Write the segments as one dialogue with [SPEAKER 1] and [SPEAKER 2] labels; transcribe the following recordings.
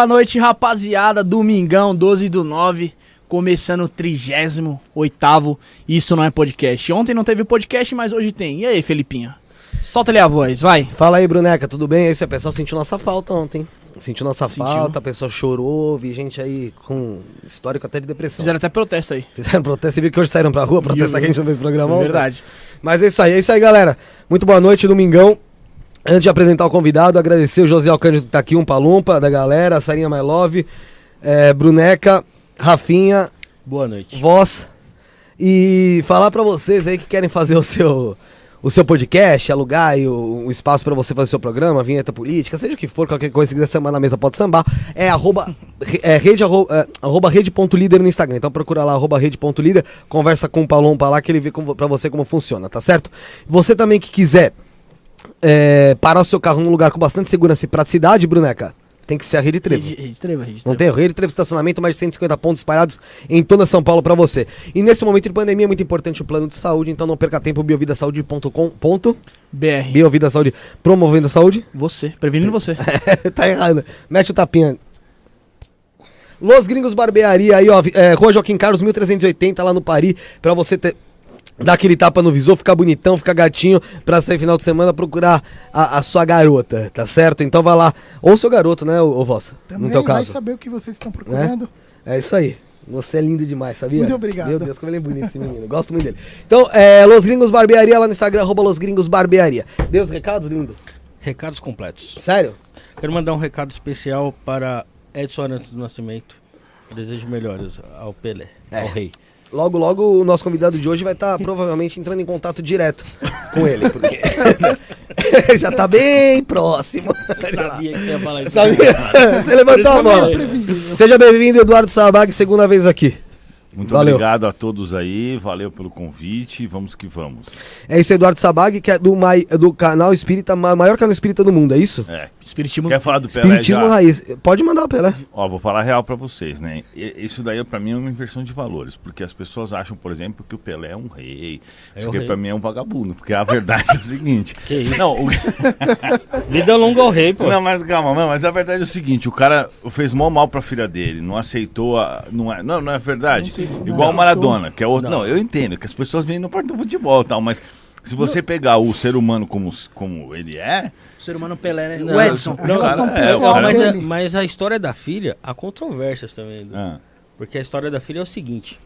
[SPEAKER 1] Boa noite, rapaziada. Domingão, 12 do 9. Começando o 38 Isso não é podcast. Ontem não teve podcast, mas hoje tem. E aí, Felipinho? Solta ali a voz, vai.
[SPEAKER 2] Fala aí, Bruneca, tudo bem? É isso aí, o pessoal sentiu nossa falta ontem. Sentiu nossa
[SPEAKER 1] Sentiu.
[SPEAKER 2] falta, a pessoa chorou, vi gente aí com histórico até de depressão.
[SPEAKER 1] Fizeram até protesto aí.
[SPEAKER 2] Fizeram protesto, você viu que hoje saíram pra rua protestar que a gente não fez programa ontem?
[SPEAKER 1] Verdade.
[SPEAKER 2] Mas é isso aí, é isso aí, galera. Muito boa noite, domingão. Antes de apresentar o convidado, agradecer o José Alcântara que tá aqui, um palumpa da galera, a Sarinha My Love, é, Bruneca, Rafinha,
[SPEAKER 3] Boa noite.
[SPEAKER 2] voz. E falar pra vocês aí que querem fazer o seu o seu podcast, alugar aí o- um espaço pra você fazer o seu programa, vinheta política, seja o que for, qualquer coisa, se quiser sambar na mesa, pode sambar. É arroba, é, rede, arro- é, arroba rede.líder no Instagram. Então procura lá, arroba rede.líder, conversa com o Palompa lá que ele vê como, pra você como funciona, tá certo? Você também que quiser é, parar o seu carro num lugar com bastante segurança e praticidade, Bruneca, tem que ser a Rede Trevo.
[SPEAKER 1] Rede, rede Trevo, rede
[SPEAKER 2] Não
[SPEAKER 1] Trevo.
[SPEAKER 2] tem rede, teve estacionamento, mais de 150 pontos espalhados em toda São Paulo pra você. E nesse momento de pandemia é muito importante o plano de saúde, então não perca tempo, biovidasaude.com. Ponto,
[SPEAKER 1] BR.
[SPEAKER 2] Biovida Saúde, promovendo a saúde.
[SPEAKER 1] Você, prevenindo você.
[SPEAKER 2] tá errado. Mete o tapinha. Los Gringos Barbearia aí, ó, é, Rua Joaquim Carlos, 1380, lá no Paris, pra você ter, dar aquele tapa no visor, ficar bonitão, ficar gatinho, pra sair final de semana procurar a, a sua garota, tá certo? Então vai lá, ou seu garoto, né, ô, ô Vossa,
[SPEAKER 4] Também
[SPEAKER 2] no teu
[SPEAKER 4] vai
[SPEAKER 2] caso.
[SPEAKER 4] saber o que vocês estão procurando.
[SPEAKER 2] É isso aí. Você é lindo demais, sabia?
[SPEAKER 4] Muito obrigado.
[SPEAKER 2] Meu Deus, como ele é bonito esse menino. Gosto muito dele. Então, é, Los Gringos Barbearia lá no Instagram, arroba Los Gringos Barbearia. Deu os recados, lindo?
[SPEAKER 3] Recados completos.
[SPEAKER 2] Sério?
[SPEAKER 3] Quero mandar um recado especial para Edson Arantes do Nascimento. Desejo melhores ao Pelé,
[SPEAKER 2] É.
[SPEAKER 3] ao rei.
[SPEAKER 2] Logo, logo o nosso convidado de hoje vai estar provavelmente entrando em contato direto com ele, porque já tá bem próximo.
[SPEAKER 3] Sabia que você ia falar isso.
[SPEAKER 2] Sabia? Você levantou a.
[SPEAKER 4] Previsível.
[SPEAKER 2] Seja bem-vindo, Eduardo Sabag, segunda vez aqui.
[SPEAKER 5] Muito
[SPEAKER 2] Valeu.
[SPEAKER 5] obrigado a todos aí, valeu pelo convite, vamos que vamos.
[SPEAKER 2] É isso, Eduardo Sabag, que é do, mai- do canal espírita, ma- maior canal espírita do mundo, é isso?
[SPEAKER 5] É,
[SPEAKER 1] Espiritismo.
[SPEAKER 5] quer falar do Pelé
[SPEAKER 2] Espiritismo
[SPEAKER 5] já?
[SPEAKER 2] raiz. Pode mandar o Pelé.
[SPEAKER 5] Ó, vou falar real pra vocês, né? Isso daí pra mim é uma inversão de valores, porque as pessoas acham, por exemplo, que o Pelé é um rei.
[SPEAKER 3] É
[SPEAKER 5] isso que pra mim é um vagabundo, porque a verdade é o seguinte.
[SPEAKER 3] Que isso?
[SPEAKER 5] Não, o-
[SPEAKER 3] Vida longa ao rei, pô.
[SPEAKER 5] não, mas calma, não, mas a verdade é o seguinte, o cara fez mó mal pra filha dele, não aceitou a. Não, é, não, não é verdade? Igual o Maradona, que é outro. Não. eu entendo que as pessoas vêm no parte do futebol e tal, mas se você pegar o ser humano como, como ele é,
[SPEAKER 1] O ser humano Pelé, né?
[SPEAKER 3] Não,
[SPEAKER 1] o Edson.
[SPEAKER 4] Relação
[SPEAKER 5] cara, é,
[SPEAKER 4] pessoal
[SPEAKER 5] cara-
[SPEAKER 3] mas, a,
[SPEAKER 4] dele.
[SPEAKER 3] mas a história da filha, há controvérsias também. Edu.
[SPEAKER 5] ah,
[SPEAKER 3] Porque a história da filha é o seguinte.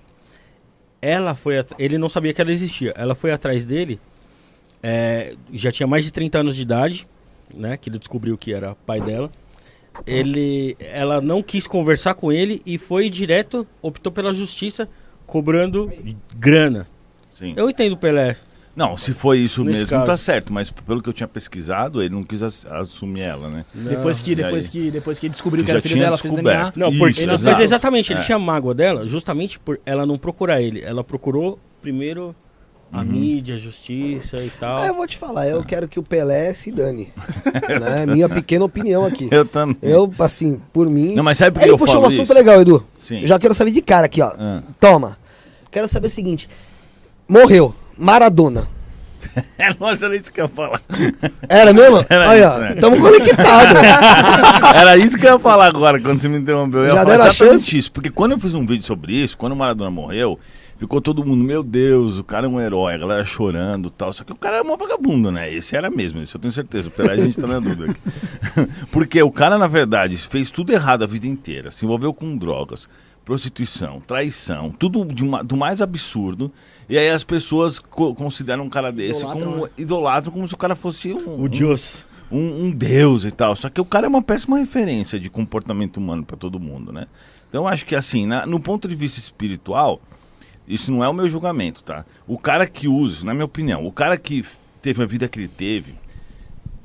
[SPEAKER 3] Ela foi. at- Ele não sabia que ela existia. Ela foi atrás dele. é, já tinha mais de 30 anos de idade, né? Que ele descobriu que era pai dela. Ele, ela não quis conversar com ele e foi direto, optou pela justiça, cobrando grana.
[SPEAKER 5] sim.
[SPEAKER 3] Eu entendo o Pelé.
[SPEAKER 5] Não, se foi isso
[SPEAKER 3] Nesse
[SPEAKER 5] mesmo,
[SPEAKER 3] caso.
[SPEAKER 5] tá certo, mas pelo que eu tinha pesquisado, ele não quis ass- assumir ela, né?
[SPEAKER 1] Depois que, depois
[SPEAKER 5] aí?
[SPEAKER 1] que, depois que ele descobriu que era filho dela, fez DNA.
[SPEAKER 3] Não,
[SPEAKER 5] Isso,
[SPEAKER 3] porque
[SPEAKER 1] Ele não
[SPEAKER 3] mas
[SPEAKER 5] exato.
[SPEAKER 3] exatamente, ele
[SPEAKER 5] É.
[SPEAKER 3] tinha mágoa dela, justamente por ela não procurar ele. Ela procurou primeiro a
[SPEAKER 5] Uhum.
[SPEAKER 3] mídia, a justiça e tal.
[SPEAKER 2] Ah, eu vou te falar, eu quero que o Pelé se dane. né? Minha pequena opinião aqui.
[SPEAKER 5] Eu também.
[SPEAKER 2] Eu, assim, por mim.
[SPEAKER 5] Não, mas sabe por que
[SPEAKER 2] Ele
[SPEAKER 5] eu
[SPEAKER 2] puxou um assunto
[SPEAKER 5] isso?
[SPEAKER 2] legal, Edu.
[SPEAKER 5] Sim.
[SPEAKER 2] Já quero saber de cara aqui, ó.
[SPEAKER 5] Ah.
[SPEAKER 2] Toma. Quero saber o seguinte: morreu. Maradona.
[SPEAKER 5] Nossa, era isso que eu ia falar.
[SPEAKER 2] Era mesmo?
[SPEAKER 5] Era
[SPEAKER 2] Aí,
[SPEAKER 5] isso,
[SPEAKER 2] ó.
[SPEAKER 5] né?
[SPEAKER 2] Tamo conectados.
[SPEAKER 5] Era isso que eu ia falar agora, quando você me interrompeu. Eu ia
[SPEAKER 2] Já
[SPEAKER 5] falar
[SPEAKER 2] deram a
[SPEAKER 5] exatamente
[SPEAKER 2] chance?
[SPEAKER 5] isso. Porque quando eu fiz um vídeo sobre isso, quando o Maradona morreu, ficou todo mundo, meu Deus, o cara é um herói, a galera chorando e tal. Só que o cara era um vagabundo, né? Esse era mesmo, isso eu tenho certeza. Pela a gente tá na dúvida aqui. Porque o cara, na verdade, fez tudo errado a vida inteira. Se envolveu com drogas, prostituição, traição, tudo de uma- do mais absurdo. E aí as pessoas co- consideram um cara desse
[SPEAKER 1] Idolatram,
[SPEAKER 5] como
[SPEAKER 1] né?
[SPEAKER 5] idolatram como se o cara fosse um,
[SPEAKER 3] O Deus.
[SPEAKER 5] um, um deus e tal. Só que o cara é uma péssima referência de comportamento humano pra todo mundo, né? Então eu acho que assim, na- no ponto de vista espiritual, isso não é o meu julgamento, tá? O cara que usa, na minha opinião, o cara que teve a vida que ele teve,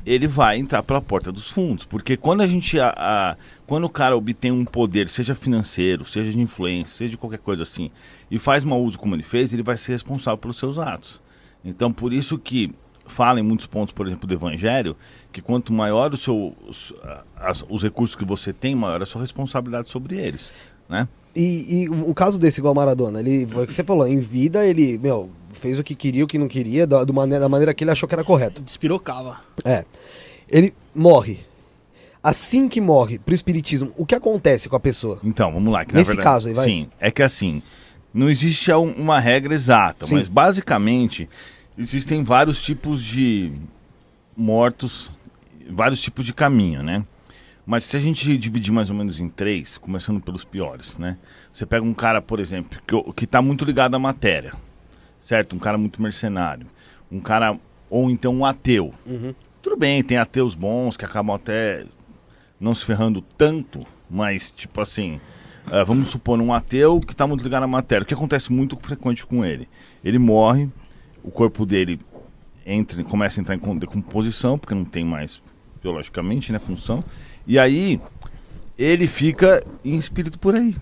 [SPEAKER 5] ele vai entrar pela porta dos fundos. Porque quando a gente. A, a- quando o cara obtém um poder, seja financeiro, seja de influência, seja de qualquer coisa assim, e faz mau uso como ele fez, ele vai ser responsável pelos seus atos. Então, por isso que fala em muitos pontos, por exemplo, do Evangelho, que quanto maior o seu, os, as- os recursos que você tem, maior a sua responsabilidade sobre eles. Né?
[SPEAKER 2] E, e um caso desse, igual o Maradona, ele foi o que você falou, em vida ele, meu, fez o que queria, o que não queria, da, do maneira, da maneira que ele achou que era correto.
[SPEAKER 1] Despirocava.
[SPEAKER 2] É. Ele morre. Assim que morre pro espiritismo, o que acontece com a pessoa?
[SPEAKER 5] Então, vamos lá. que
[SPEAKER 2] Nesse caso aí, vai.
[SPEAKER 5] Sim, é que assim, não existe um- uma regra exata,
[SPEAKER 2] Sim.
[SPEAKER 5] mas basicamente existem vários tipos de mortos, vários tipos de caminho, né? Mas se a gente dividir mais ou menos em três, começando pelos piores, né? Você pega um cara, por exemplo, que, que tá muito ligado à matéria, certo? Um cara muito mercenário. Um cara, ou então um ateu. Tudo bem, tem ateus bons que acabam até não se ferrando tanto, mas tipo assim, ah, vamos supor um ateu que está muito ligado à matéria. O que acontece muito frequente com ele? Ele morre, o corpo dele entra, começa a entrar em decomposição, porque não tem mais biologicamente, né, função. E aí ele fica em espírito por aí,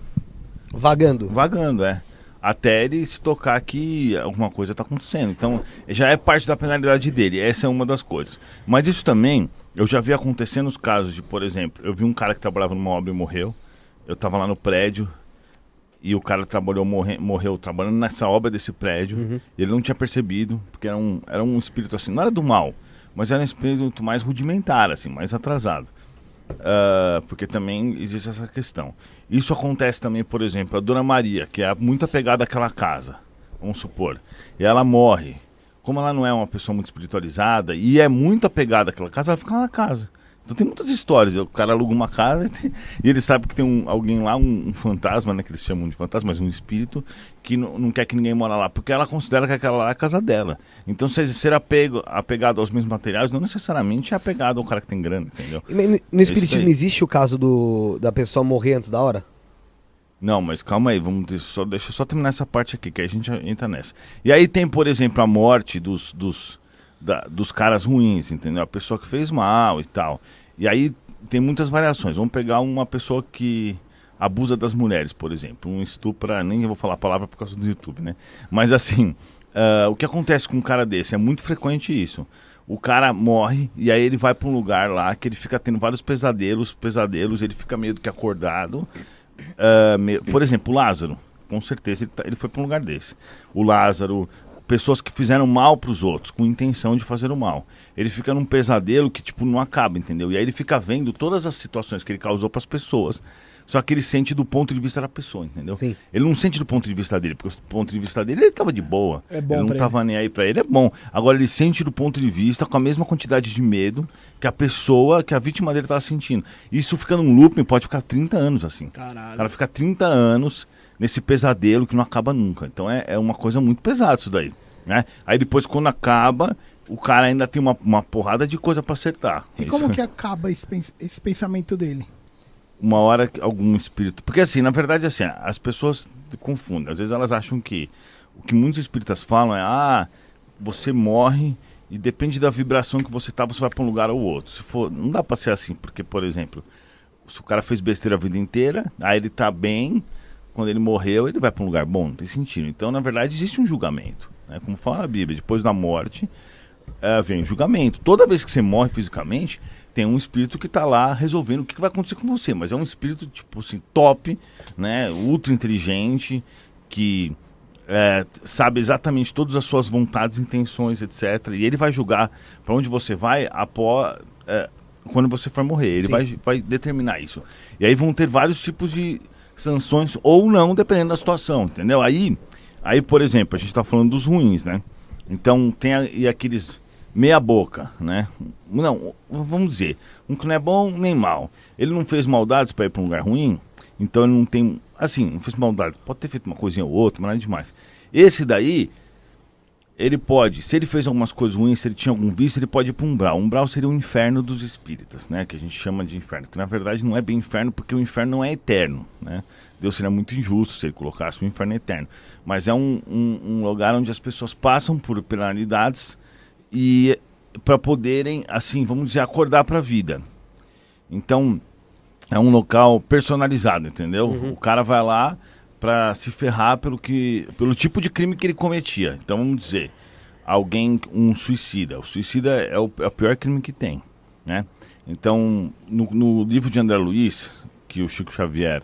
[SPEAKER 2] Vagando.
[SPEAKER 5] vagando, é. Até ele se tocar que alguma coisa está acontecendo. Então, já é parte da penalidade dele. Essa é uma das coisas. Mas isso também, eu já vi acontecer nos casos de, por exemplo, eu vi um cara que trabalhava numa obra e morreu. Eu estava lá no prédio e o cara trabalhou, morre, morreu trabalhando nessa obra desse prédio. Ele não tinha percebido, porque era um, era um espírito assim, não era do mal, mas era um espírito mais rudimentar, assim, mais atrasado. Ah, porque também existe essa questão. Isso acontece também, por exemplo, a Dona Maria, que é muito apegada àquela casa, vamos supor, e ela morre. Como ela não é uma pessoa muito espiritualizada e é muito apegada àquela casa, ela fica lá na casa. Então tem muitas histórias. O cara aluga uma casa e, tem- e ele sabe que tem um, alguém lá, um, um fantasma, né? Que eles chamam de fantasma, mas um espírito que não, não quer que ninguém mora lá, porque ela considera que aquela lá é a casa dela. Então ser, ser apego, apegado aos mesmos materiais não necessariamente é apegado ao cara que tem grana, entendeu?
[SPEAKER 2] No, no espiritismo
[SPEAKER 5] aí.
[SPEAKER 2] existe o caso do, da pessoa morrer antes da hora?
[SPEAKER 5] Não, mas calma aí, vamos só, deixa eu só terminar essa parte aqui, que aí a gente entra nessa. E aí tem, por exemplo, a morte dos, dos, da- dos caras ruins, entendeu? A pessoa que fez mal e tal. E aí tem muitas variações. Vamos pegar uma pessoa que abusa das mulheres, por exemplo. Um estupra, nem vou falar a palavra por causa do YouTube, né? Mas assim, ah, o que acontece com um cara desse? É muito frequente isso. O cara morre e aí ele vai para um lugar lá que ele fica tendo vários pesadelos, pesadelos, ele fica meio que acordado. Ah, me- por exemplo, o Lázaro, com certeza ele, tá- ele foi para um lugar desse. O Lázaro, pessoas que fizeram mal para os outros, com intenção de fazer o mal. Ele fica num pesadelo que tipo não acaba, entendeu? E aí ele fica vendo todas as situações que ele causou para as pessoas. Só que ele sente do ponto de vista da pessoa, entendeu?
[SPEAKER 2] Sim.
[SPEAKER 5] Ele não sente do ponto de vista dele, porque do ponto de vista dele ele tava de boa.
[SPEAKER 1] É bom
[SPEAKER 5] ele não tava nem aí pra ele, é bom. Agora ele sente do ponto de vista com a mesma quantidade de medo que a pessoa, que a vítima dele tava sentindo. Isso fica num looping, pode ficar 30 anos assim. O
[SPEAKER 1] Caralho.
[SPEAKER 5] cara fica 30 anos nesse pesadelo que não acaba nunca. Então é, é uma coisa muito pesada isso daí. Né? Aí depois, quando acaba, o cara ainda tem uma, uma porrada de coisa pra acertar.
[SPEAKER 4] E
[SPEAKER 5] Isso.
[SPEAKER 4] como que acaba esse, esse pensamento dele?
[SPEAKER 5] uma hora que algum espírito. Porque assim, na verdade, assim, as pessoas confundem. Às vezes elas acham que o que muitos espíritas falam é: ah, você morre e depende da vibração que você tá, você vai para um lugar ou outro. Se for, não dá para ser assim, porque, por exemplo, se o cara fez besteira a vida inteira, aí ele tá bem, quando ele morreu, ele vai para um lugar bom, não tem sentido. Então, na verdade, existe um julgamento. Né? Como fala a Bíblia, depois da morte é, vem o julgamento. Toda vez que você morre fisicamente, tem um espírito que está lá resolvendo o que, que vai acontecer com você. Mas é um espírito, tipo assim, top, né? Ultra inteligente, que é, sabe exatamente todas as suas vontades, intenções, etc. E ele vai julgar para onde você vai após. é, quando você for morrer. Ele
[SPEAKER 2] Sim.
[SPEAKER 5] vai, vai determinar isso. E aí vão ter vários tipos de sanções ou não, dependendo da situação, entendeu? Aí, aí por exemplo, a gente está falando dos ruins, né? Então tem a- aqueles meia boca, né? Não, vamos dizer, um que não é bom nem mal. Ele não fez maldades para ir para um lugar ruim, então ele não tem, assim, não fez maldades. Pode ter feito uma coisinha ou outra, mas nada demais. Esse daí, ele pode, se ele fez algumas coisas ruins, se ele tinha algum vício, ele pode ir para um umbral. O umbral seria o inferno dos espíritas, né? Que a gente chama de inferno. Que na verdade não é bem inferno, porque o inferno não é eterno, né? Deus seria muito injusto se ele colocasse o inferno eterno. Mas é um, um, um lugar onde as pessoas passam por penalidades e para poderem, assim, vamos dizer, acordar para a vida. Então, é um local personalizado, entendeu? O cara vai lá para se ferrar pelo que pelo tipo de crime que ele cometia. Então vamos dizer, alguém um suicida. O suicida é o, é o pior crime que tem, né? Então no, no livro de André Luiz que o Chico Xavier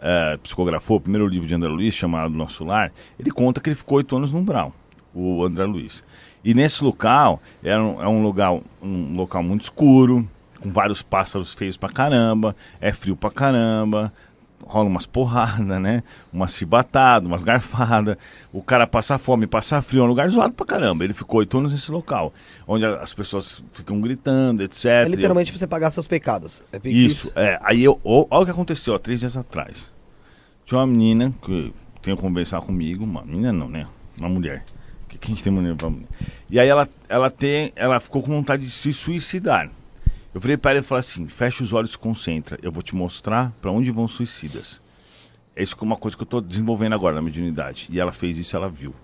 [SPEAKER 5] eh, psicografou, o primeiro livro de André Luiz chamado Nosso Lar, ele conta que ele ficou oito anos no umbral, o André Luiz. E nesse local é um, é um lugar um local muito escuro, com vários pássaros feios pra caramba, é frio pra caramba, rola umas porradas, né? Umas chibatadas, umas garfadas. O cara passa fome, passa frio, é um lugar zoado pra caramba. Ele ficou oito anos nesse local, onde as pessoas ficam gritando, etc.
[SPEAKER 2] É
[SPEAKER 5] E eu-
[SPEAKER 2] literalmente pra você pagar seus pecados. É pique
[SPEAKER 5] isso, é. Aí eu, olha o que aconteceu, ó, três dias atrás. Tinha uma menina que tem que conversar comigo, uma menina não, né? Uma mulher. Que a gente tem mulher pra mulher. E aí ela, ela tem, ela ficou com vontade de se suicidar. Eu virei para ela e falei assim: fecha os olhos concentra. Eu vou te mostrar para onde vão os suicidas. É isso que é uma coisa que eu tô desenvolvendo agora na mediunidade. E ela fez isso, ela viu.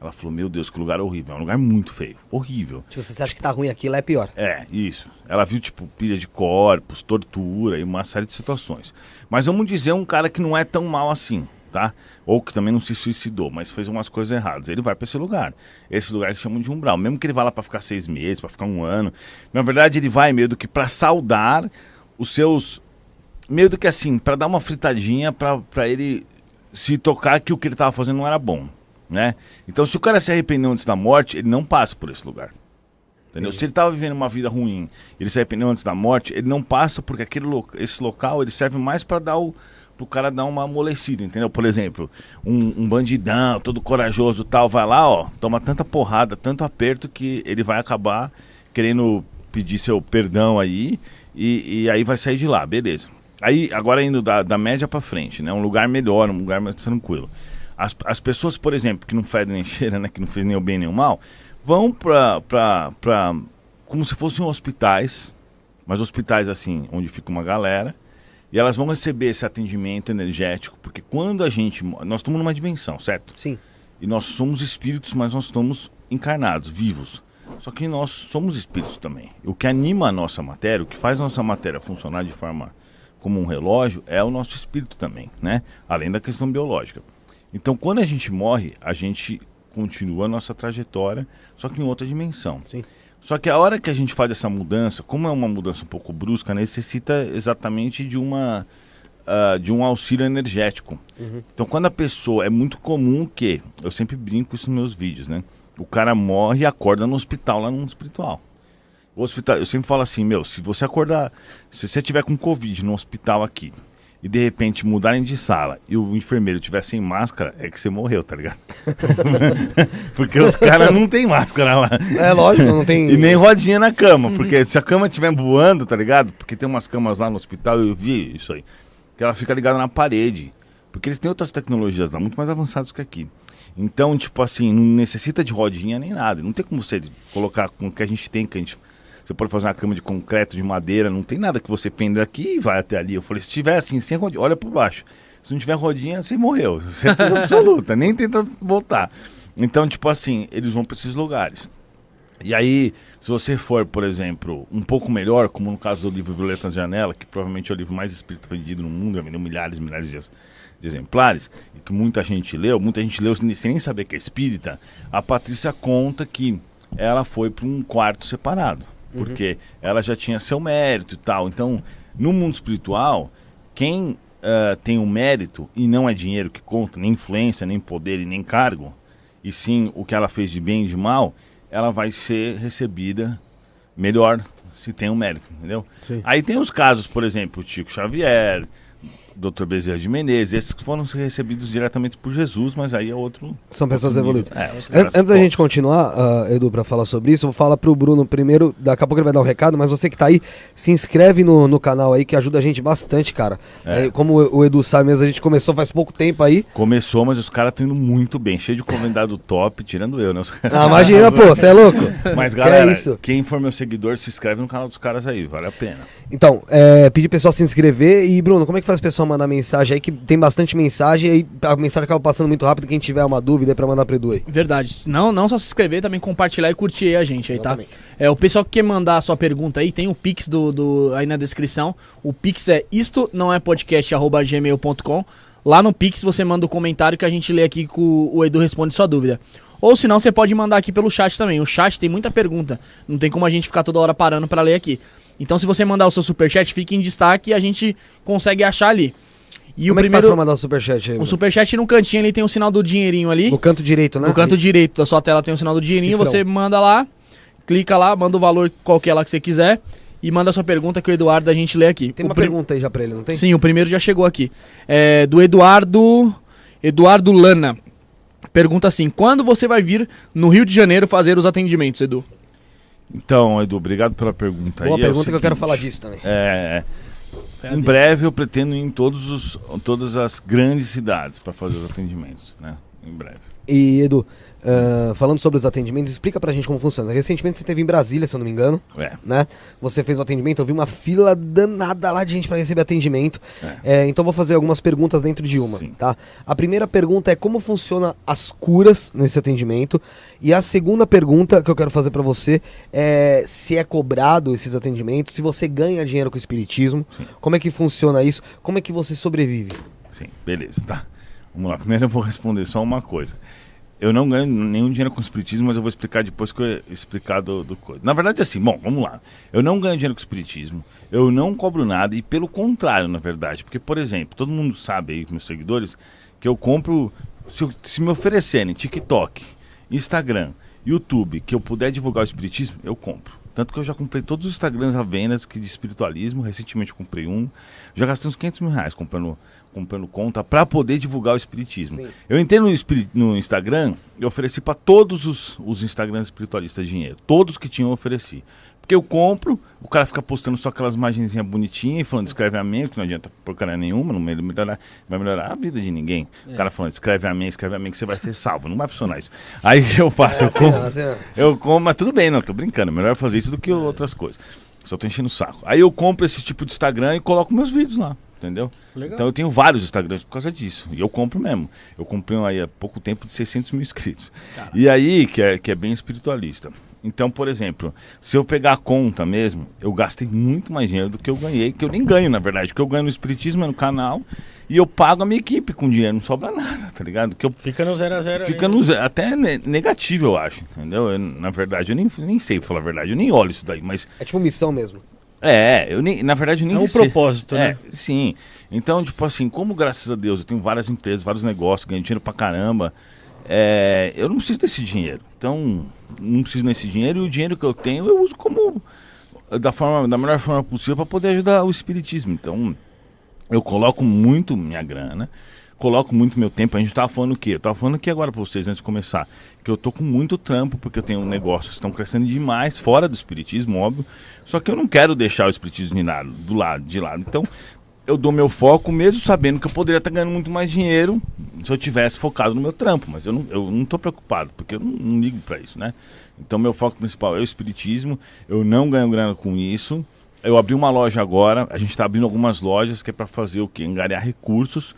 [SPEAKER 5] Ela falou: Meu Deus, que lugar horrível. É um lugar muito feio. Horrível.
[SPEAKER 2] Tipo, se você acha que tá ruim aqui, lá é pior.
[SPEAKER 5] É, isso. Ela viu, tipo, pilha de corpos, tortura e uma série de situações. Mas vamos dizer um cara que não é tão mal assim, tá? Ou que também não se suicidou, mas fez umas coisas erradas. Ele vai pra esse lugar. Esse lugar que chamam de umbral. Mesmo que ele vá lá pra ficar seis meses, pra ficar um ano. Na verdade, ele vai meio do que pra saudar os seus. Meio do que assim, pra dar uma fritadinha pra ele se tocar que o que ele tava fazendo não era bom, né? Então, se o cara se arrependeu antes da morte, ele não passa por esse lugar. Entendeu? Se ele estava vivendo uma vida ruim, ele se arrependeu antes da morte, ele não passa porque aquele lo- esse local ele serve mais para dar o pro cara dar uma amolecida, entendeu? Por exemplo, um, um bandidão, todo corajoso tal, vai lá, ó, toma tanta porrada, tanto aperto que ele vai acabar querendo pedir seu perdão aí e, e aí vai sair de lá, beleza. Aí, agora indo da, da média para frente, né? Um lugar melhor, um lugar mais tranquilo. As, as pessoas, por exemplo, que não fedem nem cheira, né? Que não fez nem o bem nem o mal, vão pra, pra, pra como se fossem hospitais, mas hospitais assim, onde fica uma galera, e elas vão receber esse atendimento energético, porque quando a gente. Nós estamos numa dimensão, certo?
[SPEAKER 2] Sim.
[SPEAKER 5] E nós somos espíritos, mas nós estamos encarnados, vivos. Só que nós somos espíritos também. O que anima a nossa matéria, o que faz a nossa matéria funcionar de forma como um relógio, é o nosso espírito também, né? Além da questão biológica. Então, quando a gente morre, a gente continua a nossa trajetória, só que em outra dimensão.
[SPEAKER 2] Sim.
[SPEAKER 5] Só que a hora que a gente faz essa mudança, como é uma mudança um pouco brusca, necessita exatamente de uma ah, de um auxílio energético. Então, quando a pessoa é muito comum que eu sempre brinco isso nos meus vídeos, né? O cara morre e acorda no hospital lá no espiritual. O hospital, eu sempre falo assim, meu, se você acordar, se você tiver com covid no hospital aqui e de repente mudarem de sala e o enfermeiro tiver sem máscara, é que você morreu, tá ligado? Porque os caras não tem máscara lá.
[SPEAKER 2] É lógico, não tem.
[SPEAKER 5] E nem rodinha na cama, porque se a cama estiver voando, tá ligado? Porque tem umas camas lá no hospital, eu vi isso aí, que ela fica ligada na parede. Porque eles têm outras tecnologias lá, muito mais avançadas que aqui. Então, tipo assim, não necessita de rodinha nem nada. Não tem como você colocar com o que a gente tem, que a gente. Você pode fazer uma cama de concreto, de madeira, não tem nada que você pende aqui e vai até ali. Eu falei, se tiver assim, sem rodinha, olha por baixo. Se não tiver rodinha, você morreu. Certeza absoluta, nem tenta voltar. Então, tipo assim, eles vão para esses lugares. E aí, se você for, por exemplo, um pouco melhor, como no caso do livro Violeta na Janela, que provavelmente é o livro mais espírita vendido no mundo, já vendeu milhares e milhares de, de exemplares, e que muita gente leu, muita gente leu sem nem saber que é espírita, a Patrícia conta que ela foi para um quarto separado, porque ela já tinha seu mérito e tal. Então, no mundo espiritual, quem ah, tem um mérito, e não é dinheiro que conta, nem influência, nem poder e nem cargo, e sim o que ela fez de bem e de mal, ela vai ser recebida melhor se tem um mérito, entendeu?
[SPEAKER 2] Sim.
[SPEAKER 5] Aí tem os casos, por exemplo, o Chico Xavier, Dr. Bezerra de Menezes, esses que foram recebidos diretamente por Jesus, mas aí é outro.
[SPEAKER 2] São pessoas
[SPEAKER 5] outro
[SPEAKER 2] evoluídas.
[SPEAKER 5] É,
[SPEAKER 2] An- Antes da gente continuar, ah, Edu, pra falar sobre isso, eu vou falar pro Bruno primeiro. Daqui a pouco ele vai dar um recado, mas você que tá aí, se inscreve no, no canal aí, que ajuda a gente bastante, cara.
[SPEAKER 5] É.
[SPEAKER 2] É, como o o Edu sabe mesmo, a gente começou faz pouco tempo aí.
[SPEAKER 5] Começou, mas os caras estão indo muito bem, cheio de convidado top, tirando eu, né?
[SPEAKER 2] Ah, imagina, pô, você é louco?
[SPEAKER 5] Mas
[SPEAKER 2] Que
[SPEAKER 5] galera,
[SPEAKER 2] é isso?
[SPEAKER 5] quem for meu seguidor, se inscreve no canal dos caras aí, vale a pena.
[SPEAKER 2] Então, é, pedir pessoal se inscrever. E, Bruno, como é que faz o pessoal mandar mensagem aí? Que tem bastante mensagem e aí a mensagem acaba passando muito rápido. Quem tiver uma dúvida é pra mandar pro Edu aí.
[SPEAKER 1] Verdade. Não, não só se inscrever, também compartilhar e curtir a gente aí, tá?
[SPEAKER 2] Exatamente.
[SPEAKER 1] É, o pessoal que quer mandar a sua pergunta aí, tem o Pix do, do- aí na descrição. O Pix é isto não é podcast arroba gmail.com. Lá no Pix você manda o comentário que a gente lê aqui que o, Edu responde sua dúvida. Ou senão você pode mandar aqui pelo chat também. O chat tem muita pergunta. Não tem como a gente ficar toda hora parando pra ler aqui. Então se você mandar o seu superchat, fique em destaque e a gente consegue achar ali. E
[SPEAKER 2] como
[SPEAKER 1] o
[SPEAKER 2] é que faz
[SPEAKER 1] primeiro.
[SPEAKER 2] pra mandar o superchat aí?
[SPEAKER 1] O superchat no cantinho ali tem o sinal do dinheirinho ali.
[SPEAKER 2] No canto direito, né?
[SPEAKER 1] No canto direito da sua tela tem o sinal do dinheirinho,
[SPEAKER 2] Cifrão.
[SPEAKER 1] você manda lá, clica lá, manda o valor qualquer lá que você quiser. e manda sua pergunta que o Eduardo a gente lê aqui.
[SPEAKER 2] Tem
[SPEAKER 1] O
[SPEAKER 2] uma
[SPEAKER 1] prim-
[SPEAKER 2] pergunta aí já pra ele, não tem?
[SPEAKER 1] Sim, o primeiro já chegou aqui. É, do Eduardo. Eduardo Lana. Pergunta assim: quando você vai vir no Rio de Janeiro fazer os atendimentos, Edu?
[SPEAKER 5] Então, Edu, obrigado pela pergunta.
[SPEAKER 2] Boa
[SPEAKER 5] aí. É
[SPEAKER 2] pergunta que eu quero
[SPEAKER 5] seguinte,
[SPEAKER 2] falar disso também.
[SPEAKER 5] É, em breve eu pretendo ir em todos os, todas as grandes cidades para fazer os atendimentos, né? Em breve.
[SPEAKER 2] E, Edu, ah, falando sobre os atendimentos, explica pra gente como funciona. Recentemente você esteve em Brasília, se eu não me engano,
[SPEAKER 5] É.
[SPEAKER 2] né? Você fez o atendimento, eu vi uma fila danada lá de gente pra receber atendimento. É, então vou fazer algumas perguntas dentro de uma,
[SPEAKER 5] Sim.
[SPEAKER 2] tá? A primeira pergunta é como funciona as curas nesse atendimento. E a segunda pergunta que eu quero fazer pra você é se é cobrado esses atendimentos, se você ganha dinheiro com o espiritismo,
[SPEAKER 5] Sim.
[SPEAKER 2] como é que funciona isso, como é que você sobrevive.
[SPEAKER 5] Sim, beleza, tá. Vamos lá. Primeiro eu vou responder só uma coisa. Eu não ganho nenhum dinheiro com espiritismo, mas eu vou explicar depois que eu explicar do, do coisa. Na verdade, assim, bom, vamos lá. Eu não ganho dinheiro com espiritismo, eu não cobro nada, e pelo contrário, na verdade. Porque, por exemplo, todo mundo sabe aí, meus seguidores, que eu compro. Se, se me oferecerem TikTok, Instagram, YouTube, que eu puder divulgar o espiritismo, eu compro. Tanto que eu já comprei todos os Instagrams à que de espiritualismo. Recentemente eu comprei um. Já gastei uns 500 mil reais comprando, comprando conta para poder divulgar o espiritismo.
[SPEAKER 2] Sim.
[SPEAKER 5] Eu entrei no, no Instagram e ofereci para todos os, os Instagrams espiritualistas dinheiro. Todos que tinham eu ofereci. Porque eu compro, o cara fica postando só aquelas imagenzinhas bonitinhas e falando escreve amém, que não adianta porcaria nenhuma, não vai melhorar, vai melhorar a vida de ninguém. O cara falando escreve amém, escreve amém que você vai ser salvo. Não vai funcionar isso. Aí eu faço? Eu
[SPEAKER 2] Assim,
[SPEAKER 5] compro,
[SPEAKER 2] assim,
[SPEAKER 5] eu como, mas tudo bem, não, tô brincando. Melhor fazer isso do que outras coisas. Só tô enchendo o saco. Aí eu compro esse tipo de Instagram e coloco meus vídeos lá, entendeu?
[SPEAKER 3] Legal.
[SPEAKER 5] Então eu tenho vários Instagrams por causa disso. E eu compro mesmo. Eu comprei um aí há pouco tempo de 600 mil inscritos. E aí, que é, que é bem espiritualista. Então, por exemplo, se eu pegar a conta mesmo, eu gastei muito mais dinheiro do que eu ganhei, que eu nem ganho, na verdade. O que eu ganho no Espiritismo é no canal e eu pago a minha equipe com dinheiro, não sobra nada, tá ligado? Que eu
[SPEAKER 3] Fica no 0 a 0
[SPEAKER 5] Fica no zero, até ne- negativo, eu acho, entendeu? Eu, na verdade, eu nem, nem sei pra falar a verdade, eu nem olho isso daí, mas
[SPEAKER 2] É tipo missão mesmo.
[SPEAKER 5] É, eu nem, na verdade, eu nem
[SPEAKER 3] É um
[SPEAKER 5] sei.
[SPEAKER 3] propósito,
[SPEAKER 5] é,
[SPEAKER 3] né?
[SPEAKER 5] Sim. Então, tipo assim, como graças a Deus eu tenho várias empresas, vários negócios, ganho dinheiro pra caramba, é, eu não preciso desse dinheiro. Então, não preciso desse dinheiro e o dinheiro que eu tenho eu uso como da forma, da melhor forma possível para poder ajudar o espiritismo. Então, eu coloco muito minha grana, coloco muito meu tempo. A gente tava falando o quê? Eu tava falando aqui agora pra vocês antes de começar, que eu tô com muito trampo porque eu tenho negócios que estão crescendo demais fora do espiritismo, óbvio. Só que eu não quero deixar o espiritismo de lado, do lado, de lado. Então, eu dou meu foco mesmo sabendo que eu poderia estar ganhando muito mais dinheiro se eu tivesse focado no meu trampo, mas eu não, eu não tô preocupado, porque eu não, não ligo para isso, né? Então meu foco principal é o espiritismo, eu não ganho grana com isso. Eu abri uma loja agora, a gente está abrindo algumas lojas que é para fazer o quê? Angariar recursos.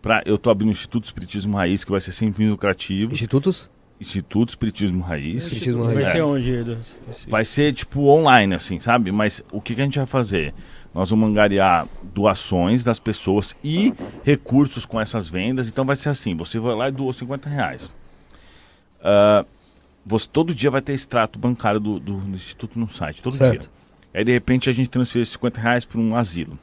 [SPEAKER 5] Pra, eu tô abrindo o Instituto Espiritismo Raiz, que vai ser sem fins lucrativos.
[SPEAKER 2] Institutos?
[SPEAKER 5] Instituto Espiritismo Raiz.
[SPEAKER 2] Espiritismo
[SPEAKER 3] Vai
[SPEAKER 2] Raiz.
[SPEAKER 3] ser onde, Edu?
[SPEAKER 5] Vai ser tipo online, assim, sabe? Mas o que, que a gente vai fazer? Nós vamos angariar doações das pessoas e recursos com essas vendas. Então vai ser assim: você vai lá e doou 50 reais. Ah, você todo dia vai ter extrato bancário do, do- do Instituto no site, todo
[SPEAKER 2] Certo.
[SPEAKER 5] dia. Aí de repente a gente transfere esses 50 reais para um asilo.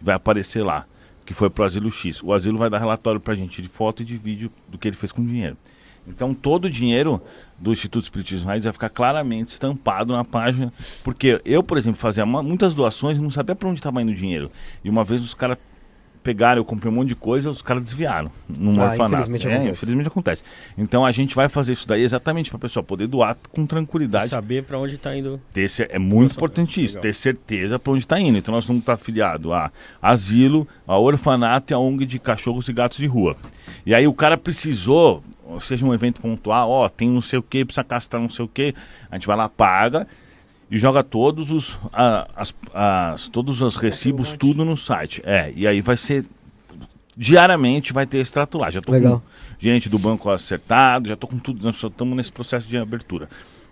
[SPEAKER 5] Vai aparecer lá, que foi pro asilo X. O asilo vai dar relatório pra gente de foto e de vídeo do que ele fez com o dinheiro. Então todo o dinheiro do Instituto Espiritismo Raiz vai ficar claramente estampado na página. Porque eu, por exemplo, fazia muitas doações e não sabia para onde estava indo o dinheiro. E uma vez os caras pegaram, eu comprei um monte de coisa, os caras desviaram num
[SPEAKER 2] Ah,
[SPEAKER 5] orfanato.
[SPEAKER 2] infelizmente
[SPEAKER 5] É,
[SPEAKER 2] acontece.
[SPEAKER 5] infelizmente acontece. Então a gente vai fazer isso daí exatamente para a pessoa poder doar com tranquilidade.
[SPEAKER 3] Saber pra onde tá indo.
[SPEAKER 5] Ter é muito
[SPEAKER 3] Nossa,
[SPEAKER 5] importante isso,
[SPEAKER 3] legal.
[SPEAKER 5] ter certeza para onde está indo. Então nós vamos estar afiliados a asilo, a orfanato e a ONG de cachorros e gatos de rua. E aí o cara precisou, ou seja um evento pontual, ó, tem não sei o que, precisa castrar não sei o que, a gente vai lá, paga e joga todos os, a- as, as- todos os recibos, tudo no site. É, e aí vai ser diariamente vai ter extrato lá. Já tô
[SPEAKER 2] Legal.
[SPEAKER 5] com o gerente do banco acertado, já tô com tudo, nós estamos nesse processo de abertura.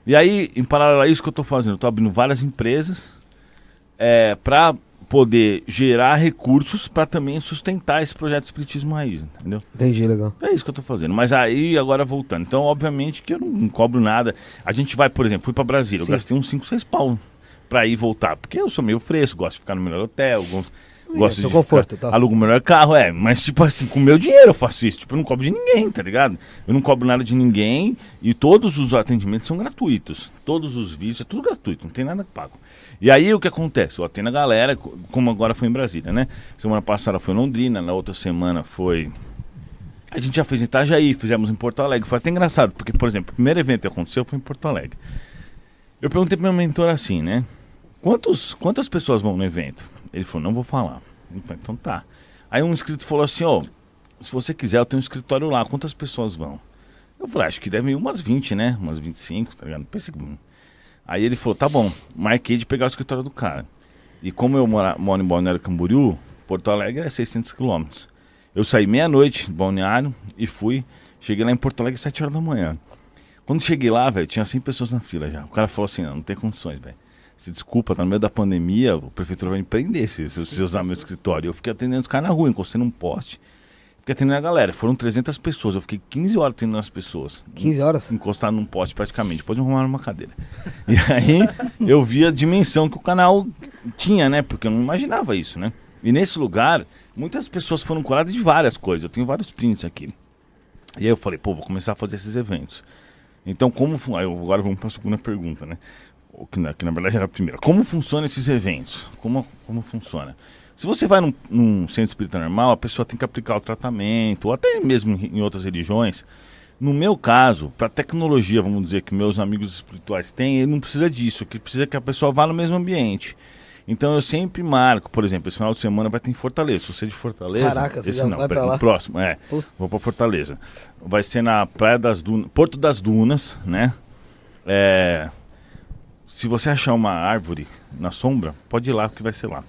[SPEAKER 5] E aí, em paralelo a isso que eu tô fazendo, eu tô abrindo várias empresas é, para poder gerar recursos para também sustentar esse projeto Espiritismo Raiz, entendeu?
[SPEAKER 2] Entendi, legal.
[SPEAKER 5] É isso que eu tô fazendo. Mas aí, agora voltando. Então, obviamente que eu não, não cobro nada. A gente vai, por exemplo, fui para Brasília,
[SPEAKER 2] Sim.
[SPEAKER 5] eu gastei uns 5, 6 pau pra ir e voltar. Porque eu sou meio fresco, gosto de ficar no melhor hotel, gosto- Gosto
[SPEAKER 2] seu
[SPEAKER 5] de
[SPEAKER 2] conforto,
[SPEAKER 5] ficar-
[SPEAKER 2] tá.
[SPEAKER 5] Alugo o melhor carro, é. Mas, tipo assim, com o meu dinheiro eu faço isso. Tipo, eu não cobro de ninguém, tá ligado? Eu não cobro nada de ninguém e todos os atendimentos são gratuitos. Todos os vídeos, é tudo gratuito, não tem nada pago. E aí o que acontece? Eu atendo a galera, co- como agora foi em Brasília, né? Semana passada foi em Londrina, na outra semana foi. A gente já fez em Itajaí, fizemos em Porto Alegre. Foi até engraçado, porque, por exemplo, o primeiro evento que aconteceu foi em Porto Alegre. Eu perguntei pro meu mentor assim, né? Quantos, quantas pessoas vão no evento? Ele falou, não vou falar. Falei, então tá. Aí um inscrito falou assim, ó, se você quiser, eu tenho um escritório lá, quantas pessoas vão? Eu falei, acho que deve ir umas 20, né? Umas 25, tá ligado? Pensei que... Aí ele falou, tá bom, marquei de pegar o escritório do cara. E como eu mora, moro em Balneário Camboriú, Porto Alegre é 600 quilômetros. Eu saí meia-noite de Balneário e fui, cheguei lá em Porto Alegre às 7 horas da manhã. Quando cheguei lá, velho, tinha 100 pessoas na fila já. O cara falou assim, não, não tem condições, velho. Se desculpa, tá no meio da pandemia, o prefeitura vai me prender se se você usar meu escritório. Eu fiquei atendendo os caras na rua, encostei num poste. Fiquei atendendo a galera. Foram 300 pessoas. Eu fiquei 15 horas atendendo as pessoas.
[SPEAKER 2] 15 horas?
[SPEAKER 5] Encostado num poste praticamente. Depois me arrumaram uma cadeira. E aí eu vi a dimensão que o canal tinha, né? Porque eu não imaginava isso, né? E nesse lugar, muitas pessoas foram curadas de várias coisas. Eu tenho vários prints aqui. E aí eu falei, pô, vou começar a fazer esses eventos. Então, como. fun- Aí agora vamos para a segunda pergunta, né? Que na, que na verdade era a primeira. Como funcionam esses eventos? Como, como funciona? Se você vai num, num centro espírita normal, a pessoa tem que aplicar o tratamento, ou até mesmo em, em outras religiões. No meu caso, para tecnologia, vamos dizer, que meus amigos espirituais têm, ele não precisa disso, que precisa que a pessoa vá no mesmo ambiente. Então eu sempre marco, por exemplo, esse final de semana vai ter em Fortaleza. Se você é de Fortaleza.
[SPEAKER 2] Caraca, você
[SPEAKER 5] esse não,
[SPEAKER 2] vai pra lá?
[SPEAKER 5] próximo, é.
[SPEAKER 2] Puta.
[SPEAKER 5] Vou pra Fortaleza. Vai ser na Praia das Dunas, Porto das Dunas, né? É, se você achar uma árvore na sombra, pode ir lá, porque vai ser lá.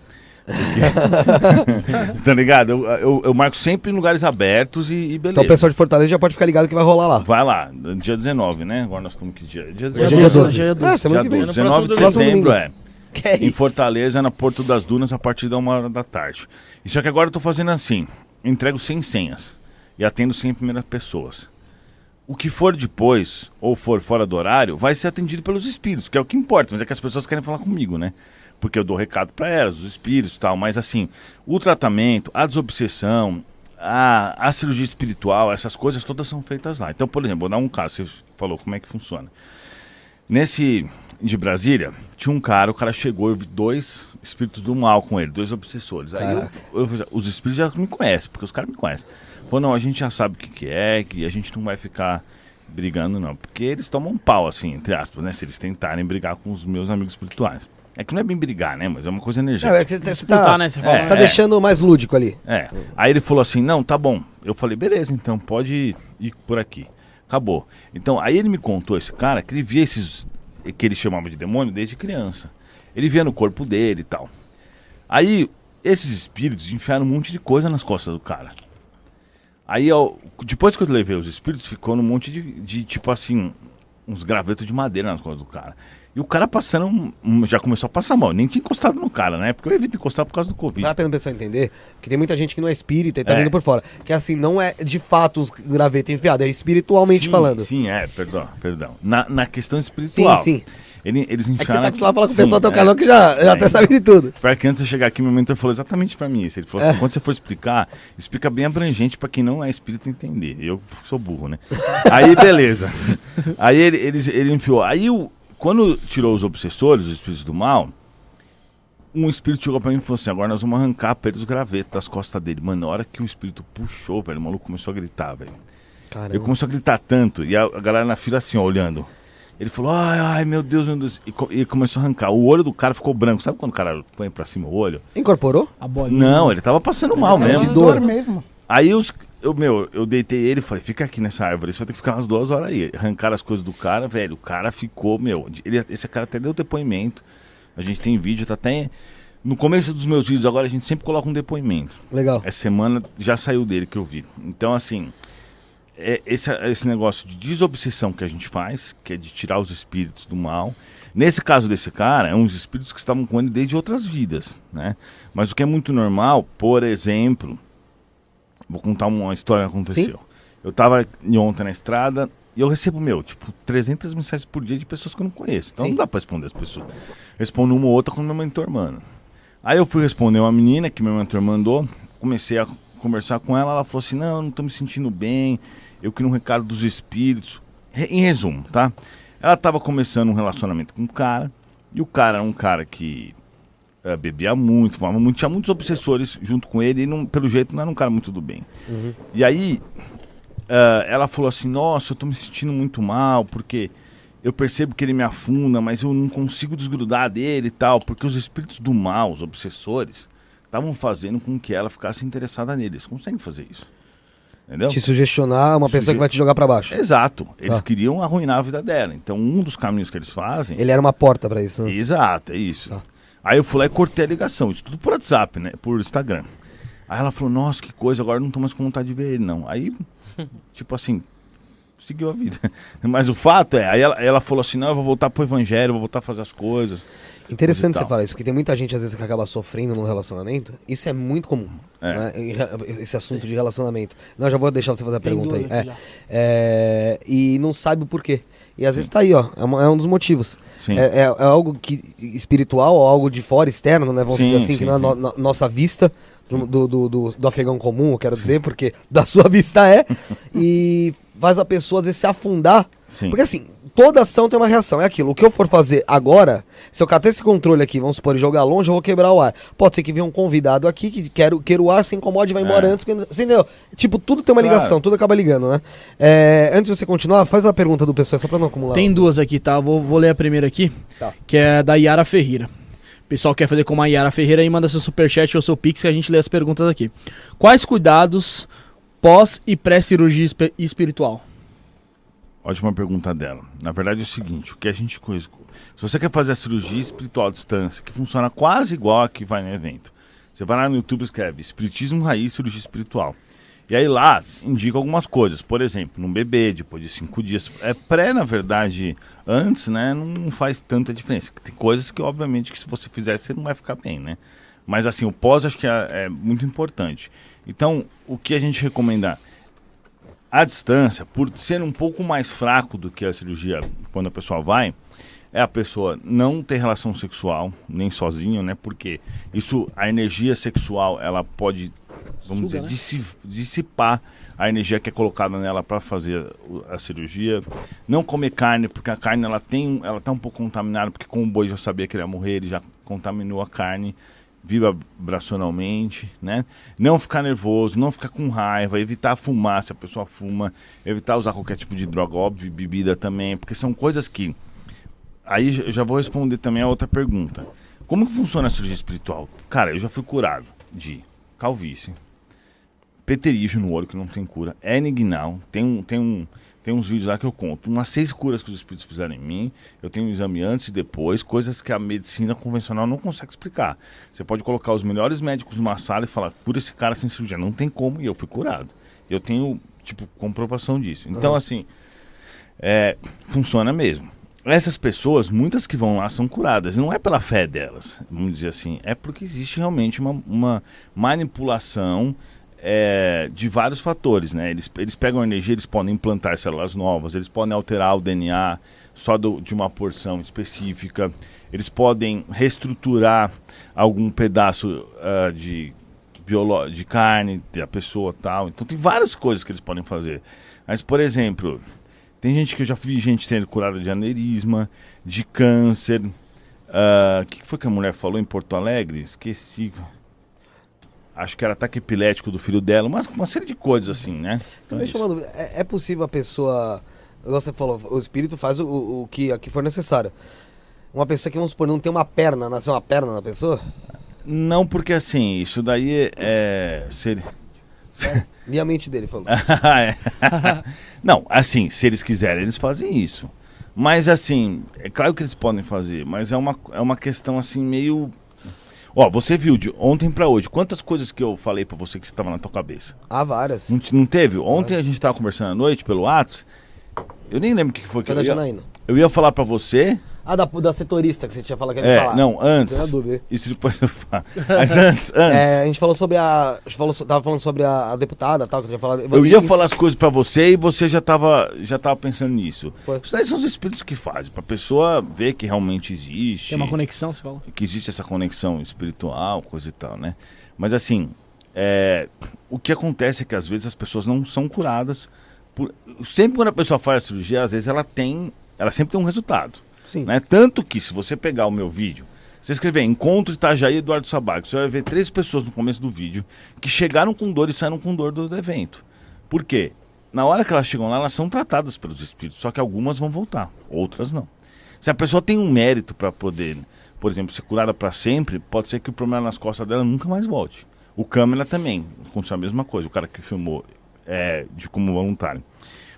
[SPEAKER 5] Porque- tá ligado? Eu, eu, eu marco sempre em lugares abertos e, e beleza.
[SPEAKER 2] Então o pessoal de Fortaleza já pode ficar ligado que vai rolar lá.
[SPEAKER 5] Vai lá, dia 19, né? Agora nós estamos que dia? Dia
[SPEAKER 2] Hoje é
[SPEAKER 5] 19.
[SPEAKER 2] dia
[SPEAKER 1] 12,
[SPEAKER 2] 12.
[SPEAKER 1] dia 12.
[SPEAKER 2] É, semana que
[SPEAKER 5] Dia
[SPEAKER 2] vem.
[SPEAKER 5] 12,
[SPEAKER 3] No
[SPEAKER 5] 19 de setembro, é.
[SPEAKER 2] Que é
[SPEAKER 5] Em? Fortaleza, na Porto das Dunas, a partir da uma hora da tarde. E só que agora eu tô fazendo assim: entrego 100 senhas e atendo 100 primeiras pessoas. O que for depois, ou for fora do horário, vai ser atendido pelos espíritos, que é o que importa, mas é que as pessoas querem falar comigo, né? Porque eu dou recado para elas, os espíritos e tal, mas assim, o tratamento, a desobsessão, a, a cirurgia espiritual, essas coisas todas são feitas lá. Então, por exemplo, vou dar um caso, você falou como é que funciona. Nesse de Brasília, tinha um cara, o cara chegou, eu vi dois espíritos do mal com ele, dois obsessores. Aí eu, eu- os espíritos já me conhecem, porque os caras me conhecem. Falou, não, a gente já sabe o que, que é, que a gente não vai ficar brigando, não. Porque eles tomam um pau, assim, entre aspas, né? Se eles tentarem brigar com os meus amigos espirituais. É que não é bem brigar, né? Mas é uma coisa energética.
[SPEAKER 2] É, é que você, você
[SPEAKER 1] Disputar,
[SPEAKER 2] tá,
[SPEAKER 1] né? Você
[SPEAKER 5] É,
[SPEAKER 2] tá
[SPEAKER 5] é.
[SPEAKER 2] deixando mais lúdico ali.
[SPEAKER 5] É. Aí ele falou assim: não, tá bom. Eu falei: beleza, então pode ir por aqui. Acabou. Então, aí ele me contou, esse cara, que ele via esses. que ele chamava de demônio desde criança. Ele via no corpo dele e tal. Aí, esses espíritos enfiaram um monte de coisa nas costas do cara. Aí, ó, depois que eu levei os espíritos, ficou num monte de, de, tipo assim, uns gravetos de madeira nas costas do cara. E o cara passando, um- um- já começou a passar mal. Nem tinha encostado no cara, né? Porque eu evito encostar por causa do Covid.
[SPEAKER 2] Dá a pena o pessoal entender que tem muita gente que não é espírita e tá
[SPEAKER 5] É.
[SPEAKER 2] vindo por fora. Que assim, não é de fato os gravetos enfiados, é espiritualmente
[SPEAKER 5] Sim,
[SPEAKER 2] falando.
[SPEAKER 5] Sim, é, perdão, perdão. Na, na questão espiritual.
[SPEAKER 2] sim. sim.
[SPEAKER 5] Ele, eles
[SPEAKER 2] É que você
[SPEAKER 5] enfiaram
[SPEAKER 2] tá acostumado a falar com o pessoal do teu
[SPEAKER 5] é.
[SPEAKER 2] canal que já, já
[SPEAKER 5] É,
[SPEAKER 2] até sabe de tudo.
[SPEAKER 5] Pior que antes de chegar aqui, meu mentor falou exatamente pra mim isso. Ele falou
[SPEAKER 2] É.
[SPEAKER 5] assim, quando você for explicar, explica bem abrangente pra quem não é espírita entender. Eu sou burro, né? Aí, beleza. Aí ele, eles, ele enfiou. Aí, o, quando tirou os obsessores, os espíritos do mal, um espírito chegou pra mim e falou assim, agora nós vamos arrancar pra ele os gravetos das costas dele. Mano, na hora que o espírito puxou, velho, o maluco começou a gritar, velho.
[SPEAKER 2] Caramba.
[SPEAKER 5] Ele começou a gritar tanto, e a, a galera na fila assim, ó, olhando. Ele falou, ai, ai, meu Deus, meu Deus. E, co- e começou a arrancar. O olho do cara ficou branco. Sabe quando o cara põe pra cima o olho?
[SPEAKER 2] Incorporou?
[SPEAKER 1] A bolinha.
[SPEAKER 5] Não, ele tava passando mal
[SPEAKER 4] Tava
[SPEAKER 5] mesmo.
[SPEAKER 4] de
[SPEAKER 2] dor
[SPEAKER 4] mesmo.
[SPEAKER 5] Aí os, eu, meu, eu deitei ele e falei, fica aqui nessa árvore, você vai ter que ficar umas duas horas aí. Arrancaram as coisas do cara, velho. O cara ficou, meu. Ele, esse cara até deu depoimento. A gente tem vídeo, tá até. No começo dos meus vídeos agora a gente sempre coloca um depoimento.
[SPEAKER 2] Legal.
[SPEAKER 5] Essa semana já saiu dele que eu vi. Então, assim, é esse, esse negócio de desobsessão que a gente faz, que é de tirar os espíritos do mal. Nesse caso desse cara, é uns espíritos que estavam com ele desde outras vidas, né? Mas o que é muito normal, por exemplo, vou contar uma história que aconteceu. Eu tava ontem na estrada e eu recebo, meu, tipo, 300 mensagens por dia de pessoas que eu não conheço. Então
[SPEAKER 2] Sim.
[SPEAKER 5] não dá pra responder as pessoas. Respondo uma ou outra com meu mentor, mano. Aí eu fui responder uma menina que meu mentor mandou, comecei a conversar com ela, ela falou assim, não, eu não tô me sentindo bem, eu queria um recado dos espíritos. Em resumo, tá? Ela tava começando um relacionamento com um cara, e o cara era um cara que eh, bebia muito, fumava muito, tinha muitos obsessores junto com ele, e não- pelo jeito não era um cara muito do bem. E aí, ah, ela falou assim: Nossa, eu tô me sentindo muito mal, porque eu percebo que ele me afunda, mas eu não consigo desgrudar dele e tal, porque os espíritos do mal, os obsessores, estavam fazendo com que ela ficasse interessada nele. Eles conseguem fazer isso. Entendeu?
[SPEAKER 2] Te sugestionar uma pessoa
[SPEAKER 5] Suge-
[SPEAKER 2] que vai te jogar pra baixo.
[SPEAKER 5] Exato. Eles
[SPEAKER 2] Tá.
[SPEAKER 5] queriam arruinar a vida dela. Então, um dos caminhos que eles fazem.
[SPEAKER 2] Ele era uma porta pra isso. né?
[SPEAKER 5] Exato, é isso.
[SPEAKER 2] Tá.
[SPEAKER 5] Aí eu fui lá e cortei a ligação, isso tudo por WhatsApp, né? Por Instagram. Aí ela falou, nossa, que coisa, agora eu não tô mais com vontade de ver ele, não. Aí, tipo assim, seguiu a vida. Mas o fato é, aí ela, ela falou assim, não, eu vou voltar pro evangelho, vou voltar a fazer as coisas.
[SPEAKER 2] Interessante você falar isso, porque tem muita gente às vezes que acaba sofrendo num relacionamento. Isso é muito comum.
[SPEAKER 5] É.
[SPEAKER 2] né? Esse assunto de relacionamento. Não, já vou deixar você fazer a
[SPEAKER 1] Tem
[SPEAKER 2] pergunta aí. É. É, e não sabe o porquê. E às vezes tá aí, ó. É, uma- é um dos motivos.
[SPEAKER 5] Sim.
[SPEAKER 2] É, é- é algo que, espiritual, ou algo de fora, externo, né? Vamos
[SPEAKER 5] Sim,
[SPEAKER 2] dizer assim,
[SPEAKER 5] sim,
[SPEAKER 2] que não é
[SPEAKER 5] sim.
[SPEAKER 2] no- no- nossa vista do, do, do, do- afegão comum, eu quero dizer, porque da sua vista é. e faz a pessoa às vezes se afundar.
[SPEAKER 5] Sim.
[SPEAKER 2] Porque assim, toda ação tem uma reação. É aquilo. O que eu for fazer agora, se eu catar esse controle aqui, vamos supor, e jogar longe, eu vou quebrar o ar. Pode ser que venha um convidado aqui que quer, queira o ar, se incomode e vai embora
[SPEAKER 5] É.
[SPEAKER 2] antes. porque- Você entendeu? Tipo, tudo tem uma
[SPEAKER 5] Claro.
[SPEAKER 2] ligação, tudo acaba ligando, né? É, antes de você continuar, faz a pergunta do pessoal, só pra não acumular.
[SPEAKER 1] Tem duas aqui, tá? Vou, vou ler a primeira aqui,
[SPEAKER 2] Tá.
[SPEAKER 1] que é da Yara Ferreira. O pessoal quer fazer como a Yara Ferreira aí, manda seu superchat ou seu pix que a gente lê as perguntas aqui. Quais cuidados pós e pré-cirurgia espiritual?
[SPEAKER 5] Ótima pergunta dela. Na verdade é o seguinte, o que a gente coisa. Se você quer fazer a cirurgia espiritual à distância, que funciona quase igual a que vai no evento, você vai lá no YouTube e escreve Espiritismo Raiz Cirurgia Espiritual. E aí lá indica algumas coisas. Por exemplo, não beber depois de cinco dias. É pré, na verdade, antes, né? Não faz tanta diferença. Tem coisas que, obviamente, que se você fizer, você não vai ficar bem, né? Mas assim, o pós acho que é, é muito importante. Então, o que a gente recomenda? A distância, por ser um pouco mais fraco do que a cirurgia quando a pessoa vai, é a pessoa não ter relação sexual, nem sozinho, né? Porque isso, a energia sexual, ela pode, vamos
[SPEAKER 1] Suga,
[SPEAKER 5] dizer,
[SPEAKER 1] né?
[SPEAKER 5] dissi- dissipar a energia que é colocada nela para fazer a cirurgia. Não comer carne, porque a carne ela tem, ela tá um pouco contaminada, porque como o boi já sabia que ele ia morrer, ele já contaminou a carne vibracionalmente, né? Não ficar nervoso, não ficar com raiva, evitar fumar se a pessoa fuma, evitar usar qualquer tipo de droga, óbvio, bebida também, porque são coisas que aí eu já vou responder também a outra pergunta. Como que funciona a cirurgia espiritual? Cara, eu já fui curado de calvície, peterígio no olho que não tem cura, hernia inguinal, tem um, tem um tem uns vídeos lá que eu conto, umas seis curas que os espíritos fizeram em mim. Eu tenho um exame antes e depois, coisas que a medicina convencional não consegue explicar. Você pode colocar os melhores médicos numa sala e falar, cura esse cara sem cirurgia. Não tem como, e eu fui curado. Eu tenho, tipo, comprovação disso. Então, assim, é, funciona mesmo. Essas pessoas, muitas que vão lá são curadas. Não é pela fé delas, vamos dizer assim. É porque existe realmente uma, uma manipulação é, de vários fatores, né? Eles, eles pegam energia, eles podem implantar células novas, eles podem alterar o DNA só do- de uma porção específica, eles podem reestruturar algum pedaço ah, de, biolo- de carne da pessoa tal. Então tem várias coisas que eles podem fazer. Mas, por exemplo, tem gente que eu já vi gente sendo curada de aneurisma, de câncer. ah, O que que foi que a mulher falou em Porto Alegre? Esqueci. Acho que era ataque epilético do filho dela, mas uma série de coisas assim, né? Então,
[SPEAKER 2] Deixa uma dúvida. É, é possível a pessoa. Você falou, o espírito faz o, o, que, o que for necessário. Uma pessoa que, vamos supor, não tem uma perna, nasceu uma perna na pessoa?
[SPEAKER 5] Não, porque assim, isso daí é. é ser...
[SPEAKER 2] Minha mente dele falou.
[SPEAKER 5] É. Não, assim, se eles quiserem, eles fazem isso. Mas assim, é claro que eles podem fazer, mas é uma, é uma questão assim meio. Ó, você viu de ontem pra hoje, quantas coisas que eu falei pra você que estava na tua cabeça?
[SPEAKER 2] Há várias.
[SPEAKER 5] Não, não teve? Ontem a gente tava conversando à noite pelo Whats. Eu nem lembro o que foi que
[SPEAKER 2] Foi da
[SPEAKER 5] eu ia,
[SPEAKER 2] Janaína.
[SPEAKER 5] eu ia falar pra você.
[SPEAKER 2] Ah, da, da setorista que você tinha falado que ia
[SPEAKER 5] É,
[SPEAKER 2] falar.
[SPEAKER 5] não, antes.
[SPEAKER 2] A dúvida.
[SPEAKER 5] Isso depois eu falo. Mas antes, antes.
[SPEAKER 2] É, a gente falou sobre a. A gente falou, tava falando sobre a, a deputada tal, que eu tinha falado.
[SPEAKER 5] Eu ia
[SPEAKER 2] Isso-
[SPEAKER 5] falar as coisas pra você e você já tava, já tava pensando nisso.
[SPEAKER 2] Foi.
[SPEAKER 5] Isso daí são os espíritos que fazem, pra pessoa ver que realmente existe.
[SPEAKER 1] Tem uma conexão, você falou?
[SPEAKER 5] que existe essa conexão espiritual, coisa e tal, né? Mas assim, é, o que acontece é que às vezes as pessoas não são curadas. Por, sempre quando a pessoa faz a cirurgia, às vezes ela tem, ela sempre tem um resultado.
[SPEAKER 2] Sim.
[SPEAKER 5] Né? Tanto que se você pegar o meu vídeo, você escrever Encontro Itajaí Eduardo Sabac, você vai ver três pessoas no começo do vídeo que chegaram com dor e saíram com dor do, do evento. Por quê? Na hora que elas chegam lá, elas são tratadas pelos espíritos, só que algumas vão voltar, outras não. Se a pessoa tem um mérito para poder, por exemplo, ser curada para sempre, pode ser que o problema nas costas dela nunca mais volte. O câmera também, aconteceu a mesma coisa, o cara que filmou é, de como voluntário.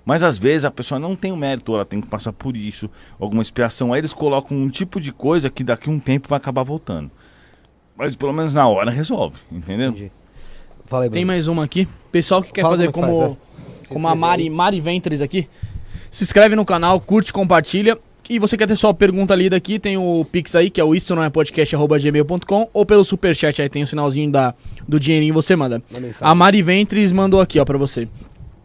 [SPEAKER 5] Mas às vezes a pessoa não tem o mérito, ou ela tem que passar por isso, alguma expiação. Aí eles colocam um tipo de coisa que daqui a um tempo vai acabar voltando. Mas pelo menos na hora resolve, entendeu?
[SPEAKER 2] Entendi. Fala aí, Bruno.
[SPEAKER 1] Tem mais uma aqui. Pessoal que quer
[SPEAKER 2] Fala
[SPEAKER 1] fazer
[SPEAKER 2] como é
[SPEAKER 1] como,
[SPEAKER 2] faz, é.
[SPEAKER 1] Como a Mari,
[SPEAKER 2] aí.
[SPEAKER 1] Mari Ventres aqui, se inscreve no canal, curte, compartilha. E você quer ter sua pergunta lida aqui, tem o Pix aí, que é o isto não é podcast, arroba gmail.com, ou pelo superchat aí tem o sinalzinho da, do dinheirinho você manda. A Mari Ventres mandou aqui, ó, pra você.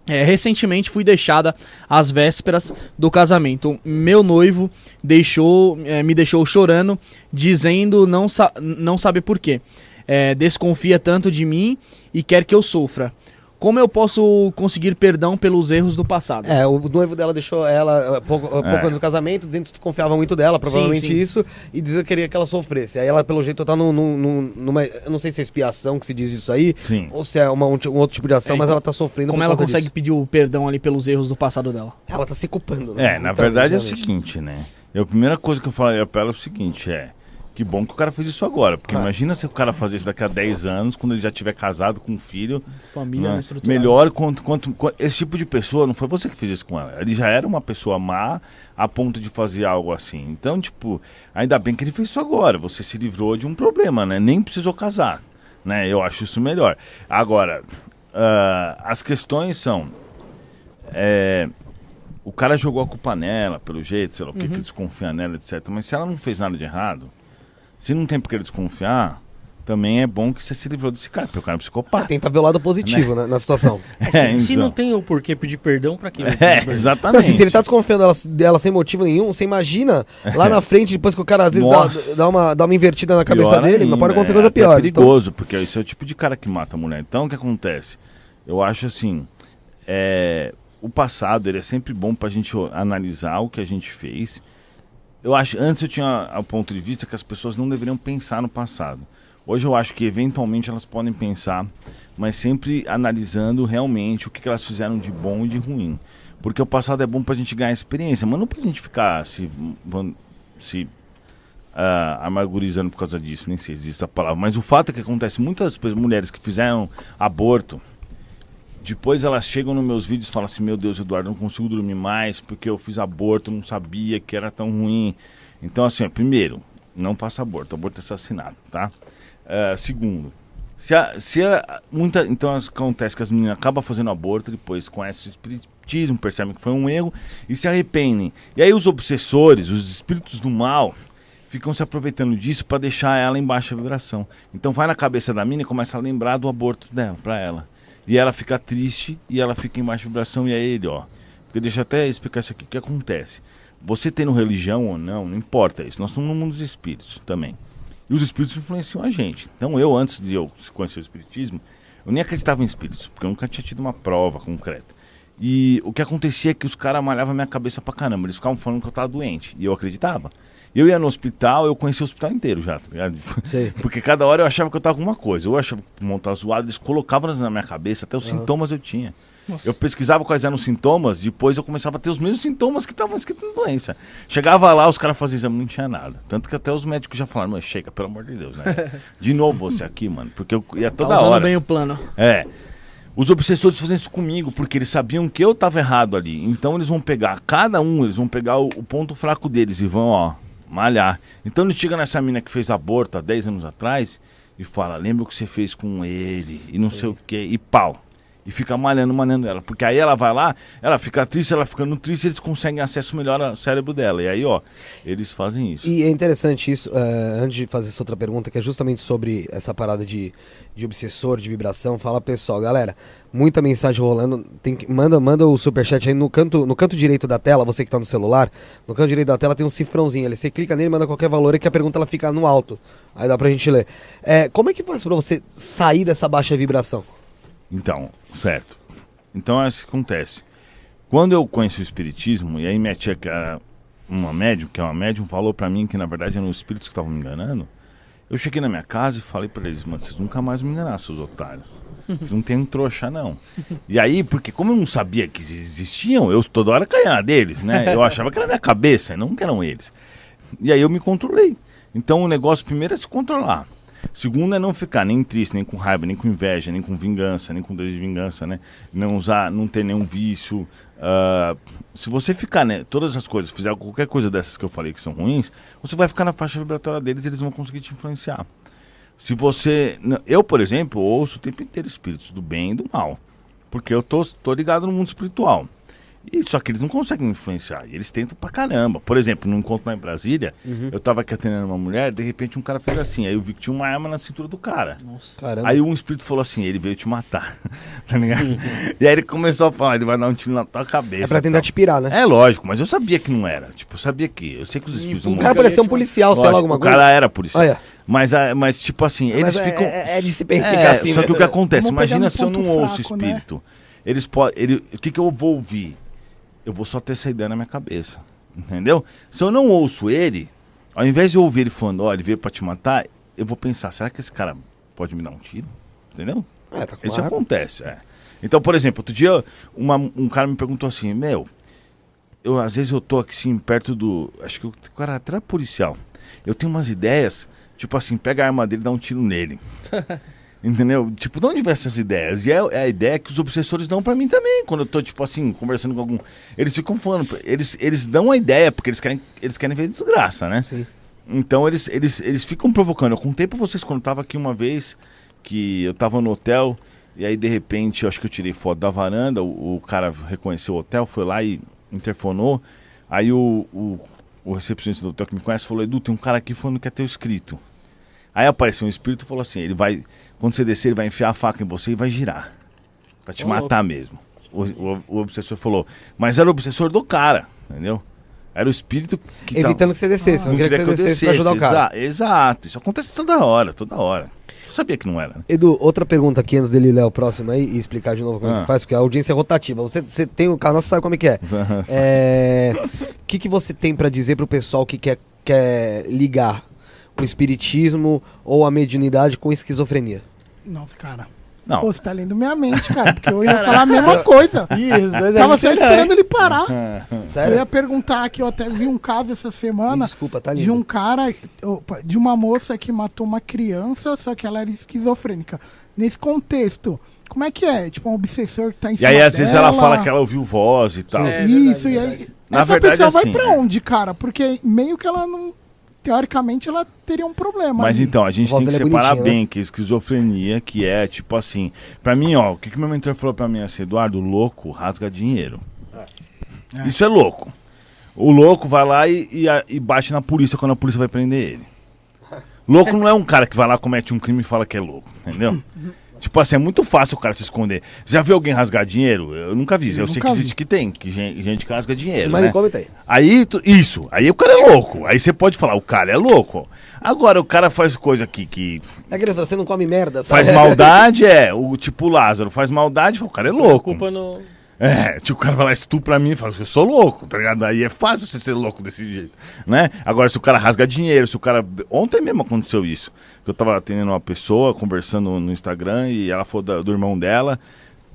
[SPEAKER 1] É, recentemente fui deixada às vésperas do casamento. Meu noivo deixou, é, me deixou chorando, dizendo não, sa não sabe por quê. É, desconfia tanto de mim e quer que eu sofra. Como eu posso conseguir perdão pelos erros do passado?
[SPEAKER 2] É, o noivo dela deixou ela eh, pouco, eh, pouco
[SPEAKER 5] É.
[SPEAKER 2] antes do casamento, dizendo que confiava muito dela, provavelmente
[SPEAKER 1] sim.
[SPEAKER 2] isso, e dizia que queria que ela sofresse. Aí ela, pelo jeito, tá num, num- num- numa. Eu não sei se é expiação que se diz isso aí,
[SPEAKER 5] Sim.
[SPEAKER 2] ou se é uma, um, um outro tipo de ação,
[SPEAKER 1] É,
[SPEAKER 2] mas ela tá sofrendo
[SPEAKER 1] Como
[SPEAKER 2] por
[SPEAKER 1] ela
[SPEAKER 2] conta
[SPEAKER 1] consegue
[SPEAKER 2] disso.
[SPEAKER 1] pedir o perdão ali pelos erros do passado dela?
[SPEAKER 2] Ela tá se culpando, né?
[SPEAKER 5] É, na
[SPEAKER 2] Então,
[SPEAKER 5] verdade é o seguinte, né? Eu, a primeira coisa que eu falaria pra ela é o seguinte, é... Que bom que o cara fez isso agora, porque
[SPEAKER 2] Ah.
[SPEAKER 5] imagina se o cara fazer isso daqui a 10 anos, quando ele já tiver casado com um filho,
[SPEAKER 1] Família
[SPEAKER 5] né? melhor quanto, quanto, quanto- Esse tipo de pessoa, não foi você que fez isso com ela, ele já era uma pessoa má a ponto de fazer algo assim. Então, tipo, ainda bem que ele fez isso agora, você se livrou de um problema, né? Nem precisou casar, né? Eu acho isso melhor. Agora, ah, as questões são... é, o cara jogou a culpa nela, pelo jeito, sei lá o que, que desconfia nela, etc. Mas se ela não fez nada de errado, se não tem por que desconfiar, também é bom que você se livrou desse cara, porque o cara é um psicopata.
[SPEAKER 2] tenta ver o lado positivo né, na situação.
[SPEAKER 5] É,
[SPEAKER 3] Se
[SPEAKER 5] então.
[SPEAKER 3] não tem o porquê pedir perdão, pra quê?
[SPEAKER 5] É,
[SPEAKER 2] Não,
[SPEAKER 5] exatamente.
[SPEAKER 2] assim, se ele tá desconfiando dela, dela sem motivo nenhum, você imagina lá na frente, depois que o cara às vezes dá, dá uma, dá uma invertida na cabeça
[SPEAKER 5] Pior
[SPEAKER 2] dele,
[SPEAKER 5] ainda,
[SPEAKER 2] pode acontecer
[SPEAKER 5] é,
[SPEAKER 2] coisa pior. então-
[SPEAKER 5] perigoso, porque esse é o tipo de cara que mata a mulher. Então, o que acontece? Eu acho assim, é, o passado ele é sempre bom pra gente analisar o que a gente fez. Eu acho, antes eu tinha o ponto de vista que as pessoas não deveriam pensar no passado. Hoje eu acho que eventualmente elas podem pensar, mas sempre analisando realmente o que, que elas fizeram de bom e de ruim. Porque o passado é bom pra gente ganhar experiência, mas não pra gente ficar se, se ah, amargurizando por causa disso, nem sei se existe essa palavra. Mas o fato é que acontece muitas mulheres que fizeram aborto, depois elas chegam nos meus vídeos e falam assim: Meu Deus, Eduardo, não consigo dormir mais porque eu fiz aborto, não sabia que era tão ruim. Então, assim, primeiro, não faça aborto, aborto é assassinato, tá? Ah, segundo, se a, se a, muita, então acontece que as meninas acabam fazendo aborto, depois conhecem o espiritismo, percebem que foi um erro e se arrependem. E aí os obsessores, os espíritos do mal, ficam se aproveitando disso para deixar ela em baixa vibração. Então vai na cabeça da mina e começa a lembrar do aborto dela, para ela. E ela fica triste e ela fica em baixa vibração e é ele, ó. Porque deixa eu até explicar isso aqui, o que acontece. Você tendo religião ou não, não importa isso. Nós estamos no mundo dos espíritos também. E os espíritos influenciam a gente. Então eu, antes de eu conhecer o espiritismo, eu nem acreditava em espíritos, porque eu nunca tinha tido uma prova concreta. E o que acontecia é que os caras malhavam minha cabeça pra caramba. Eles ficavam falando que eu tava doente. E eu acreditava. Eu ia no hospital, eu conhecia o hospital inteiro já, tá ligado?
[SPEAKER 2] Sei.
[SPEAKER 5] Porque cada hora eu achava que eu tava com alguma coisa. Eu achava que tava zoado, eles colocavam na minha cabeça, até os sintomas eu tinha.
[SPEAKER 1] Nossa.
[SPEAKER 5] Eu pesquisava quais eram os sintomas, depois eu começava a ter os mesmos sintomas que estavam escritos na doença. Chegava lá, os caras faziam exame, não tinha nada. Tanto que até os médicos já falaram, mas chega, pelo amor de Deus, né? De novo você aqui, mano. Porque eu ia
[SPEAKER 1] Tá
[SPEAKER 5] toda
[SPEAKER 1] usando
[SPEAKER 5] hora.
[SPEAKER 1] bem o plano.
[SPEAKER 5] É. Os obsessores fazem isso comigo, porque eles sabiam que eu tava errado ali. Então eles vão pegar, cada um, eles vão pegar o, o ponto fraco deles e vão, ó, malhar. Então ele chega nessa mina que fez aborto há 10 anos atrás e fala, lembra o que você fez com ele, e não sei o que, e pau. E fica malhando, malhando ela. Porque aí ela vai lá, ela fica triste, ela ficando triste, eles conseguem acesso melhor ao cérebro dela. E aí, ó, eles fazem isso.
[SPEAKER 2] E é interessante isso, eh, antes de fazer essa outra pergunta, que é justamente sobre essa parada de, de obsessor, de vibração. Fala pessoal, galera, muita mensagem rolando. Tem que, manda, manda o superchat aí no canto, no canto direito da tela, você que tá no celular. No canto direito da tela tem um cifrãozinho ali. Você clica nele, manda qualquer valor e que a pergunta ela fica no alto. Aí dá pra gente ler. Eh, como é que faz pra você sair dessa baixa vibração?
[SPEAKER 5] Então, certo. Então é isso que acontece. Quando eu conheci o espiritismo, e aí minha tia, que era uma médium, que é uma médium, falou pra mim que na verdade eram os espíritos que estavam me enganando. Eu cheguei na minha casa e falei pra eles, mano, vocês nunca mais me enganar, seus otários. Não tem um trouxa, não. E aí, porque como eu não sabia que existiam, eu toda hora caía na deles, né? Eu achava que era minha cabeça, não que eram eles. E aí eu me controlei. Então o negócio primeiro é se controlar. Segundo é não ficar nem triste, nem com raiva, nem com inveja, nem com vingança, nem com desejo de vingança, né? Não usar, não ter nenhum vício. Ah, se você ficar, né, todas essas coisas, fizer qualquer coisa dessas que eu falei que são ruins, você vai ficar na faixa vibratória deles e eles vão conseguir te influenciar. Se você. Eu, por exemplo, ouço o tempo inteiro espíritos do bem e do mal. Porque eu tô, tô ligado no mundo espiritual. E, só que eles não conseguem me influenciar. E eles tentam pra caramba. Por exemplo, num encontro lá em Brasília, eu tava aqui atendendo uma mulher, de repente um cara fez assim. Aí eu vi que tinha uma arma na cintura do cara.
[SPEAKER 2] Caramba.
[SPEAKER 5] Aí um espírito falou assim, ele veio te matar. tá ligado? e aí ele começou a falar, ele vai dar um tiro na tua cabeça.
[SPEAKER 2] é pra tentar
[SPEAKER 5] tal.
[SPEAKER 2] te pirar, né?
[SPEAKER 5] É lógico, mas eu sabia que não era. Tipo, eu sabia que. Eu sei que os espíritos
[SPEAKER 1] O
[SPEAKER 5] não
[SPEAKER 2] O cara parecia um policial, sei lá,
[SPEAKER 5] Lógico,
[SPEAKER 2] alguma
[SPEAKER 5] o
[SPEAKER 2] coisa.
[SPEAKER 5] cara era policial.
[SPEAKER 2] Olha.
[SPEAKER 5] Mas, ah, mas, tipo assim, eles
[SPEAKER 2] Mas é-
[SPEAKER 5] ficam.
[SPEAKER 2] é- é de se ficar
[SPEAKER 5] É,
[SPEAKER 2] assim,
[SPEAKER 5] Só
[SPEAKER 2] né?
[SPEAKER 5] que o que acontece? Imagina se eu não
[SPEAKER 4] ponto
[SPEAKER 5] ouço
[SPEAKER 4] fraco, né?
[SPEAKER 5] espírito. Eles podem. Ele, o que, que eu vou ouvir? Eu vou só ter essa ideia na minha cabeça. Entendeu? Se eu não ouço ele, ao invés de eu ouvir ele falando, ó, ele veio pra te matar, eu vou pensar, será que esse cara pode me dar um tiro? Entendeu?
[SPEAKER 2] É, tá
[SPEAKER 5] Isso acontece, é. Então, por exemplo, outro dia uma- um cara me perguntou assim, meu, eu às vezes eu tô aqui assim, perto do. Acho que o cara até policial. Eu tenho umas ideias, tipo assim, pega a arma dele e dá um tiro nele. Entendeu? Tipo, de onde vem essas ideias? E é, é a ideia que os obsessores dão pra mim também, quando eu tô, tipo assim, conversando com algum. Eles ficam falando, eles, eles dão a ideia, porque eles querem, eles querem ver desgraça, né?
[SPEAKER 2] Sim.
[SPEAKER 5] Então eles, eles, eles ficam provocando. Eu contei pra vocês quando eu tava aqui uma vez, que eu tava no hotel, e aí de repente, eu acho que eu tirei foto da varanda, o, o cara reconheceu o hotel, foi lá e interfonou. Aí o, o, o recepcionista do hotel que me conhece falou, Edu, tem um cara aqui falando que é teu escrito. Aí apareceu um espírito e falou assim, ele vai, quando você descer, ele vai enfiar a faca em você e vai girar. Pra te
[SPEAKER 3] Ô,
[SPEAKER 5] matar mesmo. O, o, o obsessor falou, mas era o obsessor do cara, entendeu? Era o espírito que tava-
[SPEAKER 2] Evitando que você descesse. não
[SPEAKER 5] não
[SPEAKER 2] queria que
[SPEAKER 5] queria
[SPEAKER 2] você
[SPEAKER 5] que eu
[SPEAKER 2] descesse pra ajudar o
[SPEAKER 5] descesse,
[SPEAKER 2] cara.
[SPEAKER 5] exa- Exato, isso acontece toda hora, toda hora. Eu sabia que não era. né?
[SPEAKER 2] Edu, outra pergunta aqui antes dele ler o próximo aí e explicar de novo como é
[SPEAKER 5] Ah.
[SPEAKER 2] que faz, porque a audiência é rotativa. Você, você tem o canal, você sabe como é que é. É, O que, que você tem pra dizer pro pessoal que quer, quer ligar o espiritismo ou a mediunidade com esquizofrenia?
[SPEAKER 4] Nossa, cara.
[SPEAKER 5] Não,
[SPEAKER 4] Pô, você tá lendo minha mente, cara. Porque eu ia falar a mesma coisa.
[SPEAKER 1] Dois é
[SPEAKER 4] Tava só esperando ele parar. Eu
[SPEAKER 2] Sério?
[SPEAKER 4] ia perguntar aqui, eu até vi um caso essa
[SPEAKER 2] Me
[SPEAKER 4] semana
[SPEAKER 2] desculpa, tá
[SPEAKER 4] de
[SPEAKER 2] lindo.
[SPEAKER 4] um cara, de uma moça que matou uma criança, só que ela era esquizofrênica. Nesse contexto, como é que é? Tipo, um obsessor que tá em
[SPEAKER 5] e
[SPEAKER 4] cima
[SPEAKER 5] aí às vezes ela
[SPEAKER 4] dela.
[SPEAKER 5] fala que ela ouviu voz e tal.
[SPEAKER 1] É,
[SPEAKER 4] Isso,
[SPEAKER 1] verdade,
[SPEAKER 4] e aí.
[SPEAKER 1] verdade.
[SPEAKER 5] Na
[SPEAKER 4] essa
[SPEAKER 5] verdade,
[SPEAKER 4] pessoa vai
[SPEAKER 5] assim,
[SPEAKER 4] pra
[SPEAKER 5] é.
[SPEAKER 4] onde, cara? Porque meio que ela não. Teoricamente, ela teria um problema.
[SPEAKER 5] Mas
[SPEAKER 4] ali.
[SPEAKER 5] então, a gente
[SPEAKER 2] A
[SPEAKER 5] tem que
[SPEAKER 2] é
[SPEAKER 5] separar
[SPEAKER 2] bonitinha,
[SPEAKER 5] bem que esquizofrenia, que é tipo assim. Pra mim, ó, o que, que meu mentor falou pra mim assim, Eduardo, louco rasga dinheiro. Isso é louco. O louco vai lá e, e, e bate na polícia quando a polícia vai prender ele. Louco não é um cara que vai lá, comete um crime e fala que é louco, entendeu? Tipo assim, é muito fácil o cara se esconder. Já viu alguém rasgar dinheiro? Eu nunca vi. Eu,
[SPEAKER 4] Eu
[SPEAKER 5] sei
[SPEAKER 4] nunca
[SPEAKER 5] que
[SPEAKER 4] vi.
[SPEAKER 5] existe que tem, que gen- gente que rasga dinheiro.
[SPEAKER 2] Mas
[SPEAKER 5] né?
[SPEAKER 2] me comenta aí.
[SPEAKER 5] Tu- isso, aí o cara é louco. Aí você pode falar, o cara é louco. Agora, o cara faz coisa aqui que
[SPEAKER 2] É só, você não come merda, sabe?
[SPEAKER 5] faz maldade, é. O tipo Lázaro faz maldade, o cara é louco.
[SPEAKER 3] Culpa no.
[SPEAKER 5] É, tipo, o cara vai lá estupra mim e fala, eu sou louco, tá ligado? Aí é fácil você ser louco desse jeito, né? Agora, se o cara rasga dinheiro, se o cara. Ontem mesmo aconteceu isso. Eu tava atendendo uma pessoa, conversando no Instagram, e ela falou da- do irmão dela,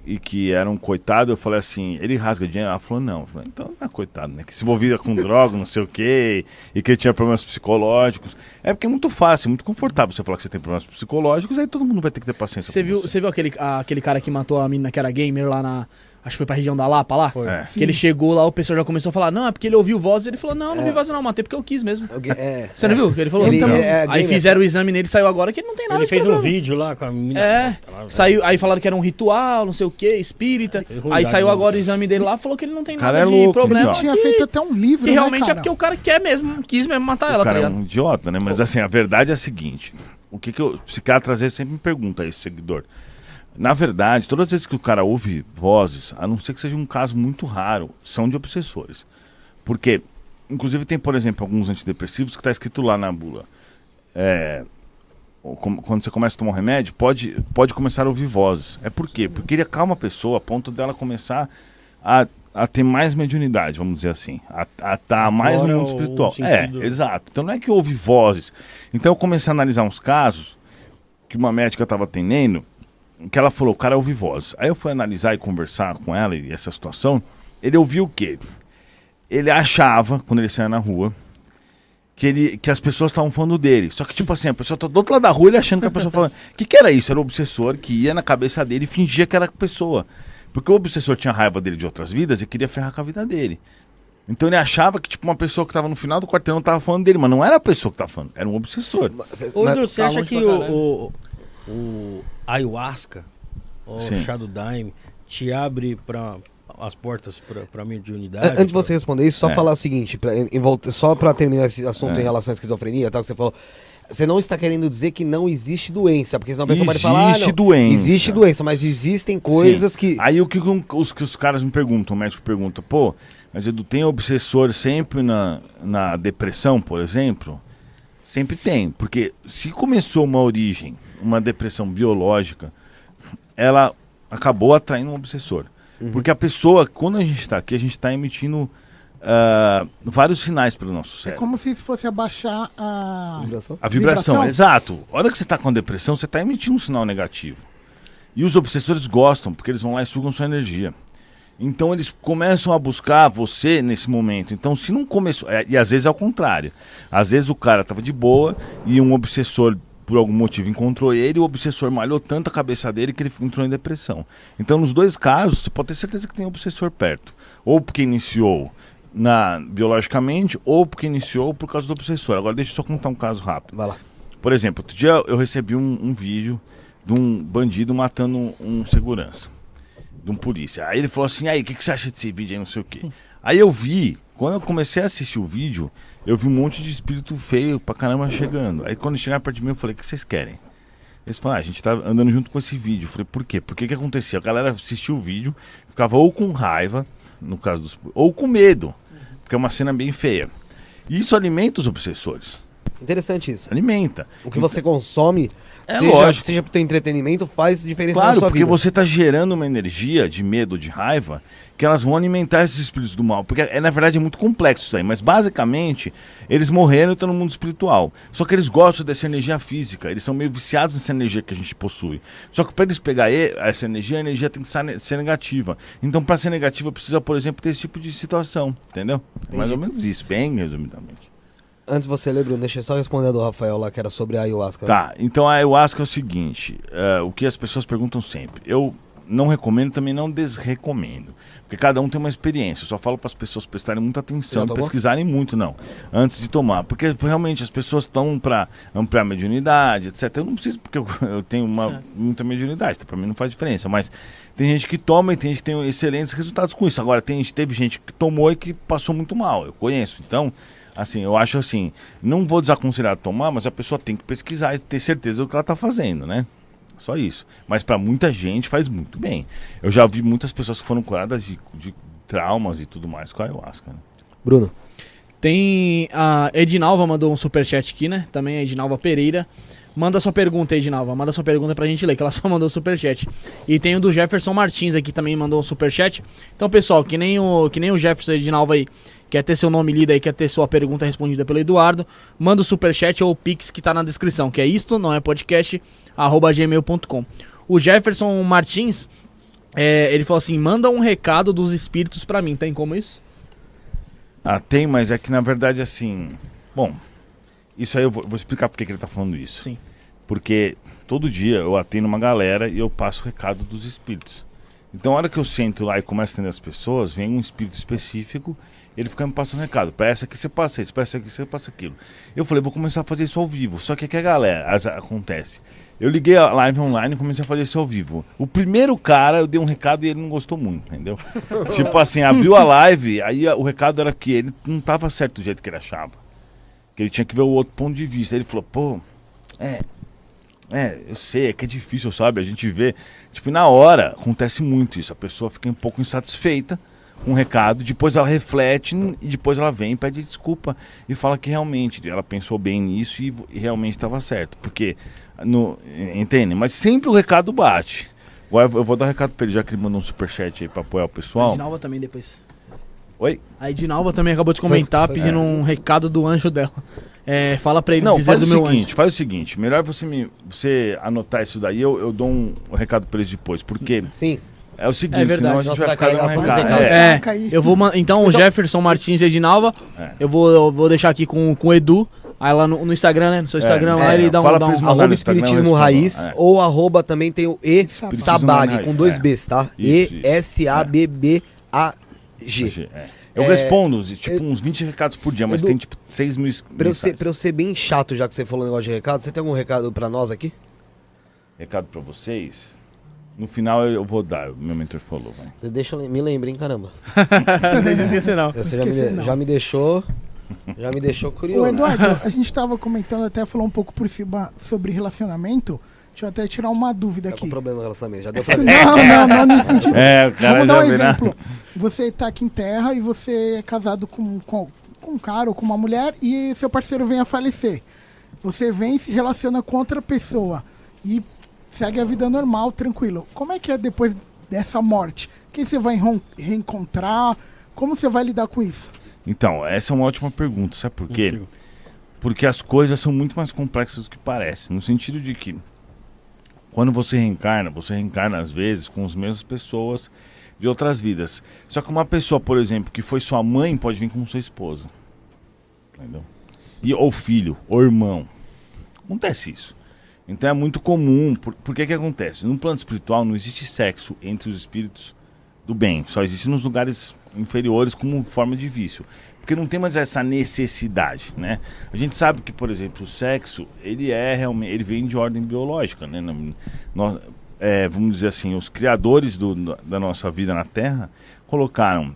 [SPEAKER 5] e que era um coitado. Eu falei assim, ele rasga dinheiro? Ela falou, não. Falei, então não é coitado, né? Que se envolvia com droga, não sei o quê, e que ele tinha problemas psicológicos. É porque é muito fácil, muito confortável você falar que você tem problemas psicológicos, aí todo mundo vai ter que ter paciência
[SPEAKER 1] Você
[SPEAKER 5] com
[SPEAKER 1] viu, você viu aquele, aquele cara que matou a menina que era gamer lá na. Acho que foi pra região da Lapa lá.
[SPEAKER 3] Foi.
[SPEAKER 5] É.
[SPEAKER 1] Que ele chegou lá, o pessoal já começou a falar, não, é porque ele ouviu voz. Ele falou, não, não vi voz não, matei porque eu quis mesmo.
[SPEAKER 2] Alguém- é,
[SPEAKER 1] Você não
[SPEAKER 2] é.
[SPEAKER 1] viu? Ele falou.
[SPEAKER 2] Ele-
[SPEAKER 1] Então,
[SPEAKER 2] é,
[SPEAKER 1] aí fizeram o exame nele, saiu agora que ele não tem nada
[SPEAKER 3] Ele
[SPEAKER 1] de
[SPEAKER 3] fez um
[SPEAKER 1] problema.
[SPEAKER 3] vídeo lá com a menina.
[SPEAKER 1] É,
[SPEAKER 3] lá,
[SPEAKER 1] saiu, aí falaram que era um ritual, não sei o que, espírita. Aí
[SPEAKER 3] ruindade
[SPEAKER 1] saiu agora o exame dele lá, falou que ele não tem
[SPEAKER 5] Cara,
[SPEAKER 1] nada
[SPEAKER 5] é
[SPEAKER 1] de
[SPEAKER 5] louco,
[SPEAKER 1] problema.
[SPEAKER 5] então.
[SPEAKER 4] Tinha
[SPEAKER 1] que,
[SPEAKER 4] feito até um livro,
[SPEAKER 1] que
[SPEAKER 4] né,
[SPEAKER 1] realmente é
[SPEAKER 4] cara?
[SPEAKER 1] porque o cara quer mesmo, quis mesmo matar
[SPEAKER 5] O
[SPEAKER 1] ela, tá
[SPEAKER 5] cara é
[SPEAKER 1] ligado?
[SPEAKER 5] um idiota, né? Mas assim, a verdade é a seguinte: o que, que eu, o psiquiatra às vezes sempre me pergunta esse seguidor. Na verdade, todas as vezes que o cara ouve vozes, a não ser que seja um caso muito raro, são de obsessores. Porque, inclusive, tem, por exemplo, alguns antidepressivos que está escrito lá na bula. É, quando você começa a tomar um remédio, pode, pode começar a ouvir vozes. É por quê? Porque ele acalma a pessoa a ponto dela começar a, a ter mais mediunidade, vamos dizer assim. A estar mais no mundo espiritual. É, exato. Então não é que ouve vozes. Então eu comecei a analisar uns casos que uma médica estava atendendo, que ela falou, o cara ouve vozes. Aí eu fui analisar e conversar com ela e essa situação. Ele ouviu o quê? Ele achava, quando ele saía na rua, que, ele, que as pessoas estavam falando dele. Só que, tipo assim, a pessoa tá do outro lado da rua, ele achando que a pessoa falando. O que, que era isso? Era o obsessor que ia na cabeça dele e fingia que era a pessoa. Porque o obsessor tinha raiva dele de outras vidas e queria ferrar com a vida dele. Então ele achava que, tipo, uma pessoa que tava no final do quarteirão tava falando dele, mas não era a pessoa que tava falando, era um obsessor.
[SPEAKER 3] Ô, Edu, você acha que o, o ayahuasca, o
[SPEAKER 5] Sim.
[SPEAKER 3] Shadow Daime, te abre para as portas para pra
[SPEAKER 2] An-
[SPEAKER 3] mediunidade?
[SPEAKER 2] Antes de você responder isso, só
[SPEAKER 5] É.
[SPEAKER 2] falar o seguinte, pra, em, volta- só pra terminar esse assunto
[SPEAKER 5] É.
[SPEAKER 2] em relação à esquizofrenia tal, que você falou. Você não está querendo dizer que não existe doença, porque senão a pessoa pode falar. ah,
[SPEAKER 5] Existe
[SPEAKER 2] não,
[SPEAKER 5] doença.
[SPEAKER 2] Existe doença, mas existem coisas que.
[SPEAKER 5] Aí o que os, que os caras me perguntam, o médico pergunta, pô, mas Edu, tem obsessor sempre na, na depressão, por exemplo? Sempre tem, porque se começou uma origem, uma depressão biológica, ela acabou atraindo um obsessor. Porque a pessoa, quando a gente está aqui, a gente está emitindo ah, vários sinais pelo nosso
[SPEAKER 4] É
[SPEAKER 5] cérebro.
[SPEAKER 4] como se fosse abaixar a.
[SPEAKER 2] Vibração?
[SPEAKER 5] A vibração,
[SPEAKER 4] Vibração?
[SPEAKER 5] exato. A hora que você está com depressão, você está emitindo um sinal negativo. E os obsessores gostam, porque eles vão lá e sugam sua energia. Então eles começam a buscar você nesse momento. Então, se não começou. é, e às vezes é ao contrário. Às vezes o cara tava de boa e um obsessor, por algum motivo, encontrou ele, e o obsessor malhou tanto a cabeça dele que ele entrou em depressão. Então, nos dois casos, você pode ter certeza que tem um obsessor perto. Ou porque iniciou na, biologicamente, ou porque iniciou por causa do obsessor. Agora deixa eu só contar um caso rápido.
[SPEAKER 2] Vai lá.
[SPEAKER 5] Por exemplo, outro dia eu recebi um, um vídeo de um bandido matando um, um segurança, de um polícia. Aí ele falou assim, aí, o que, que você acha desse vídeo aí, não sei o quê. Aí eu vi, quando eu comecei a assistir o vídeo, eu vi um monte de espírito feio pra caramba chegando. Aí quando chegaram perto de mim, eu falei, o que vocês querem? Eles falaram, ah, a gente tá andando junto com esse vídeo. Eu falei, por quê? Porque que acontecia? A galera assistia o vídeo, ficava ou com raiva, no caso dos... ou com medo, porque é uma cena bem feia. E isso alimenta os obsessores.
[SPEAKER 2] Interessante isso.
[SPEAKER 5] Alimenta.
[SPEAKER 2] O que você consome,
[SPEAKER 5] É
[SPEAKER 2] seja,
[SPEAKER 5] lógico.
[SPEAKER 2] seja pro teu entretenimento, faz diferença na
[SPEAKER 5] Claro,
[SPEAKER 2] sua
[SPEAKER 5] porque
[SPEAKER 2] vida.
[SPEAKER 5] você está gerando uma energia de medo, de raiva, que elas vão alimentar esses espíritos do mal. Porque, é, na verdade, é muito complexo isso aí. Mas, basicamente, eles morreram e estão no mundo espiritual. Só que eles gostam dessa energia física. Eles são meio viciados nessa energia que a gente possui. Só que para eles pegar essa energia, a energia tem que ser negativa. Então, para ser negativa, precisa, por exemplo, ter esse tipo de situação. Entendeu? É mais ou menos isso, bem resumidamente.
[SPEAKER 2] Antes de você ler, Bruno, deixa eu só responder a do Rafael lá, que era sobre a ayahuasca.
[SPEAKER 5] Tá, então a ayahuasca é o seguinte, é, o que as pessoas perguntam sempre. Eu não recomendo, também não desrecomendo. Porque cada um tem uma experiência. Eu só falo para as pessoas prestarem muita atenção, pesquisarem muito, não, antes de tomar. Porque realmente as pessoas estão para ampliar a mediunidade, etc. Eu não preciso, porque eu, eu tenho uma,
[SPEAKER 1] Certo.
[SPEAKER 5] muita mediunidade, para mim não faz diferença. Mas tem gente que toma e tem gente que tem excelentes resultados com isso. Agora, tem, gente- teve gente que tomou e que passou muito mal. Eu conheço. Então, assim, eu acho assim, não vou desaconselhar a tomar, mas a pessoa tem que pesquisar e ter certeza do que ela está fazendo, né? Só isso. Mas para muita gente faz muito bem. Eu já vi muitas pessoas que foram curadas de, de traumas e tudo mais com a ayahuasca. Né?
[SPEAKER 2] Bruno.
[SPEAKER 1] Tem a Edinalva mandou um superchat aqui, né? Também a Edinalva Pereira. Manda sua pergunta, Edinalva. Manda sua pergunta pra gente ler, que ela só mandou superchat. E tem o do Jefferson Martins aqui também mandou um superchat. Então, pessoal, que nem o, que nem o Jefferson Edinalva aí quer ter seu nome lido aí, quer ter sua pergunta respondida pelo Eduardo, manda o superchat ou o pix que tá na descrição, que é isto, não é podcast, arroba gmail.com. O Jefferson Martins, é, ele falou assim, manda um recado dos espíritos pra mim. Tem como isso?
[SPEAKER 5] Ah, tem, mas é que na verdade assim. Bom, isso aí eu vou, vou explicar por que que ele tá falando isso.
[SPEAKER 1] Sim.
[SPEAKER 5] Porque todo dia eu atendo uma galera e eu passo o recado dos espíritos. Então, a hora que eu sento lá e começo a atender as pessoas, vem um espírito específico, ele fica me passando recado. Para essa aqui você passa isso, para essa aqui você passa aquilo. Eu falei, vou começar a fazer isso ao vivo. Só que o que a galera as- acontece? Eu liguei a live online e comecei a fazer isso ao vivo. O primeiro cara, eu dei um recado e ele não gostou muito, entendeu? tipo assim, abriu a live, aí o recado era que ele não tava certo do jeito que ele achava. Que ele tinha que ver o outro ponto de vista. Ele falou, pô, é, é, eu sei, é que é difícil, sabe? A gente vê. Tipo, na hora acontece muito isso. A pessoa fica um pouco insatisfeita com o recado, depois ela reflete e depois ela vem, pede desculpa e fala que realmente ela pensou bem nisso e, e realmente estava certo. Porque, no, entende? Mas sempre o recado bate. Agora eu vou dar um recado pra ele, já que ele mandou um superchat aí pra apoiar o pessoal.
[SPEAKER 1] Edinalva também depois.
[SPEAKER 5] Oi?
[SPEAKER 1] A Edinalva também acabou de comentar
[SPEAKER 2] foi-
[SPEAKER 1] pedindo um recado do anjo dela. É, fala pra ele
[SPEAKER 5] Não,
[SPEAKER 1] dizer
[SPEAKER 5] faz
[SPEAKER 1] do
[SPEAKER 5] o
[SPEAKER 1] meu
[SPEAKER 5] seguinte,
[SPEAKER 1] anjo.
[SPEAKER 5] faz o seguinte, melhor você me você anotar isso daí, eu, eu dou um, um recado pra eles depois, porque
[SPEAKER 2] Sim.
[SPEAKER 5] é o seguinte,
[SPEAKER 1] É verdade,
[SPEAKER 5] senão a gente
[SPEAKER 2] nossa,
[SPEAKER 5] vai
[SPEAKER 2] vai
[SPEAKER 5] ficar
[SPEAKER 2] cair
[SPEAKER 5] recado.
[SPEAKER 2] recado.
[SPEAKER 5] É,
[SPEAKER 1] É, eu vou então o Jefferson Martins e Edinalva,
[SPEAKER 5] É.
[SPEAKER 1] eu vou eu vou deixar aqui com, com o Edu, aí lá no, no Instagram, né? No seu Instagram lá
[SPEAKER 5] é,
[SPEAKER 1] ele dá um,
[SPEAKER 5] fala
[SPEAKER 1] dá um
[SPEAKER 2] Arroba
[SPEAKER 5] Instagram,
[SPEAKER 2] Espiritismo. Raiz
[SPEAKER 5] É.
[SPEAKER 2] ou arroba também tem o E Sabag, com dois
[SPEAKER 5] é.
[SPEAKER 2] Bs, tá?
[SPEAKER 5] Isso,
[SPEAKER 2] E-S-A-B-B-A-G.
[SPEAKER 5] É. Eu
[SPEAKER 2] É,
[SPEAKER 5] respondo, tipo, uns 20 recados por dia, mas
[SPEAKER 2] Edu,
[SPEAKER 5] tem tipo 6 mil
[SPEAKER 2] Pra eu, ser, pra eu ser bem chato, já que você falou um negócio de recado, você tem algum recado pra nós aqui?
[SPEAKER 5] Recado pra vocês. No final eu vou dar, o meu mentor falou, vai.
[SPEAKER 2] Você deixa me lembrar, hein, caramba.
[SPEAKER 1] Não esquecer, não.
[SPEAKER 2] Você já me,
[SPEAKER 4] esqueci,
[SPEAKER 2] de-
[SPEAKER 4] não.
[SPEAKER 2] já me deixou. Já me deixou
[SPEAKER 4] Ô,
[SPEAKER 2] curioso.
[SPEAKER 4] Eduardo, a gente tava comentando, até falou um pouco por cima sobre relacionamento. Deixa eu até tirar uma dúvida
[SPEAKER 2] Tá com
[SPEAKER 4] aqui.
[SPEAKER 2] problema no relacionamento, já deu pra ver.
[SPEAKER 4] Não, não, não nesse sentido.
[SPEAKER 5] É, o cara
[SPEAKER 4] Vamos dar um
[SPEAKER 5] né?
[SPEAKER 4] exemplo. Você tá aqui em terra e você é casado com, com, com um cara ou com uma mulher e seu parceiro vem a falecer. Você vem e se relaciona com outra pessoa e segue a vida normal, tranquilo. Como é que é depois dessa morte? Quem você vai reencontrar? Como você vai lidar com isso?
[SPEAKER 5] Então, essa é uma ótima pergunta, sabe por quê? Porque as coisas são muito mais complexas do que parecem. No sentido de que quando você reencarna, você reencarna às vezes com as mesmas pessoas de outras vidas. Só que uma pessoa, por exemplo, que foi sua mãe, pode vir com sua esposa. Entendeu? E, ou filho, ou irmão. Acontece isso. Então é muito comum. Por, por que que acontece? No plano espiritual não existe sexo entre os espíritos do bem. Só existe nos lugares inferiores como forma de vício. Porque não tem mais essa necessidade, né? A gente sabe que, por exemplo, o sexo, ele é realmente, ele vem de ordem biológica, né? Nós- é, vamos dizer assim, os criadores do- da nossa vida na Terra colocaram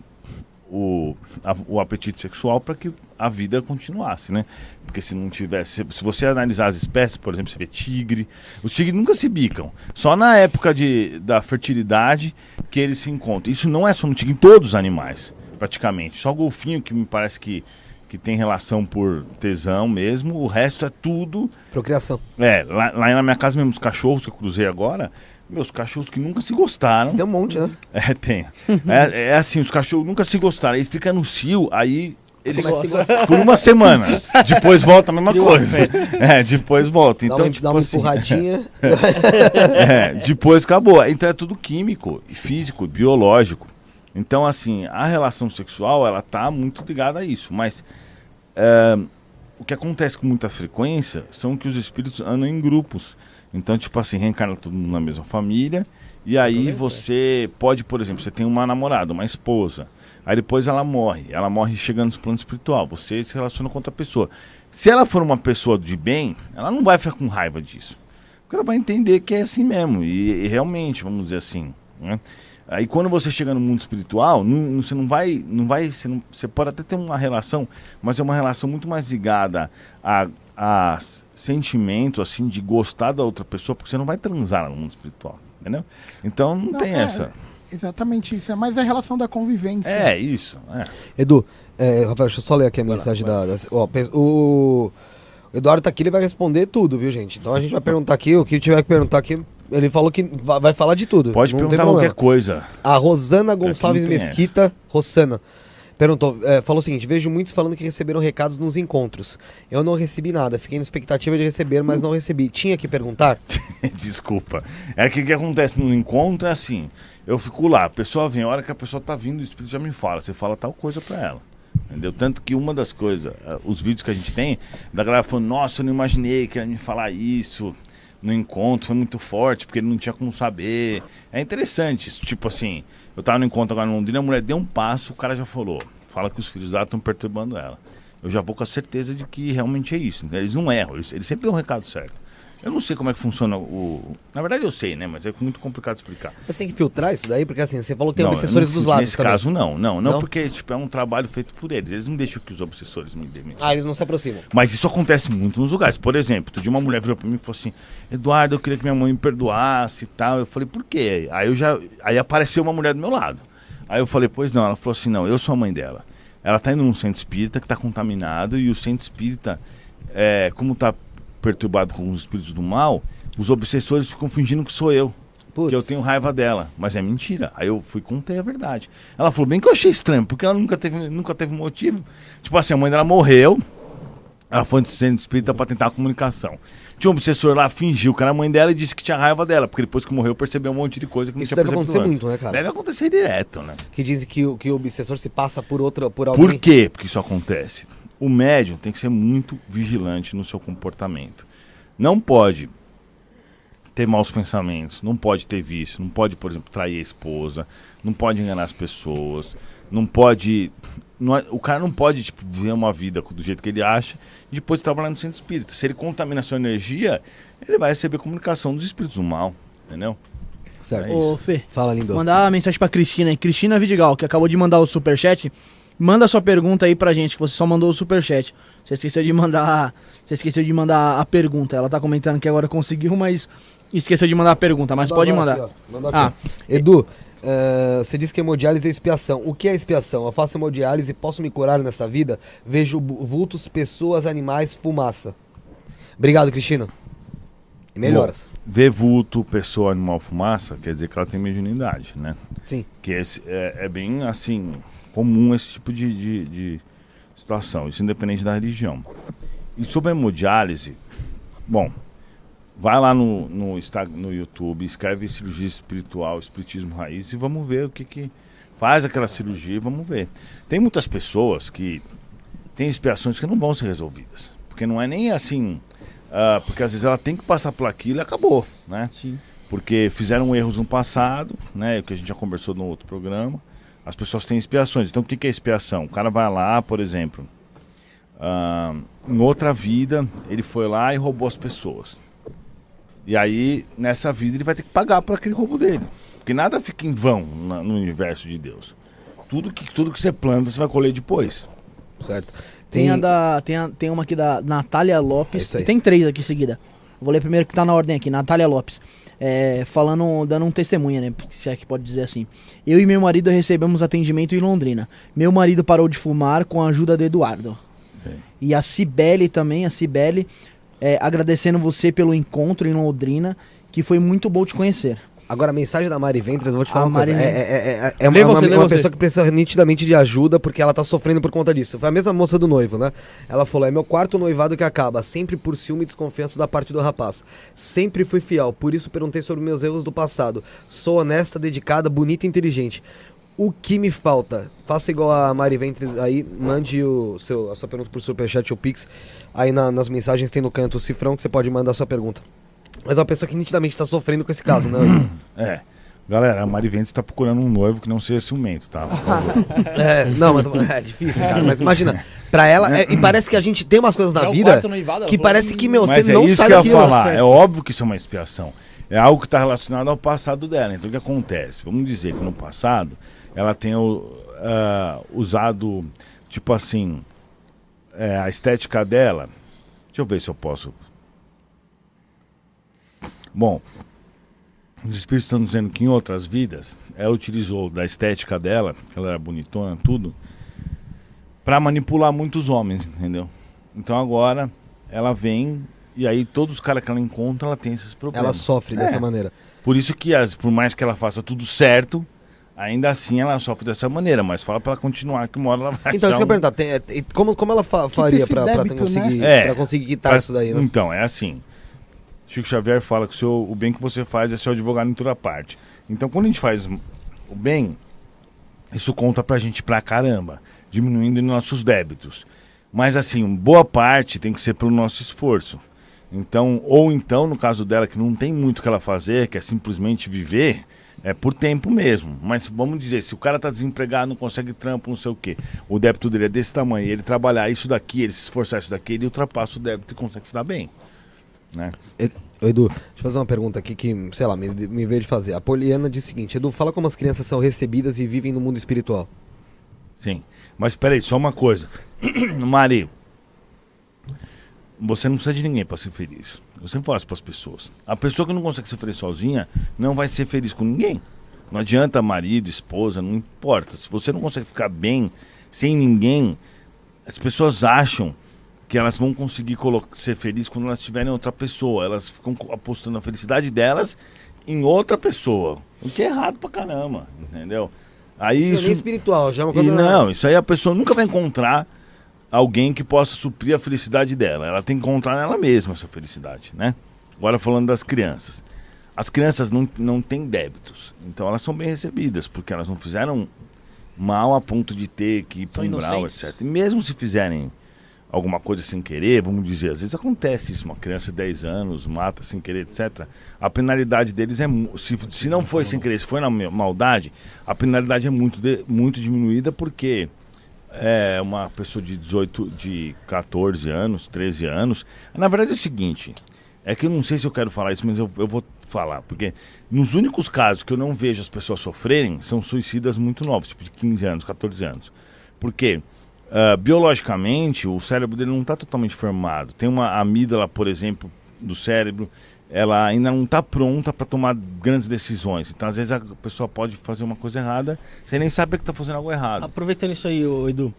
[SPEAKER 5] o, a- o apetite sexual para que a vida continuasse, né? Porque se não tivesse, se, se você analisar as espécies, por exemplo, você vê tigre, os tigres nunca se bicam. Só na época de, da fertilidade que eles se encontram. Isso não é só no tigre, em todos os animais, praticamente. Só o golfinho que me parece que que tem relação por tesão mesmo, o resto é tudo
[SPEAKER 2] Procriação.
[SPEAKER 5] é, lá, lá na minha casa mesmo, os cachorros que eu cruzei agora, meus cachorros que nunca se gostaram.
[SPEAKER 2] Tem um monte, né?
[SPEAKER 5] É, tem. É, é assim, os cachorros nunca se gostaram. Aí fica no cio, aí
[SPEAKER 2] gostar.
[SPEAKER 5] por uma semana. Depois volta a mesma coisa. É, depois volta.
[SPEAKER 2] Dá
[SPEAKER 5] Então,
[SPEAKER 2] uma,
[SPEAKER 5] tipo
[SPEAKER 2] dá uma
[SPEAKER 5] assim,
[SPEAKER 2] empurradinha.
[SPEAKER 5] é, depois acabou. Então é tudo químico, e físico, e biológico. Então, assim, a relação sexual, ela tá muito ligada a isso. Mas é, o que acontece com muita frequência são que os espíritos andam em grupos. Então, tipo assim, reencarna todo mundo na mesma família. E aí você pode, por exemplo, você tem uma namorada, uma esposa. Aí depois ela morre. Ela morre chegando no plano espiritual. Você se relaciona com outra pessoa. Se ela for uma pessoa de bem, ela não vai ficar com raiva disso. Porque ela vai entender que é assim mesmo. E, e realmente, vamos dizer assim. Né? Aí quando você chega no mundo espiritual, não- não- você não vai. Não vai você, não- você pode até ter uma relação, mas é uma relação muito mais ligada a, a sentimento, assim, de gostar da outra pessoa, porque você não vai transar no mundo espiritual. Entendeu? Então não,
[SPEAKER 4] Não,
[SPEAKER 5] tem
[SPEAKER 4] é,
[SPEAKER 5] essa.
[SPEAKER 4] Exatamente isso. É mais a relação da convivência.
[SPEAKER 5] É, isso. É.
[SPEAKER 2] Edu, é, Rafael, deixa eu só ler aqui a mensagem da. da- ó, pe- o Eduardo tá aqui, ele vai responder tudo, viu, gente? Então a gente vai perguntar aqui, o que tiver que perguntar aqui, ele falou que va- vai falar de tudo.
[SPEAKER 5] Pode
[SPEAKER 2] não
[SPEAKER 5] perguntar qualquer coisa.
[SPEAKER 2] A Rosana Gonçalves. Mesquita, Rossana, perguntou, é, falou o seguinte: vejo muitos falando que receberam recados nos encontros. Eu não recebi nada, fiquei na expectativa de receber, mas não recebi. Tinha que perguntar?
[SPEAKER 5] Desculpa. É que o que acontece no encontro é assim. Eu fico lá, a pessoa vem, a hora que a pessoa tá vindo, o espírito já me fala. Você fala tal coisa pra ela. Entendeu? Tanto que uma das coisas, eh, os vídeos que a gente tem, da galera falando, nossa, eu não imaginei que ia me falar isso. No encontro foi muito forte, porque ele não tinha como saber. É interessante isso. Tipo assim, eu tava no encontro agora em Londrina, a mulher deu um passo, o cara já falou. Fala que os filhos dela estão perturbando ela. Eu já vou com a certeza de que realmente é isso. né? Eles não erram, eles, eles sempre dão um recado certo. Eu não sei como é que funciona o. Na verdade eu sei, né? Mas é muito complicado de explicar.
[SPEAKER 2] Você tem que filtrar isso daí, porque assim, você falou que tem
[SPEAKER 5] Não,
[SPEAKER 2] obsessores
[SPEAKER 5] não-
[SPEAKER 2] dos lados
[SPEAKER 5] Nesse
[SPEAKER 2] também.
[SPEAKER 5] caso, não. Não, não,
[SPEAKER 2] Não?
[SPEAKER 5] porque tipo, é um trabalho feito por eles. Eles não deixam que os obsessores me dêem.
[SPEAKER 2] Ah, eles não se aproximam.
[SPEAKER 5] Mas isso acontece muito nos lugares. Por exemplo, dia uma mulher virou pra mim e falou assim: Eduardo, eu queria que minha mãe me perdoasse e tal. Eu falei, por quê? Aí eu já. Aí apareceu uma mulher do meu lado. Aí eu falei, pois não. Ela falou assim: não, eu sou a mãe dela. Ela tá indo num centro espírita que tá contaminado e o centro espírita, é, como tá perturbado com os espíritos do mal, os obsessores ficam fingindo que sou eu. Que eu tenho raiva dela. Mas é mentira. Aí eu fui contei a verdade. Ela falou, bem que eu achei estranho, porque ela nunca teve, nunca teve motivo. Tipo assim, a mãe dela morreu. Ela foi no centro espírita pra tentar a comunicação. Tinha um obsessor lá, fingiu que era a mãe dela e disse que tinha raiva dela, porque depois que morreu percebeu um monte de coisa que não
[SPEAKER 2] Isso
[SPEAKER 5] tinha
[SPEAKER 2] deve acontecer
[SPEAKER 5] antes.
[SPEAKER 2] muito, né, cara?
[SPEAKER 5] Deve acontecer direto, né?
[SPEAKER 2] Que dizem que, o- que o obsessor se passa por outra, por alguém.
[SPEAKER 5] Por quê que isso acontece? O médium tem que ser muito vigilante no seu comportamento. Não pode ter maus pensamentos, não pode ter vício, não pode, por exemplo, trair a esposa, não pode enganar as pessoas, não pode. não é- o cara não pode tipo, viver uma vida do jeito que ele acha e depois trabalhar no centro espírita. Se ele contamina a sua energia, ele vai receber comunicação dos espíritos do mal, entendeu?
[SPEAKER 2] Certo.
[SPEAKER 5] É
[SPEAKER 1] Ô, Fê,
[SPEAKER 2] Fala, lindo.
[SPEAKER 1] mandar uma mensagem pra Cristina aí. Cristina Vidigal, que acabou de mandar o superchat. Manda sua pergunta aí pra gente, que você só mandou o superchat. Você esqueceu de mandar. Você esqueceu de mandar a pergunta. Ela tá comentando que agora conseguiu, mas esqueceu de mandar a pergunta. Mas pode
[SPEAKER 2] Mandou
[SPEAKER 1] mandar.
[SPEAKER 2] aqui, ó. Mandou
[SPEAKER 1] Ah.
[SPEAKER 2] Edu, eh, você disse que hemodiálise é expiação. O que é expiação? Eu faço hemodiálise e posso me curar nessa vida? Vejo vultos, pessoas, animais, fumaça. Obrigado, Cristina. E melhoras.
[SPEAKER 5] Ver vulto, pessoa, animal, fumaça, quer dizer que ela tem mediunidade, né?
[SPEAKER 2] Sim.
[SPEAKER 5] Que esse, é, é bem assim comum esse tipo de, de, de situação, isso independente da religião. E sobre a hemodiálise, bom, vai lá no, no, no YouTube, escreve cirurgia espiritual, espiritismo raiz e vamos ver o que que faz aquela cirurgia e vamos ver. Tem muitas pessoas que têm expiações que não vão ser resolvidas, porque não é nem assim, ah, porque às vezes ela tem que passar por aquilo e acabou, né?
[SPEAKER 1] Sim.
[SPEAKER 5] porque fizeram erros no passado, né? O que a gente já conversou no outro programa. As pessoas têm expiações. Então, o que que é expiação? O cara vai lá, por exemplo, ah, em outra vida, ele foi lá e roubou as pessoas. E aí, nessa vida, ele vai ter que pagar por aquele roubo dele. Porque nada fica em vão na- no universo de Deus. Tudo que, tudo que você planta, você vai colher depois.
[SPEAKER 2] Certo.
[SPEAKER 1] Tem, a da, tem, a- tem uma aqui da Natália
[SPEAKER 2] É
[SPEAKER 1] Lopes.
[SPEAKER 2] aí.
[SPEAKER 1] tem três aqui em seguida. Vou ler primeiro que tá na ordem aqui, Natália Lopes. É, falando, dando um testemunho, né? Se é que pode dizer assim. Eu e meu marido recebemos atendimento em Londrina. Meu marido parou de fumar com a ajuda do Eduardo.
[SPEAKER 5] É.
[SPEAKER 1] E a Cibele também, a Cibele, é, agradecendo você pelo encontro em Londrina, que foi muito bom te conhecer.
[SPEAKER 2] Agora, a mensagem da Mari Ventres, eu vou te
[SPEAKER 1] A
[SPEAKER 2] falar uma coisa.
[SPEAKER 1] Mari
[SPEAKER 2] É, é, é, é
[SPEAKER 1] Lê
[SPEAKER 2] uma,
[SPEAKER 1] você,
[SPEAKER 2] uma- uma pessoa que precisa nitidamente de ajuda porque ela tá sofrendo por conta disso. Foi a mesma moça do noivo, né? Ela falou: é meu quarto noivado que acaba, sempre por ciúme e desconfiança da parte do rapaz. Sempre fui fiel, por isso perguntei sobre meus erros do passado. Sou honesta, dedicada, bonita e inteligente. O que me falta? Faça igual a Mari Ventres aí, mande o seu, a sua pergunta por Superchat ou Pix. Aí na- nas mensagens tem no canto o cifrão que você pode mandar a sua pergunta. Mas é uma pessoa que nitidamente tá sofrendo com esse caso, né?
[SPEAKER 5] É. Galera, a Mari Ventes tá procurando um noivo que não seja ciumento, tá?
[SPEAKER 2] É, não, mas é difícil, cara. Mas imagina, pra ela, é- e parece que a gente tem umas coisas na vida que parece que, meu,
[SPEAKER 5] Mas
[SPEAKER 2] você
[SPEAKER 5] é
[SPEAKER 2] não
[SPEAKER 5] isso
[SPEAKER 2] sai
[SPEAKER 5] que eu ia falar.
[SPEAKER 1] certo.
[SPEAKER 5] É óbvio que isso é uma expiação. É algo que está relacionado ao passado dela. Então o que acontece? Vamos dizer que no passado ela tenha ah, usado, tipo assim, é, a estética dela. Deixa eu ver se eu posso. Bom, os espíritos estão dizendo que em outras vidas ela utilizou da estética dela, que ela era bonitona, tudo, para manipular muitos homens, entendeu? Então agora ela vem e aí todos os caras que ela encontra, ela tem esses problemas.
[SPEAKER 2] Ela sofre dessa
[SPEAKER 5] É.
[SPEAKER 2] maneira.
[SPEAKER 5] Por isso que as, por mais que ela faça tudo certo, ainda assim ela sofre dessa maneira, mas fala para ela continuar que uma hora ela vai
[SPEAKER 2] Então, isso
[SPEAKER 5] achar
[SPEAKER 2] que eu ia
[SPEAKER 5] um-
[SPEAKER 2] perguntar, tem- é, como, como ela fa- faria
[SPEAKER 4] débito,
[SPEAKER 2] conseguir,
[SPEAKER 5] né? É.
[SPEAKER 2] pra conseguir quitar
[SPEAKER 5] Pra-
[SPEAKER 2] isso daí, né?
[SPEAKER 5] Então, é assim. Chico Xavier fala que o, seu- o bem que você faz é seu advogado em toda parte. Então, quando a gente faz o bem, isso conta pra gente pra caramba, diminuindo nossos débitos. Mas, assim, boa parte tem que ser pelo nosso esforço. Então, ou então, no caso dela, que não tem muito o que ela fazer, que é simplesmente viver, é por tempo mesmo. Mas vamos dizer, se o cara tá desempregado, não consegue trampo, não sei o quê, o débito dele é desse tamanho, ele trabalhar isso daqui, ele se esforçar isso daqui, ele ultrapassa o débito e consegue se dar bem. Né?
[SPEAKER 2] Edu, deixa eu fazer uma pergunta aqui que, sei lá, me, me veio de fazer. A Poliana diz o seguinte: Edu, fala como as crianças são recebidas e vivem no mundo espiritual.
[SPEAKER 5] Sim. Mas peraí, só uma coisa. Mari, você não precisa de ninguém para ser feliz. Eu sempre falo isso para as pessoas. A pessoa que não consegue ser feliz sozinha não vai ser feliz com ninguém. Não adianta marido, esposa, não importa. Se você não consegue ficar bem sem ninguém, as pessoas acham que elas vão conseguir ser felizes quando elas tiverem outra pessoa. Elas ficam apostando a felicidade delas em outra pessoa. O que é errado pra caramba, entendeu? Aí
[SPEAKER 2] Isso, é nem espiritual, já é uma coisa.
[SPEAKER 5] e não, isso aí a pessoa nunca vai encontrar alguém que possa suprir a felicidade dela. Ela tem que encontrar nela mesma essa felicidade, né? Agora falando das crianças. As crianças não, não têm débitos, então elas são bem recebidas, porque elas não fizeram mal a ponto de ter que ir para um etc. E mesmo se fizerem alguma coisa sem querer, vamos dizer, às vezes acontece isso, uma criança de 10 anos mata sem querer, etc. A penalidade deles é, se, se não foi sem querer, se foi na maldade, a penalidade é muito, de- muito diminuída porque é uma pessoa de 18, de 14 anos, 13 anos. Na verdade é o seguinte, é que eu não sei se eu quero falar isso, mas eu, eu vou falar, porque nos únicos casos que eu não vejo as pessoas sofrerem são suicidas muito novos, tipo de 15 anos, 14 anos. Por quê? Ah, biologicamente, o cérebro dele não está totalmente formado. Tem uma amígdala, por exemplo, do cérebro, ela ainda não está pronta para tomar grandes decisões. Então, às vezes, a pessoa pode fazer uma coisa errada sem nem saber que está fazendo algo errado.
[SPEAKER 3] Aproveitando isso aí, Edu,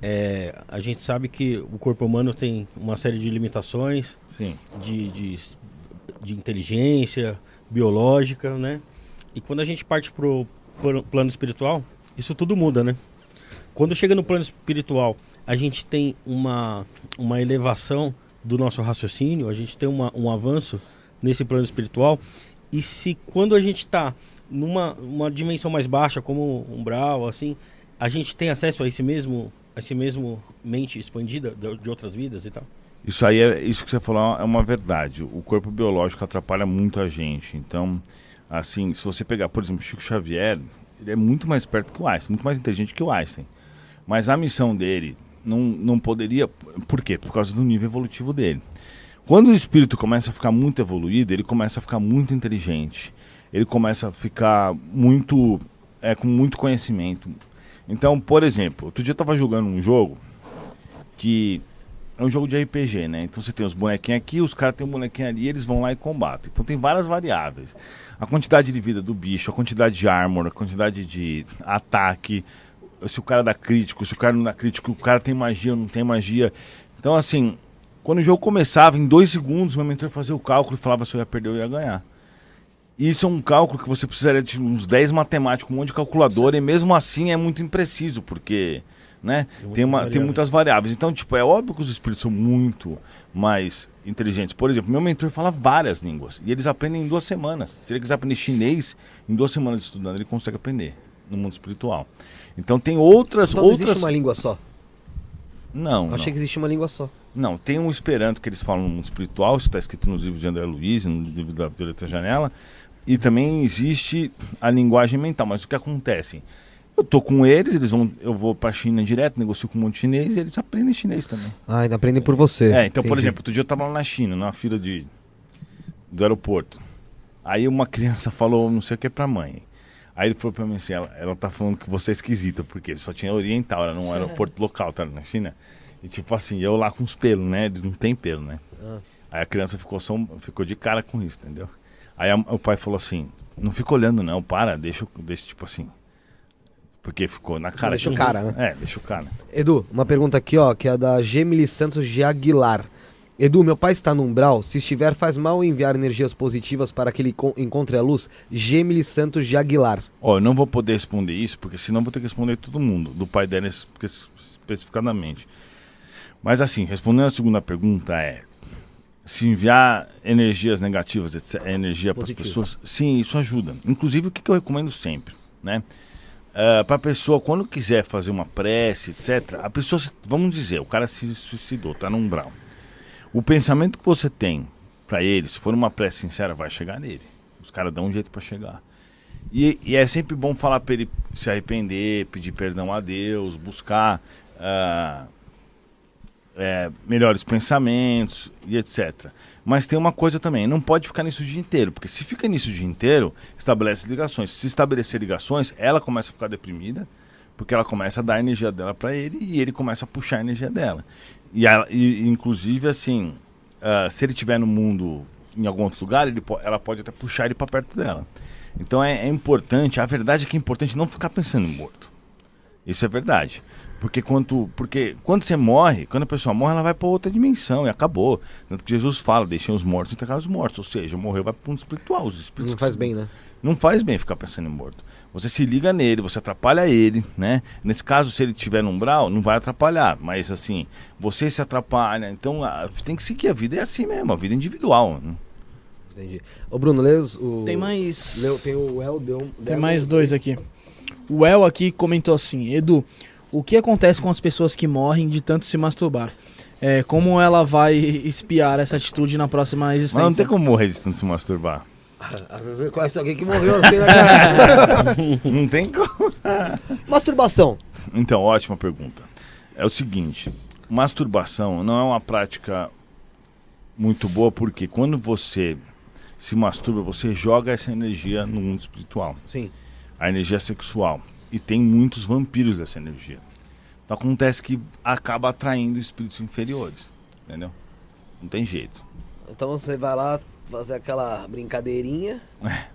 [SPEAKER 3] é, a gente sabe que o corpo humano tem uma série de limitações de, de, de inteligência biológica, né? E quando a gente parte pro, pro plano espiritual, isso tudo muda, né? Quando chega no plano espiritual, a gente tem uma, uma elevação do nosso raciocínio, a gente tem uma, um avanço nesse plano espiritual. E se quando a gente está numa uma dimensão mais baixa, como umbral, assim, a gente tem acesso a esse mesmo, a esse mesmo mente expandida de, de outras vidas e tal.
[SPEAKER 5] Isso aí é isso que você falou é uma verdade. O corpo biológico atrapalha muito a gente. Então, assim, se você pegar, por exemplo, Chico Xavier, ele é muito mais perto que o Einstein, muito mais inteligente que o Einstein. Mas a missão dele não, não poderia. Por quê? Por causa do nível evolutivo dele. Quando o espírito começa a ficar muito evoluído, ele começa a ficar muito inteligente. Ele começa a ficar muito. É, com muito conhecimento. Então, por exemplo, outro dia eu estava jogando um jogo que é um jogo de RPG, né? Então você tem os bonequinhos aqui, os caras têm um bonequinho ali, eles vão lá e combatem. Então tem várias variáveis. A quantidade de vida do bicho, a quantidade de armor, a quantidade de ataque, se o cara dá crítico, se o cara não dá crítico, o cara tem magia ou não tem magia. Então assim, quando o jogo começava, em dois segundos, meu mentor fazia o cálculo e falava se eu ia perder ou ia ganhar. E isso é um cálculo que você precisaria de uns 10 matemáticos, um monte de calculadora, e mesmo assim é muito impreciso, porque né,
[SPEAKER 3] Tem
[SPEAKER 5] tem,
[SPEAKER 3] muitas
[SPEAKER 5] uma, tem
[SPEAKER 3] variáveis.
[SPEAKER 5] muitas variáveis. Então, tipo, é óbvio que os espíritos são muito mais inteligentes. Por exemplo, meu mentor fala várias línguas, e eles aprendem em duas semanas. Se ele quiser aprender chinês, em duas semanas estudando, ele consegue aprender no mundo espiritual. Então tem outras...
[SPEAKER 2] Então não
[SPEAKER 5] outras...
[SPEAKER 2] existe uma língua só.
[SPEAKER 5] Não,
[SPEAKER 2] Eu
[SPEAKER 5] não.
[SPEAKER 2] achei que existia uma língua só.
[SPEAKER 5] Não, tem um Esperanto que eles falam no mundo espiritual, isso está escrito nos livros de André Luiz, no livro da Violeta Janela, e também existe a linguagem mental, mas o que acontece? Eu tô com eles, eles vão, eu vou para a China direto, negocio com um monte de chinês e eles aprendem chinês também.
[SPEAKER 2] Ah, ainda aprendem por você.
[SPEAKER 5] É, então, por
[SPEAKER 2] Entendi.
[SPEAKER 5] exemplo, outro dia eu tava lá na China, numa fila de, do aeroporto. Aí uma criança falou não sei o que pra mãe. Aí ele falou pra mim assim, ela, ela tá falando que você é esquisita, porque ele só tinha oriental, era num aeroporto local, tá na China. E tipo assim, eu lá com os pelos, né? Eles não tem pelo, né?
[SPEAKER 2] Ah.
[SPEAKER 5] Aí a criança ficou, só, um- ficou de cara com isso, entendeu? Aí a- o pai falou assim, não fica olhando não, para, deixa, deixa tipo assim. Porque ficou na cara.
[SPEAKER 2] Deixa o
[SPEAKER 5] tipo,
[SPEAKER 2] cara, né?
[SPEAKER 5] É, deixa o cara.
[SPEAKER 2] Edu, uma pergunta aqui, ó, que é da Gemily Santos de Aguilar. Edu, meu pai está no umbral. Se estiver, faz mal enviar energias positivas para que ele con- encontre a luz? Gemily Santos de Aguilar.
[SPEAKER 5] Ó, eu não vou poder responder isso, porque senão vou ter que responder todo mundo, do pai dela espe- especificadamente. Mas assim, respondendo a segunda pergunta é se enviar energias negativas, etc, energia para as pessoas, sim, isso ajuda. Inclusive o que, que eu recomendo sempre, né? para a pessoa quando quiser fazer uma prece, etc. A pessoa, vamos dizer, o cara se suicidou, tá no umbral. O pensamento que você tem pra ele, se for uma prece sincera, vai chegar nele. Os caras dão um jeito pra chegar. E, e é sempre bom falar pra ele se arrepender, pedir perdão a Deus, buscar ah, é, melhores pensamentos e etc. Mas tem uma coisa também, não pode ficar nisso o dia inteiro, porque se fica nisso o dia inteiro, estabelece ligações. Se estabelecer ligações, ela começa a ficar deprimida, porque ela começa a dar energia dela para ele e ele começa a puxar a energia dela. E, e inclusive, assim, ah, se ele estiver no mundo em algum outro lugar, ele, ela pode até puxar ele para perto dela. Então é, é importante, a verdade é que é importante não ficar pensando em morto. Isso é verdade. Porque quando, porque quando você morre, quando a pessoa morre, ela vai para outra dimensão e acabou. Tanto que Jesus fala, deixem os mortos enterrar os mortos. Ou seja, morreu vai para o mundo espiritual. Os espíritos
[SPEAKER 2] Não faz bem, né?
[SPEAKER 5] não faz bem ficar pensando em morto. Você se liga nele, você atrapalha ele, né? Nesse caso, se ele tiver no umbral, não vai atrapalhar. Mas assim, você se atrapalha. Então a- tem que seguir. A vida é assim mesmo, a vida é individual. né?
[SPEAKER 2] Entendi. Ô, Bruno, lê os- o.
[SPEAKER 1] Tem mais.
[SPEAKER 2] Leu, tem o El, deu um-
[SPEAKER 1] Tem mais dois aqui. O El aqui comentou assim: Edu, o que acontece com as pessoas que morrem de tanto se masturbar? É, como ela vai espiar essa atitude na próxima
[SPEAKER 5] Mas
[SPEAKER 1] existência?
[SPEAKER 5] não tem como morrer de tanto se masturbar.
[SPEAKER 2] Às vezes conhece alguém que morreu assim, né, cara?
[SPEAKER 5] não tem como.
[SPEAKER 2] Masturbação.
[SPEAKER 5] Então, ótima pergunta. É o seguinte: masturbação não é uma prática muito boa, porque quando você se masturba, você joga essa energia no mundo espiritual.
[SPEAKER 2] Sim.
[SPEAKER 5] a energia sexual. E tem muitos vampiros dessa energia. Então acontece que acaba atraindo espíritos inferiores. Entendeu? Não tem jeito.
[SPEAKER 2] Então você vai lá fazer aquela brincadeirinha,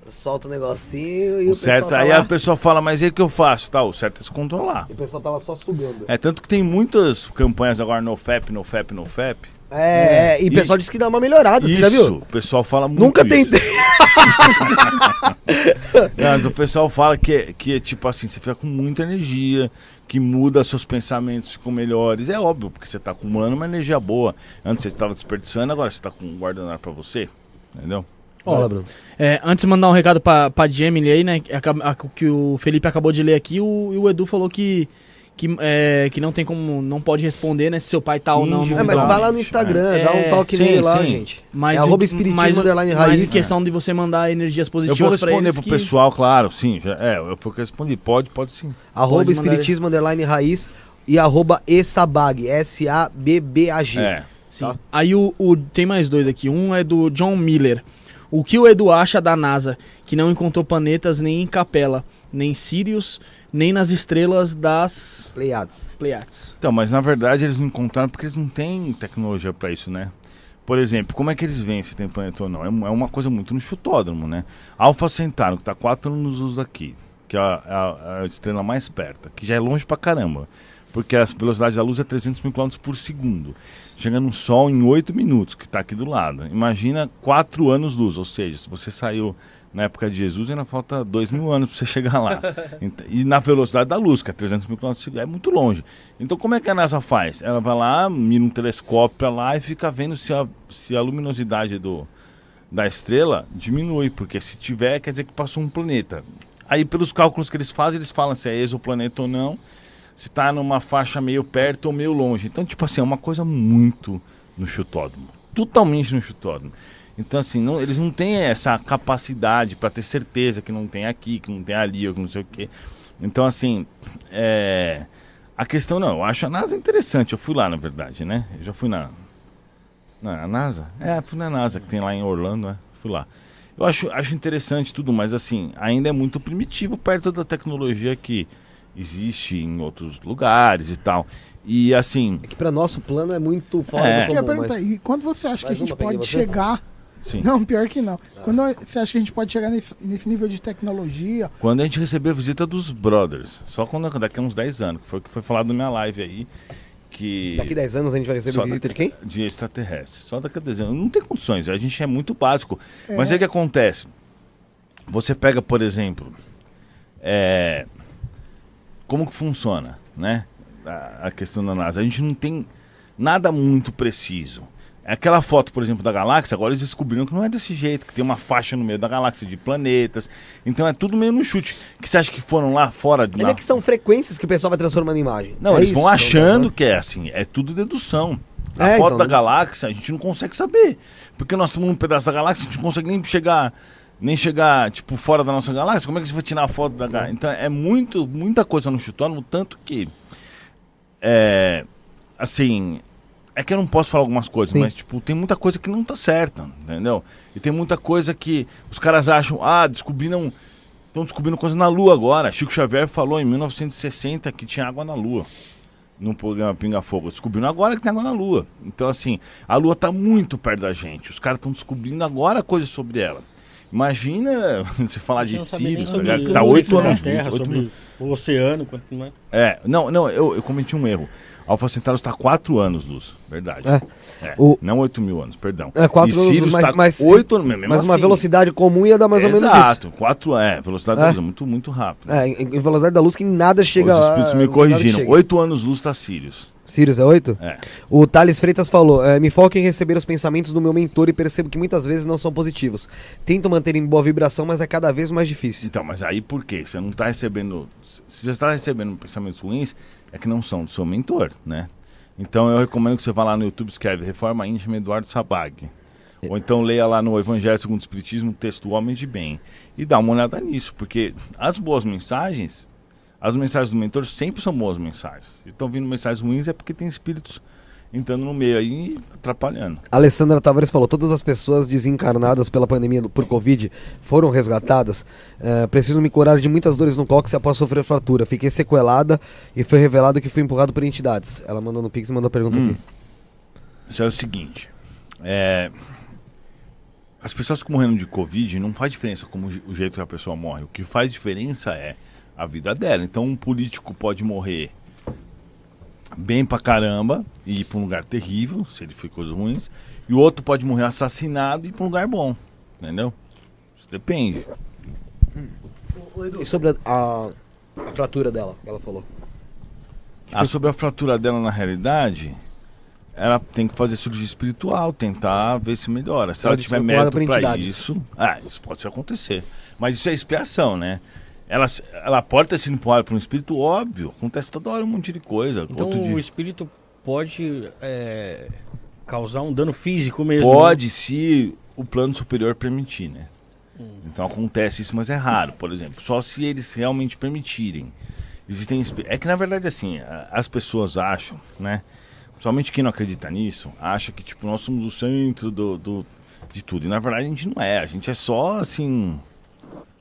[SPEAKER 2] solta o negocinho e
[SPEAKER 5] É. O
[SPEAKER 2] o,
[SPEAKER 5] certo,
[SPEAKER 2] tá
[SPEAKER 5] aí
[SPEAKER 2] lá,
[SPEAKER 5] a pessoa fala, mas e o que eu faço? Tá, o certo é se controlar.
[SPEAKER 2] e o pessoal tava só sugando.
[SPEAKER 5] É tanto que tem muitas campanhas agora no FAP, no FAP, no FAP.
[SPEAKER 2] É, é, e o
[SPEAKER 5] E-
[SPEAKER 2] pessoal disse que dá uma melhorada, você
[SPEAKER 5] Isso,
[SPEAKER 2] já viu?
[SPEAKER 5] o pessoal fala muito
[SPEAKER 2] Nunca
[SPEAKER 5] isso.
[SPEAKER 2] tentei.
[SPEAKER 5] Não, mas o pessoal fala que, é- que é tipo assim, você fica com muita energia, que muda seus pensamentos, ficam melhores. É óbvio, porque você tá acumulando uma energia boa. Antes você estava desperdiçando, agora você tá com guardando ar pra você. Entendeu?
[SPEAKER 1] Ó,
[SPEAKER 2] Fala, Bruno.
[SPEAKER 1] É, antes de mandar um recado pra, pra Gemini aí, né? que acaba- a- Que o Felipe acabou de ler aqui, o, e o Edu falou que, que, é, que não tem como. Não pode responder, né? Se seu pai tá ou não.
[SPEAKER 2] É, mas vai lá no Instagram,
[SPEAKER 1] É,
[SPEAKER 2] dá um toque
[SPEAKER 5] sim,
[SPEAKER 2] nele lá,
[SPEAKER 5] sim.
[SPEAKER 2] gente.
[SPEAKER 1] Mas,
[SPEAKER 2] é arroba espiritismo
[SPEAKER 1] mas,
[SPEAKER 2] underline
[SPEAKER 1] mas
[SPEAKER 2] raiz.
[SPEAKER 1] em questão de você mandar energias
[SPEAKER 5] Eu
[SPEAKER 1] positivas
[SPEAKER 5] vou
[SPEAKER 1] pra
[SPEAKER 5] responder pro
[SPEAKER 1] que-
[SPEAKER 5] pessoal, claro, sim. Já, é, eu fui que eu respondi. Pode, pode sim.
[SPEAKER 2] Arroba
[SPEAKER 1] Pode mandar
[SPEAKER 2] espiritismo underline raiz e arroba esabag, S-A-B-B-A-G.
[SPEAKER 5] É.
[SPEAKER 1] Sim.
[SPEAKER 2] Tá.
[SPEAKER 1] Aí o, o- tem mais dois aqui. Um é do John Miller. O que o Edu acha da NASA, que não encontrou planetas nem em Capela, nem Sirius, nem nas estrelas das
[SPEAKER 2] Pleiades.
[SPEAKER 1] Pleiades?
[SPEAKER 5] Então, mas na verdade eles não encontraram porque eles não têm tecnologia pra isso, né? Por exemplo, como é que eles veem se tem planeta ou não? É um- é uma coisa muito no chutódromo, né? Alpha Centauro, que tá 4 anos luz daqui, que é a, a- a estrela mais perto, que já é longe pra caramba. Porque a velocidade da luz é 300 mil km por segundo. Chega no Sol em 8 minutos, que está aqui do lado. Imagina 4 anos luz, ou seja, se você saiu na época de Jesus, ainda falta 2 mil anos para você chegar lá. E na velocidade da luz, que é 300 mil km é muito longe. Então como é que a NASA faz? Ela vai lá, mira um telescópio lá e fica vendo se a, se a luminosidade do, da estrela diminui, porque se tiver, quer dizer que passou um planeta. Aí, pelos cálculos que eles fazem, eles falam se é exoplaneta ou não, se tá numa faixa meio perto ou meio longe. Então, tipo assim, é uma coisa muito no chutódromo. Totalmente no chutódromo. Então, assim, não- eles não têm essa capacidade para ter certeza que não tem aqui, que não tem ali, ou que não sei o quê. Então, assim, é... a questão não, eu acho a NASA interessante. Eu fui lá, na verdade, né? Eu já fui na, na NASA? É, fui na NASA, que tem lá em Orlando, né? Fui lá. Eu acho, acho interessante tudo, mas assim, ainda é muito primitivo perto da tecnologia que existe em outros lugares e tal. E assim,
[SPEAKER 2] É que pra nosso plano é muito fora
[SPEAKER 5] É.
[SPEAKER 2] do comum,
[SPEAKER 4] perguntar,
[SPEAKER 2] mas...
[SPEAKER 4] e quando você acha que a
[SPEAKER 2] Mais
[SPEAKER 4] gente pode chegar.
[SPEAKER 5] sim.
[SPEAKER 4] Não, pior que não. Quando você acha que a gente pode chegar nesse, nesse nível de tecnologia?
[SPEAKER 5] Quando a gente recebeu a visita dos brothers, só quando daqui a uns 10 anos, que foi o que foi falado na minha live aí, que
[SPEAKER 2] Daqui 10 anos a gente vai receber
[SPEAKER 5] Só
[SPEAKER 2] visita de quem?
[SPEAKER 5] de extraterrestres. Só daqui a 10 anos. Não tem condições, a gente é muito básico.
[SPEAKER 4] É.
[SPEAKER 5] Mas é que acontece. Você pega, por exemplo, é, como que funciona, né? A, a questão da NASA. A gente não tem nada muito preciso. Aquela foto, por exemplo, da galáxia, agora eles descobriram que não é desse jeito, que tem uma faixa no meio da galáxia de planetas. Então é tudo meio no chute. Que você acha que foram lá fora de
[SPEAKER 2] Ainda
[SPEAKER 5] na-
[SPEAKER 2] que são frequências que o pessoal vai transformando em imagem.
[SPEAKER 5] Não,
[SPEAKER 2] É
[SPEAKER 5] eles
[SPEAKER 2] isso,
[SPEAKER 5] vão achando que é assim. É tudo dedução. A
[SPEAKER 2] É,
[SPEAKER 5] foto
[SPEAKER 2] então,
[SPEAKER 5] da
[SPEAKER 2] não-
[SPEAKER 5] galáxia a gente não consegue saber. Porque nós estamos num pedaço da galáxia, a gente não consegue nem chegar, nem chegar, tipo, fora da nossa galáxia. Como é que você vai tirar a foto da galáxia? Então é muito, muita coisa no chutônomo, tanto que. É. Assim. É que eu não posso falar algumas coisas,
[SPEAKER 2] Sim.
[SPEAKER 5] mas, tipo, tem muita coisa que não tá certa, entendeu? E tem muita coisa que os caras acham, ah, descobriram. Estão descobrindo coisa na Lua agora. Chico Xavier falou em 1960 que tinha água na Lua. No programa Pinga Fogo. Descobriram agora que tem água na Lua. Então, assim, a Lua está muito perto da gente. Os caras estão descobrindo agora coisas sobre ela. Imagina você falar de
[SPEAKER 3] não
[SPEAKER 5] Sirius, tá
[SPEAKER 3] isso,
[SPEAKER 5] Que tá oito
[SPEAKER 3] a
[SPEAKER 5] anos.
[SPEAKER 3] Terra,
[SPEAKER 5] oito
[SPEAKER 3] sobre
[SPEAKER 5] mil-
[SPEAKER 3] o oceano, quanto mais.
[SPEAKER 5] É, não, não, eu, eu cometi um erro. Alfa Centauro está 4 anos, Luz. Verdade.
[SPEAKER 2] É.
[SPEAKER 5] É,
[SPEAKER 2] O-
[SPEAKER 5] Não 8 mil anos, perdão.
[SPEAKER 2] É, quatro
[SPEAKER 5] E
[SPEAKER 2] anos,
[SPEAKER 5] Sirius
[SPEAKER 2] mas- mas-
[SPEAKER 5] 8 anos mesmo
[SPEAKER 2] Mas uma
[SPEAKER 5] assim.
[SPEAKER 2] velocidade comum ia dar mais ou menos isso.
[SPEAKER 5] Exato, 4 é, velocidade da
[SPEAKER 2] É.
[SPEAKER 5] luz é muito, muito rápido.
[SPEAKER 2] É, em, em velocidade da luz que nada chega
[SPEAKER 5] Os espíritos
[SPEAKER 2] lá,
[SPEAKER 5] me corrigiram. 8 anos luz tá Sirius.
[SPEAKER 2] Sirius é 8?
[SPEAKER 5] É.
[SPEAKER 2] O Thales Freitas falou: "É, Me foco em receber os pensamentos do meu mentor e percebo que muitas vezes não são positivos. Tento manter em boa vibração, mas é cada vez mais difícil.
[SPEAKER 5] Então, mas aí por quê? Você não tá recebendo. Se você está recebendo pensamentos ruins, é que não são do seu mentor, né? Então eu recomendo que você vá lá no YouTube escreve Reforma Íntima Eduardo Sabag. Ou então leia lá no Evangelho segundo o Espiritismo o texto Homem de Bem. E dá uma olhada nisso, porque as boas mensagens, as mensagens do mentor sempre são boas mensagens. Se estão vindo mensagens ruins é porque tem espíritos entrando no meio aí e atrapalhando.
[SPEAKER 2] Alessandra Tavares falou: Todas as pessoas desencarnadas pela pandemia por Covid foram resgatadas. É, preciso me curar de muitas dores no cóccix após sofrer fratura. Fiquei sequelada e foi revelado que fui empurrado por entidades. Ela mandou no Pix e mandou a pergunta
[SPEAKER 5] Hum.
[SPEAKER 2] aqui.
[SPEAKER 5] Isso é o seguinte. É, as pessoas que morreram de Covid não faz diferença como o jeito que a pessoa morre. O que faz diferença é a vida dela. Então um político pode morrer bem pra caramba e ir pra um lugar terrível, se ele fez coisas ruins. E o outro pode morrer assassinado e ir pra um lugar bom. Entendeu? Isso depende.
[SPEAKER 2] E sobre a, a, a fratura dela, ela falou.
[SPEAKER 5] Ah, sobre a fratura dela na realidade, ela tem que fazer cirurgia espiritual, tentar ver se melhora. Se
[SPEAKER 2] Ela
[SPEAKER 5] ela tiver mérito pra
[SPEAKER 2] entidades.
[SPEAKER 5] isso, ah, isso pode acontecer. Mas isso é expiação, né? Ela, ela pode ter sido empurrada por um espírito, óbvio. Acontece toda hora um monte de coisa.
[SPEAKER 3] Então o espírito pode é, causar um dano físico mesmo. né?
[SPEAKER 5] Pode, se o plano superior permitir, né? Então acontece isso, mas é raro, por exemplo. Só se eles realmente permitirem. Existem É que na verdade assim, as pessoas acham, né? Somente quem não acredita nisso, acha que tipo, nós somos o centro do, do- de tudo. E na verdade a gente não é. A gente é só assim.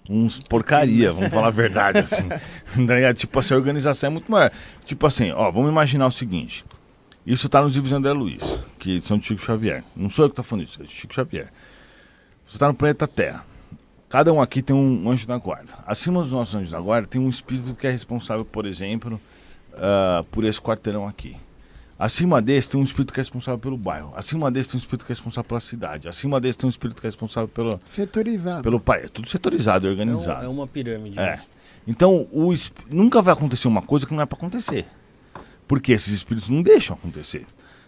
[SPEAKER 5] Uns porcaria, vamos falar a verdade, assim. Ligado? tipo assim, a organização é muito maior. Tipo assim, ó, vamos imaginar o seguinte. Isso tá nos livros de André Luiz, que são de Chico Xavier. Não sou eu que tô falando isso, é de Chico Xavier. Você está no planeta Terra. Cada um aqui tem um anjo da guarda. Acima dos nossos anjos da guarda tem um espírito que é responsável, por exemplo, ah, por esse quarteirão aqui. Acima desse tem um espírito que é responsável pelo bairro. Acima desse tem um espírito que é responsável pela cidade. Acima desse tem um espírito que é responsável pelo,
[SPEAKER 4] Setorizado.
[SPEAKER 5] pelo país. É tudo setorizado e
[SPEAKER 3] É, um-
[SPEAKER 5] organizado.
[SPEAKER 3] é uma pirâmide.
[SPEAKER 5] É. Então, o esp- nunca vai acontecer uma coisa que não é pra acontecer. Porque esses espíritos não deixam acontecer.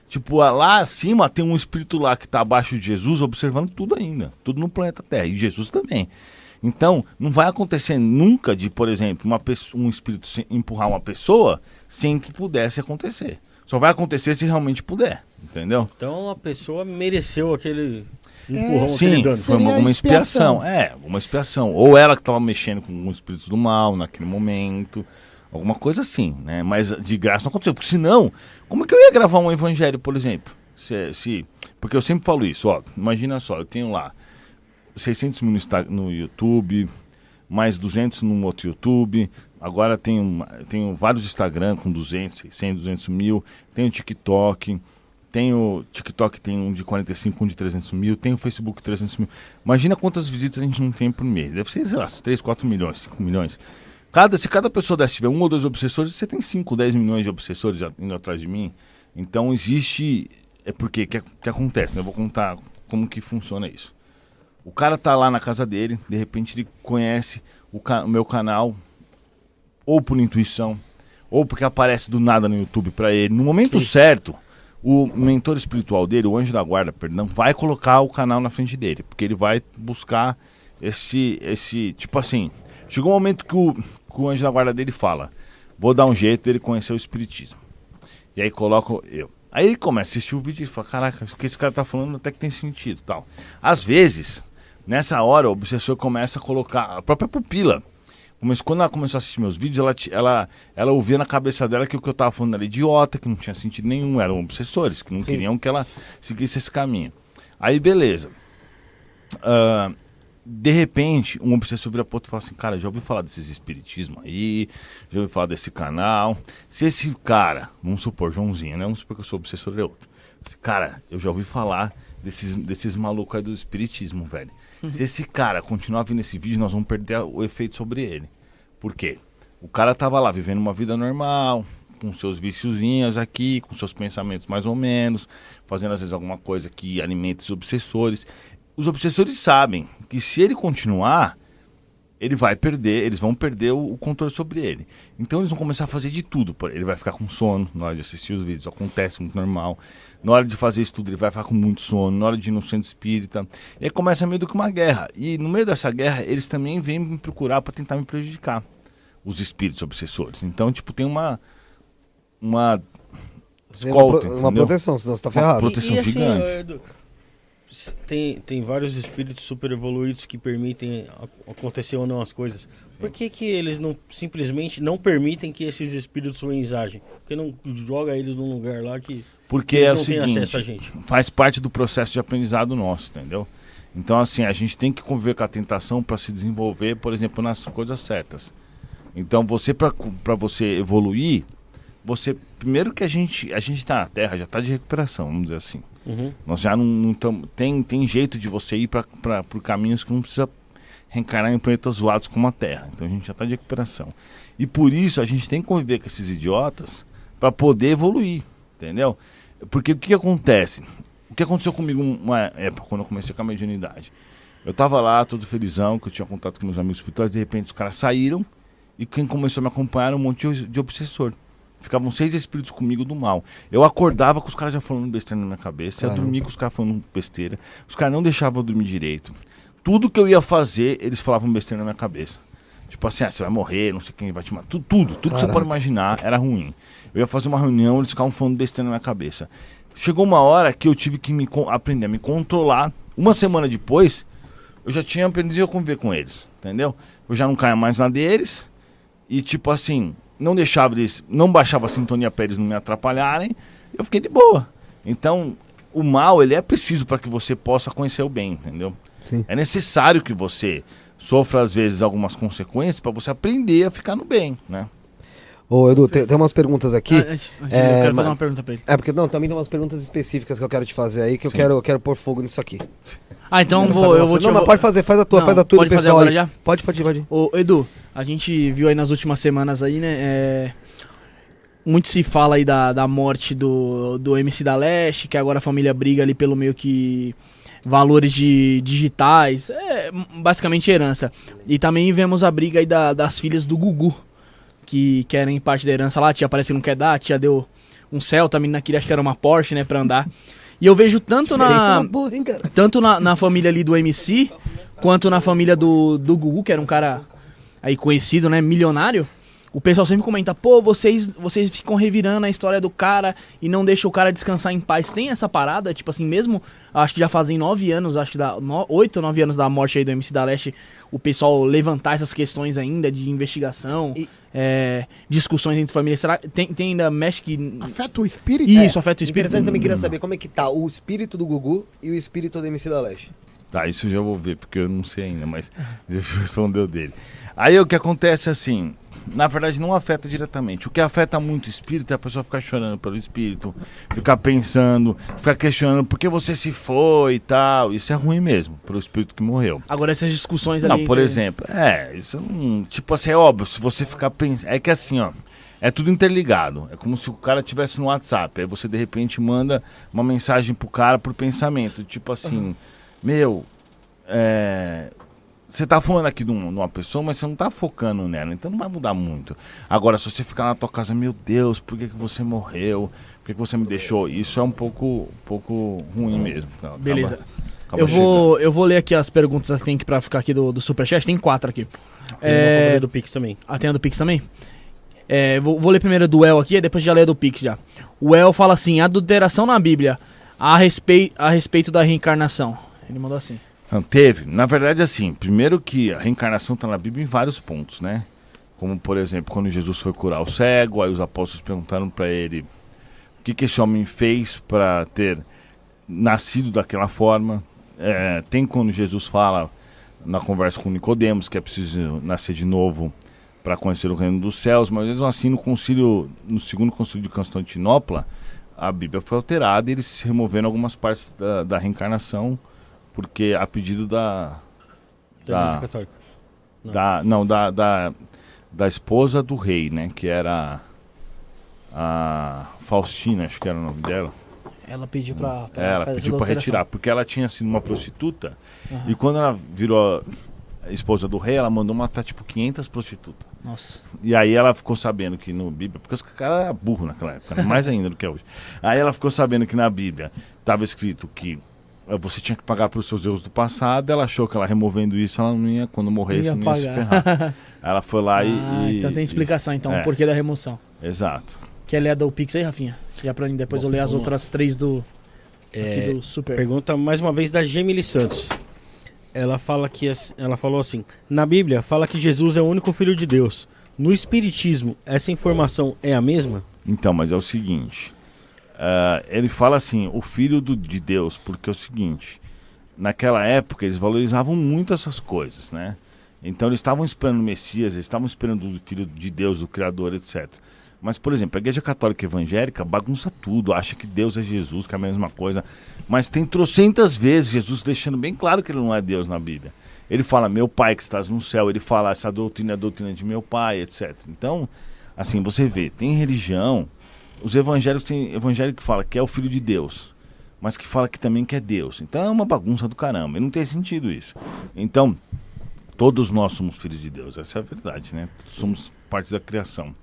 [SPEAKER 5] Tipo, lá acima tem um espírito lá que tá abaixo de Jesus observando tudo ainda. Tudo no planeta Terra. E Jesus também. Então, não vai acontecer nunca de, por exemplo, uma pessoa, um espírito empurrar uma pessoa sem que pudesse acontecer. Só vai acontecer se realmente puder. Entendeu?
[SPEAKER 3] Então a pessoa mereceu aquele empurrão, aquele
[SPEAKER 5] Sim,
[SPEAKER 3] dano.
[SPEAKER 5] foi uma, uma
[SPEAKER 4] expiação.
[SPEAKER 5] expiação. É, uma expiação. Ou ela que estava mexendo com os espíritos do mal naquele momento. Alguma coisa assim, né? Mas de graça não aconteceu. Porque senão, como é que eu ia gravar um evangelho, por exemplo? Se, se- porque eu sempre falo isso, ó. Imagina só, eu tenho lá 600 mil no, no YouTube, mais 200 no outro YouTube. Agora tenho, tenho vários Instagram com 200, 600, 200 mil. Tenho TikTok. Tenho TikTok, tem um de 45, um de 300 mil. Tem o Facebook 300 mil. Imagina quantas visitas a gente não tem por mês. Deve ser, sei lá, 3, 4 milhões, 5 milhões. Cada, se cada pessoa dessa tiver um ou dois obsessores, você tem 5, 10 milhões de obsessores indo atrás de mim. Então existe. É porque que, que acontece, né? Eu vou contar como que funciona isso. O cara tá lá na casa dele, de repente ele conhece o, o meu canal, ou por intuição, ou porque aparece do nada no YouTube pra ele. No momento
[SPEAKER 2] Sim.
[SPEAKER 5] certo, o mentor espiritual dele, o anjo da guarda, perdão, vai colocar o canal na frente dele, porque ele vai buscar esse, esse, tipo assim, chegou um momento que o, que o anjo da guarda dele fala, vou dar um jeito dele conhecer o espiritismo. E aí coloco eu. Aí ele começa a assistir o vídeo e fala, caraca, o que esse cara tá falando até que tem sentido tal. Às vezes, nessa hora, o obsessor começa a colocar a própria pupila. Mas quando ela começou a assistir meus vídeos, ela, ela, ela ouvia na cabeça dela que o que eu tava falando era idiota, que não tinha sentido nenhum, eram obsessores, que não
[SPEAKER 2] Sim.
[SPEAKER 5] queriam que ela seguisse esse caminho. Aí, beleza. Ah, de repente, um obsessor vira pro outro e fala assim, cara, já ouvi falar desses espiritismo aí, já ouvi falar desse canal. Se esse cara, vamos supor, Joãozinho, né? Vamos supor que eu sou obsessor de outro. Esse cara, eu já ouvi falar desses, desses malucos aí do espiritismo, velho. Se esse cara continuar vindo esse vídeo, nós vamos perder o efeito sobre ele. Por quê? O cara tava lá vivendo uma vida normal, com seus viciozinhos aqui, com seus pensamentos mais ou menos, fazendo às vezes alguma coisa que alimenta os obsessores. Os obsessores sabem que se ele continuar, ele vai perder, eles vão perder o, o controle sobre ele. Então eles vão começar a fazer de tudo. Ele vai ficar com sono na hora de assistir os vídeos, acontece muito normal. Na hora de fazer isso tudo, ele vai ficar com muito sono. Na hora de ir no centro espírita. E aí começa meio do que uma guerra. E no meio dessa guerra, eles também vêm me procurar para tentar me prejudicar. Os espíritos obsessores. Então, tipo, tem uma. Uma.
[SPEAKER 2] Tem uma,
[SPEAKER 5] escolta,
[SPEAKER 2] pro- uma proteção, senão você tá
[SPEAKER 5] Uma
[SPEAKER 2] ferrado.
[SPEAKER 5] prote- Proteção
[SPEAKER 3] e, e assim,
[SPEAKER 5] gigante.
[SPEAKER 3] Edu, s- tem, tem vários espíritos super evoluídos que permitem acontecer ou não as coisas. Por que, que eles não simplesmente não permitem que esses espíritos ruins agem? Porque não joga eles num lugar lá que
[SPEAKER 5] Porque
[SPEAKER 3] eles
[SPEAKER 5] é o seguinte. faz parte do processo de aprendizado nosso, entendeu? Então, assim, a gente tem que conviver com a tentação para se desenvolver, por exemplo, nas coisas certas. Então, você para você evoluir, você primeiro que a gente a gente está na Terra já está de recuperação, vamos dizer assim.
[SPEAKER 3] Uhum.
[SPEAKER 5] Nós já não, não tem tem jeito de você ir para por caminhos que não precisa reencarnar em planetas zoados como a Terra. Então a gente já está de recuperação. E por isso a gente tem que conviver com esses idiotas para poder evoluir, entendeu? Porque o que, acontece? O que aconteceu comigo uma época, quando eu comecei com a mediunidade? Eu tava lá, todo felizão, que eu tinha contato com meus amigos espirituais, de repente os caras saíram e quem começou a me acompanhar era um monte de obsessor. Ficavam seis espíritos comigo do mal. Eu acordava com os caras já falando besteira na minha cabeça, eu
[SPEAKER 2] Caramba.
[SPEAKER 5] dormia com os caras falando besteira. Os caras não deixavam eu dormir direito. Tudo que eu ia fazer, eles falavam besteira na minha cabeça. Tipo assim, ah, você vai morrer, não sei quem vai te matar. Tudo, tudo, tudo que você pode imaginar era ruim. Eu ia fazer uma reunião, eles ficavam falando besteira na minha cabeça. Chegou uma hora que eu tive que me aprender a me controlar. Uma semana depois, eu já tinha aprendido a conviver com eles, entendeu? Eu já não caía mais na deles. E tipo assim, não deixava eles, não baixava a sintonia pra eles não me atrapalharem. Eu fiquei de boa. Então, o mal, ele é preciso para que você possa conhecer o bem, entendeu?
[SPEAKER 2] Sim.
[SPEAKER 5] É necessário que você sofra às vezes algumas consequências para você aprender a ficar no bem, né?
[SPEAKER 2] Ô, Edu, tem, tem umas perguntas aqui.
[SPEAKER 1] Ah,
[SPEAKER 2] É,
[SPEAKER 1] eu quero
[SPEAKER 2] mas-
[SPEAKER 1] fazer uma pergunta pra ele.
[SPEAKER 2] É, porque não, também tem umas perguntas específicas que eu quero te fazer aí, que eu quero, eu quero pôr fogo nisso aqui.
[SPEAKER 1] Ah, então
[SPEAKER 2] Quero
[SPEAKER 1] vou, eu vou te
[SPEAKER 2] Não, mas
[SPEAKER 1] vou-
[SPEAKER 2] pode fazer, faz a tua,
[SPEAKER 1] Não,
[SPEAKER 2] faz a tua
[SPEAKER 1] pode
[SPEAKER 2] do
[SPEAKER 1] fazer
[SPEAKER 2] pessoal
[SPEAKER 1] agora já?
[SPEAKER 2] Pode, pode, pode.
[SPEAKER 1] Ô, Edu, a gente viu aí nas últimas semanas aí, né? é, Muito se fala aí da, da morte do, do MC da Leste, que agora a família briga ali pelo meio que valores de digitais, é basicamente herança. E também vemos a briga aí da- das filhas do Gugu, que querem parte da herança lá, a tia parece que não quer dar, a tia deu um Celta, a menina queria, acho que era uma Porsche, né, pra andar. E eu vejo tanto na,
[SPEAKER 2] boa, hein,
[SPEAKER 1] tanto na, na família ali do MC, quanto na família do, do Gugu, que era um cara aí conhecido, né, milionário. O pessoal sempre comenta, pô, vocês, vocês ficam revirando a história do cara e não deixam o cara descansar em paz. Tem essa parada, tipo assim, mesmo, acho que já fazem nove anos, acho que dá no, oito ou nove anos da morte aí do MC da Leste, o pessoal levantar essas questões ainda de investigação,
[SPEAKER 2] E-
[SPEAKER 1] é, discussões entre famílias. Será que tem, tem ainda mexe que...
[SPEAKER 4] Afeta o espírito?
[SPEAKER 1] Isso, afeta o espírito.
[SPEAKER 2] Interessante também queria saber como é que tá o espírito do Gugu e o espírito do MC da Leste.
[SPEAKER 5] Tá, isso eu já vou ver, porque eu não sei ainda, mas deixa eu responder o dele. Aí o que acontece assim, na verdade não afeta diretamente. O que afeta muito o espírito é a pessoa ficar chorando pelo espírito, ficar pensando, ficar questionando por que você se foi e tal. Isso é ruim mesmo, pro espírito que morreu.
[SPEAKER 1] Agora essas discussões ali...
[SPEAKER 5] Não, por
[SPEAKER 1] entre-
[SPEAKER 5] exemplo, é, isso não, tipo assim, é óbvio, se você ficar pensando, é que assim, ó, é tudo interligado, é como se o cara tivesse no WhatsApp, aí você de repente manda uma mensagem pro cara por pensamento, tipo assim, meu, é, você tá falando aqui de, um- de uma pessoa, mas você não tá focando nela, então não vai mudar muito. Agora, se você ficar na tua casa, meu Deus, por que, que você morreu? Por que, que você me deixou? Isso é um pouco, um pouco ruim mesmo. Acaba-
[SPEAKER 1] Beleza.
[SPEAKER 5] acaba
[SPEAKER 1] eu,
[SPEAKER 5] chegando.
[SPEAKER 1] vou, eu vou ler aqui as perguntas que tem aqui pra ficar aqui do, do Superchat. Tem quatro aqui.
[SPEAKER 3] Tem uma
[SPEAKER 1] É,
[SPEAKER 3] fazer do Pix também.
[SPEAKER 1] ah, tem a do Pix também? É, vou, vou ler primeiro do El aqui, depois já ler do Pix já. O El fala assim: adulteração na Bíblia a, a respeito da reencarnação. Ele mandou assim.
[SPEAKER 5] Teve. Na verdade, assim, primeiro que a reencarnação está na Bíblia em vários pontos, né? Como, por exemplo, quando Jesus foi curar o cego, aí os apóstolos perguntaram para ele o que, que esse homem fez para ter nascido daquela forma. É, tem quando Jesus fala na conversa com Nicodemos que é preciso nascer de novo para conhecer o reino dos céus, mas mesmo assim no concílio, no segundo concílio de Constantinopla, a Bíblia foi alterada e eles removeram algumas partes da, da reencarnação, porque a pedido da
[SPEAKER 3] Da
[SPEAKER 5] Da-
[SPEAKER 3] Igreja Católica. Não.
[SPEAKER 5] da não da, da, da esposa do rei, né, que era a Faustina, acho que era o nome dela.
[SPEAKER 1] Ela pediu pra. pra
[SPEAKER 5] ela
[SPEAKER 1] fazer
[SPEAKER 5] pediu para retirar, porque ela tinha sido uma prostituta
[SPEAKER 1] Aham.
[SPEAKER 5] e quando ela virou a esposa do rei, ela mandou matar tipo 500 prostitutas.
[SPEAKER 1] Nossa.
[SPEAKER 5] E aí ela ficou sabendo que no Bíblia, porque os caras eram burro naquela época, né? mais ainda do que é hoje. Aí ela ficou sabendo que na Bíblia estava escrito que você tinha que pagar pelos seus erros do passado. Ela achou que ela removendo isso, ela não ia, quando morresse,
[SPEAKER 1] Ia
[SPEAKER 5] não ia se
[SPEAKER 1] pagar.
[SPEAKER 5] ferrar. Aí ela foi lá e.
[SPEAKER 1] Ah,
[SPEAKER 5] e-
[SPEAKER 1] então tem explicação então,
[SPEAKER 5] é.
[SPEAKER 1] o porquê da remoção.
[SPEAKER 5] Exato.
[SPEAKER 1] Quer ler a do Pix aí, Rafinha? Já pra mim depois
[SPEAKER 3] Bom,
[SPEAKER 1] eu ler as
[SPEAKER 3] vamos
[SPEAKER 1] outras três do.
[SPEAKER 3] É,
[SPEAKER 1] Aqui do Super.
[SPEAKER 3] Pergunta mais uma vez da Gemily Santos. Ela fala que ela falou assim: Na Bíblia fala que Jesus é o único filho de Deus. No espiritismo, essa informação é a mesma?
[SPEAKER 5] Então, mas é o seguinte. Ah, ele fala assim, o filho do- de Deus, porque é o seguinte. Naquela época eles valorizavam muito essas coisas, né? Então eles estavam esperando o Messias, eles estavam esperando o filho de Deus, o Criador, etc. Mas, por exemplo, a igreja católica evangélica bagunça tudo, acha que Deus é Jesus, que é a mesma coisa. Mas tem trocentas vezes Jesus deixando bem claro que ele não é Deus na Bíblia. Ele fala, meu pai que estás no céu, ele fala, essa doutrina é a doutrina de meu pai, etc. Então, assim, você vê, tem religião, os evangélicos tem evangélico que fala que é o filho de Deus, mas que fala que também que é Deus. Então é uma bagunça do caramba, e não tem sentido isso. Então, todos nós somos filhos de Deus, essa é a verdade, né? Somos parte da criação.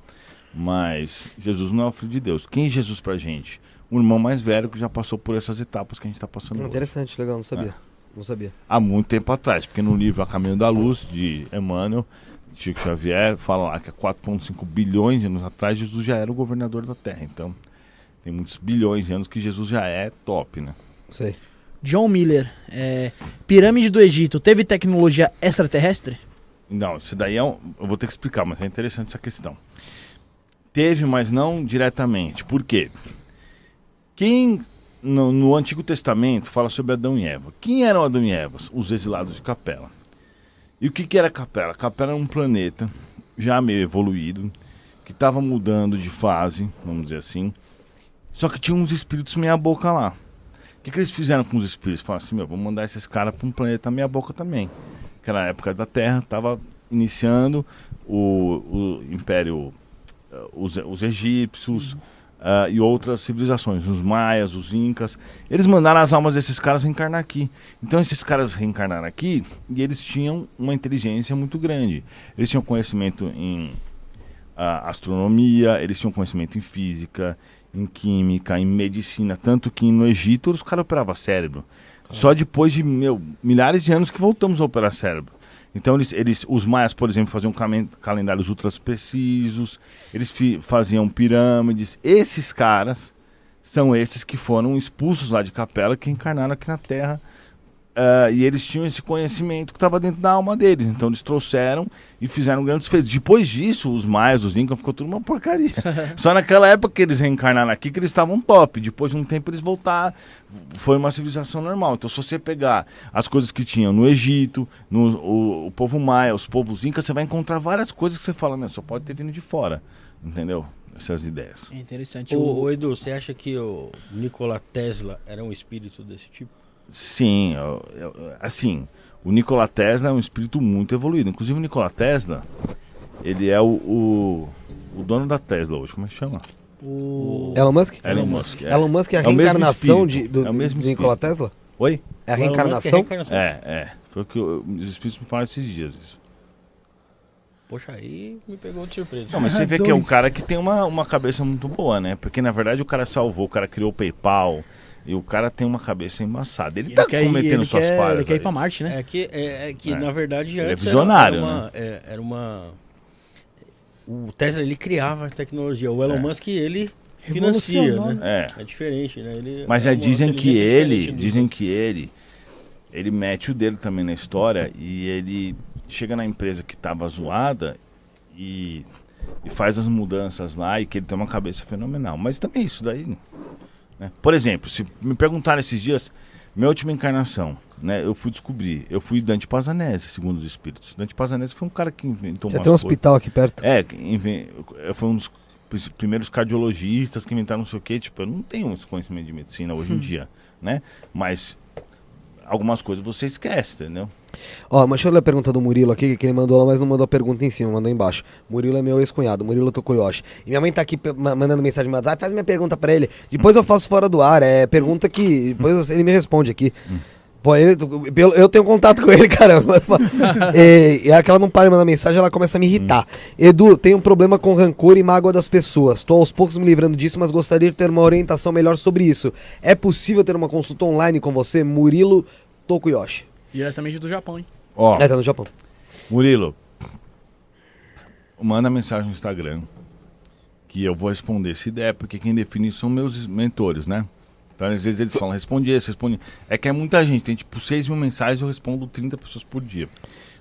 [SPEAKER 5] Mas Jesus não é o filho de Deus. Quem é Jesus pra gente? Um irmão mais velho que já passou por essas etapas que a gente está passando hoje
[SPEAKER 2] Interessante, legal, não sabia.
[SPEAKER 5] É.
[SPEAKER 2] Não sabia.
[SPEAKER 5] há muito tempo atrás, porque no livro A Caminho da Luz, de Emmanuel, Chico Xavier, fala lá que há 4,5 bilhões de anos atrás Jesus já era o governador da Terra. Então, tem muitos bilhões de anos que Jesus já é top, né?
[SPEAKER 2] Sei.
[SPEAKER 1] John Miller. é, Pirâmide do Egito teve tecnologia extraterrestre?
[SPEAKER 5] Não, isso daí é um. Eu vou ter que explicar, mas é interessante essa questão. Teve, mas não diretamente. Por quê? Quem no, no Antigo Testamento fala sobre Adão e Eva. Quem eram Adão e Eva? Os exilados de Capela. E o que, que era Capela? Capela era um planeta já meio evoluído, que estava mudando de fase, vamos dizer assim. Só que tinha uns espíritos meia boca lá. O que, que eles fizeram com os espíritos? Falaram assim, meu, vamos mandar esses caras para um planeta meia boca também. Aquela época da Terra estava iniciando o, o Império, eh, os, os egípcios ah, e outras civilizações, os maias, os incas. Eles mandaram as almas desses caras reencarnar aqui. Então esses caras reencarnaram aqui e eles tinham uma inteligência muito grande. Eles tinham conhecimento em ah, astronomia, eles tinham conhecimento em física, em química, em medicina, tanto que no Egito os caras operavam cérebro. Só depois de meu, milhares de anos que voltamos a operar cérebro. Então eles, eles os maias, por exemplo, faziam calendários ultra precisos, eles faziam pirâmides. Esses caras são esses que foram expulsos lá de Capela, que encarnaram aqui na Terra. Ah, e eles tinham esse conhecimento que estava dentro da alma deles. Então eles trouxeram e fizeram grandes feitos. Depois disso, os maias, os incas, ficou tudo uma porcaria. Só naquela época que eles reencarnaram aqui que eles estavam top. Depois de um tempo eles voltaram. Foi uma civilização normal. Então se você pegar as coisas que tinham no Egito, no, o, o povo maia, os povos incas, você vai encontrar várias coisas que você fala, né? Só pode ter vindo de fora. Entendeu? Essas ideias.
[SPEAKER 1] É interessante. O-
[SPEAKER 3] ô, Edu, você acha que o Nikola Tesla era um espírito desse tipo?
[SPEAKER 5] Sim, eu- eu- assim, o Nikola Tesla é um espírito muito evoluído. Inclusive o Nikola Tesla, ele é o, o, o dono da Tesla hoje. Como é que chama?
[SPEAKER 1] o-
[SPEAKER 2] Elon Musk?
[SPEAKER 5] Elon Musk. é.
[SPEAKER 2] Elon Musk é a
[SPEAKER 5] É
[SPEAKER 2] reencarnação de, do,
[SPEAKER 5] é
[SPEAKER 2] de Nikola. Tesla?
[SPEAKER 5] Oi?
[SPEAKER 2] É a
[SPEAKER 3] Musk
[SPEAKER 2] reencarnação?
[SPEAKER 3] É reencarnação?
[SPEAKER 5] É, é. Foi o que eu- os espíritos me falaram esses dias. Isso.
[SPEAKER 3] Poxa, aí me pegou de surpresa.
[SPEAKER 5] Não, mas você vê que é um cara que tem uma, uma cabeça muito boa, né? Porque na verdade o cara salvou, o cara criou o PayPal. E o cara tem uma cabeça embaçada. Ele,
[SPEAKER 1] ele
[SPEAKER 5] tá
[SPEAKER 1] quer ir-
[SPEAKER 5] cometendo
[SPEAKER 1] ele
[SPEAKER 5] suas
[SPEAKER 1] quer-
[SPEAKER 5] falhas.
[SPEAKER 1] Ele quer ir pra Marte, né?
[SPEAKER 3] É que, é, é que
[SPEAKER 5] É.
[SPEAKER 3] na verdade,
[SPEAKER 5] Ele é
[SPEAKER 3] antes
[SPEAKER 5] visionário,
[SPEAKER 3] era, era uma, é, era uma- o Tesla ele criava a tecnologia, o Elon
[SPEAKER 5] É.
[SPEAKER 3] Musk ele financia,
[SPEAKER 4] Revolucionou,
[SPEAKER 3] né?
[SPEAKER 5] É.
[SPEAKER 3] É diferente, né? Ele
[SPEAKER 5] Mas
[SPEAKER 3] é
[SPEAKER 5] é, dizem que ele, dizem que ele, ele mete o dedo também na história e ele chega na empresa que tava zoada e, e faz as mudanças lá e que ele tem uma cabeça fenomenal. Mas também isso daí, né? Por exemplo, se me perguntaram esses dias, minha última encarnação, né? Eu fui descobrir, eu fui Dante Pazanese, segundo os espíritos. Dante Pazanese foi um cara que inventou
[SPEAKER 2] Já tem um
[SPEAKER 5] coisas.
[SPEAKER 2] hospital aqui perto.
[SPEAKER 5] É, foi um dos primeiros cardiologistas que inventaram não sei o que. Tipo, eu não tenho esse conhecimento de medicina hoje em dia, né? Mas algumas coisas você esquece, entendeu?
[SPEAKER 2] Ó, mas deixa eu ler a pergunta do Murilo aqui, que ele mandou lá, mas não mandou a pergunta em cima, mandou embaixo. Murilo é meu ex-cunhado, Murilo Tokoyoshi. E minha mãe tá aqui ma- mandando mensagem no WhatsApp, faz minha pergunta pra ele. Depois eu faço fora do ar, é pergunta que. Depois ele me responde aqui. Pô, ele, eu tenho contato com ele, caramba. e, e aquela não para de mandar mensagem, ela começa a me irritar. Edu, tenho um problema com rancor e mágoa das pessoas. Tô aos poucos me livrando disso, mas gostaria de ter uma orientação melhor sobre isso. É possível ter uma consulta online com você? Murilo Tokuyoshi.
[SPEAKER 1] Diretamente do Japão, hein?
[SPEAKER 5] Ó,
[SPEAKER 2] É, tá no Japão.
[SPEAKER 5] Murilo, manda mensagem no Instagram que eu vou responder se der, porque quem define são meus mentores, né? Então, às vezes eles falam, responde esse, responde. É que é muita gente, tem tipo 6 mil mensagens, eu respondo 30 pessoas por dia.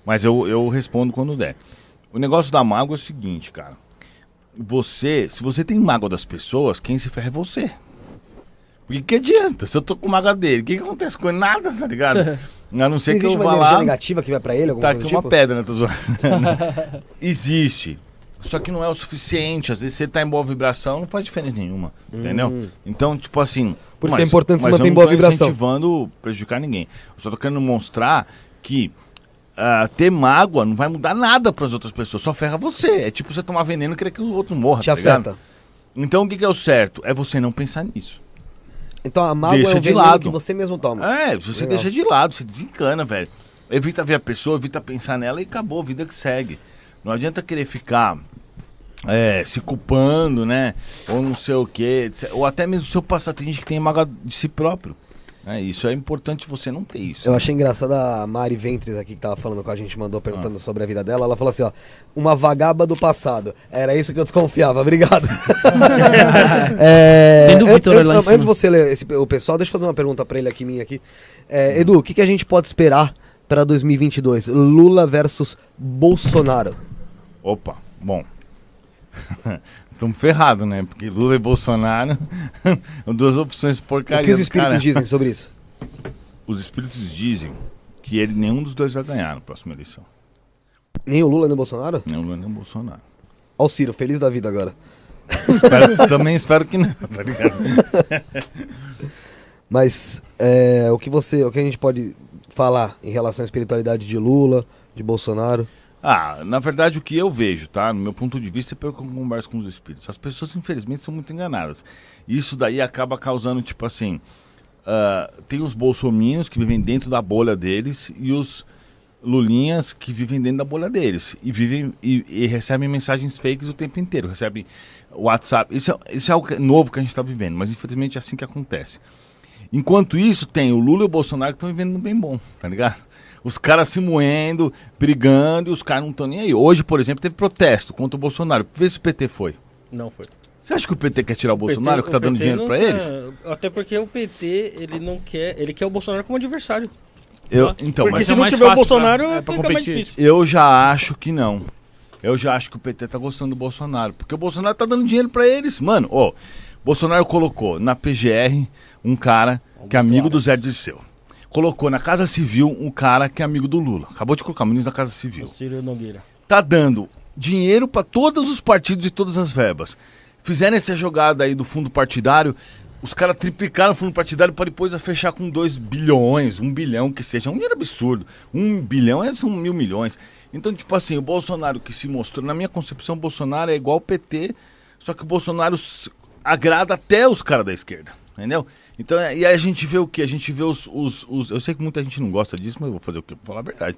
[SPEAKER 5] Mas eu, eu respondo quando der. O negócio da mágoa é o seguinte, cara. Você, se você tem mágoa das pessoas, quem se ferra é você. Porque que adianta? Se eu tô com mágoa dele, o que, que acontece com ele? Nada, tá ligado? A não ser que
[SPEAKER 2] Existe
[SPEAKER 5] eu
[SPEAKER 2] uma
[SPEAKER 5] vá lá.
[SPEAKER 2] negativa que vai pra ele? Alguma
[SPEAKER 5] Tá aqui
[SPEAKER 2] do
[SPEAKER 5] uma
[SPEAKER 2] tipo?
[SPEAKER 5] pedra, né? Tô zoando. Existe. Só que não é o suficiente. Às vezes você tá em boa vibração, não faz diferença nenhuma. Entendeu? Então, tipo assim.
[SPEAKER 2] Hum. Por isso que é importante se
[SPEAKER 5] mas
[SPEAKER 2] manter em
[SPEAKER 5] não
[SPEAKER 2] boa vibração.
[SPEAKER 5] incentivando prejudicar ninguém. Eu só tô querendo mostrar que ah, ter mágoa não vai mudar nada para as outras pessoas, só ferra você. É tipo você tomar veneno e querer que o outro morra.
[SPEAKER 2] Te
[SPEAKER 5] tá ligado?
[SPEAKER 2] afeta.
[SPEAKER 5] Então o que, que é o certo? É você não pensar nisso.
[SPEAKER 2] Então a mágoa
[SPEAKER 5] Deixa
[SPEAKER 2] é um
[SPEAKER 5] de lado.
[SPEAKER 2] que você mesmo toma.
[SPEAKER 5] É, você
[SPEAKER 2] Legal.
[SPEAKER 5] deixa de lado, você desencana, velho. Evita ver a pessoa, evita pensar nela e acabou, vida que segue. Não adianta querer ficar é, se culpando, né? Ou não sei o quê. Ou até mesmo o seu passado. Tem gente que tem mágoa de si próprio. É, isso é importante você não ter isso.
[SPEAKER 2] Eu achei engraçado a Mari Ventres aqui que tava falando com a gente, mandou perguntando
[SPEAKER 5] Ah.
[SPEAKER 2] sobre a vida dela. Ela falou assim, ó, uma vagaba do passado. Era isso que eu desconfiava, obrigado. é,
[SPEAKER 1] Tem do
[SPEAKER 2] antes,
[SPEAKER 1] Vitor
[SPEAKER 2] antes,
[SPEAKER 1] lá em
[SPEAKER 2] não,
[SPEAKER 1] cima.
[SPEAKER 2] antes de você ler esse- o pessoal, deixa eu fazer uma pergunta pra ele aqui, minha aqui. É, Edu, o que, que a gente pode esperar pra 2022? Lula versus Bolsonaro.
[SPEAKER 5] Opa, bom. Estamos ferrados, né? Porque Lula e Bolsonaro, duas opções porcaria.
[SPEAKER 2] o que os espíritos
[SPEAKER 5] cara.
[SPEAKER 2] dizem sobre isso?
[SPEAKER 5] Os espíritos dizem que ele, nenhum dos dois vai ganhar na próxima eleição.
[SPEAKER 2] Nem o Lula nem o Bolsonaro?
[SPEAKER 5] Nem o Lula nem o Bolsonaro.
[SPEAKER 2] Ó o Ciro, feliz da vida agora.
[SPEAKER 5] Espero- também espero que não, tá ligado?
[SPEAKER 2] Mas é, o que você, o que a gente pode falar em relação à espiritualidade de Lula, de Bolsonaro?
[SPEAKER 5] Ah, na verdade o que eu vejo, tá? No meu ponto de vista, é pelo que eu converso com os espíritos. As pessoas, infelizmente, são muito enganadas. Isso daí acaba causando, tipo assim... ah, tem os bolsominions que vivem dentro da bolha deles e os lulinhas que vivem dentro da bolha deles. E vivem e, e recebem mensagens fakes o tempo inteiro. Recebem WhatsApp. Isso é, isso é algo que- novo que a gente está vivendo, mas infelizmente é assim que acontece. Enquanto isso, tem o Lula e o Bolsonaro que estão vivendo bem bom, tá ligado? Os caras se moendo, brigando, e os caras não estão nem aí. Hoje, por exemplo, teve protesto contra o Bolsonaro. Vê se o PT foi.
[SPEAKER 3] Não foi.
[SPEAKER 5] Você acha que o PT quer tirar o,
[SPEAKER 3] PT
[SPEAKER 5] Bolsonaro, que tá
[SPEAKER 3] o
[SPEAKER 5] dando
[SPEAKER 3] PT
[SPEAKER 5] dinheiro pra
[SPEAKER 3] quer-
[SPEAKER 5] eles?
[SPEAKER 3] Até porque o PT, ele não quer. Ele quer o Bolsonaro como adversário.
[SPEAKER 5] Eu,
[SPEAKER 3] tá?
[SPEAKER 5] então,
[SPEAKER 3] porque
[SPEAKER 5] mas
[SPEAKER 3] se
[SPEAKER 1] é
[SPEAKER 3] não
[SPEAKER 1] mais
[SPEAKER 3] tiver o
[SPEAKER 1] fácil pra-
[SPEAKER 3] Bolsonaro,
[SPEAKER 1] é, pra
[SPEAKER 3] fica mais difícil.
[SPEAKER 5] eu já acho que não. Eu já acho que o PT tá gostando do Bolsonaro. Porque o Bolsonaro tá dando dinheiro pra eles. Mano, ó, Bolsonaro colocou na PGR um cara que é
[SPEAKER 3] Augusto
[SPEAKER 5] amigo do
[SPEAKER 3] Aras.
[SPEAKER 5] Zé Dirceu. Colocou na Casa Civil um cara que é amigo do Lula. Acabou de colocar ministro da Casa Civil.
[SPEAKER 3] O Ciro Nogueira.
[SPEAKER 5] tá dando dinheiro para todos os partidos e todas as verbas. Fizeram essa jogada aí do fundo partidário, os caras triplicaram o fundo partidário para depois fechar com 2 bilhões, 1 um bilhão que seja. É um dinheiro absurdo. 1 um bilhão é, são mil milhões. Então, tipo assim, o Bolsonaro que se mostrou, na minha concepção, o Bolsonaro é igual o PT, só que o Bolsonaro agrada até os caras da esquerda. Entendeu? Então, é- e aí a gente vê o que? A gente vê os, os, os- Eu sei que muita gente não gosta disso, mas eu vou fazer o quê? Vou falar a verdade.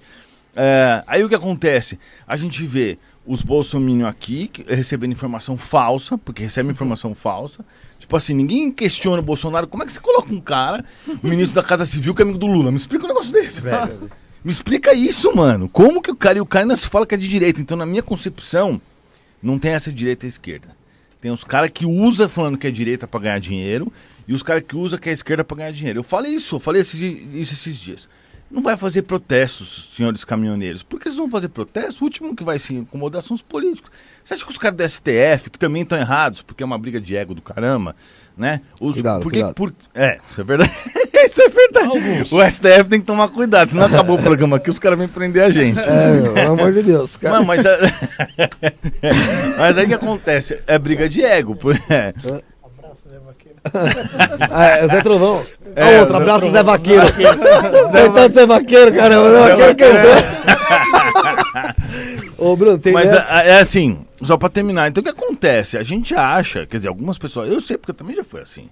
[SPEAKER 5] É, aí o que acontece? A gente vê os bolsominions aqui que- recebendo informação falsa, porque recebem informação falsa. Tipo assim, ninguém questiona o Bolsonaro. Como é que você coloca um cara, ministro da Casa Civil, que é amigo do Lula? Me explica um negócio desse, velho. Me explica isso, mano. Como que o cara e o cara ainda se fala que é de direita? Então, na minha concepção, Não tem essa direita e esquerda. Tem os caras que usa falando que é direita pra ganhar dinheiro e os caras que usa que é esquerda pra ganhar dinheiro. Eu falei isso, eu falei esse di- isso esses dias. Não vai fazer protestos, senhores caminhoneiros. Por que vocês vão fazer protesto? O último que vai se incomodar são os políticos. Você acha que os caras do STF, que também estão errados, porque é uma briga de ego do caramba, né? Os,
[SPEAKER 2] Cuidado,
[SPEAKER 5] porque,
[SPEAKER 2] cuidado.
[SPEAKER 5] Por, é, isso é verdade. isso é verdade. O STF tem que tomar cuidado, senão acabou o programa aqui, os caras vêm prender a gente.
[SPEAKER 2] É, meu, pelo amor de Deus. Cara.
[SPEAKER 5] Não, mas, é- mas aí o que acontece? É briga de ego. por- é.
[SPEAKER 2] Ah, é, Zé Trovão.
[SPEAKER 5] É,
[SPEAKER 2] outro abraço, Zé Vaqueiro. Coitado do Zé Vaqueiro, caramba. Zé Vaqueiro cantou. Ô, Bruno, tem
[SPEAKER 5] Mas
[SPEAKER 2] né?
[SPEAKER 5] é, é assim, só pra terminar. Então o que acontece? A gente acha, quer dizer, algumas pessoas, eu sei porque eu também já fui assim.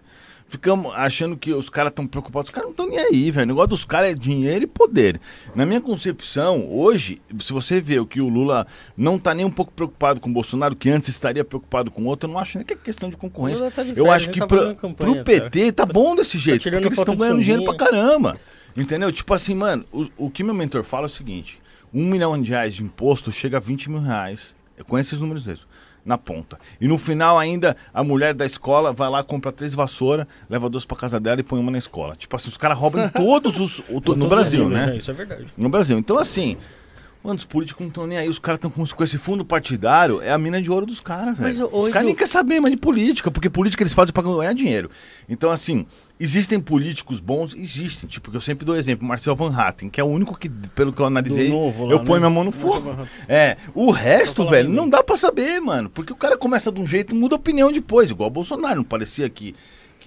[SPEAKER 5] Ficamos achando que os caras estão preocupados. Os caras não estão nem aí, velho. O negócio dos caras é dinheiro e poder. Na minha concepção, hoje, se você vê o que o Lula não tá nem um pouco preocupado com o Bolsonaro, que antes estaria preocupado com o outro, eu não acho nem que é questão de concorrência.
[SPEAKER 3] Tá de
[SPEAKER 5] eu acho que
[SPEAKER 3] tá campanha,
[SPEAKER 5] pro PT tá bom desse jeito.
[SPEAKER 3] tirando
[SPEAKER 5] porque eles estão ganhando dinheiro pra caramba. Entendeu? Tipo assim, mano, o, o que meu mentor fala é o seguinte: um milhão de reais de imposto chega a 20 mil reais. Eu conheço esses números mesmo. Na ponta. E no final ainda, a mulher da escola vai lá, compra três vassouras, leva duas pra casa dela e põe uma na escola. Tipo assim, os caras roubam todos os. o- no Brasil, né?
[SPEAKER 3] Isso é verdade.
[SPEAKER 5] No Brasil. Então, assim, mano, os políticos não estão nem aí. Os caras estão com, com esse fundo partidário, é a mina de ouro dos caras, velho. Os caras
[SPEAKER 3] Edu-
[SPEAKER 5] nem querem saber mais de política, porque política eles fazem pra ganhar dinheiro. Então, assim, existem políticos bons? Existem. Tipo, que eu sempre dou exemplo, Marcel Van Hatten, que é o único que, pelo que eu analisei,
[SPEAKER 3] lá,
[SPEAKER 5] eu
[SPEAKER 3] né?
[SPEAKER 5] ponho minha mão no fogo. É, o resto, velho, não dá pra saber, mano. Porque o cara começa de um jeito e muda opinião depois, igual o Bolsonaro, não parecia que.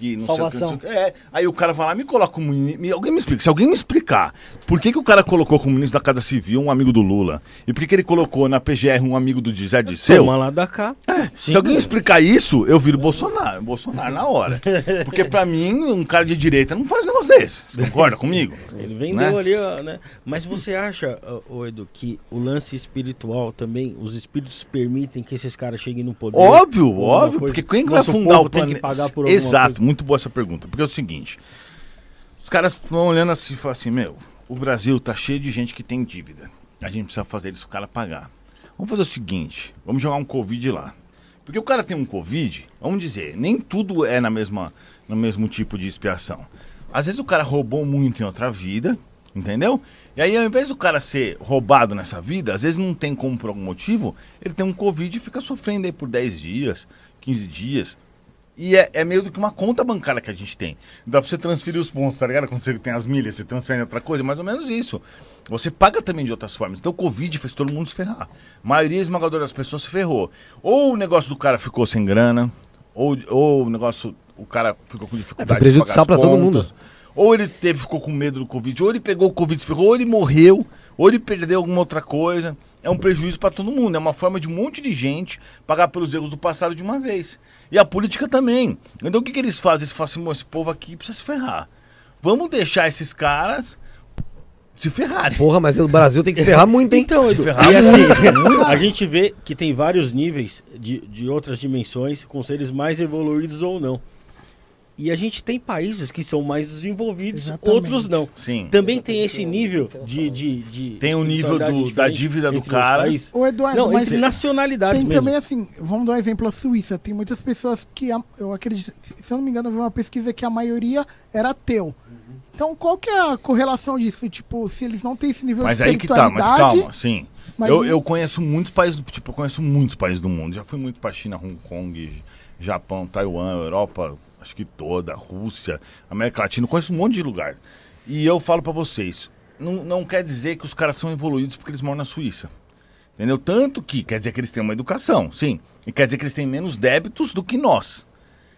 [SPEAKER 5] Que não
[SPEAKER 1] Salvação.
[SPEAKER 5] sei o que. É, aí o cara vai lá, me coloca como. mini- me- Alguém me explica. Se alguém me explicar por que, que o cara colocou como ministro da Casa Civil um amigo do Lula e por que, que ele colocou na PGR um amigo do Zé Dirceu,
[SPEAKER 3] Toma lá da cá.
[SPEAKER 5] se alguém explicar isso, eu viro Bolsonaro. Bolsonaro na hora. Porque pra mim, um cara de direita não faz um negócio desse. Você concorda comigo?
[SPEAKER 3] Ele vendeu
[SPEAKER 5] Né?
[SPEAKER 3] ali, ó, né? Mas você acha, ô, Edu, que o lance espiritual também, os espíritos permitem que esses caras cheguem no poder?
[SPEAKER 5] Óbvio, óbvio.
[SPEAKER 3] coisa?
[SPEAKER 5] Porque quem que vai fundar o
[SPEAKER 3] tem
[SPEAKER 5] planeta?
[SPEAKER 3] que pagar por
[SPEAKER 5] Exato,
[SPEAKER 3] coisa.
[SPEAKER 5] Muito boa essa pergunta. Porque é o seguinte: os caras estão olhando assim e falam assim: meu, o Brasil tá cheio de gente que tem dívida. A gente precisa fazer isso o cara pagar. Vamos fazer o seguinte: vamos jogar um Covid lá. Porque o cara tem um Covid, vamos dizer, nem tudo é na mesma, no mesmo tipo de expiação. Às vezes o cara roubou muito em outra vida, entendeu? E aí, ao invés do cara ser roubado nessa vida, às vezes não tem como por algum motivo, ele tem um Covid e fica sofrendo aí por 10 dias, 15 dias. E é, é meio do que uma conta bancária que a gente tem. Dá pra você transferir os pontos, tá ligado? Quando você tem as milhas, você transfere em outra coisa, mais ou menos isso. Você paga também de outras formas. Então o Covid fez todo mundo se ferrar. A maioria esmagadora das pessoas se ferrou. Ou o negócio do cara ficou sem grana, ou, ou o negócio, o cara ficou com dificuldade
[SPEAKER 2] É, foi prejudicial pra todo mundo.
[SPEAKER 5] Ou ele teve, ficou com medo do Covid, ou ele pegou o Covid, se ferrou, ou ele morreu, ou ele perdeu alguma outra coisa. É um prejuízo para todo mundo. É uma forma de um monte de gente pagar pelos erros do passado de uma vez. E a política também. Então o que, que eles fazem? Eles falam assim, "Mô, esse povo aqui precisa se ferrar. Vamos deixar esses caras se ferrarem.
[SPEAKER 2] Porra, mas o Brasil tem que se ferrar muito, hein?
[SPEAKER 3] Então, Edu,
[SPEAKER 5] ferrar
[SPEAKER 3] e assim, a gente vê que tem vários níveis de, de outras dimensões, com seres mais evoluídos ou não. E a gente tem países que são mais desenvolvidos,
[SPEAKER 4] Exatamente.
[SPEAKER 3] outros não.
[SPEAKER 5] Sim.
[SPEAKER 3] Também tem esse nível de. de, de
[SPEAKER 5] Tem o nível do- da dívida do cara.
[SPEAKER 4] Ô, Eduardo,
[SPEAKER 3] Não,
[SPEAKER 4] mas
[SPEAKER 3] nacionalidades
[SPEAKER 4] tem
[SPEAKER 3] mesmo.
[SPEAKER 4] também assim, vamos dar um exemplo, a Suíça. Tem muitas pessoas que, eu acredito, se eu não me engano, eu vi uma pesquisa que a maioria era ateu. Então, qual que é a correlação disso? Tipo, se eles não têm esse nível
[SPEAKER 5] Mas
[SPEAKER 4] de
[SPEAKER 5] aí que tá, mas calma, sim.
[SPEAKER 4] mas
[SPEAKER 5] eu, eu conheço muitos países, tipo, eu conheço muitos países do mundo. Já fui muito pra China, Hong Kong, Japão, Taiwan, Europa, acho que toda, Rússia, América Latina, conheço um monte de lugar. E eu falo pra vocês, não, não quer dizer que os caras são evoluídos porque eles moram na Suíça. Entendeu? Tanto que quer dizer que eles têm uma educação, sim. E quer dizer que eles têm menos débitos do que nós.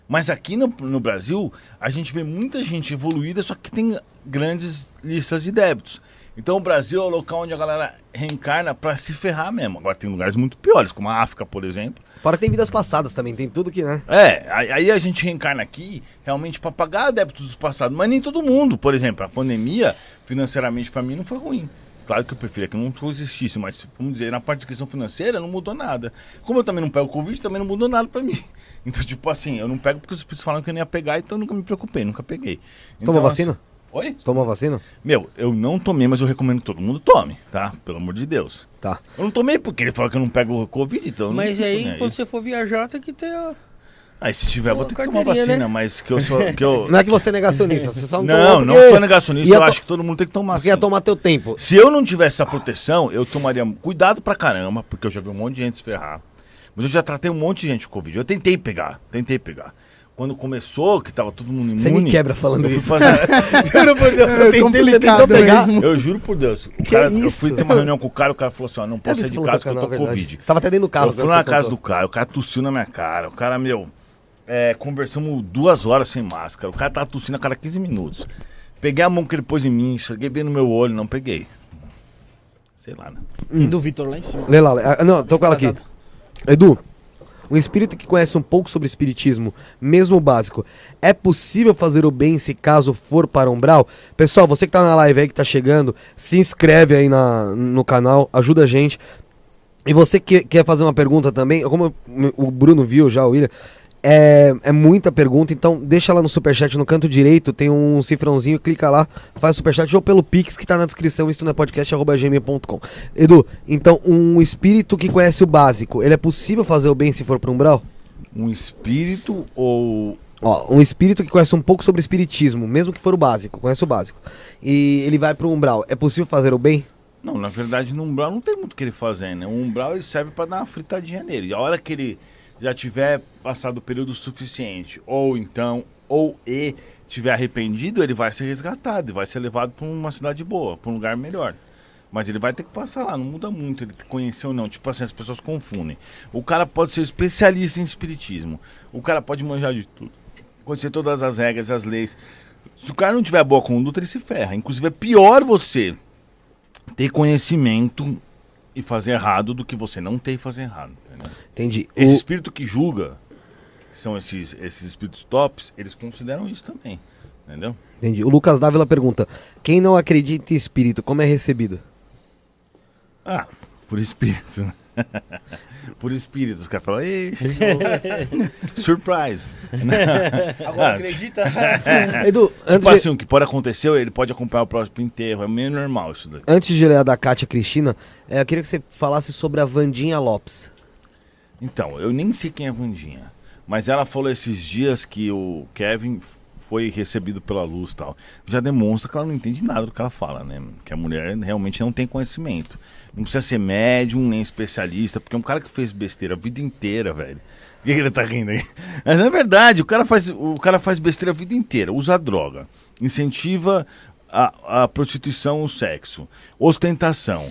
[SPEAKER 5] Mas aqui no, no Brasil, a gente vê muita gente evoluída, só que tem grandes listas de débitos. Então o Brasil é o local onde a galera reencarna pra se ferrar mesmo. Agora tem lugares muito piores, como a África, por exemplo.
[SPEAKER 2] Fora que tem vidas passadas também, tem tudo que, né?
[SPEAKER 5] É, aí a gente reencarna aqui realmente pra pagar débitos do passado. Mas nem todo mundo. Por exemplo, a pandemia, financeiramente pra mim, não foi ruim. Claro que eu preferia que não existisse, mas vamos dizer, na parte de questão financeira não mudou nada. Como eu também não pego Covid, também não mudou nada pra mim. Então, tipo assim, eu não pego porque os espíritos falaram que eu não ia pegar, então eu nunca me preocupei, nunca peguei. Então,
[SPEAKER 2] Tomou
[SPEAKER 5] assim,
[SPEAKER 2] vacina?
[SPEAKER 5] Oi?
[SPEAKER 2] Você tomou a vacina?
[SPEAKER 5] Meu, eu não tomei, mas eu recomendo que todo mundo tome, tá? Pelo amor de Deus.
[SPEAKER 2] Tá.
[SPEAKER 5] Eu não tomei porque ele falou que eu não pego Covid, então. eu não
[SPEAKER 3] Mas
[SPEAKER 5] tô
[SPEAKER 3] aí, quando você for viajar, tem que ter a...
[SPEAKER 5] Aí se tiver, eu vou ter que tomar vacina,
[SPEAKER 3] né?
[SPEAKER 5] mas que eu sou. Que eu...
[SPEAKER 2] Não é que você é negacionista, você só não
[SPEAKER 5] Não, não sou negacionista, eu
[SPEAKER 2] to-
[SPEAKER 5] acho que todo mundo tem que tomar.
[SPEAKER 2] Porque ia tomar teu tempo.
[SPEAKER 5] Se eu não tivesse essa proteção, eu tomaria cuidado pra caramba, porque eu já vi um monte de gente se ferrar. Mas eu já tratei um monte de gente com Covid. Eu tentei pegar, tentei pegar. Quando começou, que tava todo mundo imune...
[SPEAKER 2] Você me quebra falando
[SPEAKER 5] eu fui
[SPEAKER 2] isso. Juro por Deus,
[SPEAKER 4] É complicado
[SPEAKER 2] pegar.
[SPEAKER 4] mesmo.
[SPEAKER 5] Eu juro por Deus. O
[SPEAKER 2] Que
[SPEAKER 5] cara, Eu
[SPEAKER 2] isso?
[SPEAKER 5] fui ter uma reunião com o cara, o cara falou assim, ó, não
[SPEAKER 2] É,
[SPEAKER 5] posso sair de casa
[SPEAKER 2] que
[SPEAKER 5] porque eu tô com
[SPEAKER 2] verdade.
[SPEAKER 5] Covid.
[SPEAKER 2] Você tava até dentro do carro.
[SPEAKER 5] Eu fui na casa
[SPEAKER 2] contou.
[SPEAKER 5] do cara, o cara tossiu na minha cara. O cara, meu, é, conversamos duas horas sem máscara. O cara tava tossindo a cada 15 minutos. Peguei a mão que ele pôs em mim, cheguei bem no meu olho, não peguei. Sei lá, né?
[SPEAKER 1] Tem do Vitor lá em cima.
[SPEAKER 2] Lê lá, lê. Ah, não, tô com ela aqui. Edu, um espírito que conhece um pouco sobre espiritismo, mesmo básico, é possível fazer o bem se caso for para umbral? Pessoal, você que tá na live aí, que tá chegando, se inscreve aí na, no canal, ajuda a gente. E você que quer fazer uma pergunta também, como o Bruno viu já, o William, é, é muita pergunta, então deixa lá no superchat, no canto direito, tem um cifrãozinho, clica lá, faz o superchat ou pelo Pix que tá na descrição, isso não é podcast, arroba gmail.com. Edu, então um espírito que conhece o básico, ele é possível fazer o bem se for para umbral?
[SPEAKER 5] Um espírito ou.
[SPEAKER 2] Ó, um espírito que conhece um pouco sobre espiritismo, mesmo que for o básico, conhece o básico, e ele vai para umbral, é possível fazer o bem?
[SPEAKER 5] Não, na verdade, no umbral não tem muito o que ele fazer, né? O umbral ele serve pra dar uma fritadinha nele. A hora que ele já tiver passado o período suficiente, ou então, ou e tiver arrependido, ele vai ser resgatado e vai ser levado pra uma cidade boa, pra um lugar melhor. Mas ele vai ter que passar lá, não muda muito ele conhecer ou não. Tipo assim, as pessoas confundem. O cara pode ser especialista em espiritismo. O cara pode manjar de tudo. Conhecer todas as regras, as leis. Se o cara não tiver boa conduta, ele se ferra. Inclusive, é pior você ter conhecimento e fazer errado do que você não ter e fazer errado. Entendeu?
[SPEAKER 2] Entendi.
[SPEAKER 5] Esse
[SPEAKER 2] O-
[SPEAKER 5] espírito que julga, que são esses, esses espíritos tops, eles consideram isso também. Entendeu?
[SPEAKER 2] Entendi. O Lucas Dávila pergunta: quem não acredita em espírito, como é recebido?
[SPEAKER 5] Ah, por espírito. né? por espírito. Os caras falam, ei. Surprise.
[SPEAKER 1] Agora acredita?
[SPEAKER 2] Edu, antes,
[SPEAKER 5] Tipo
[SPEAKER 2] de,
[SPEAKER 5] assim, o que pode acontecer, ele pode acompanhar o próximo enterro. É meio normal isso daí.
[SPEAKER 2] antes de ler a da Kátia Cristina, é, eu queria que você falasse sobre a Vandinha Lopes.
[SPEAKER 5] Então, eu nem sei quem é a Vandinha. Mas ela falou esses dias que o Kevin foi recebido pela luz tal. Já demonstra que ela não entende nada do que ela fala, né? Que a mulher realmente não tem conhecimento. Não precisa ser médium, nem especialista, porque é um cara que fez besteira a vida inteira, velho. Por que, que ele tá rindo aí? Mas é verdade, o cara faz, o cara faz besteira a vida inteira, usa droga, incentiva a, a prostituição, o sexo, ostentação,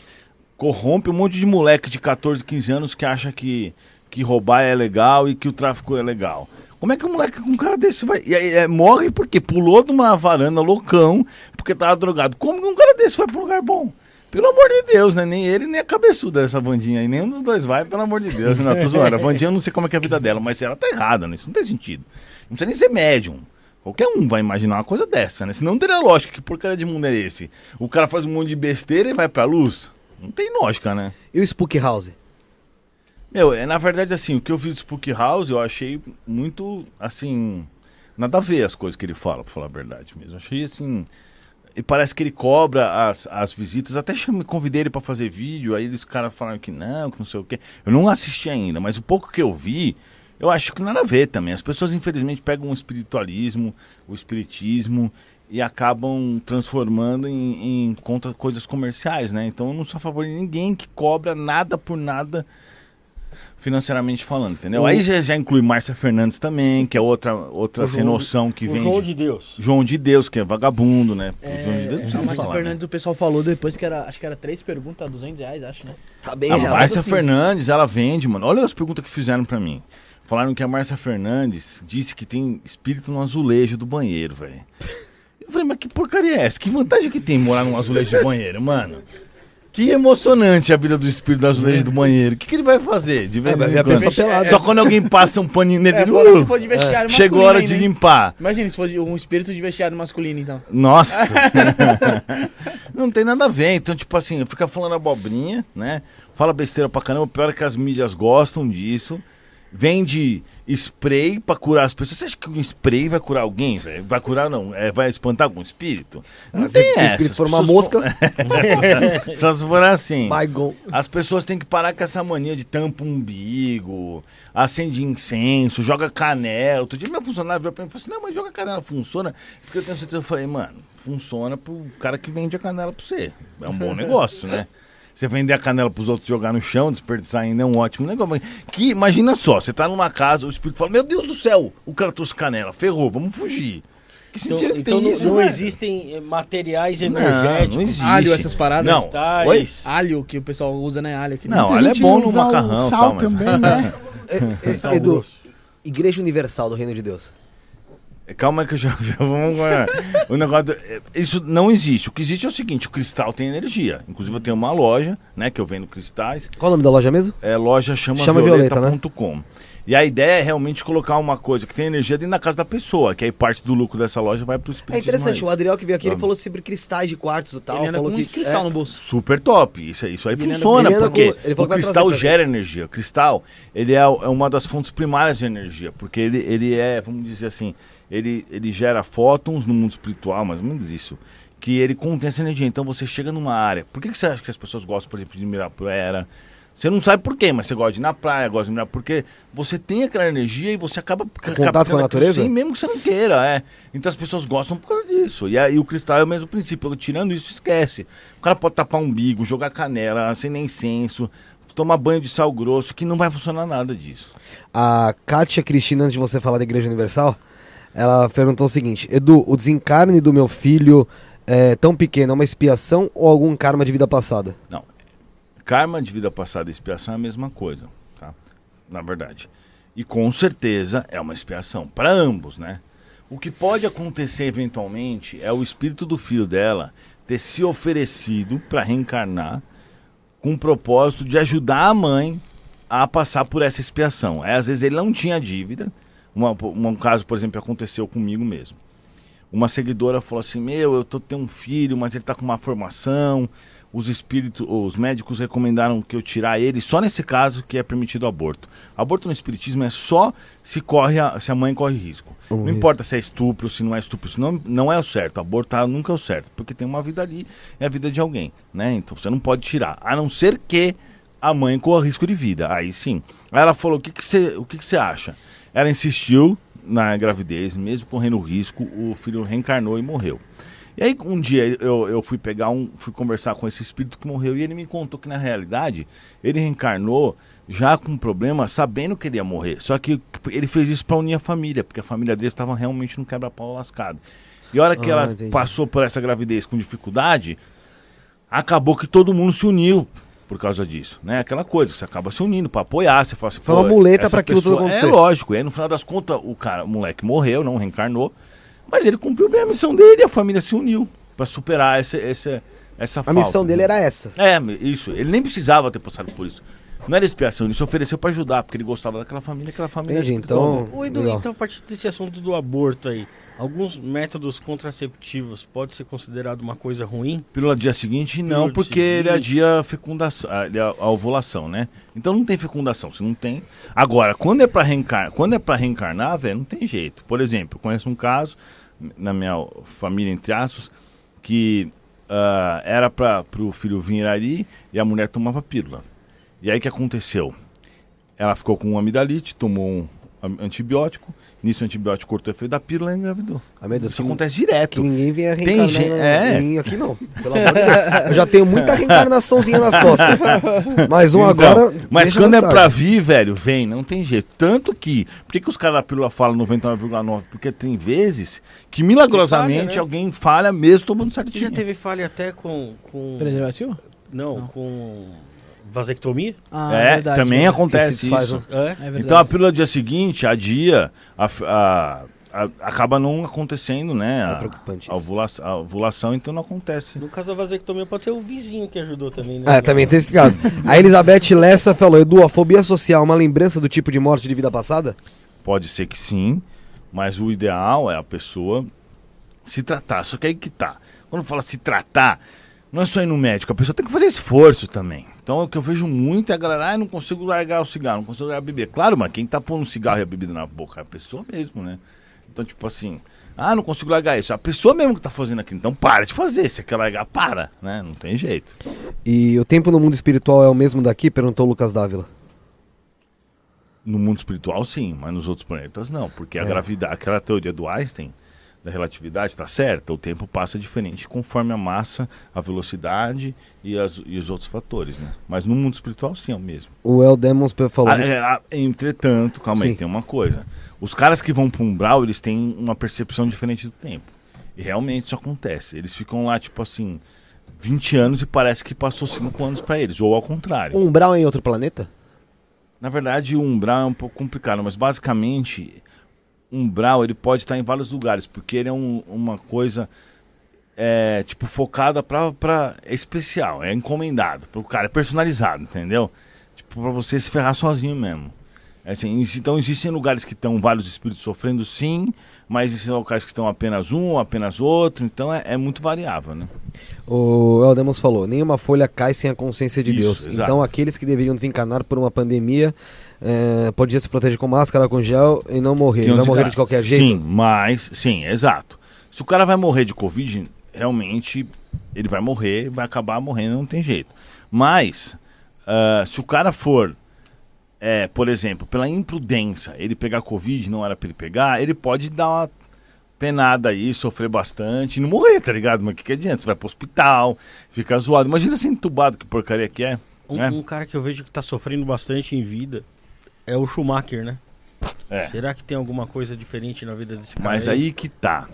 [SPEAKER 5] corrompe um monte de moleque de 14, 15 anos que acha que, que roubar é legal e que o tráfico é legal. Como é que um moleque com um cara desse vai. E aí, é, morre porque pulou de uma varanda loucão porque tava drogado. Como que um cara desse vai pra um lugar bom? Pelo amor de Deus, né? Nem ele, nem a cabeçuda dessa bandinha aí. Nenhum dos dois vai, pelo amor de Deus. Não, tô zoando. A bandinha eu não sei como é que é a vida dela, mas ela tá errada, né? Isso não tem sentido. Não precisa nem ser médium. Qualquer um vai imaginar uma coisa dessa, né? Senão não teria lógica. Que porcaria de mundo é esse? O cara faz um monte de besteira e vai pra luz? Não tem lógica, né?
[SPEAKER 2] E o Spook House?
[SPEAKER 5] Meu, é, na verdade, assim, o que eu vi do Spook House, eu achei muito, assim, nada a ver as coisas que ele fala, pra falar a verdade mesmo. Achei, assim, e parece que ele cobra as, as visitas, até chamei, convidei ele pra fazer vídeo, aí eles caras falaram que não, que não sei o quê. Eu não assisti ainda, mas o pouco que eu vi, eu acho que nada a ver também. As pessoas, infelizmente, pegam o espiritualismo, o espiritismo e acabam transformando em, em conta coisas comerciais, né? Então eu não sou a favor de ninguém que cobra nada por nada financeiramente falando, entendeu?
[SPEAKER 2] O-
[SPEAKER 5] Aí já, já inclui Márcia Fernandes também, que é outra, outra sem noção que vem.
[SPEAKER 3] João de Deus.
[SPEAKER 5] João de Deus, que é vagabundo, né? O João de Deus não
[SPEAKER 1] É,
[SPEAKER 5] precisa
[SPEAKER 1] a Márcia
[SPEAKER 5] falar, né?
[SPEAKER 1] Fernandes, o pessoal falou depois que era, acho que era três perguntas, 200 reais, acho, né?
[SPEAKER 2] Tá bem,
[SPEAKER 5] A Márcia
[SPEAKER 1] assim.
[SPEAKER 5] Fernandes, ela vende, mano. Olha as perguntas que fizeram pra mim. Falaram que a Márcia Fernandes disse que tem espírito no azulejo do banheiro, velho. Eu falei, mas que porcaria é essa? Que vantagem que tem morar num azulejo de banheiro, mano? Que emocionante a vida do espírito do azulejo do banheiro. O que, que ele vai fazer? De vez
[SPEAKER 2] É,
[SPEAKER 5] em
[SPEAKER 2] a
[SPEAKER 5] quando?
[SPEAKER 2] pelada.
[SPEAKER 5] Só quando alguém passa um paninho nele,
[SPEAKER 1] É,
[SPEAKER 5] ele,
[SPEAKER 1] fora
[SPEAKER 5] "Uh,
[SPEAKER 1] se for de vestiário
[SPEAKER 5] chegou a hora de
[SPEAKER 1] hein?
[SPEAKER 5] limpar.
[SPEAKER 1] Imagina se fosse um espírito de vestiário masculino, então.
[SPEAKER 5] Nossa! não tem nada a ver. Então, tipo assim, fica falando abobrinha, né? Fala besteira pra caramba. O pior é que as mídias gostam disso. Vende spray pra curar as pessoas. Você acha que um spray vai curar alguém, velho? Vai curar, não. É, vai espantar algum espírito? Não tem
[SPEAKER 2] se o
[SPEAKER 5] essa.
[SPEAKER 2] espírito for uma mosca-
[SPEAKER 5] Só se for assim. As pessoas têm que parar com essa mania de tampa umbigo, acende incenso, joga canela. Outro dia meu funcionário virou pra mim e falou assim, não, mas joga canela, funciona? Porque eu tenho certeza, eu falei, mano, funciona pro cara que vende a canela pra você. É um bom negócio, né? Você vender a canela pros outros jogar no chão, desperdiçar ainda é um ótimo negócio. Mas que, imagina só, você tá numa casa, o espírito fala, meu Deus do céu, o cara trouxe canela, ferrou, vamos fugir. Que
[SPEAKER 3] Então,
[SPEAKER 5] sentido que
[SPEAKER 3] então
[SPEAKER 5] tem
[SPEAKER 3] não,
[SPEAKER 5] isso,
[SPEAKER 3] não
[SPEAKER 5] velho?
[SPEAKER 3] existem eh, materiais
[SPEAKER 5] Não,
[SPEAKER 3] energéticos.
[SPEAKER 5] não existe.
[SPEAKER 1] Alho, essas paradas?
[SPEAKER 5] Não?
[SPEAKER 1] Alho, que o pessoal usa, né? Alho aqui.
[SPEAKER 5] Não,
[SPEAKER 4] a
[SPEAKER 5] alho é bom no macarrão
[SPEAKER 4] Sal
[SPEAKER 5] tal, mas-
[SPEAKER 4] também, né?
[SPEAKER 2] É, é, Edu. Igreja Universal do Reino de Deus.
[SPEAKER 5] Calma aí que eu já, já vamos. o negócio. do- é, Isso não existe. O que existe é o seguinte: o cristal tem energia. Inclusive, eu tenho uma loja, né? Que eu vendo cristais.
[SPEAKER 2] Qual o nome da loja mesmo?
[SPEAKER 5] É loja chama,
[SPEAKER 2] Chama Violeta, né?
[SPEAKER 5] violeta.com. E a ideia é realmente colocar uma coisa que tem energia dentro da casa da pessoa, que aí parte do lucro dessa loja vai pro espírito.
[SPEAKER 2] É interessante, o Adriel que veio aqui, ele falou sobre cristais de quartzo e tal.
[SPEAKER 1] Ele
[SPEAKER 2] falou
[SPEAKER 1] com
[SPEAKER 2] que
[SPEAKER 1] cristal
[SPEAKER 2] é,
[SPEAKER 1] no bolso.
[SPEAKER 5] Super top. Isso, aí- isso aí
[SPEAKER 1] Ele
[SPEAKER 5] funciona,
[SPEAKER 2] ele
[SPEAKER 5] porque
[SPEAKER 2] com- ele falou
[SPEAKER 5] o cristal gera energia. O cristal, ele é, é uma das fontes primárias de energia, porque ele, ele é, vamos dizer assim, ele, ele gera fótons no mundo espiritual, mais ou menos isso, que ele contém essa energia. Então você chega numa área. Por que, que você acha que as pessoas gostam, por exemplo, de Mirapuera? Você não sabe por quê, mas você gosta de ir na praia, gosta de mirar, porque você tem aquela energia e você acaba
[SPEAKER 2] contato com a natureza?
[SPEAKER 5] Sim, mesmo que você não queira, é. Então as pessoas gostam por causa disso. E, aí o cristal é o mesmo princípio. Tirando isso, esquece. O cara pode tapar um umbigo, jogar canela, acender incenso, tomar banho de sal grosso, que não vai funcionar nada disso.
[SPEAKER 2] A Kátia Cristina, antes de você falar da Igreja Universal, ela perguntou o seguinte: Edu, o desencarne do meu filho é tão pequeno, é uma expiação ou algum karma de vida passada?
[SPEAKER 5] Karma de vida passada e expiação é a mesma coisa, tá? Na verdade. E com certeza é uma expiação para ambos, né? O que pode acontecer eventualmente é o espírito do filho dela ter se oferecido para reencarnar com o propósito de ajudar a mãe a passar por essa expiação. É, às vezes ele não tinha dívida. Uma, um caso, por exemplo, aconteceu comigo mesmo. Uma seguidora falou assim: Meu, eu tô tendo um filho, mas ele tá com uma formação. Os espíritos, os médicos recomendaram que eu tirar ele só nesse caso que é permitido aborto. Aborto no espiritismo é só se corre a, se a mãe corre risco. Não importa se é estupro, se não é estupro, isso não, não é o certo. Abortar nunca é o certo, porque tem uma vida ali, é a vida de alguém, né? Então você não pode tirar, a não ser que a mãe corra risco de vida. Aí sim. Aí ela falou: o que, que, você, o que, que você acha? Ela insistiu na gravidez, mesmo correndo risco, o filho reencarnou e morreu. E aí um dia eu, eu fui pegar um, fui conversar com esse espírito que morreu e ele me contou que na realidade ele reencarnou já com um problema, sabendo que ele ia morrer. Só que ele fez isso para unir a família, porque a família dele estava realmente no quebra-pau lascado. E a hora que
[SPEAKER 2] Ah,
[SPEAKER 5] ela
[SPEAKER 2] entendi.
[SPEAKER 5] passou por essa gravidez com dificuldade, acabou que todo mundo se uniu por causa disso, né? Aquela coisa, você acaba se unindo para apoiar, você fala assim,
[SPEAKER 2] Foi uma muleta pra aquilo tudo
[SPEAKER 5] pessoa-
[SPEAKER 2] acontecer.
[SPEAKER 5] É lógico, e aí no final das contas o cara, o moleque morreu, não reencarnou, mas ele cumpriu bem a missão dele e a família se uniu para superar essa, essa, essa
[SPEAKER 2] A
[SPEAKER 5] falta.
[SPEAKER 2] missão dele
[SPEAKER 5] né?
[SPEAKER 2] era essa.
[SPEAKER 5] É, isso, ele nem precisava ter passado por isso. Não era expiação, ele se ofereceu para ajudar, porque ele gostava daquela família, aquela família
[SPEAKER 2] Entendi,
[SPEAKER 5] espiritual.
[SPEAKER 2] então-
[SPEAKER 3] Ô, Edu,
[SPEAKER 2] Legal.
[SPEAKER 3] então a partir desse assunto do aborto aí, alguns métodos contraceptivos pode ser considerado uma coisa ruim?
[SPEAKER 5] Pílula dia seguinte, não,
[SPEAKER 3] Pílula
[SPEAKER 5] porque
[SPEAKER 3] seguinte.
[SPEAKER 5] ele adia a fecundação, a, a- ovulação, né? Então não tem fecundação, se não tem. Agora, quando é para reencarnar, quando é para reencarnar, velho, não tem jeito. Por exemplo, eu conheço um caso na minha família entre aspas que ah, era para o filho vir ali e a mulher tomava pílula. E aí o que aconteceu? Ela ficou com um amidalite, tomou um antibiótico, nisso o antibiótico cortou o efeito da pílula e engravidou.
[SPEAKER 2] Ah, meu Deus,
[SPEAKER 5] Isso
[SPEAKER 2] que-
[SPEAKER 5] acontece direto.
[SPEAKER 2] Que ninguém
[SPEAKER 5] Tem
[SPEAKER 2] reencarnar
[SPEAKER 5] gente-
[SPEAKER 2] na-
[SPEAKER 5] é.
[SPEAKER 2] mim aqui, não. Pelo amor de Deus. Eu já tenho muita reencarnaçãozinha nas costas. Mais um
[SPEAKER 5] Então,
[SPEAKER 2] agora.
[SPEAKER 5] Mas quando é pra vir, velho, vem, não tem jeito. Tanto que. Por que, que os caras da pílula falam 99,9? Porque tem vezes que milagrosamente
[SPEAKER 3] falha, né?
[SPEAKER 5] alguém falha mesmo tomando
[SPEAKER 3] Você
[SPEAKER 5] certinho.
[SPEAKER 3] já teve falha até com. com
[SPEAKER 1] Preservativo?
[SPEAKER 3] não, com vasectomia?
[SPEAKER 1] Ah,
[SPEAKER 5] é,
[SPEAKER 1] verdade,
[SPEAKER 5] também
[SPEAKER 1] verdade.
[SPEAKER 5] acontece isso.
[SPEAKER 3] É.
[SPEAKER 1] É
[SPEAKER 5] então a pílula dia seguinte, a dia, a, a- a- acaba não acontecendo, né?
[SPEAKER 2] É
[SPEAKER 5] A,
[SPEAKER 2] preocupante
[SPEAKER 5] a, ovulação, a ovulação, então não acontece.
[SPEAKER 3] No caso da vasectomia pode ser o vizinho que ajudou também, né?
[SPEAKER 2] É, também tem esse caso. A Elizabeth Lessa falou: Edu, a fobia social é uma lembrança do tipo de morte de vida passada?
[SPEAKER 5] Pode ser que sim, mas o ideal é a pessoa se tratar. Só que aí que tá. Quando fala se tratar, não é só ir no médico, a pessoa tem que fazer esforço também. Então o que eu vejo muito é a galera, ah, não consigo largar o cigarro, não consigo largar a bebida. Claro, mas quem tá pondo o cigarro e a bebida na boca é a pessoa mesmo, né? Então, tipo assim, ah, não consigo largar isso. A pessoa mesmo que tá fazendo aquilo. Então para de fazer. Se quer largar, para, né? Não tem jeito.
[SPEAKER 2] E o tempo no mundo espiritual é o mesmo daqui? Perguntou o Lucas Dávila.
[SPEAKER 5] No mundo espiritual, sim, mas nos outros planetas, não. Porque a
[SPEAKER 2] É.
[SPEAKER 5] gravidade, aquela teoria do Einstein, da relatividade, está certa. O tempo passa diferente conforme a massa, a velocidade e, as- e os outros fatores, né? Mas no mundo espiritual, sim, é o mesmo.
[SPEAKER 2] O El Demons falou.
[SPEAKER 5] Ah, é, ah, entretanto, calma
[SPEAKER 2] Sim.
[SPEAKER 5] aí, tem uma coisa. Os caras que vão para um umbral, eles têm uma percepção diferente do tempo. E realmente isso acontece. Eles ficam lá, tipo assim, 20 anos e parece que passou 5 anos para eles, ou ao contrário.
[SPEAKER 2] Um Umbral é em outro planeta?
[SPEAKER 5] Na verdade, o umbral é um pouco complicado, mas basicamente, o umbral ele pode estar em vários lugares, porque ele é um- uma coisa é, tipo focada pra, pra. É especial, é encomendado pro cara, é personalizado, entendeu? Tipo, pra você se ferrar sozinho mesmo. É assim, então existem lugares que estão vários espíritos sofrendo, sim, mas existem locais que estão apenas um, apenas outro, então é, é muito variável, né?
[SPEAKER 2] O El Demons falou: nenhuma folha cai sem a consciência de
[SPEAKER 5] Isso,
[SPEAKER 2] Deus.
[SPEAKER 5] exato.
[SPEAKER 2] Então aqueles que deveriam desencarnar por uma pandemia eh, podiam se proteger com máscara, com gel e não morrer. Não morrer
[SPEAKER 5] cara-
[SPEAKER 2] de qualquer jeito.
[SPEAKER 5] Sim, mas, sim, exato. Se o cara vai morrer de Covid, realmente ele vai morrer, vai acabar morrendo, não tem jeito. Mas, ah, se o cara for, é, por exemplo, pela imprudência, ele pegar Covid, não era pra ele pegar, ele pode dar uma penada aí, sofrer bastante e não morrer, tá ligado? Mas o que, que adianta? Você vai pro hospital, fica zoado. Imagina ser entubado, que porcaria que é.
[SPEAKER 3] Um,
[SPEAKER 5] né?
[SPEAKER 3] um cara que eu vejo que tá sofrendo bastante em vida é o Schumacher, né?
[SPEAKER 5] É.
[SPEAKER 3] Será que tem alguma coisa diferente na vida desse cara?
[SPEAKER 5] Mas aí que tá.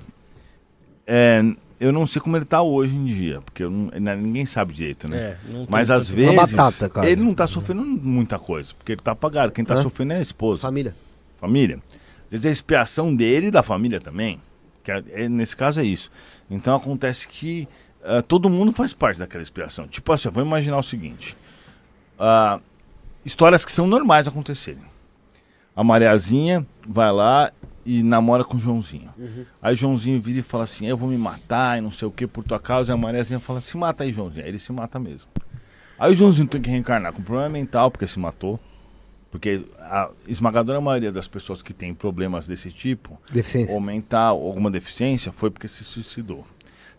[SPEAKER 5] É, eu não sei como ele tá hoje em dia, porque eu não- né, ninguém sabe direito, né?
[SPEAKER 3] É,
[SPEAKER 5] Mas às vezes
[SPEAKER 2] batata, cara.
[SPEAKER 5] ele não tá sofrendo muita coisa, porque ele tá apagado. Quem tá
[SPEAKER 2] É.
[SPEAKER 5] sofrendo é a esposa,
[SPEAKER 2] Família.
[SPEAKER 5] família. Às vezes é a expiação dele e da família também. Que é- é- nesse caso é isso. Então acontece que ah, todo mundo faz parte daquela expiação. Tipo assim, eu vou imaginar o seguinte: ah, histórias que são normais acontecerem. A Mariazinha vai lá e namora com o Joãozinho. Aí o Joãozinho vira e fala assim: Eu vou me matar e não sei o que por tua causa. E a Mariazinha fala: Se mata aí, Joãozinho. Aí ele se mata mesmo. Aí o Joãozinho tem que reencarnar com problema mental porque se matou. Porque a esmagadora maioria das pessoas que têm problemas desse tipo,
[SPEAKER 2] Deficiência.
[SPEAKER 5] ou mental, alguma deficiência, foi porque se suicidou.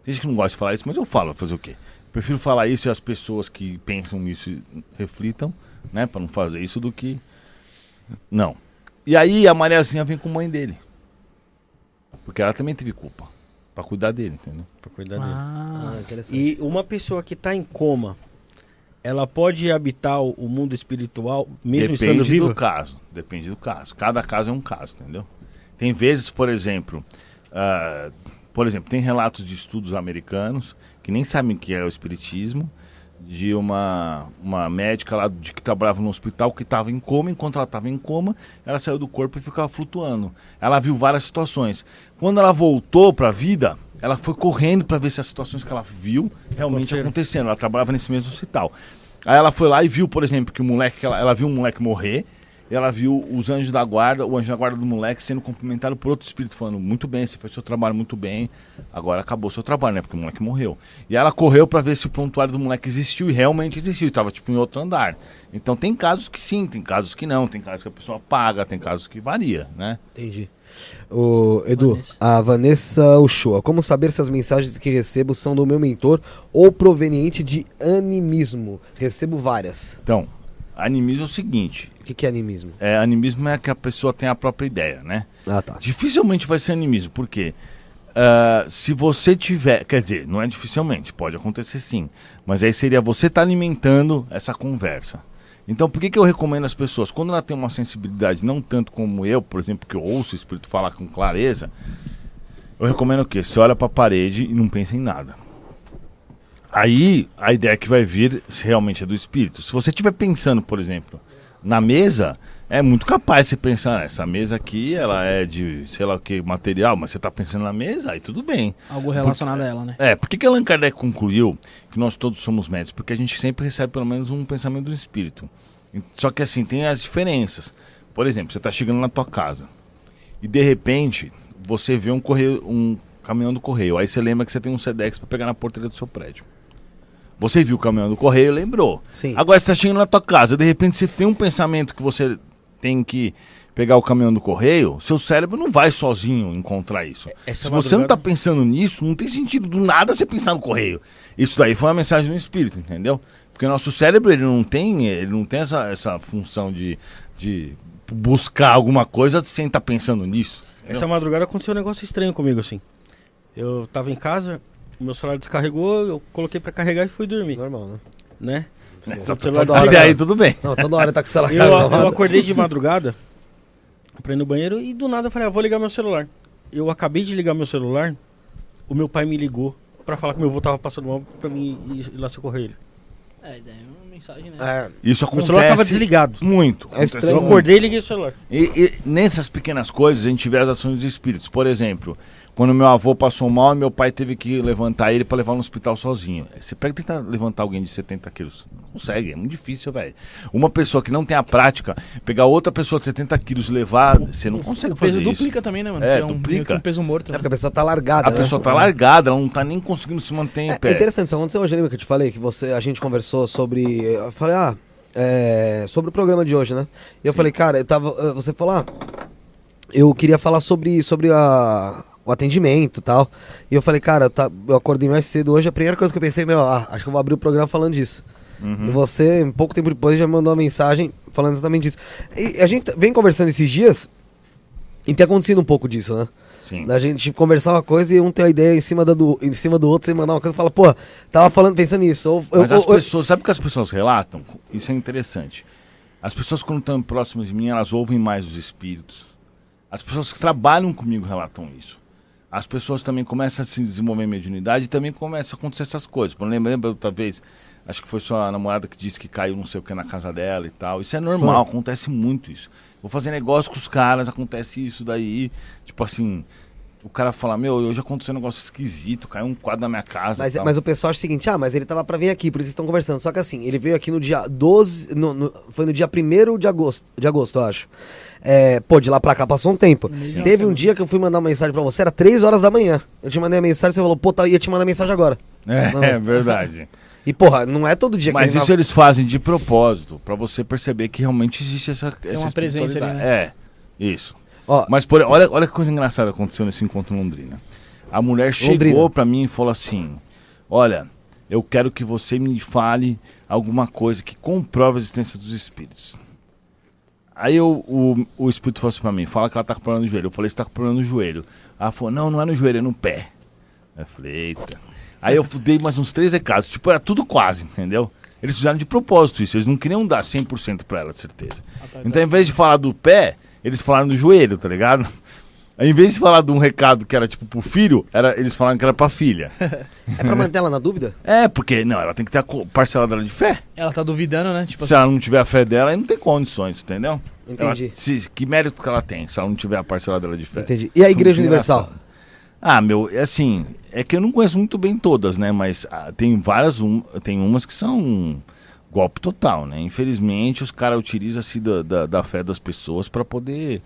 [SPEAKER 5] Tem gente que não gosta de falar isso, mas eu falo, fazer o quê? Prefiro falar isso e as pessoas que pensam nisso reflitam, né? Pra não fazer isso do que. Não. E aí a Mariazinha vem com a mãe dele. Porque ela também teve culpa. Pra cuidar dele, entendeu?
[SPEAKER 3] Pra cuidar dele.
[SPEAKER 1] Ah,
[SPEAKER 2] Ah, interessante.
[SPEAKER 3] E uma pessoa que tá em coma, ela pode habitar o, mundo espiritual mesmo estando
[SPEAKER 5] Depende do caso. Depende do caso. Cada caso é um caso, entendeu? Tem vezes, por exemplo, ah, por exemplo, tem relatos de estudos americanos que nem sabem o que é o espiritismo, de uma, uma médica lá de que trabalhava no hospital que estava em coma, enquanto ela estava em coma, ela saiu do corpo e ficava flutuando. Ela viu várias situações. Quando ela voltou para a vida, ela foi correndo para ver se as situações que ela viu realmente
[SPEAKER 3] Aconteceram.
[SPEAKER 5] acontecendo. Ela trabalhava nesse mesmo hospital. Aí ela foi lá e viu, por exemplo, que o moleque, ela, ela viu um moleque morrer, ela viu os anjos da guarda, o anjo da guarda do moleque sendo cumprimentado por outro espírito, falando, muito bem, você fez seu trabalho muito bem, agora acabou seu trabalho, né? Porque o moleque morreu. E ela correu pra ver se o prontuário do moleque existiu e realmente existiu, e tava tipo em outro andar. Então tem casos que sim, tem casos que não, tem casos que a pessoa paga, tem casos que varia, né?
[SPEAKER 2] Entendi. O Edu,
[SPEAKER 1] Vanessa.
[SPEAKER 2] a Vanessa Uchoa, como saber se as mensagens que recebo são do meu mentor ou proveniente de animismo? Recebo várias.
[SPEAKER 5] Então, animismo é o seguinte,
[SPEAKER 2] O que, que é animismo?
[SPEAKER 5] é, animismo é que a pessoa tem a própria ideia, né?
[SPEAKER 2] Ah, tá.
[SPEAKER 5] Dificilmente vai ser animismo, porque ah, se você tiver, quer dizer, não é dificilmente, pode acontecer sim, mas aí seria você estar alimentando essa conversa. Então, por que, que eu recomendo às pessoas, quando ela tem uma sensibilidade, não tanto como eu, por exemplo, que eu ouço o espírito falar com clareza, eu recomendo o quê? Você olha para a parede e não pensa em nada. Aí a ideia que vai vir realmente é do espírito. Se você estiver pensando, por exemplo, na mesa, é muito capaz de você pensar, "Ah, essa mesa aqui, ela é de sei lá o que material, mas você está pensando na mesa, aí tudo bem.
[SPEAKER 1] algo relacionado a ela, né?
[SPEAKER 5] É, por que, Allan Kardec concluiu que nós todos somos médicos? Porque a gente sempre recebe pelo menos um pensamento do espírito. Só que assim, tem as diferenças. Por exemplo, você está chegando na tua casa e de repente você vê um, correio, um caminhão do correio. Aí você lembra que você tem um Sedex para pegar na portaria do seu prédio. Você viu o caminhão do correio, lembrou.
[SPEAKER 2] Sim.
[SPEAKER 5] Agora você está chegando na tua casa, de repente você tem um pensamento que você tem que pegar o caminhão do correio, seu cérebro não vai sozinho encontrar isso.
[SPEAKER 3] Essa
[SPEAKER 5] Se você não está pensando nisso, não tem sentido do nada você pensar no correio. Isso daí foi uma mensagem do espírito, entendeu? Porque o nosso cérebro ele não tem, ele não tem essa, essa função de, de buscar alguma coisa sem estar pensando nisso.
[SPEAKER 3] Essa madrugada aconteceu um negócio estranho comigo, assim. Eu tava em casa, meu celular descarregou, eu coloquei pra carregar e fui dormir,
[SPEAKER 2] Normal, né?
[SPEAKER 3] né?
[SPEAKER 5] Essa-
[SPEAKER 3] O celular
[SPEAKER 2] toda hora,
[SPEAKER 5] aí
[SPEAKER 2] né?
[SPEAKER 5] tudo bem.
[SPEAKER 2] Não, toda hora tá com o celular
[SPEAKER 3] Eu, eu acordei de madrugada pra ir no banheiro e do nada eu falei, ah, vou ligar meu celular. Eu acabei de ligar meu celular, o meu pai me ligou pra falar que meu avô tava passando mal pra mim ir lá socorrer ele.
[SPEAKER 1] É, daí é uma mensagem, né?
[SPEAKER 2] É,
[SPEAKER 5] Isso
[SPEAKER 3] Meu
[SPEAKER 5] acontece
[SPEAKER 3] celular tava desligado.
[SPEAKER 5] muito.
[SPEAKER 2] É.
[SPEAKER 3] Eu acordei e liguei o celular.
[SPEAKER 5] E, e nessas pequenas coisas a gente vê as ações dos espíritos. Por exemplo, quando meu avô passou mal, meu pai teve que levantar ele para levar no hospital sozinho. Você pega e tenta levantar alguém de 70 quilos. Não consegue, é muito difícil, velho. Uma pessoa que não tem a prática, pegar outra pessoa de 70 quilos e levar, você não consegue
[SPEAKER 1] O peso
[SPEAKER 5] fazer isso.
[SPEAKER 1] duplica também, né, mano?
[SPEAKER 5] É,
[SPEAKER 1] Porque um,
[SPEAKER 5] duplica.
[SPEAKER 1] um peso morto.
[SPEAKER 2] é
[SPEAKER 1] né?
[SPEAKER 2] porque a pessoa tá largada,
[SPEAKER 5] A
[SPEAKER 2] né?
[SPEAKER 5] pessoa tá largada, ela não tá nem conseguindo se manter em
[SPEAKER 2] É,
[SPEAKER 5] pé.
[SPEAKER 2] é interessante, isso aconteceu hoje, lembra que eu te falei que você, a gente conversou sobre. Eu falei, ah, é, sobre o programa de hoje, né? E eu falei, cara, eu tava. eh, Você falou, ah, eu queria falar sobre, sobre a, o atendimento e tal. E eu falei, cara, eu, tá, eu acordei mais cedo hoje, a primeira coisa que eu pensei, meu, ah, acho que eu vou abrir o programa falando disso.
[SPEAKER 5] Uhum.
[SPEAKER 2] E você, um pouco tempo depois, já mandou uma mensagem falando exatamente disso. E a gente vem conversando esses dias e tem acontecido um pouco disso, né?
[SPEAKER 5] Sim.
[SPEAKER 2] Da gente conversar uma coisa e um ter uma ideia em cima, da do, em cima do outro, sem mandar uma coisa e fala, pô, tava falando, pensando nisso. Ou,
[SPEAKER 5] Mas
[SPEAKER 2] ou-
[SPEAKER 5] as
[SPEAKER 2] ou-
[SPEAKER 5] pessoas, sabe o que as pessoas relatam? Isso é interessante. As pessoas quando estão próximas de mim, elas ouvem mais os espíritos. As pessoas que trabalham comigo relatam isso. As pessoas também começam a se desenvolver em mediunidade e também começam a acontecer essas coisas. Por exemplo, lembra outra vez, acho que foi sua namorada que disse que caiu não sei o que na casa dela e tal. Isso é normal, acontece muito isso. Vou fazer negócio com os caras, acontece isso daí. Tipo assim, o cara fala, meu, hoje aconteceu um negócio esquisito, caiu um quadro na minha casa.
[SPEAKER 2] Mas, mas o pessoal acha o seguinte, ah, mas ele tava pra vir aqui, por isso estão conversando. Só que assim, ele veio aqui no dia 12, no- no- foi no dia 1 de agosto, de agosto, eu acho. É, pô, de lá pra cá passou um tempo.
[SPEAKER 1] de
[SPEAKER 2] Teve um dia que eu fui mandar uma mensagem pra você, era 3 horas da manhã. Eu te mandei a mensagem, você falou, pô, tá, ia te mandar mensagem agora.
[SPEAKER 5] É,
[SPEAKER 2] Não.
[SPEAKER 5] é verdade.
[SPEAKER 2] E, porra, não é todo dia
[SPEAKER 5] Mas
[SPEAKER 2] que ele
[SPEAKER 5] isso eles fazem de propósito, pra você perceber que realmente existe essa, essa
[SPEAKER 1] uma presença ali, né?
[SPEAKER 5] É, isso.
[SPEAKER 2] Ó,
[SPEAKER 5] Mas por, olha, olha que coisa engraçada que aconteceu nesse encontro em Londrina. A mulher chegou
[SPEAKER 2] Londrina.
[SPEAKER 5] pra mim e falou assim: Olha, eu quero que você me fale alguma coisa que comprove a existência dos espíritos. Aí eu- o, o espírito falou assim pra mim: Fala que ela tá com problema no joelho. Eu falei: Você tá com problema no joelho. Ela falou: Não, não é no joelho, é no pé. Eu falei: Eita. Aí eu dei mais uns três recados. Tipo, era tudo quase, entendeu? Eles fizeram de propósito isso. Eles não queriam dar 100% pra ela, de certeza.
[SPEAKER 1] Ah, tá,
[SPEAKER 5] Então, ao invés de falar do pé, eles falaram do joelho, tá ligado? Aí, Em vez de falar de um recado que era tipo pro filho, era, eles falaram que era pra filha.
[SPEAKER 2] é pra manter ela na dúvida?
[SPEAKER 5] É, porque, não, ela tem que ter a co- parcela dela de fé.
[SPEAKER 1] Ela tá duvidando, né? Tipo
[SPEAKER 5] Se ela não tiver a fé dela, aí não tem condições, entendeu?
[SPEAKER 2] Entendi.
[SPEAKER 5] Ela- se- que mérito que ela tem, se ela não tiver a parcela dela de fé?
[SPEAKER 2] Entendi. E a Igreja Universal?
[SPEAKER 5] Ah, meu, é assim, é que eu não conheço muito bem todas, né? Mas ah, tem várias, um, tem umas que são um golpe total, né? Infelizmente, os caras utilizam-se da, da, da fé das pessoas para poder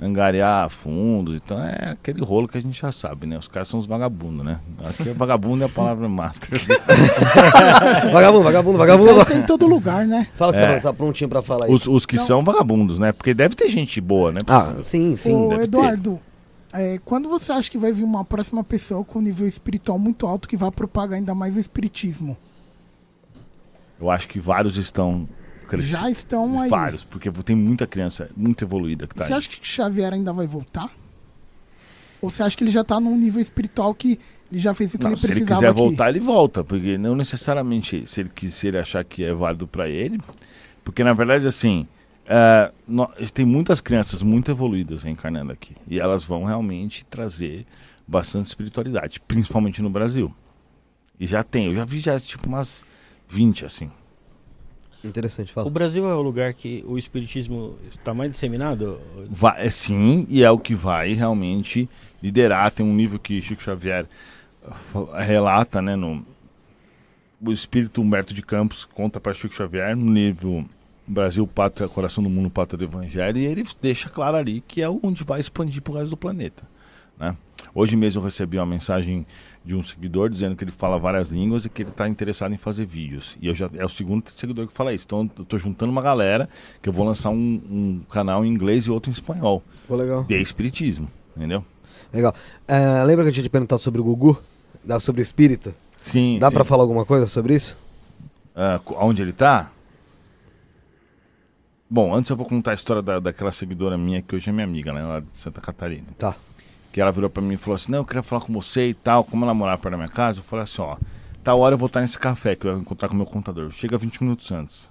[SPEAKER 5] angariar fundos. Então é aquele rolo que a gente já sabe, né? Os caras são os vagabundos, né? Aqui é vagabundo é a palavra master.
[SPEAKER 2] vagabundo, vagabundo, vagabundo.
[SPEAKER 4] aí tem em todo lugar, né?
[SPEAKER 2] Fala que
[SPEAKER 5] É.
[SPEAKER 2] você tá prontinho pra falar aí.
[SPEAKER 5] os, os que
[SPEAKER 4] Não.
[SPEAKER 5] são vagabundos, né? Porque deve ter gente boa, né?
[SPEAKER 2] Ah, sim, sim.
[SPEAKER 4] Ô, Eduardo, é, quando você acha que vai vir uma próxima pessoa com nível espiritual muito alto que vai propagar ainda mais o espiritismo?
[SPEAKER 5] Eu acho que vários estão
[SPEAKER 4] Já estão aí.
[SPEAKER 5] Vários, porque tem muita criança muito evoluída que tá
[SPEAKER 4] Você
[SPEAKER 5] aí.
[SPEAKER 4] acha que Xavier ainda vai voltar? Ou você acha que ele já tá num nível espiritual que ele já fez o que
[SPEAKER 5] Não,
[SPEAKER 4] ele
[SPEAKER 5] se ele
[SPEAKER 4] precisava
[SPEAKER 5] quiser
[SPEAKER 4] aqui?
[SPEAKER 5] voltar, ele volta, porque não necessariamente se ele, se ele achar que é válido para ele, porque na verdade assim, é, nó- tem muitas crianças muito evoluídas reencarnando aqui e elas vão realmente trazer bastante espiritualidade, principalmente no Brasil. E já tem, eu já vi já tipo umas 20 assim.
[SPEAKER 2] Interessante,
[SPEAKER 3] O
[SPEAKER 2] fala.
[SPEAKER 3] Brasil é o lugar que o espiritismo está mais disseminado?
[SPEAKER 5] Vai, é, sim, e é o que vai realmente liderar. Tem um nível que Chico Xavier fa- relata, né, no o espírito Humberto de Campos conta para Chico Xavier no livro Brasil, Pátria, Coração do Mundo, Pátria do Evangelho, e ele deixa claro ali que é onde vai expandir pro resto do planeta. né? Hoje mesmo eu recebi uma mensagem de um seguidor dizendo que ele fala várias línguas e que ele está interessado em fazer vídeos. E eu já é o segundo seguidor que fala isso. Então eu tô juntando uma galera que eu vou lançar um, um canal em inglês e outro em espanhol.
[SPEAKER 2] Pô, legal.
[SPEAKER 5] De espiritismo, entendeu?
[SPEAKER 2] Legal. É, lembra que eu tinha te perguntado sobre o Gugu? Da, sobre o espírito?
[SPEAKER 5] Sim.
[SPEAKER 2] Dá pra falar alguma coisa sobre isso?
[SPEAKER 5] Ah, co- onde ele tá? Bom, antes eu vou contar a história da, daquela seguidora minha que hoje é minha amiga, né? Lá de Santa Catarina.
[SPEAKER 2] Tá.
[SPEAKER 5] Que ela virou pra mim e falou assim: Não, eu queria falar com você e tal. Como ela morava perto da minha casa, eu falei assim: Ó, tal hora eu vou estar nesse café que eu vou encontrar com o meu contador. Chega 20 minutos antes.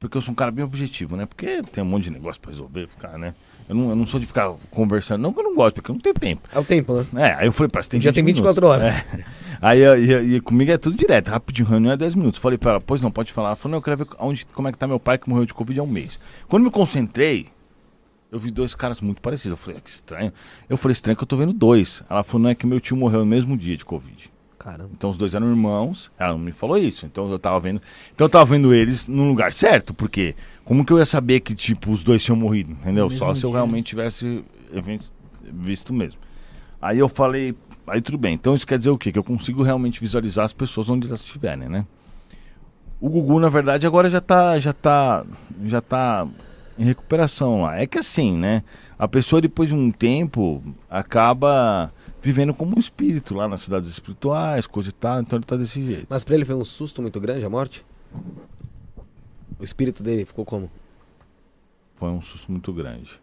[SPEAKER 5] Porque eu sou um cara bem objetivo, né? Porque tem um monte de negócio pra resolver, ficar, né? Eu não, eu não sou de ficar conversando, não que eu não gosto, porque eu não tenho tempo.
[SPEAKER 2] É o tempo, né?
[SPEAKER 5] É, aí eu falei, pra você tem 20
[SPEAKER 2] tem
[SPEAKER 5] minutos.
[SPEAKER 2] 24 horas.
[SPEAKER 5] É. Aí e, e comigo é tudo direto, rapidinho, reunião é 10 minutos. Falei pra ela, pois não, pode falar. Ela falou, não, eu quero ver onde, como é que tá meu pai que morreu de Covid há um mês. Quando me concentrei, eu vi dois caras muito parecidos. Eu falei, ah, que estranho. Eu falei, estranho que eu tô vendo dois. Ela falou, não, é que meu tio morreu no mesmo dia de Covid.
[SPEAKER 2] Caramba.
[SPEAKER 5] Então os dois eram irmãos, ela não me falou isso. Então eu tava vendo. Então eu tava vendo eles no lugar certo, porque como que eu ia saber que, tipo, os dois tinham morrido, entendeu? Só se eu realmente tivesse visto mesmo. Aí eu falei, aí tudo bem. Então isso quer dizer o quê? Que eu consigo realmente visualizar as pessoas onde elas estiverem, né? O Gugu, na verdade, agora já tá, já tá, já tá em recuperação lá. É que assim, né? A pessoa depois de um tempo acaba vivendo como um espírito lá nas cidades espirituais, coisa e tal, então ele tá desse jeito.
[SPEAKER 2] Mas pra ele foi um susto muito grande a morte? O espírito dele ficou como?
[SPEAKER 5] Foi um susto muito grande.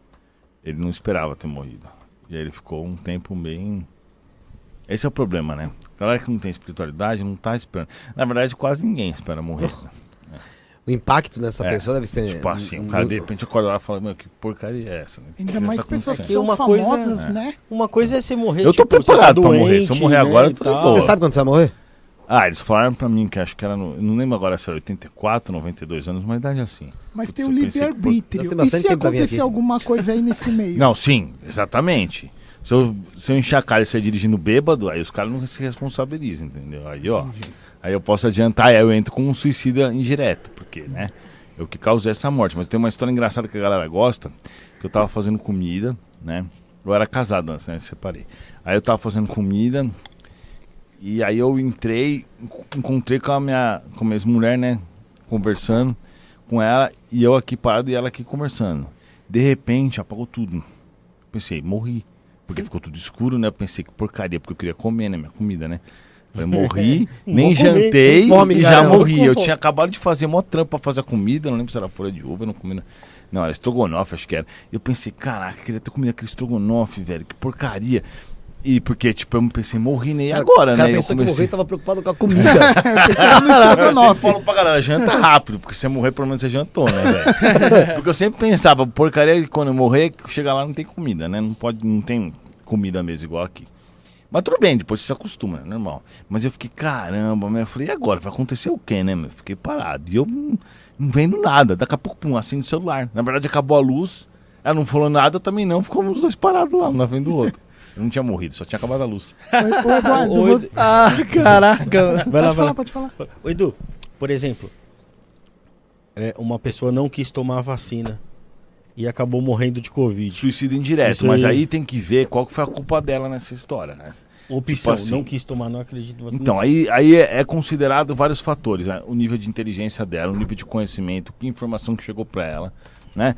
[SPEAKER 5] Ele não esperava ter morrido. E aí ele ficou um tempo bem. Esse é o problema, né? A galera que não tem espiritualidade não tá esperando. Na verdade, quase ninguém espera morrer.
[SPEAKER 2] O impacto nessa
[SPEAKER 5] É,
[SPEAKER 2] pessoa deve ser.
[SPEAKER 5] Tipo assim,
[SPEAKER 2] um-
[SPEAKER 5] o cara de repente acorda lá e fala, meu, que porcaria é essa? Né?
[SPEAKER 4] Ainda mais
[SPEAKER 5] tá
[SPEAKER 4] pessoas que
[SPEAKER 5] acontecendo?"
[SPEAKER 3] Tem
[SPEAKER 4] são
[SPEAKER 3] uma coisa-
[SPEAKER 4] famosas,
[SPEAKER 5] É.
[SPEAKER 4] né?
[SPEAKER 3] Uma coisa é você morrer.
[SPEAKER 5] Eu tô
[SPEAKER 3] tipo,
[SPEAKER 5] preparado
[SPEAKER 3] tá
[SPEAKER 5] pra morrer. Se eu morrer
[SPEAKER 3] né,
[SPEAKER 5] agora,
[SPEAKER 3] e tal.
[SPEAKER 5] boa.
[SPEAKER 2] Você sabe quando você vai morrer?
[SPEAKER 5] Ah, eles falaram pra mim que acho que era no. eu Não lembro agora se era 84, 92 anos, uma idade assim.
[SPEAKER 4] Mas tem o
[SPEAKER 5] eu
[SPEAKER 4] livre-arbítrio.
[SPEAKER 2] temos
[SPEAKER 4] E se acontecer alguma coisa aí nesse meio?
[SPEAKER 5] Não, sim, exatamente. Se eu, se eu encher a cara e sair dirigindo bêbado, aí os caras não se responsabilizam, entendeu? Aí, ó. Aí eu posso adiantar, eu entro com um suicida indireto, porque, né? Eu que causei essa morte. Mas tem uma história engraçada que a galera gosta, que eu tava fazendo comida, né? Eu era casado antes, né? Separei. Aí eu tava fazendo comida, e aí eu entrei, enco- encontrei com a minha, com a minha ex-mulher, né? Conversando com ela, e eu aqui parado e ela aqui conversando. De repente, apagou tudo. Pensei, morri. Porque ficou tudo escuro, né? Eu pensei que porcaria, porque eu queria comer, né? Minha comida, né? Falei, morri, nem
[SPEAKER 3] comer,
[SPEAKER 5] jantei
[SPEAKER 2] fome,
[SPEAKER 5] e já
[SPEAKER 2] cara,
[SPEAKER 5] morri. Eu tinha acabado de fazer mó trampo pra fazer a comida, não lembro se era folha de uva, eu não comi. Não, não era estrogonofe, acho que era. Eu pensei, caraca, queria ter comido aquele estrogonofe, velho, que porcaria. E porque, tipo, eu pensei, morri, né? E agora,
[SPEAKER 2] cara
[SPEAKER 5] né? Eu
[SPEAKER 2] pensou que morrer
[SPEAKER 5] comecei.
[SPEAKER 2] tava preocupado com a comida.
[SPEAKER 5] Eu sempre falo pra galera, janta rápido, porque se você morrer, pelo menos você jantou, né, velho? Porque eu sempre pensava, porcaria quando eu morrer, chegar lá não tem comida, né? Não pode, não tem comida mesmo igual aqui. Mas tudo bem, depois você se acostuma, né? Normal. Mas eu fiquei, caramba, meu. Eu falei, e agora? Vai acontecer o quê, né, meu? Fiquei parado. E eu não, não vendo nada. Daqui a pouco, pum, assim no celular. Na verdade, acabou a luz. Ela não falou nada, eu também não. Ficou os dois parados lá, um na frente do outro. Eu não tinha morrido, só tinha acabado a luz.
[SPEAKER 4] Ô, ô, Eduardo,
[SPEAKER 3] Ô,
[SPEAKER 4] vou-
[SPEAKER 3] Edu-
[SPEAKER 1] Ah, caraca.
[SPEAKER 3] Vai lá,
[SPEAKER 4] pode
[SPEAKER 3] vai
[SPEAKER 4] falar,
[SPEAKER 3] lá.
[SPEAKER 4] pode falar.
[SPEAKER 3] Ô, Edu, por exemplo, é, uma pessoa não quis tomar a vacina e acabou morrendo de Covid.
[SPEAKER 5] Suicídio indireto.
[SPEAKER 3] Isso
[SPEAKER 5] Mas
[SPEAKER 3] aí.
[SPEAKER 5] aí tem que ver qual que foi a culpa dela nessa história, né?
[SPEAKER 3] Opção,
[SPEAKER 5] assim.
[SPEAKER 3] não quis tomar, não acredito.
[SPEAKER 5] Então, aí, aí é, é considerado vários fatores, né? O nível de inteligência dela, o nível de conhecimento, que informação que chegou para ela, né?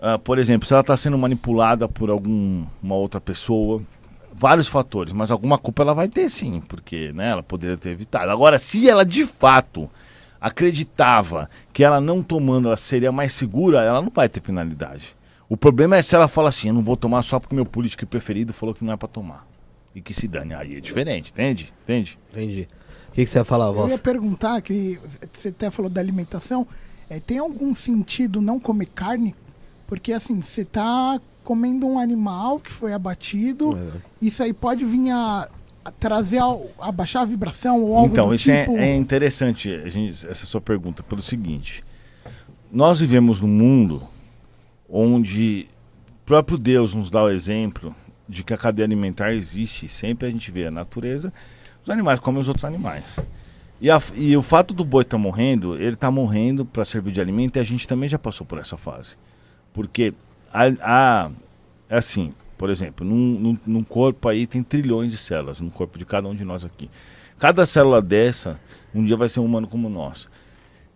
[SPEAKER 5] Ah, por exemplo, se ela está sendo manipulada por alguma outra pessoa, vários fatores, mas alguma culpa ela vai ter sim, porque né, ela poderia ter evitado. Agora, se ela de fato acreditava que ela não tomando ela seria mais segura, ela não vai ter penalidade. O problema é se ela fala assim, eu não vou tomar só porque meu político preferido falou que não é para tomar. E que se dane. Aí é diferente, entende? Entende?
[SPEAKER 2] Entendi. O que, que você ia falar,
[SPEAKER 4] Eu
[SPEAKER 2] voz?
[SPEAKER 4] ia perguntar, que você até falou da alimentação, é, tem algum sentido não comer carne? Porque assim, você tá comendo um animal que foi abatido,
[SPEAKER 2] É.
[SPEAKER 4] isso aí pode vir a, a trazer, a, a baixar a vibração ou algo
[SPEAKER 5] Então,
[SPEAKER 4] do
[SPEAKER 5] isso
[SPEAKER 4] tipo...
[SPEAKER 5] é, é interessante, a gente, essa sua pergunta, pelo seguinte. Nós vivemos num mundo onde o próprio Deus nos dá o exemplo de que a cadeia alimentar existe. Sempre a gente vê a natureza, os animais comem os outros animais. E, a- e o fato do boi estar morrendo, ele está morrendo para servir de alimento e a gente também já passou por essa fase. Porque a, a- é assim, por exemplo, num, num, num corpo aí tem trilhões de células, no corpo de cada um de nós aqui. Cada célula dessa, um dia vai ser um humano como nós.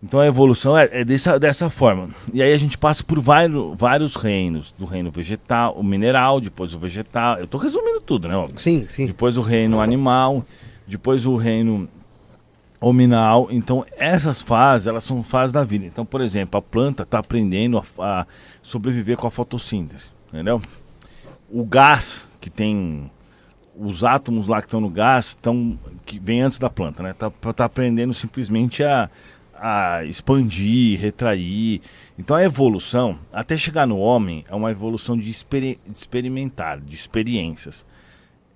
[SPEAKER 5] Então a evolução é, é dessa, dessa forma. E aí a gente passa por vários, vários reinos. Do reino vegetal, o mineral, depois o vegetal. Eu estou resumindo tudo, né? óbvio.
[SPEAKER 2] Sim, sim.
[SPEAKER 5] Depois o reino animal, depois o reino hominal. Então essas fases, elas são fases da vida. Então, por exemplo, a planta está aprendendo a, a sobreviver com a fotossíntese, entendeu? O gás que tem os átomos lá que estão no gás estão que vem antes da planta, né? Tá, tá aprendendo simplesmente a, a expandir, retrair. Então a evolução, até chegar no homem, é uma evolução de, experi de experimentar, de experiências.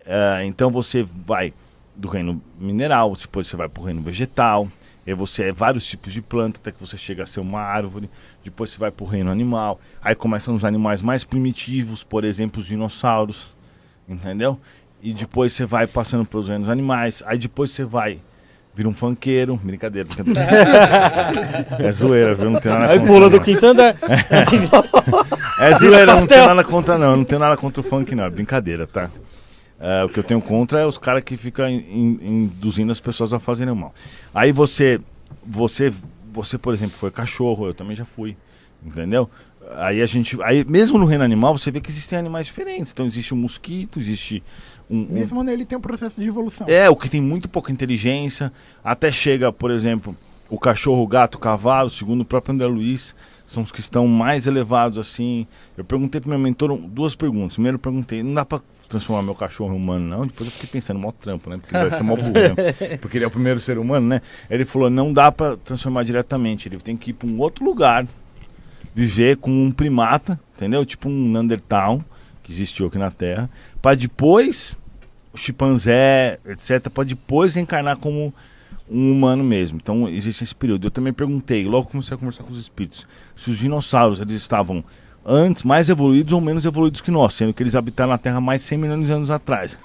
[SPEAKER 5] É, então você vai do reino mineral, depois você vai para o reino vegetal, aí você é vários tipos de planta até que você chega a ser uma árvore, depois você vai para o reino animal, aí começam os animais mais primitivos, por exemplo, os dinossauros, entendeu? E depois você vai passando pelos reinos animais, aí depois você vai vira um funkeiro, brincadeira, brincadeira. é zoeira, viu? Não tem nada
[SPEAKER 3] Aí
[SPEAKER 5] contra,
[SPEAKER 3] pula do quinto andar.
[SPEAKER 5] É zoeira, não tem nada contra não, não tem nada contra o funk não, é brincadeira, tá? É, o que eu tenho contra é os caras que ficam in- in- induzindo as pessoas a fazerem mal. Aí você, você, você, por exemplo, foi cachorro, eu também já fui, entendeu? Aí a gente, aí mesmo no reino animal você vê que existem animais diferentes. Então existe um mosquito, existe um, um-
[SPEAKER 4] Mesmo nele tem um processo de evolução.
[SPEAKER 5] é, o que tem muito pouca inteligência, até chega, por exemplo, o cachorro, o gato, o cavalo, segundo o próprio André Luiz, são os que estão mais elevados assim. Eu perguntei pro meu mentor duas perguntas. Primeiro eu perguntei, não dá pra transformar meu cachorro em humano, não? Depois eu fiquei pensando, mó trampo, né? Porque vai ser mó burro, né? Porque ele é o primeiro ser humano, né? Ele falou, não dá pra transformar diretamente, ele tem que ir pra um outro lugar, viver com um primata, entendeu? Tipo um Neandertal, que existiu aqui na Terra, pra depois chimpanzé, etc., para depois encarnar como um humano mesmo. Então existe esse período. Eu também perguntei, logo comecei a conversar com os espíritos, se os dinossauros eles estavam antes mais evoluídos ou menos evoluídos que nós, sendo que eles habitaram na Terra mais 100 milhões de anos atrás.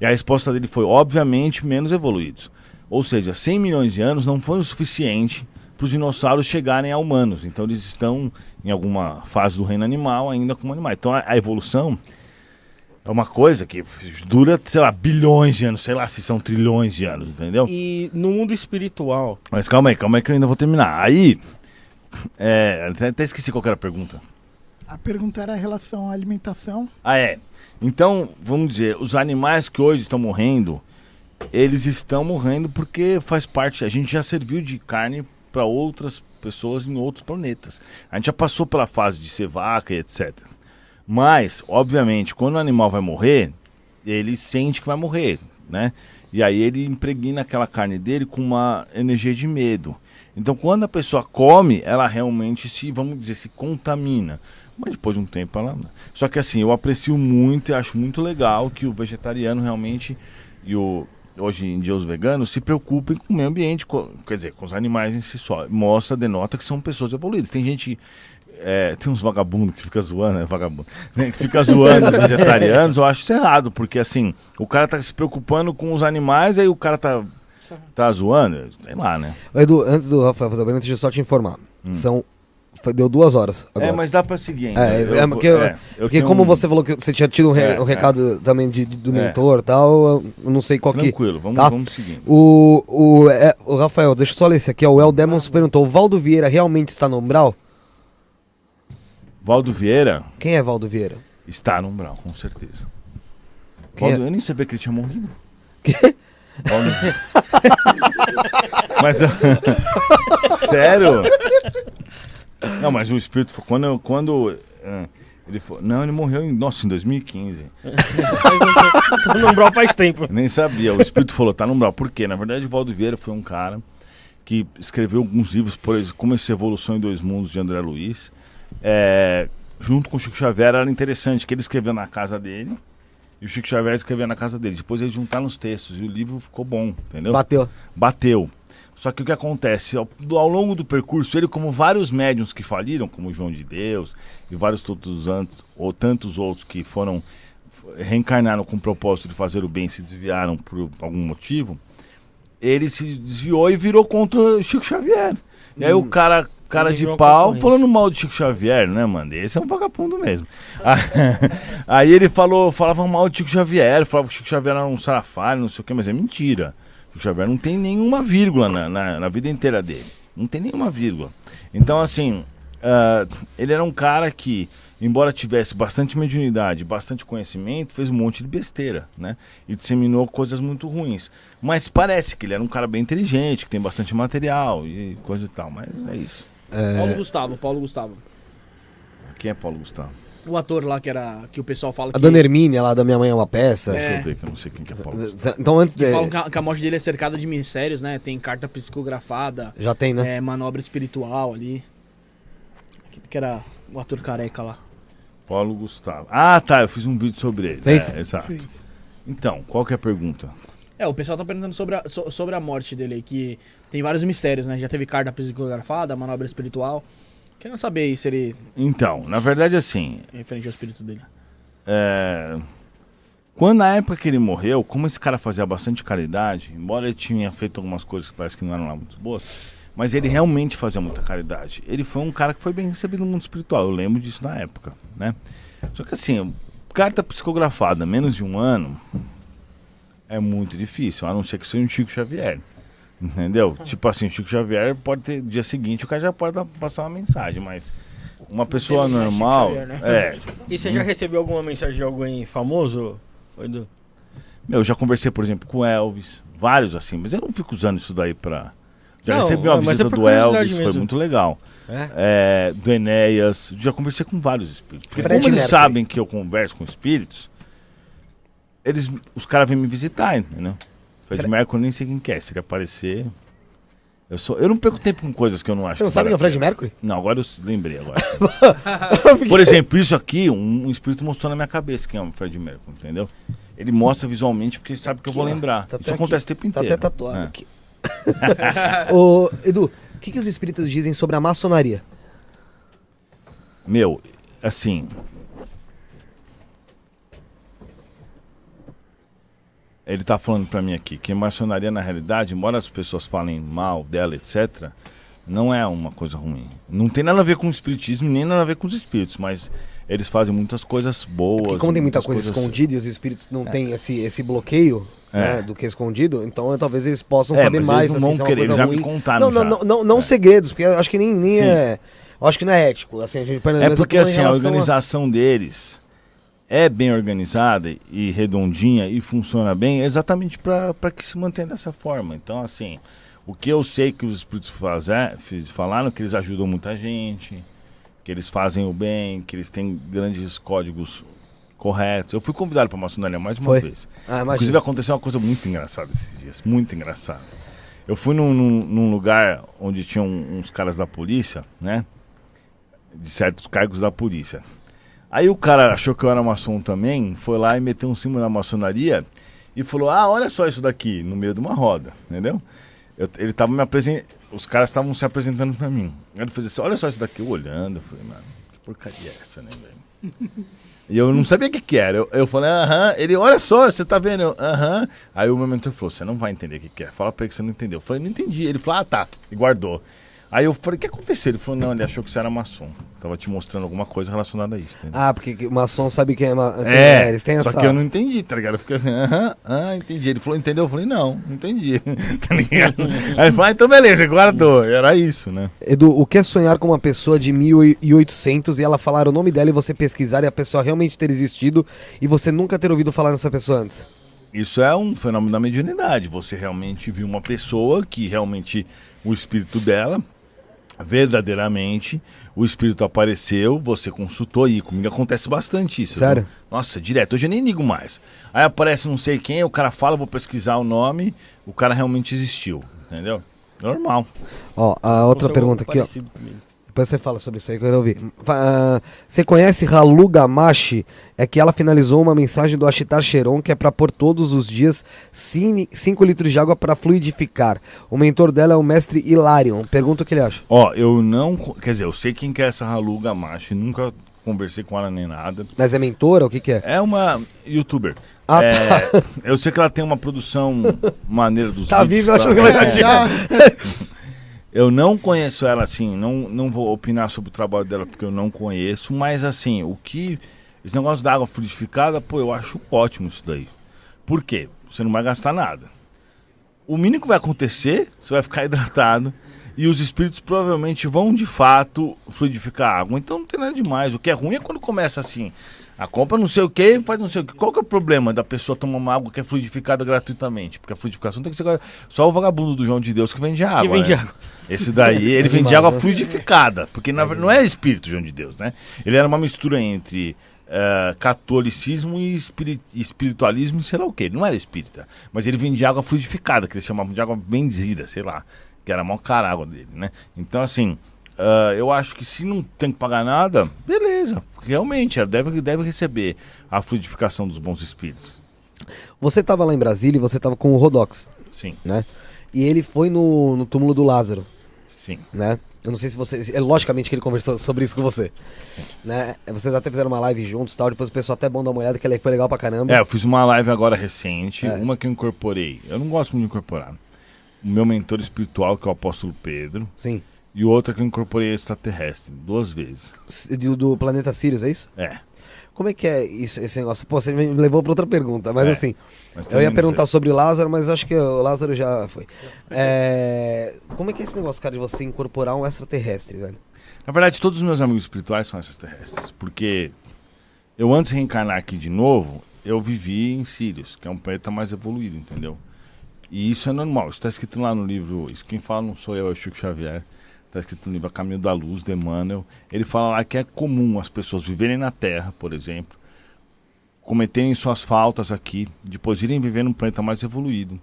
[SPEAKER 5] E a resposta dele foi, obviamente, menos evoluídos. Ou seja, 100 milhões de anos não foi o suficiente para os dinossauros chegarem a humanos. Então eles estão em alguma fase do reino animal ainda como animais. Então a, a evolução é uma coisa que dura, sei lá, bilhões de anos, sei lá se são trilhões de anos, entendeu?
[SPEAKER 3] E no mundo espiritual,
[SPEAKER 5] Mas calma aí, calma aí que eu ainda vou terminar. Aí, é, até, até esqueci qual que era a pergunta.
[SPEAKER 4] A pergunta era em relação à alimentação.
[SPEAKER 5] Ah, é. Então, vamos dizer, os animais que hoje estão morrendo, eles estão morrendo porque faz parte. A gente já serviu de carne para outras pessoas em outros planetas. A gente já passou pela fase de ser vaca e etc. Mas, obviamente, quando o animal vai morrer, ele sente que vai morrer, né? E aí ele impregna aquela carne dele com uma energia de medo. Então, quando a pessoa come, ela realmente se, vamos dizer, se contamina. Mas depois de um tempo ela. Só que assim, eu aprecio muito e acho muito legal que o vegetariano realmente e o hoje em dia os veganos se preocupem com o meio ambiente, co- quer dizer, com os animais em si só. Mostra, denota que são pessoas evoluídas. Tem gente é, tem uns vagabundos que fica zoando, né, vagabundo, né, que fica zoando os vegetarianos, eu acho isso errado, porque assim, o cara tá se preocupando com os animais, aí o cara tá, tá zoando, sei lá, né?
[SPEAKER 2] Edu, antes do Rafael fazer a pergunta, deixa eu só te informar. São. foi- Deu duas horas agora.
[SPEAKER 5] É, mas dá pra seguir ainda.
[SPEAKER 2] É,
[SPEAKER 5] Eu
[SPEAKER 2] é, porque,
[SPEAKER 5] é,
[SPEAKER 2] porque como
[SPEAKER 5] um-
[SPEAKER 2] você falou que você tinha tido um, re-
[SPEAKER 5] É,
[SPEAKER 2] um recado também de, de- do
[SPEAKER 5] É.
[SPEAKER 2] mentor e tal, eu não sei qual que.
[SPEAKER 5] Tranquilo, vamos,
[SPEAKER 2] tá?
[SPEAKER 5] vamos seguindo.
[SPEAKER 2] O, o, é, o Rafael, deixa eu só ler esse aqui, ó. O El Demons perguntou: o Valdo Vieira realmente está no Umbral?
[SPEAKER 5] Valdo Vieira
[SPEAKER 2] Quem é Valdo Vieira?
[SPEAKER 5] está no umbral, com certeza.
[SPEAKER 2] Quem
[SPEAKER 5] Valdo,
[SPEAKER 2] é?
[SPEAKER 5] Eu nem sabia que ele tinha morrido.
[SPEAKER 2] Quê?
[SPEAKER 5] Valdo... mas. Sério? Não, mas o espírito foi quando eu- quando ah, ele foi, não, ele morreu em, nossa, em 2015.
[SPEAKER 3] no umbral faz tempo.
[SPEAKER 5] Nem sabia. O espírito falou, tá no umbral. Por quê? Na verdade, o Valdo Vieira foi um cara que escreveu alguns livros, por exemplo, como essa evolução em dois mundos de André Luiz. É, junto com o Chico Xavier era interessante que ele escreveu na casa dele e o Chico Xavier escreveu na casa dele. Depois eles juntaram os textos e o livro ficou bom, entendeu?
[SPEAKER 2] Bateu.
[SPEAKER 5] Bateu. Só que o que acontece? Ao, ao longo do percurso, ele, como vários médiums que faliram, como João de Deus e vários tantos, antes, ou tantos outros que foram reencarnaram com o propósito de fazer o bem se desviaram por algum motivo, ele se desviou e virou contra Chico Xavier. E aí o cara cara de pau falando mal de Chico Xavier, né, mano? Esse é um vagabundo mesmo. Aí ele falou, falava mal de Chico Xavier, falava que Chico Xavier era um sarafalho, não sei o que, mas é mentira. Chico Xavier não tem nenhuma vírgula na, na, na vida inteira dele. Não tem nenhuma vírgula. Então, assim, ah, ele era um cara que, embora tivesse bastante mediunidade, bastante conhecimento, fez um monte de besteira, né? E disseminou coisas muito ruins. Mas parece que ele era um cara bem inteligente, que tem bastante material e coisa e tal. Mas é isso.
[SPEAKER 1] Paulo Gustavo, Paulo Gustavo.
[SPEAKER 5] Quem é Paulo Gustavo?
[SPEAKER 1] O ator lá que era. que o pessoal fala
[SPEAKER 2] A
[SPEAKER 1] que.
[SPEAKER 2] dona Hermínia lá da Minha Mãe é uma peça.
[SPEAKER 1] É.
[SPEAKER 5] Deixa eu ver que eu não sei quem que é Paulo Gustavo.
[SPEAKER 2] Então antes
[SPEAKER 1] que
[SPEAKER 2] de...
[SPEAKER 1] falam que a, morte dele é cercada de mistérios, né? Tem carta psicografada,
[SPEAKER 2] Já tem, né?
[SPEAKER 1] é, manobra espiritual ali. Que, que era o ator careca lá.
[SPEAKER 5] Paulo Gustavo. Ah, tá, eu fiz um vídeo sobre ele.
[SPEAKER 2] Fez?
[SPEAKER 5] É, exato.
[SPEAKER 4] Fez.
[SPEAKER 5] Então, qual que é a pergunta?
[SPEAKER 1] É, o pessoal tá perguntando sobre a, so- sobre a morte dele que tem vários mistérios, né? Já teve carta psicografada, manobra espiritual. Querendo saber aí se ele.
[SPEAKER 5] Então, na verdade, assim,
[SPEAKER 1] referente ao espírito dele.
[SPEAKER 5] É, Quando na época que ele morreu, como esse cara fazia bastante caridade, embora ele tinha feito algumas coisas que parece que não eram lá muito boas, mas ele realmente fazia muita caridade. Ele foi um cara que foi bem recebido no mundo espiritual, eu lembro disso na época, né? Só que assim, carta psicografada, menos de um ano, é muito difícil, a não ser que seja um Chico Xavier. Entendeu? Tipo assim, o Chico Xavier pode ter dia seguinte, o cara já pode dar- passar uma mensagem, mas uma pessoa
[SPEAKER 1] é
[SPEAKER 5] normal.
[SPEAKER 1] Xavier, né?
[SPEAKER 5] É,
[SPEAKER 3] E você já recebeu alguma mensagem de alguém famoso? Foi do...
[SPEAKER 5] Meu, eu já conversei, por exemplo, com o Elvis, vários assim, mas eu não fico usando isso daí pra. Já
[SPEAKER 3] Não,
[SPEAKER 5] recebi uma
[SPEAKER 3] é
[SPEAKER 5] visita
[SPEAKER 3] por
[SPEAKER 5] do Elvis, foi
[SPEAKER 3] mesmo.
[SPEAKER 5] muito legal.
[SPEAKER 3] É?
[SPEAKER 5] É, do Enéas, já conversei com vários espíritos. Porque
[SPEAKER 2] Fred
[SPEAKER 5] como eles
[SPEAKER 2] Mercury.
[SPEAKER 5] sabem que eu converso com espíritos, eles, os caras vêm me visitar, entendeu? Fred
[SPEAKER 2] Fre-
[SPEAKER 5] Mercury nem sei quem que é, se ele aparecer. Eu, sou, eu não perco tempo com coisas que eu não acho.
[SPEAKER 2] Você não sabe quem é o Fred. Mercury?
[SPEAKER 5] Não, agora eu lembrei agora. Por exemplo, isso aqui, um, um espírito mostrou na minha cabeça quem é o Fred Mercury, entendeu? Ele mostra visualmente porque ele sabe que eu vou
[SPEAKER 2] Aqui, ó.
[SPEAKER 5] lembrar.
[SPEAKER 2] Tá
[SPEAKER 5] isso acontece
[SPEAKER 2] aqui.
[SPEAKER 5] o tempo
[SPEAKER 2] Tá
[SPEAKER 5] inteiro.
[SPEAKER 2] até tatuado
[SPEAKER 5] É.
[SPEAKER 2] aqui. Ô, Edu, o que, que os espíritos dizem sobre a maçonaria?
[SPEAKER 5] Meu, assim. Ele tá falando pra mim aqui que a maçonaria, na realidade, embora as pessoas falem mal dela, etc., não é uma coisa ruim. Não tem nada a ver com o espiritismo, nem nada a ver com os espíritos, mas eles fazem muitas coisas boas.
[SPEAKER 2] Porque como tem muita coisa
[SPEAKER 5] coisas-
[SPEAKER 2] escondida e os espíritos não têm esse, esse bloqueio
[SPEAKER 5] É.
[SPEAKER 2] né, do que é escondido, então talvez eles possam
[SPEAKER 5] É,
[SPEAKER 2] saber mais.
[SPEAKER 5] eles não vão
[SPEAKER 2] se é
[SPEAKER 5] querer, já
[SPEAKER 2] ruim.
[SPEAKER 5] me contaram
[SPEAKER 2] Não, não,
[SPEAKER 5] já.
[SPEAKER 2] não, não, não
[SPEAKER 5] É.
[SPEAKER 2] segredos, porque acho que nem, nem
[SPEAKER 5] Sim.
[SPEAKER 2] é. Acho que não é ético. Assim, a gente
[SPEAKER 5] É porque assim, a organização deles é bem organizada e redondinha e funciona bem exatamente para que se mantenha dessa forma. Então, assim, o que eu sei que os espíritos fazer, falaram que eles ajudam muita gente, que eles fazem o bem, que eles têm grandes códigos corretos. Eu fui convidado para a maçonaria mais uma
[SPEAKER 2] Foi?
[SPEAKER 5] vez.
[SPEAKER 2] Ah,
[SPEAKER 5] Inclusive aconteceu uma coisa muito engraçada esses dias, muito engraçada. Eu fui num, num- num lugar onde tinham uns caras da polícia, né? De certos cargos da polícia. Aí o cara achou que eu era maçom também, foi lá e meteu um símbolo na maçonaria e falou: Ah, olha só isso daqui, no meio de uma roda, entendeu? Eu- ele tava me apresentando, os caras estavam se apresentando pra mim. Ele fez assim: Olha só isso daqui, eu olhando, eu falei, mano, que porcaria é essa, né, velho? E eu não sabia o que, que era. Eu, eu falei, aham. Ele, olha só, você tá vendo? Aham. Aí o meu mentor falou, você não vai entender o que, que é. Fala pra ele que você não entendeu. Eu falei, não entendi. Ele falou, ah, tá. E guardou. Aí eu falei, o que aconteceu? Ele falou, não, ele achou que você era maçom. Tava te mostrando alguma coisa relacionada a isso. Entendeu?
[SPEAKER 2] Ah, porque maçom sabe quem é. Ma...
[SPEAKER 5] é,
[SPEAKER 2] eles têm
[SPEAKER 5] só
[SPEAKER 2] essa.
[SPEAKER 5] que eu não entendi, tá ligado? Eu fiquei assim, aham, ah, entendi. Ele falou, entendeu? Eu falei, não, não entendi. tá ligado? Aí ele falou, ah, então beleza, guardou. Era isso, né?
[SPEAKER 2] Edu, o que é sonhar com uma pessoa de 1800 e ela falar o nome dela e você pesquisar e a pessoa realmente ter existido e você nunca ter ouvido falar nessa pessoa antes?
[SPEAKER 5] Isso é um fenômeno da mediunidade. Você realmente viu uma pessoa que realmente o espírito dela, verdadeiramente, o espírito apareceu, você consultou e comigo acontece bastante isso.
[SPEAKER 2] Sério?
[SPEAKER 5] viu? Nossa, direto. Hoje eu nem ligo mais. Aí aparece não sei quem, o cara fala, vou pesquisar o nome, o cara realmente existiu. Entendeu? Normal.
[SPEAKER 2] Ó, a outra
[SPEAKER 3] Aconteceu
[SPEAKER 2] pergunta aqui, ó.
[SPEAKER 3] comigo.
[SPEAKER 2] Depois você fala sobre isso aí que eu quero ouvir. Fa- ah, Você conhece Halu Gamashi? É que ela finalizou uma mensagem do Ashitar Cheron que é para pôr todos os dias 5 litros de água para fluidificar. O mentor dela é o mestre Hilarion. Pergunta o que ele acha.
[SPEAKER 5] Ó, eu não. Quer dizer, eu sei quem que é essa Halu Gamache, nunca conversei com ela nem nada.
[SPEAKER 2] Mas é mentora? O que, que é?
[SPEAKER 5] É uma youtuber.
[SPEAKER 2] Ah,
[SPEAKER 5] É, Eu sei que ela tem uma produção maneira dos
[SPEAKER 2] Tá
[SPEAKER 5] vídeos,
[SPEAKER 2] vivo, eu acho que
[SPEAKER 5] tá?
[SPEAKER 4] É, já,
[SPEAKER 5] Eu não conheço ela assim, não, não vou opinar sobre o trabalho dela porque eu não conheço, mas assim, o que. Esse negócio da água fluidificada, pô, eu acho ótimo isso daí. Por quê? Você não vai gastar nada. O mínimo que vai acontecer, você vai ficar hidratado e os espíritos provavelmente vão de fato fluidificar a água. Então não tem nada demais. O que é ruim é quando começa assim. A compra não sei o que, faz não sei o que. Qual que é o problema da pessoa tomar uma água que é fluidificada gratuitamente? Porque a fluidificação tem que ser só o vagabundo do João de Deus que vende água.
[SPEAKER 3] vende
[SPEAKER 5] né?
[SPEAKER 3] água.
[SPEAKER 5] Esse daí, ele vende água fluidificada. Porque na, verdade não é espírito João de Deus, né? Ele era uma mistura entre eh, catolicismo e espiri- espiritualismo e sei lá o que. Ele não era espírita. Mas ele vendia água fluidificada, que eles chamavam de água benzida, sei lá. Que era a maior cara a água dele, né? Então, assim, ah, eu acho que se não tem que pagar nada, beleza. Realmente, ela deve, deve receber a fluidificação dos bons espíritos.
[SPEAKER 2] Você tava lá em Brasília e você tava com o Rodox,
[SPEAKER 5] Sim,
[SPEAKER 2] né? E ele foi no, no túmulo do Lázaro,
[SPEAKER 5] sim.
[SPEAKER 2] né? Eu não sei se você. É logicamente que ele conversou sobre isso com você. Né? Vocês até fizeram uma live juntos e tal. Depois o pessoal até é bom dar uma olhada, que foi legal pra caramba.
[SPEAKER 5] É, eu fiz uma live agora recente,
[SPEAKER 2] É.
[SPEAKER 5] uma que eu incorporei. Eu não gosto muito de incorporar. O meu mentor espiritual, que é o apóstolo Pedro,
[SPEAKER 2] Sim.
[SPEAKER 5] E outra que eu incorporei extraterrestre, duas vezes.
[SPEAKER 2] Do, do planeta Sirius, é isso?
[SPEAKER 5] É.
[SPEAKER 2] Como é que é isso, esse negócio? Pô, você me levou pra outra pergunta, mas
[SPEAKER 5] É,
[SPEAKER 2] assim.
[SPEAKER 5] mas
[SPEAKER 2] Eu ia perguntar
[SPEAKER 5] sei.
[SPEAKER 2] sobre Lázaro, mas acho que o Lázaro já foi. É, Como é que é esse negócio, cara, de você incorporar um extraterrestre, velho?
[SPEAKER 5] Na verdade, todos os meus amigos espirituais são extraterrestres, porque eu antes de reencarnar aqui de novo, eu vivi em Sirius, que é um planeta mais evoluído, entendeu? E isso é normal, isso está escrito lá no livro, isso quem fala não sou eu, é o Chico Xavier, está escrito no livro A Caminho da Luz, de Emmanuel, ele fala lá que é comum as pessoas viverem na Terra, por exemplo, cometerem suas faltas aqui, depois irem viver num planeta mais evoluído,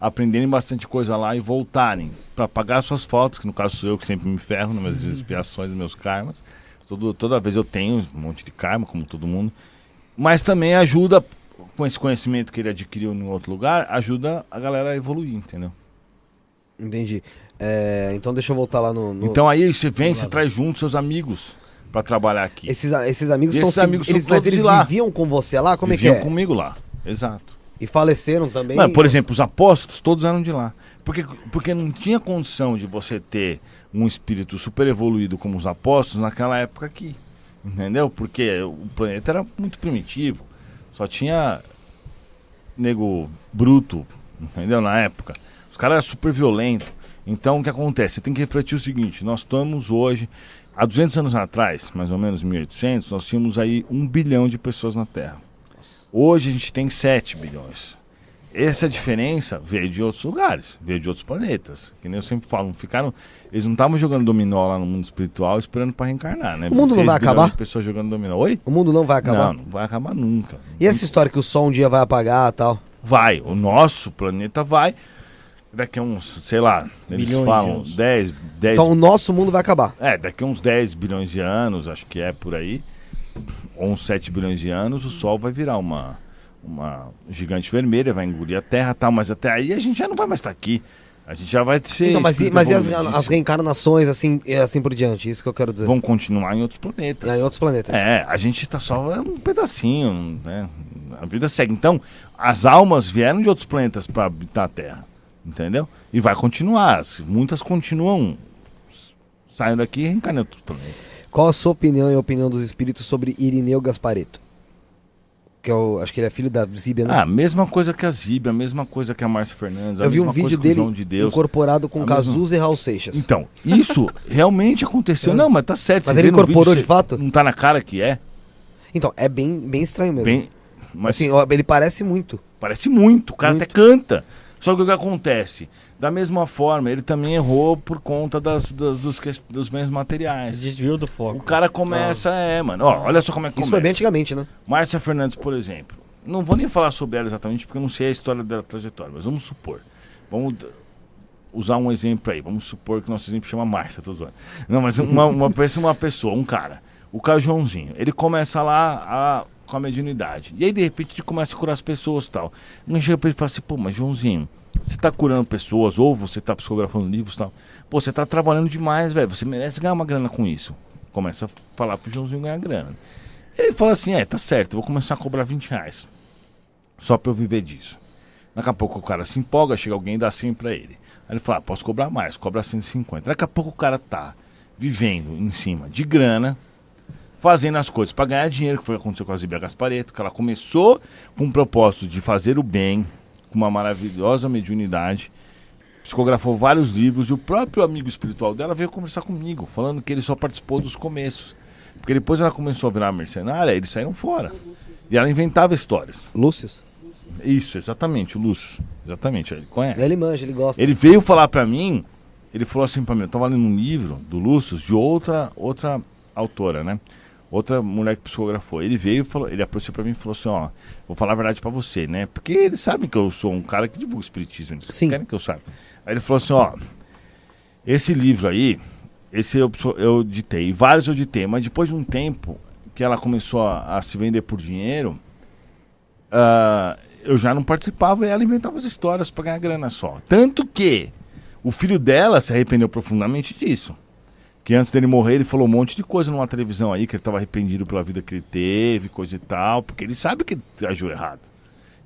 [SPEAKER 5] aprenderem bastante coisa lá e voltarem para pagar suas faltas, que no caso sou eu que sempre me ferro nas minhas expiações, nos meus karmas. Todo, toda vez eu tenho um monte de karma, como todo mundo. Mas também ajuda, com esse conhecimento que ele adquiriu em outro lugar, ajuda a galera a evoluir, entendeu?
[SPEAKER 2] Entendi. É, então deixa eu voltar lá no. no-
[SPEAKER 5] Então aí você vem, você traz junto seus amigos para trabalhar aqui.
[SPEAKER 2] Esses, esses amigos
[SPEAKER 5] E
[SPEAKER 2] são
[SPEAKER 5] esses amigos são
[SPEAKER 2] eles, Mas
[SPEAKER 5] todos de
[SPEAKER 2] eles
[SPEAKER 5] lá.
[SPEAKER 2] viviam com você lá? Como
[SPEAKER 5] Viviam
[SPEAKER 2] é que é?
[SPEAKER 5] comigo lá. Exato.
[SPEAKER 2] E faleceram também?
[SPEAKER 5] Não, por exemplo, os apóstolos todos eram de lá. Porque, porque não tinha condição de você ter um espírito super evoluído como os apóstolos naquela época aqui. Entendeu? Porque o planeta era muito primitivo. Só tinha nego bruto, entendeu? Na época. Os caras eram super violentos. Então o que acontece? Você tem que refletir o seguinte: nós estamos hoje, há 200 anos atrás, mais ou menos 1800, nós tínhamos aí um bilhão de pessoas na Terra. Hoje a gente tem 7 bilhões. Essa diferença veio de outros lugares, veio de outros planetas. Que nem eu sempre falo, ficaram, eles não estavam jogando dominó lá no mundo espiritual esperando para reencarnar, né?
[SPEAKER 2] O mundo não vai acabar?
[SPEAKER 5] pessoas jogando dominó. Oi?
[SPEAKER 2] O mundo não vai acabar.
[SPEAKER 5] Não, não vai acabar nunca.
[SPEAKER 2] E essa história que o sol um dia vai apagar e tal?
[SPEAKER 5] Vai, o nosso planeta vai. Daqui a uns, sei lá, eles
[SPEAKER 3] Bilhões de
[SPEAKER 5] falam
[SPEAKER 3] anos.
[SPEAKER 5] 10, 10
[SPEAKER 2] Então o nosso mundo vai acabar.
[SPEAKER 5] É, daqui a uns 10 bilhões de anos, acho que é por aí, ou uns 7 bilhões de anos, o Sol vai virar uma, uma gigante vermelha, vai engolir a Terra e tal, mas até aí a gente já não vai mais estar aqui. A gente já vai ser.
[SPEAKER 2] Então, mas, e, mas e as, as reencarnações, assim, e assim por diante? Isso que eu quero dizer.
[SPEAKER 5] Vão continuar em outros planetas.
[SPEAKER 2] Em outros planetas.
[SPEAKER 5] É, a gente tá só um pedacinho, né? A vida segue. Então, as almas vieram de outros planetas para habitar a Terra, entendeu? E vai continuar. Muitas continuam saindo daqui e reencarnam em outros planetas.
[SPEAKER 2] Qual a sua opinião e a opinião dos espíritos sobre Irineu Gaspareto? Que eu acho que ele é filho da Zíbia, né?
[SPEAKER 5] Ah, mesma coisa que a Zíbia, a mesma coisa que a Márcia Fernandes,
[SPEAKER 2] eu vi um vídeo dele
[SPEAKER 5] de Deus.
[SPEAKER 2] incorporado com
[SPEAKER 5] A mesma-
[SPEAKER 2] Cazuza e Raul Seixas.
[SPEAKER 5] Então, isso realmente aconteceu. Não, mas tá certo.
[SPEAKER 2] Mas ele
[SPEAKER 5] vídeo,
[SPEAKER 2] incorporou
[SPEAKER 5] você-
[SPEAKER 2] de fato?
[SPEAKER 5] Não tá na cara que é.
[SPEAKER 2] Então, é bem, bem estranho mesmo.
[SPEAKER 5] Bem, mas
[SPEAKER 2] Assim, ele parece muito.
[SPEAKER 5] Parece muito, o cara
[SPEAKER 2] Muito.
[SPEAKER 5] até canta. Só que o que acontece? Da mesma forma, ele também errou por conta das, das- dos, dos bens materiais.
[SPEAKER 3] Desviou do
[SPEAKER 5] O
[SPEAKER 3] foco.
[SPEAKER 5] cara começa, é, mano. Ó, olha só como é que
[SPEAKER 2] Isso
[SPEAKER 5] começa.
[SPEAKER 2] foi bem antigamente, né?
[SPEAKER 5] Márcia Fernandes, por exemplo. Não vou nem falar sobre ela exatamente, porque eu não sei a história dela, a trajetória, mas vamos supor. Vamos usar um exemplo aí. Vamos supor que nosso exemplo chama Márcia, tô zoando. Não, mas uma, uma, pensa uma pessoa, um cara. O cara Joãozinho. Ele começa lá a, com a mediunidade. E aí, de repente, ele começa a curar as pessoas e tal. Não chega pra ele e fala assim, pô, mas Joãozinho, você tá curando pessoas, ou você tá psicografando livros e tal. Pô, você tá trabalhando demais, velho. Você merece ganhar uma grana com isso. Começa a falar pro Joãozinho ganhar grana. Ele fala assim, é, tá certo, vou começar a cobrar 20 reais. Só pra eu viver disso. Daqui a pouco o cara se empolga, chega alguém e dá 100 pra ele. Aí ele falou, ah, posso cobrar mais, cobra 150. Daqui a pouco o cara tá vivendo em cima de grana, fazendo as coisas para ganhar dinheiro, que foi o que aconteceu com a Zibia Gaspareto, que ela começou com o propósito de fazer o bem, com uma maravilhosa mediunidade, psicografou vários livros, e o próprio amigo espiritual dela veio conversar comigo, falando que ele só participou dos começos. Porque depois ela começou a virar mercenária, eles saíram fora. E ela inventava histórias.
[SPEAKER 2] Lúcio?
[SPEAKER 5] Isso, exatamente, o Lúcio. Exatamente, ele conhece.
[SPEAKER 2] Ele manja, ele gosta.
[SPEAKER 5] Ele veio falar pra mim, ele falou assim pra mim, eu tava lendo um livro do Lúcio de outra, outra autora, né? Outra mulher que psicografou. Ele veio e falou, ele aproximou pra mim e falou assim, ó, vou falar a verdade pra você, né? Porque eles sabem que eu sou um cara que divulga espiritismo, eles
[SPEAKER 2] Sim.
[SPEAKER 5] querem que eu saiba. Aí ele falou assim, ó, esse livro aí, esse eu, eu ditei, vários eu ditei, mas depois de um tempo que ela começou a, a se vender por dinheiro, ah, eu já não participava e ela inventava as histórias pra ganhar grana só. Tanto que o filho dela se arrependeu profundamente disso. Que antes dele morrer, ele falou um monte de coisa numa televisão aí, que ele estava arrependido pela vida que ele teve, coisa e tal, porque ele sabe que agiu errado.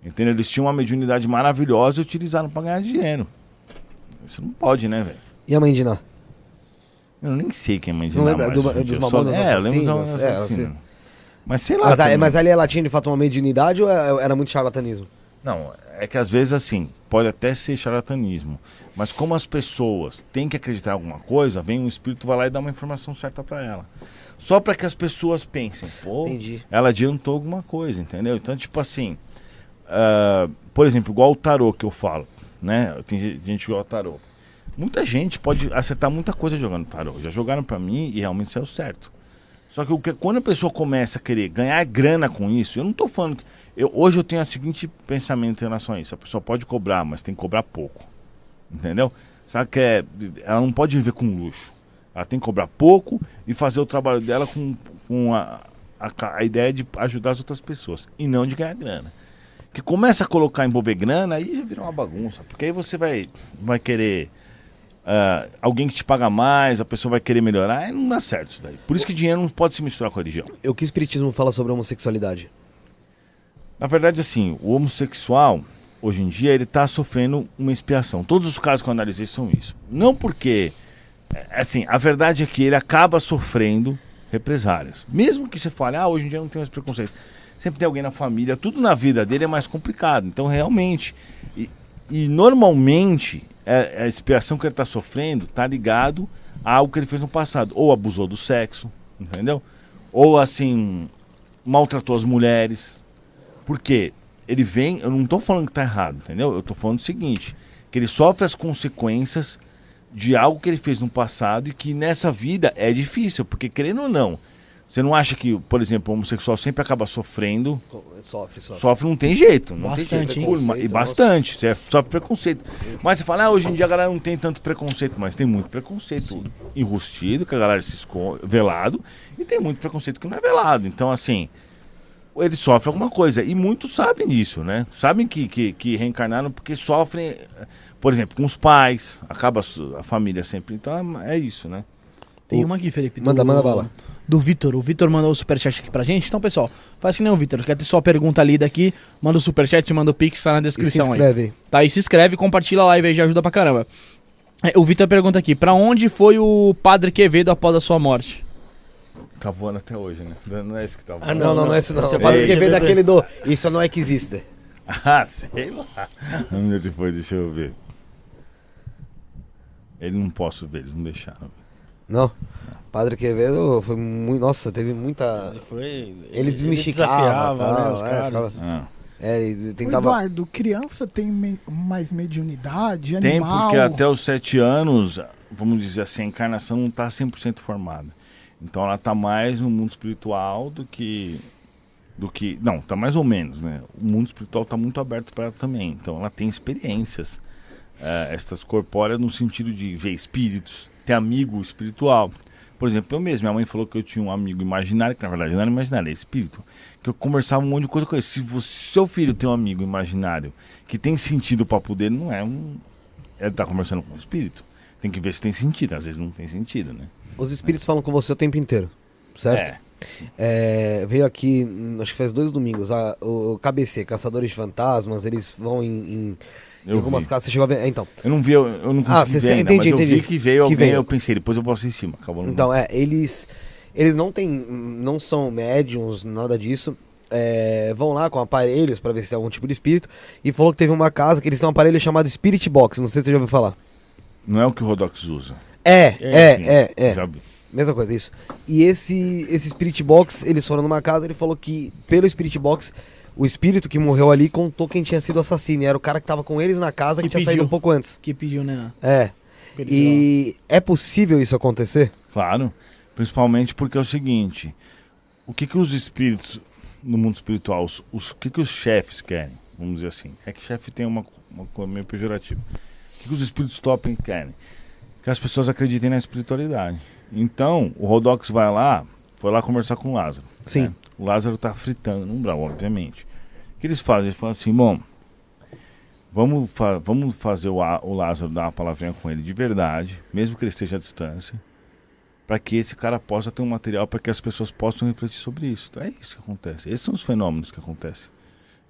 [SPEAKER 5] Entendeu? Eles tinham uma mediunidade maravilhosa e utilizaram pra ganhar dinheiro. Isso não pode, né, velho?
[SPEAKER 2] E a mãe de Ná?
[SPEAKER 5] Eu nem sei quem é mãe de
[SPEAKER 2] Não
[SPEAKER 5] Ná
[SPEAKER 2] lembra do- dos
[SPEAKER 5] Eu só-
[SPEAKER 2] Mamonas
[SPEAKER 5] É, eu lembro dos? Mamonas
[SPEAKER 2] É, você-
[SPEAKER 5] Mas sei lá.
[SPEAKER 2] Mas, a- mas ali ela tinha de fato uma mediunidade ou é- era muito charlatanismo?
[SPEAKER 5] Não, é que às vezes assim, pode até ser charlatanismo, mas como as pessoas têm que acreditar em alguma coisa, vem um espírito, vai lá e dá uma informação certa pra ela. Só pra que as pessoas pensem, pô,
[SPEAKER 2] Entendi.
[SPEAKER 5] ela adiantou alguma coisa, entendeu? Então, tipo assim, ah, por exemplo, igual o tarô que eu falo, né? Tem ge- gente que joga tarô. Muita gente pode acertar muita coisa jogando tarô. Já jogaram pra mim e realmente saiu certo. Só que, o que quando a pessoa começa a querer ganhar grana com isso, eu não tô falando que. Eu, hoje eu tenho o seguinte pensamento em relação a isso. A pessoa pode cobrar, mas tem que cobrar pouco. Entendeu? Sabe que é, ela não pode viver com luxo. Ela tem que cobrar pouco e fazer o trabalho dela com, com a, a, a ideia de ajudar as outras pessoas. E não de ganhar grana. Que começa a colocar, envolver grana, aí já vira uma bagunça. Porque aí você vai, vai querer. ah, alguém que te paga mais, a pessoa vai querer melhorar, não dá certo isso daí. Por isso que dinheiro não pode se misturar com religião.
[SPEAKER 2] O que o espiritismo fala sobre a homossexualidade?
[SPEAKER 5] Na verdade, assim, o homossexual, hoje em dia, ele está sofrendo uma expiação. Todos os casos que eu analisei são isso. Não porque. é, Assim, a verdade é que ele acaba sofrendo represálias. Mesmo que você fale, ah, hoje em dia não tem mais preconceito. Sempre tem alguém na família, tudo na vida dele é mais complicado. Então, realmente. E, e normalmente, é- a expiação que ele está sofrendo está ligado a algo que ele fez no passado. Ou abusou do sexo, entendeu? Ou, assim, maltratou as mulheres. Porque ele vem, eu não tô falando que tá errado, entendeu? Eu tô falando o seguinte, que ele sofre as consequências de algo que ele fez no passado e que nessa vida é difícil, porque querendo ou não, você não acha que, por exemplo, o homossexual sempre acaba sofrendo,
[SPEAKER 2] Sofre, sofre.
[SPEAKER 5] sofre não tem jeito, não
[SPEAKER 1] Bastante,
[SPEAKER 5] tem
[SPEAKER 1] hein?
[SPEAKER 5] jeito. Por- E
[SPEAKER 2] Preconceito,
[SPEAKER 5] bastante, você sofre preconceito. Mas você fala, ah, hoje em dia a galera não tem tanto preconceito, mas tem muito preconceito enrustido, que a galera se esconde, velado, e tem muito preconceito que não é velado. Então, assim, ele sofre alguma coisa. E muitos sabem disso, né? Sabem que, que, que reencarnaram porque sofrem, por exemplo, com os pais, acaba a família sempre. Então é isso, né?
[SPEAKER 1] Tem uma aqui, Felipe. do-
[SPEAKER 2] Manda- manda bala.
[SPEAKER 1] Do Vitor. O Vitor mandou o superchat aqui pra gente. Então, pessoal, faz que nem o Vitor. Quer ter sua pergunta lida aqui? Manda o superchat, manda o pix, tá na
[SPEAKER 2] E se
[SPEAKER 1] descrição aí.
[SPEAKER 2] inscreve aí.
[SPEAKER 1] Tá, e se inscreve, compartilha a live aí, já ajuda pra caramba. É, O Vitor pergunta aqui, pra onde foi o Padre Quevedo após a sua morte?
[SPEAKER 5] Tá voando até hoje, né? Não é isso que tá voando.
[SPEAKER 3] Ah,
[SPEAKER 2] Não, não, não, é esse não.
[SPEAKER 3] Você
[SPEAKER 2] O padre
[SPEAKER 3] pode-
[SPEAKER 2] que veio daquele do. Isso não é que existe.
[SPEAKER 5] Ah, sei lá. Um minuto depois, deixa eu ver. Ele não posso ver, eles não deixaram.
[SPEAKER 2] Não. Padre Quevedo foi muito. Nossa, teve muita.
[SPEAKER 3] Ele foi.
[SPEAKER 2] Ele desmistificava,
[SPEAKER 3] desafiava,
[SPEAKER 2] tal,
[SPEAKER 3] né, os
[SPEAKER 2] é,
[SPEAKER 3] caras.
[SPEAKER 2] ficava-
[SPEAKER 5] Ah.
[SPEAKER 2] É, ele tentava.
[SPEAKER 4] Eduardo, criança tem me- mais mediunidade,
[SPEAKER 5] Tem,
[SPEAKER 4] animal?
[SPEAKER 5] porque até os sete anos, vamos dizer assim, a encarnação não está 100% formada. Então ela está mais no mundo espiritual do que. do que Não, está mais ou menos, né? O mundo espiritual está muito aberto para ela também. Então ela tem experiências. eh, estas corpóreas no sentido de ver espíritos, ter amigo espiritual. Por exemplo, eu mesmo, minha mãe falou que eu tinha um amigo imaginário, que na verdade não era imaginário, é espírito, que eu conversava um monte de coisa com ele. Se você, seu filho tem um amigo imaginário que tem sentido para poder, não é um. Ele tá conversando com o espírito. Tem que ver se tem sentido, às vezes não tem sentido, né?
[SPEAKER 2] Os espíritos falam com você o tempo inteiro. Certo?
[SPEAKER 5] É.
[SPEAKER 2] É, veio aqui, acho que faz dois domingos, a- o, KBC, Caçadores de Fantasmas, eles vão em, em,
[SPEAKER 5] Eu
[SPEAKER 2] algumas
[SPEAKER 5] vi.
[SPEAKER 2] casas. Você chegou a ver? É, então.
[SPEAKER 5] Eu não vi, eu, eu não consegui
[SPEAKER 2] Ah, cê-
[SPEAKER 5] ver ainda,
[SPEAKER 2] entendi,
[SPEAKER 5] mas eu
[SPEAKER 2] entendi.
[SPEAKER 5] vi que veio
[SPEAKER 2] Que
[SPEAKER 5] alguém,
[SPEAKER 2] veio.
[SPEAKER 5] eu pensei, depois eu vou assistir, mas acabou não.
[SPEAKER 2] Então, é, eles. Eles não têm. Não são médiums, nada disso. É, vão lá com aparelhos pra ver se tem algum tipo de espírito. E falou que teve uma casa que eles têm um aparelho chamado Spirit Box. Não sei se você já ouviu falar.
[SPEAKER 5] Não é o que o Rodox usa.
[SPEAKER 2] É, é, é, é.
[SPEAKER 5] Já vi.
[SPEAKER 2] Mesma coisa, isso. E esse, esse Spirit Box, eles foram numa casa, ele falou que pelo Spirit Box, o espírito que morreu ali contou quem tinha sido assassino. E era o cara que tava com eles na casa que,
[SPEAKER 1] Que
[SPEAKER 2] tinha saído
[SPEAKER 1] pediu.
[SPEAKER 2] um pouco antes.
[SPEAKER 1] Que pediu, né?
[SPEAKER 2] É. E é possível isso acontecer?
[SPEAKER 5] Claro. Principalmente porque é o seguinte: o que, que os espíritos no mundo espiritual, os, os- o que, que os chefes querem? Vamos dizer assim. É que chefe tem uma, uma coisa meio pejorativa. O que, que os espíritos topem querem? Que as pessoas acreditem na espiritualidade. Então, o Rodox vai lá, foi lá conversar com o Lázaro.
[SPEAKER 2] Sim.
[SPEAKER 5] né? O Lázaro tá fritando no umbral, obviamente. O que eles fazem? Eles falam assim, bom, vamos, fa vamos fazer o, o Lázaro dar uma palavrinha com ele de verdade, mesmo que ele esteja à distância, para que esse cara possa ter um material para que as pessoas possam refletir sobre isso. Então, é isso que acontece. Esses são os fenômenos que acontecem.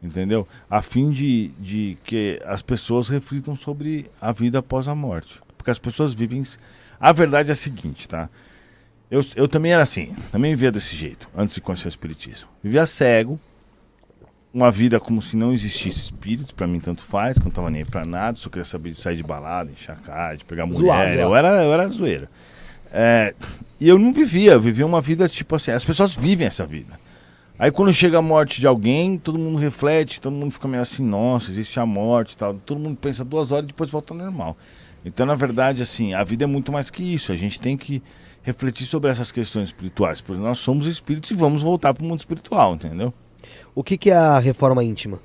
[SPEAKER 5] Entendeu? A fim de, de que as pessoas reflitam sobre a vida após a morte. Porque as pessoas vivem. A verdade é a seguinte, tá? Eu, eu também era assim, também vivia desse jeito, antes de conhecer o Espiritismo. Vivia cego, uma vida como se não existisse espíritos, pra mim tanto faz, que eu não tava nem pra nada, só queria saber de sair de balada, enxacar, de pegar mulher,
[SPEAKER 2] Zoar, zoar.
[SPEAKER 5] Eu, era, eu era zoeira. É, e eu não vivia, eu vivia uma vida tipo assim, as pessoas vivem essa vida. Aí quando chega a morte de alguém, todo mundo reflete, todo mundo fica meio assim, nossa, existe a morte e tal. Todo mundo pensa duas horas e depois volta ao normal. Então, na verdade, assim, a vida é muito mais que isso. A gente tem que refletir sobre essas questões espirituais, porque nós somos espíritos e vamos voltar para o mundo espiritual, entendeu?
[SPEAKER 2] O que, que é a reforma íntima?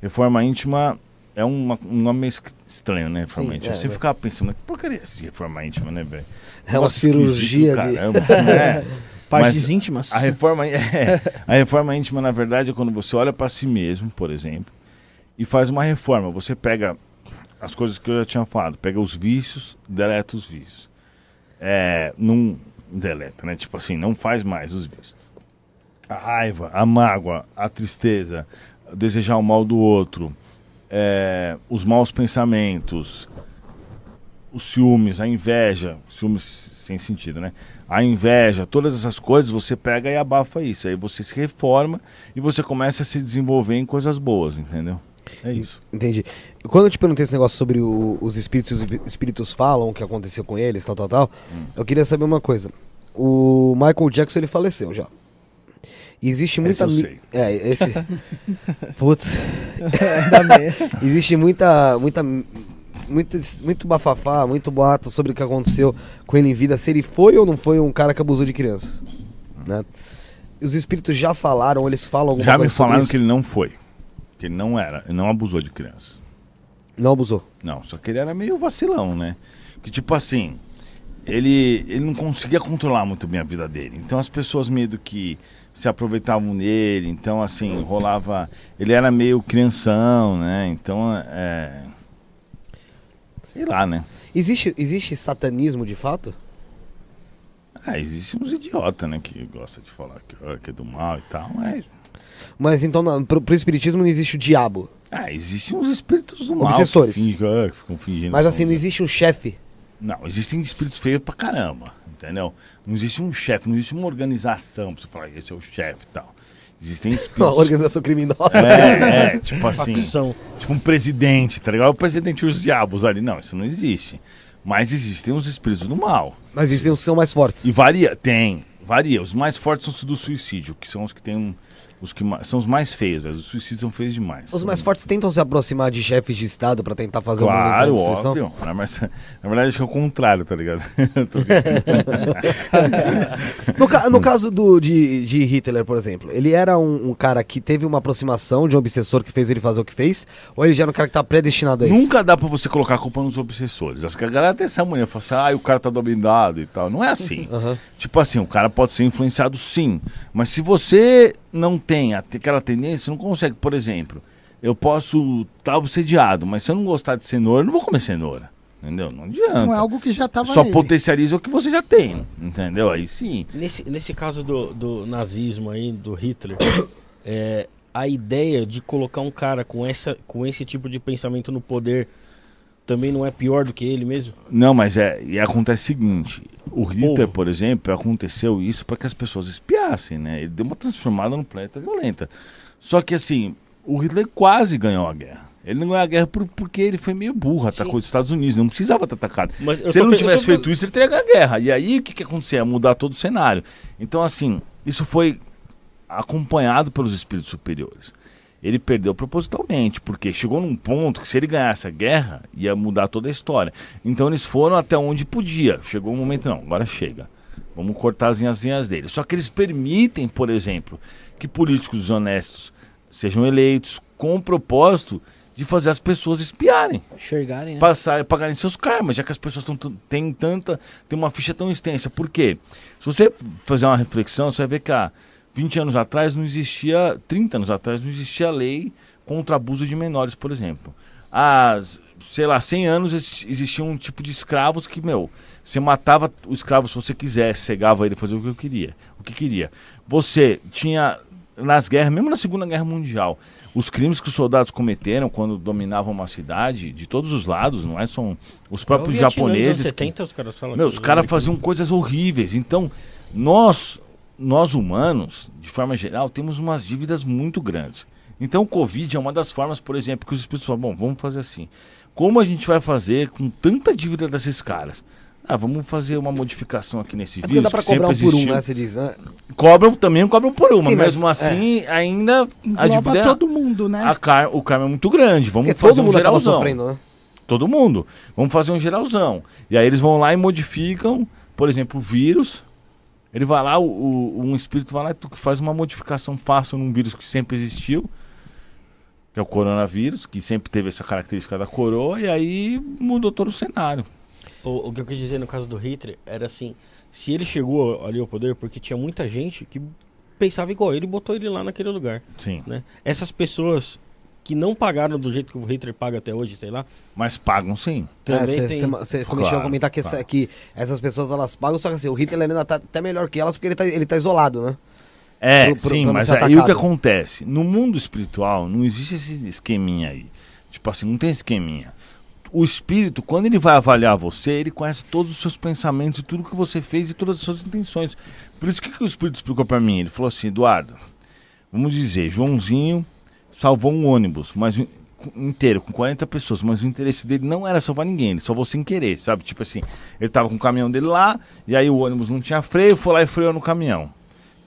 [SPEAKER 5] Reforma íntima é uma- um nome meio es- estranho, né? Reforma
[SPEAKER 2] Sim,
[SPEAKER 5] íntima.
[SPEAKER 2] é,
[SPEAKER 5] Você
[SPEAKER 2] é.
[SPEAKER 5] ficava pensando, que porcaria é essa de reforma íntima, né, velho?
[SPEAKER 2] É uma cirurgia de.
[SPEAKER 5] caramba, né?
[SPEAKER 1] Partes
[SPEAKER 5] Mas
[SPEAKER 1] íntimas.
[SPEAKER 5] A reforma, é, a reforma íntima, na verdade, é quando você olha para si mesmo, por exemplo, e faz uma reforma. Você pega as coisas que eu já tinha falado, pega os vícios, deleta os vícios. É, não deleta, né? Tipo assim, não faz mais os vícios. A raiva, a mágoa, a tristeza, desejar o mal do outro, é, os maus pensamentos, os ciúmes, a inveja, ciúmes sem sentido, né? A inveja, todas essas coisas, você pega e abafa isso. Aí você se reforma e você começa a se desenvolver em coisas boas, entendeu? É isso.
[SPEAKER 2] Entendi. Quando eu te perguntei esse negócio sobre o- os espíritos, os espíritos falam o que aconteceu com eles, tal, tal, tal, eu queria saber uma coisa. O Michael Jackson, ele faleceu já. E existe muita...
[SPEAKER 5] eu
[SPEAKER 2] mi-
[SPEAKER 5] sei.
[SPEAKER 2] É, esse... Putz.
[SPEAKER 1] Bem.
[SPEAKER 2] Existe muita, muita, muito, muito bafafá, muito boato sobre o que aconteceu com ele em vida, se ele foi ou não foi um cara que abusou de crianças, né? Os espíritos já falaram, eles falam alguma
[SPEAKER 5] Já me
[SPEAKER 2] coisa sobre
[SPEAKER 5] falaram
[SPEAKER 2] isso?
[SPEAKER 5] que ele não foi. Que ele não era, ele não abusou de crianças.
[SPEAKER 2] Não abusou.
[SPEAKER 5] Não, só que ele era meio vacilão, né? Que tipo assim, ele, ele não conseguia controlar muito bem a vida dele. Então as pessoas meio do que se aproveitavam dele, então assim, rolava. Ele era meio crianção, né? Então é. Sei lá, né?
[SPEAKER 2] Existe, existe satanismo de fato?
[SPEAKER 5] Ah, existe uns idiotas, né? Que gosta de falar que, que é do mal e tal, mas.
[SPEAKER 2] Mas então, pro, pro espiritismo não existe o diabo.
[SPEAKER 5] Ah, existem uns espíritos do mal. que
[SPEAKER 2] Obsessores.
[SPEAKER 5] fingem- ah, que ficam fingindo.
[SPEAKER 2] Mas assim, não existe um chefe.
[SPEAKER 5] Não, existem espíritos feios pra caramba, entendeu? Não existe um chefe, não existe uma organização pra você falar, esse é o chefe e tal. Existem
[SPEAKER 2] Uma
[SPEAKER 5] espíritos.
[SPEAKER 2] organização criminosa.
[SPEAKER 5] É, é, tipo assim,
[SPEAKER 3] Facção.
[SPEAKER 5] tipo um presidente, tá ligado? O presidente e os diabos ali. Não, isso não existe. Mas existem os espíritos do mal.
[SPEAKER 2] Mas existem os que são mais fortes.
[SPEAKER 5] E varia, tem, varia. Os mais fortes são os do suicídio, que são os que tem um. Os que são os mais feios, velho. Os suicídios são feios demais.
[SPEAKER 2] Os mais fortes tentam se aproximar de chefes de estado pra tentar fazer
[SPEAKER 5] Claro,
[SPEAKER 2] destruição.
[SPEAKER 5] óbvio. Na, mas, na verdade, acho que é o contrário, tá ligado?
[SPEAKER 2] No, ca- no caso do, de, de Hitler, por exemplo, ele era um, um cara que teve uma aproximação de um obsessor que fez ele fazer o que fez? Ou ele já era um cara que tá predestinado a isso?
[SPEAKER 5] Nunca dá pra você colocar a culpa nos obsessores. As a galera tem essa mania, fala assim, ah, o cara tá dominado e tal. Não é assim.
[SPEAKER 2] Aham.
[SPEAKER 5] Tipo assim, o cara pode ser influenciado sim. Mas se você não tem aquela tendência, não consegue. Por exemplo, eu posso estar obsediado, mas se eu não gostar de cenoura, eu não vou comer cenoura. Entendeu? Não adianta.
[SPEAKER 4] Não é algo que já tava
[SPEAKER 5] Só
[SPEAKER 4] nele.
[SPEAKER 5] potencializa o que você já tem. Entendeu? Aí sim.
[SPEAKER 3] Nesse, nesse caso do, do nazismo aí, do Hitler, é, a ideia de colocar um cara com, essa, com esse tipo de pensamento no poder também não é pior do que ele mesmo?
[SPEAKER 5] Não, mas é. E acontece o seguinte: o Hitler, por exemplo, aconteceu isso para que as pessoas espiassem, né? Ele deu uma transformada no planeta violenta. Só que assim, o Hitler quase ganhou a guerra. Ele não ganhou a guerra por- porque ele foi meio burro, atacou os Estados Unidos, não precisava ter atacado.
[SPEAKER 3] Mas
[SPEAKER 5] Se ele não tivesse
[SPEAKER 3] tô
[SPEAKER 5] feito isso, ele teria ganho a guerra. E aí o que, que acontecia? Ia mudar todo o cenário. Então, assim, isso foi acompanhado pelos espíritos superiores. Ele perdeu propositalmente, porque chegou num ponto que se ele ganhasse a guerra, ia mudar toda a história. Então eles foram até onde podia. Chegou um momento, não, agora chega. Vamos cortar as linhas dele. Só que eles permitem, por exemplo, que políticos honestos sejam eleitos com o propósito de fazer as pessoas espiarem
[SPEAKER 1] Enxergarem, né?
[SPEAKER 5] passar, pagarem seus karmas, já que as pessoas têm tanta, tem uma ficha tão extensa. Por quê? Se você fazer uma reflexão, você vai ver que há 20 anos atrás não existia, 30 anos atrás não existia lei contra abuso de menores, por exemplo. Há, sei lá, 100 anos exi- existia um tipo de escravos que, meu, você matava o escravo se você quisesse, cegava ele, fazia o que eu queria, o que queria. Você tinha nas guerras, mesmo na Segunda Guerra Mundial, os crimes que os soldados cometeram quando dominavam uma cidade, de todos os lados, não é só os próprios japoneses. que-
[SPEAKER 3] 70, os caras
[SPEAKER 5] meu,
[SPEAKER 3] que
[SPEAKER 5] os caras faziam coisas horríveis. Então, nós, nós humanos, de forma geral, temos umas dívidas muito grandes. Então, o Covid é uma das formas, por exemplo, que os espíritos falam, bom, vamos fazer assim. Como a gente vai fazer com tanta dívida desses caras? Ah, vamos fazer uma modificação aqui nesse
[SPEAKER 2] É
[SPEAKER 5] vírus.
[SPEAKER 2] dá pra
[SPEAKER 5] que sempre
[SPEAKER 2] cobrar um por um, né? Você diz, né?
[SPEAKER 5] Cobram também, cobram por uma.
[SPEAKER 2] Sim, mas,
[SPEAKER 5] Mesmo assim, ainda a
[SPEAKER 4] Engloba
[SPEAKER 5] dívida é-
[SPEAKER 4] todo mundo, né?
[SPEAKER 5] a car o karma é muito grande. Vamos
[SPEAKER 2] Porque
[SPEAKER 5] fazer
[SPEAKER 2] todo
[SPEAKER 5] um
[SPEAKER 2] mundo
[SPEAKER 5] geralzão.
[SPEAKER 2] sofrendo, né?
[SPEAKER 5] Todo mundo. Vamos fazer um geralzão. E aí eles vão lá e modificam, por exemplo, o vírus. Ele vai lá, o, o- um espírito vai lá e tu- faz uma modificação fácil num vírus que sempre existiu, que é o coronavírus, que sempre teve essa característica da coroa, e aí mudou todo o cenário.
[SPEAKER 3] O, o que eu quis dizer no caso do Hitler era assim, se ele chegou ali ao poder porque tinha muita gente que pensava igual ele e botou ele lá naquele lugar,
[SPEAKER 5] Sim.
[SPEAKER 3] né? Essas pessoas que não pagaram do jeito que o Hitler paga até hoje, sei lá,
[SPEAKER 5] Mas pagam sim.
[SPEAKER 3] também
[SPEAKER 2] É,
[SPEAKER 3] tem...
[SPEAKER 2] Você
[SPEAKER 5] Claro,
[SPEAKER 2] chegou a comentar que, essa-
[SPEAKER 5] claro.
[SPEAKER 2] que essas pessoas elas pagam, só que assim, o Hitler ainda tá até melhor que elas porque ele tá, ele tá isolado, né?
[SPEAKER 5] É,
[SPEAKER 2] Pro- pro-
[SPEAKER 5] sim, mas aí o que acontece? No mundo espiritual não existe esse esqueminha aí. Tipo assim, não tem esqueminha. O espírito, quando ele vai avaliar você, ele conhece todos os seus pensamentos e tudo que você fez e todas as suas intenções. Por isso que, que o espírito explicou pra mim? Ele falou assim, Eduardo, vamos dizer, Joãozinho salvou um ônibus, mas inteiro, com 40 pessoas, mas o interesse dele não era salvar ninguém, ele salvou sem querer, sabe? Tipo assim, ele tava com o caminhão dele lá, e aí o ônibus não tinha freio, foi lá e freou no caminhão.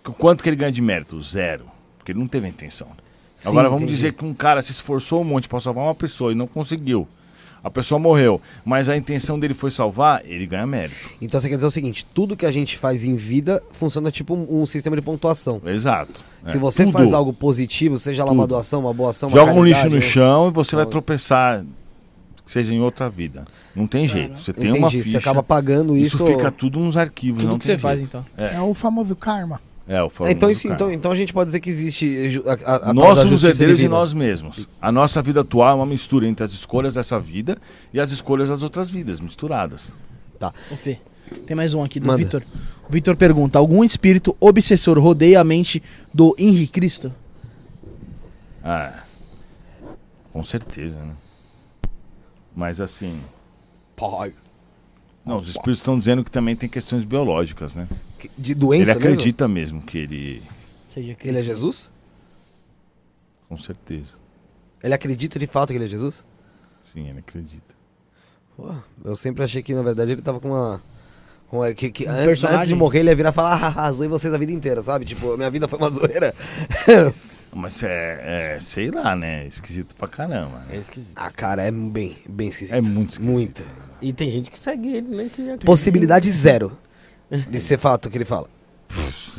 [SPEAKER 5] Qu- Quanto que ele ganha de mérito? Zero. Porque ele não teve a intenção.
[SPEAKER 2] Sim,
[SPEAKER 5] Agora vamos
[SPEAKER 2] entendi.
[SPEAKER 5] dizer que um cara se esforçou um monte para salvar uma pessoa e não conseguiu. A pessoa morreu, mas a intenção dele foi salvar, ele ganha mérito.
[SPEAKER 2] Então você quer dizer o seguinte, tudo que a gente faz em vida funciona tipo um, um sistema de pontuação.
[SPEAKER 5] Exato.
[SPEAKER 2] Se
[SPEAKER 5] É,
[SPEAKER 2] você
[SPEAKER 5] tudo.
[SPEAKER 2] faz algo positivo, seja lá uma
[SPEAKER 5] Tudo.
[SPEAKER 2] doação, uma boa ação, uma
[SPEAKER 5] Joga um lixo
[SPEAKER 2] caridade,
[SPEAKER 5] no
[SPEAKER 2] né?
[SPEAKER 5] chão e você vai
[SPEAKER 2] Então-
[SPEAKER 5] tropeçar, seja em outra vida. Não tem jeito. Você tem
[SPEAKER 2] Entendi,
[SPEAKER 5] uma
[SPEAKER 2] você
[SPEAKER 5] ficha.
[SPEAKER 2] acaba pagando isso.
[SPEAKER 5] isso fica tudo nos arquivos.
[SPEAKER 1] Tudo
[SPEAKER 5] não
[SPEAKER 1] que
[SPEAKER 5] tem
[SPEAKER 1] você faz,
[SPEAKER 5] jeito.
[SPEAKER 1] então.
[SPEAKER 4] É o famoso karma.
[SPEAKER 5] É, o famoso
[SPEAKER 2] então, isso- então, então a gente pode dizer que existe a, a, a
[SPEAKER 5] nós somos herdeiros de nós mesmos. A nossa vida atual é uma mistura entre as escolhas dessa vida e as escolhas das outras vidas, misturadas.
[SPEAKER 1] Ô, Fê, tem mais um aqui do. Vitor. O Vitor pergunta: algum espírito obsessor rodeia a mente do Henri Cristo?
[SPEAKER 5] Ah, com certeza, né? Mas assim.
[SPEAKER 2] Pai.
[SPEAKER 5] Não, os espíritos estão dizendo que também tem questões biológicas, né?
[SPEAKER 2] De doença
[SPEAKER 5] ele
[SPEAKER 2] mesmo?
[SPEAKER 5] acredita mesmo? que ele.
[SPEAKER 1] Seja Cristo.
[SPEAKER 2] Ele é Jesus?
[SPEAKER 5] Com certeza.
[SPEAKER 2] Ele acredita de fato que ele é Jesus?
[SPEAKER 5] Sim, ele acredita.
[SPEAKER 2] Pô, eu sempre achei que, na verdade, ele tava com uma. Com que, que
[SPEAKER 1] Um
[SPEAKER 2] antes, antes de morrer, ele ia virar e falar: ah, zoei vocês a vida inteira, sabe? Tipo, minha vida foi uma zoeira.
[SPEAKER 5] Mas é, é, sei lá, né? Esquisito pra caramba.
[SPEAKER 3] É esquisito.
[SPEAKER 2] ah, cara, é bem, bem esquisito.
[SPEAKER 5] É muito esquisito.
[SPEAKER 2] Muito.
[SPEAKER 3] E tem gente que segue ele, né? Que.
[SPEAKER 2] Possibilidade zero de ser fato o que ele fala.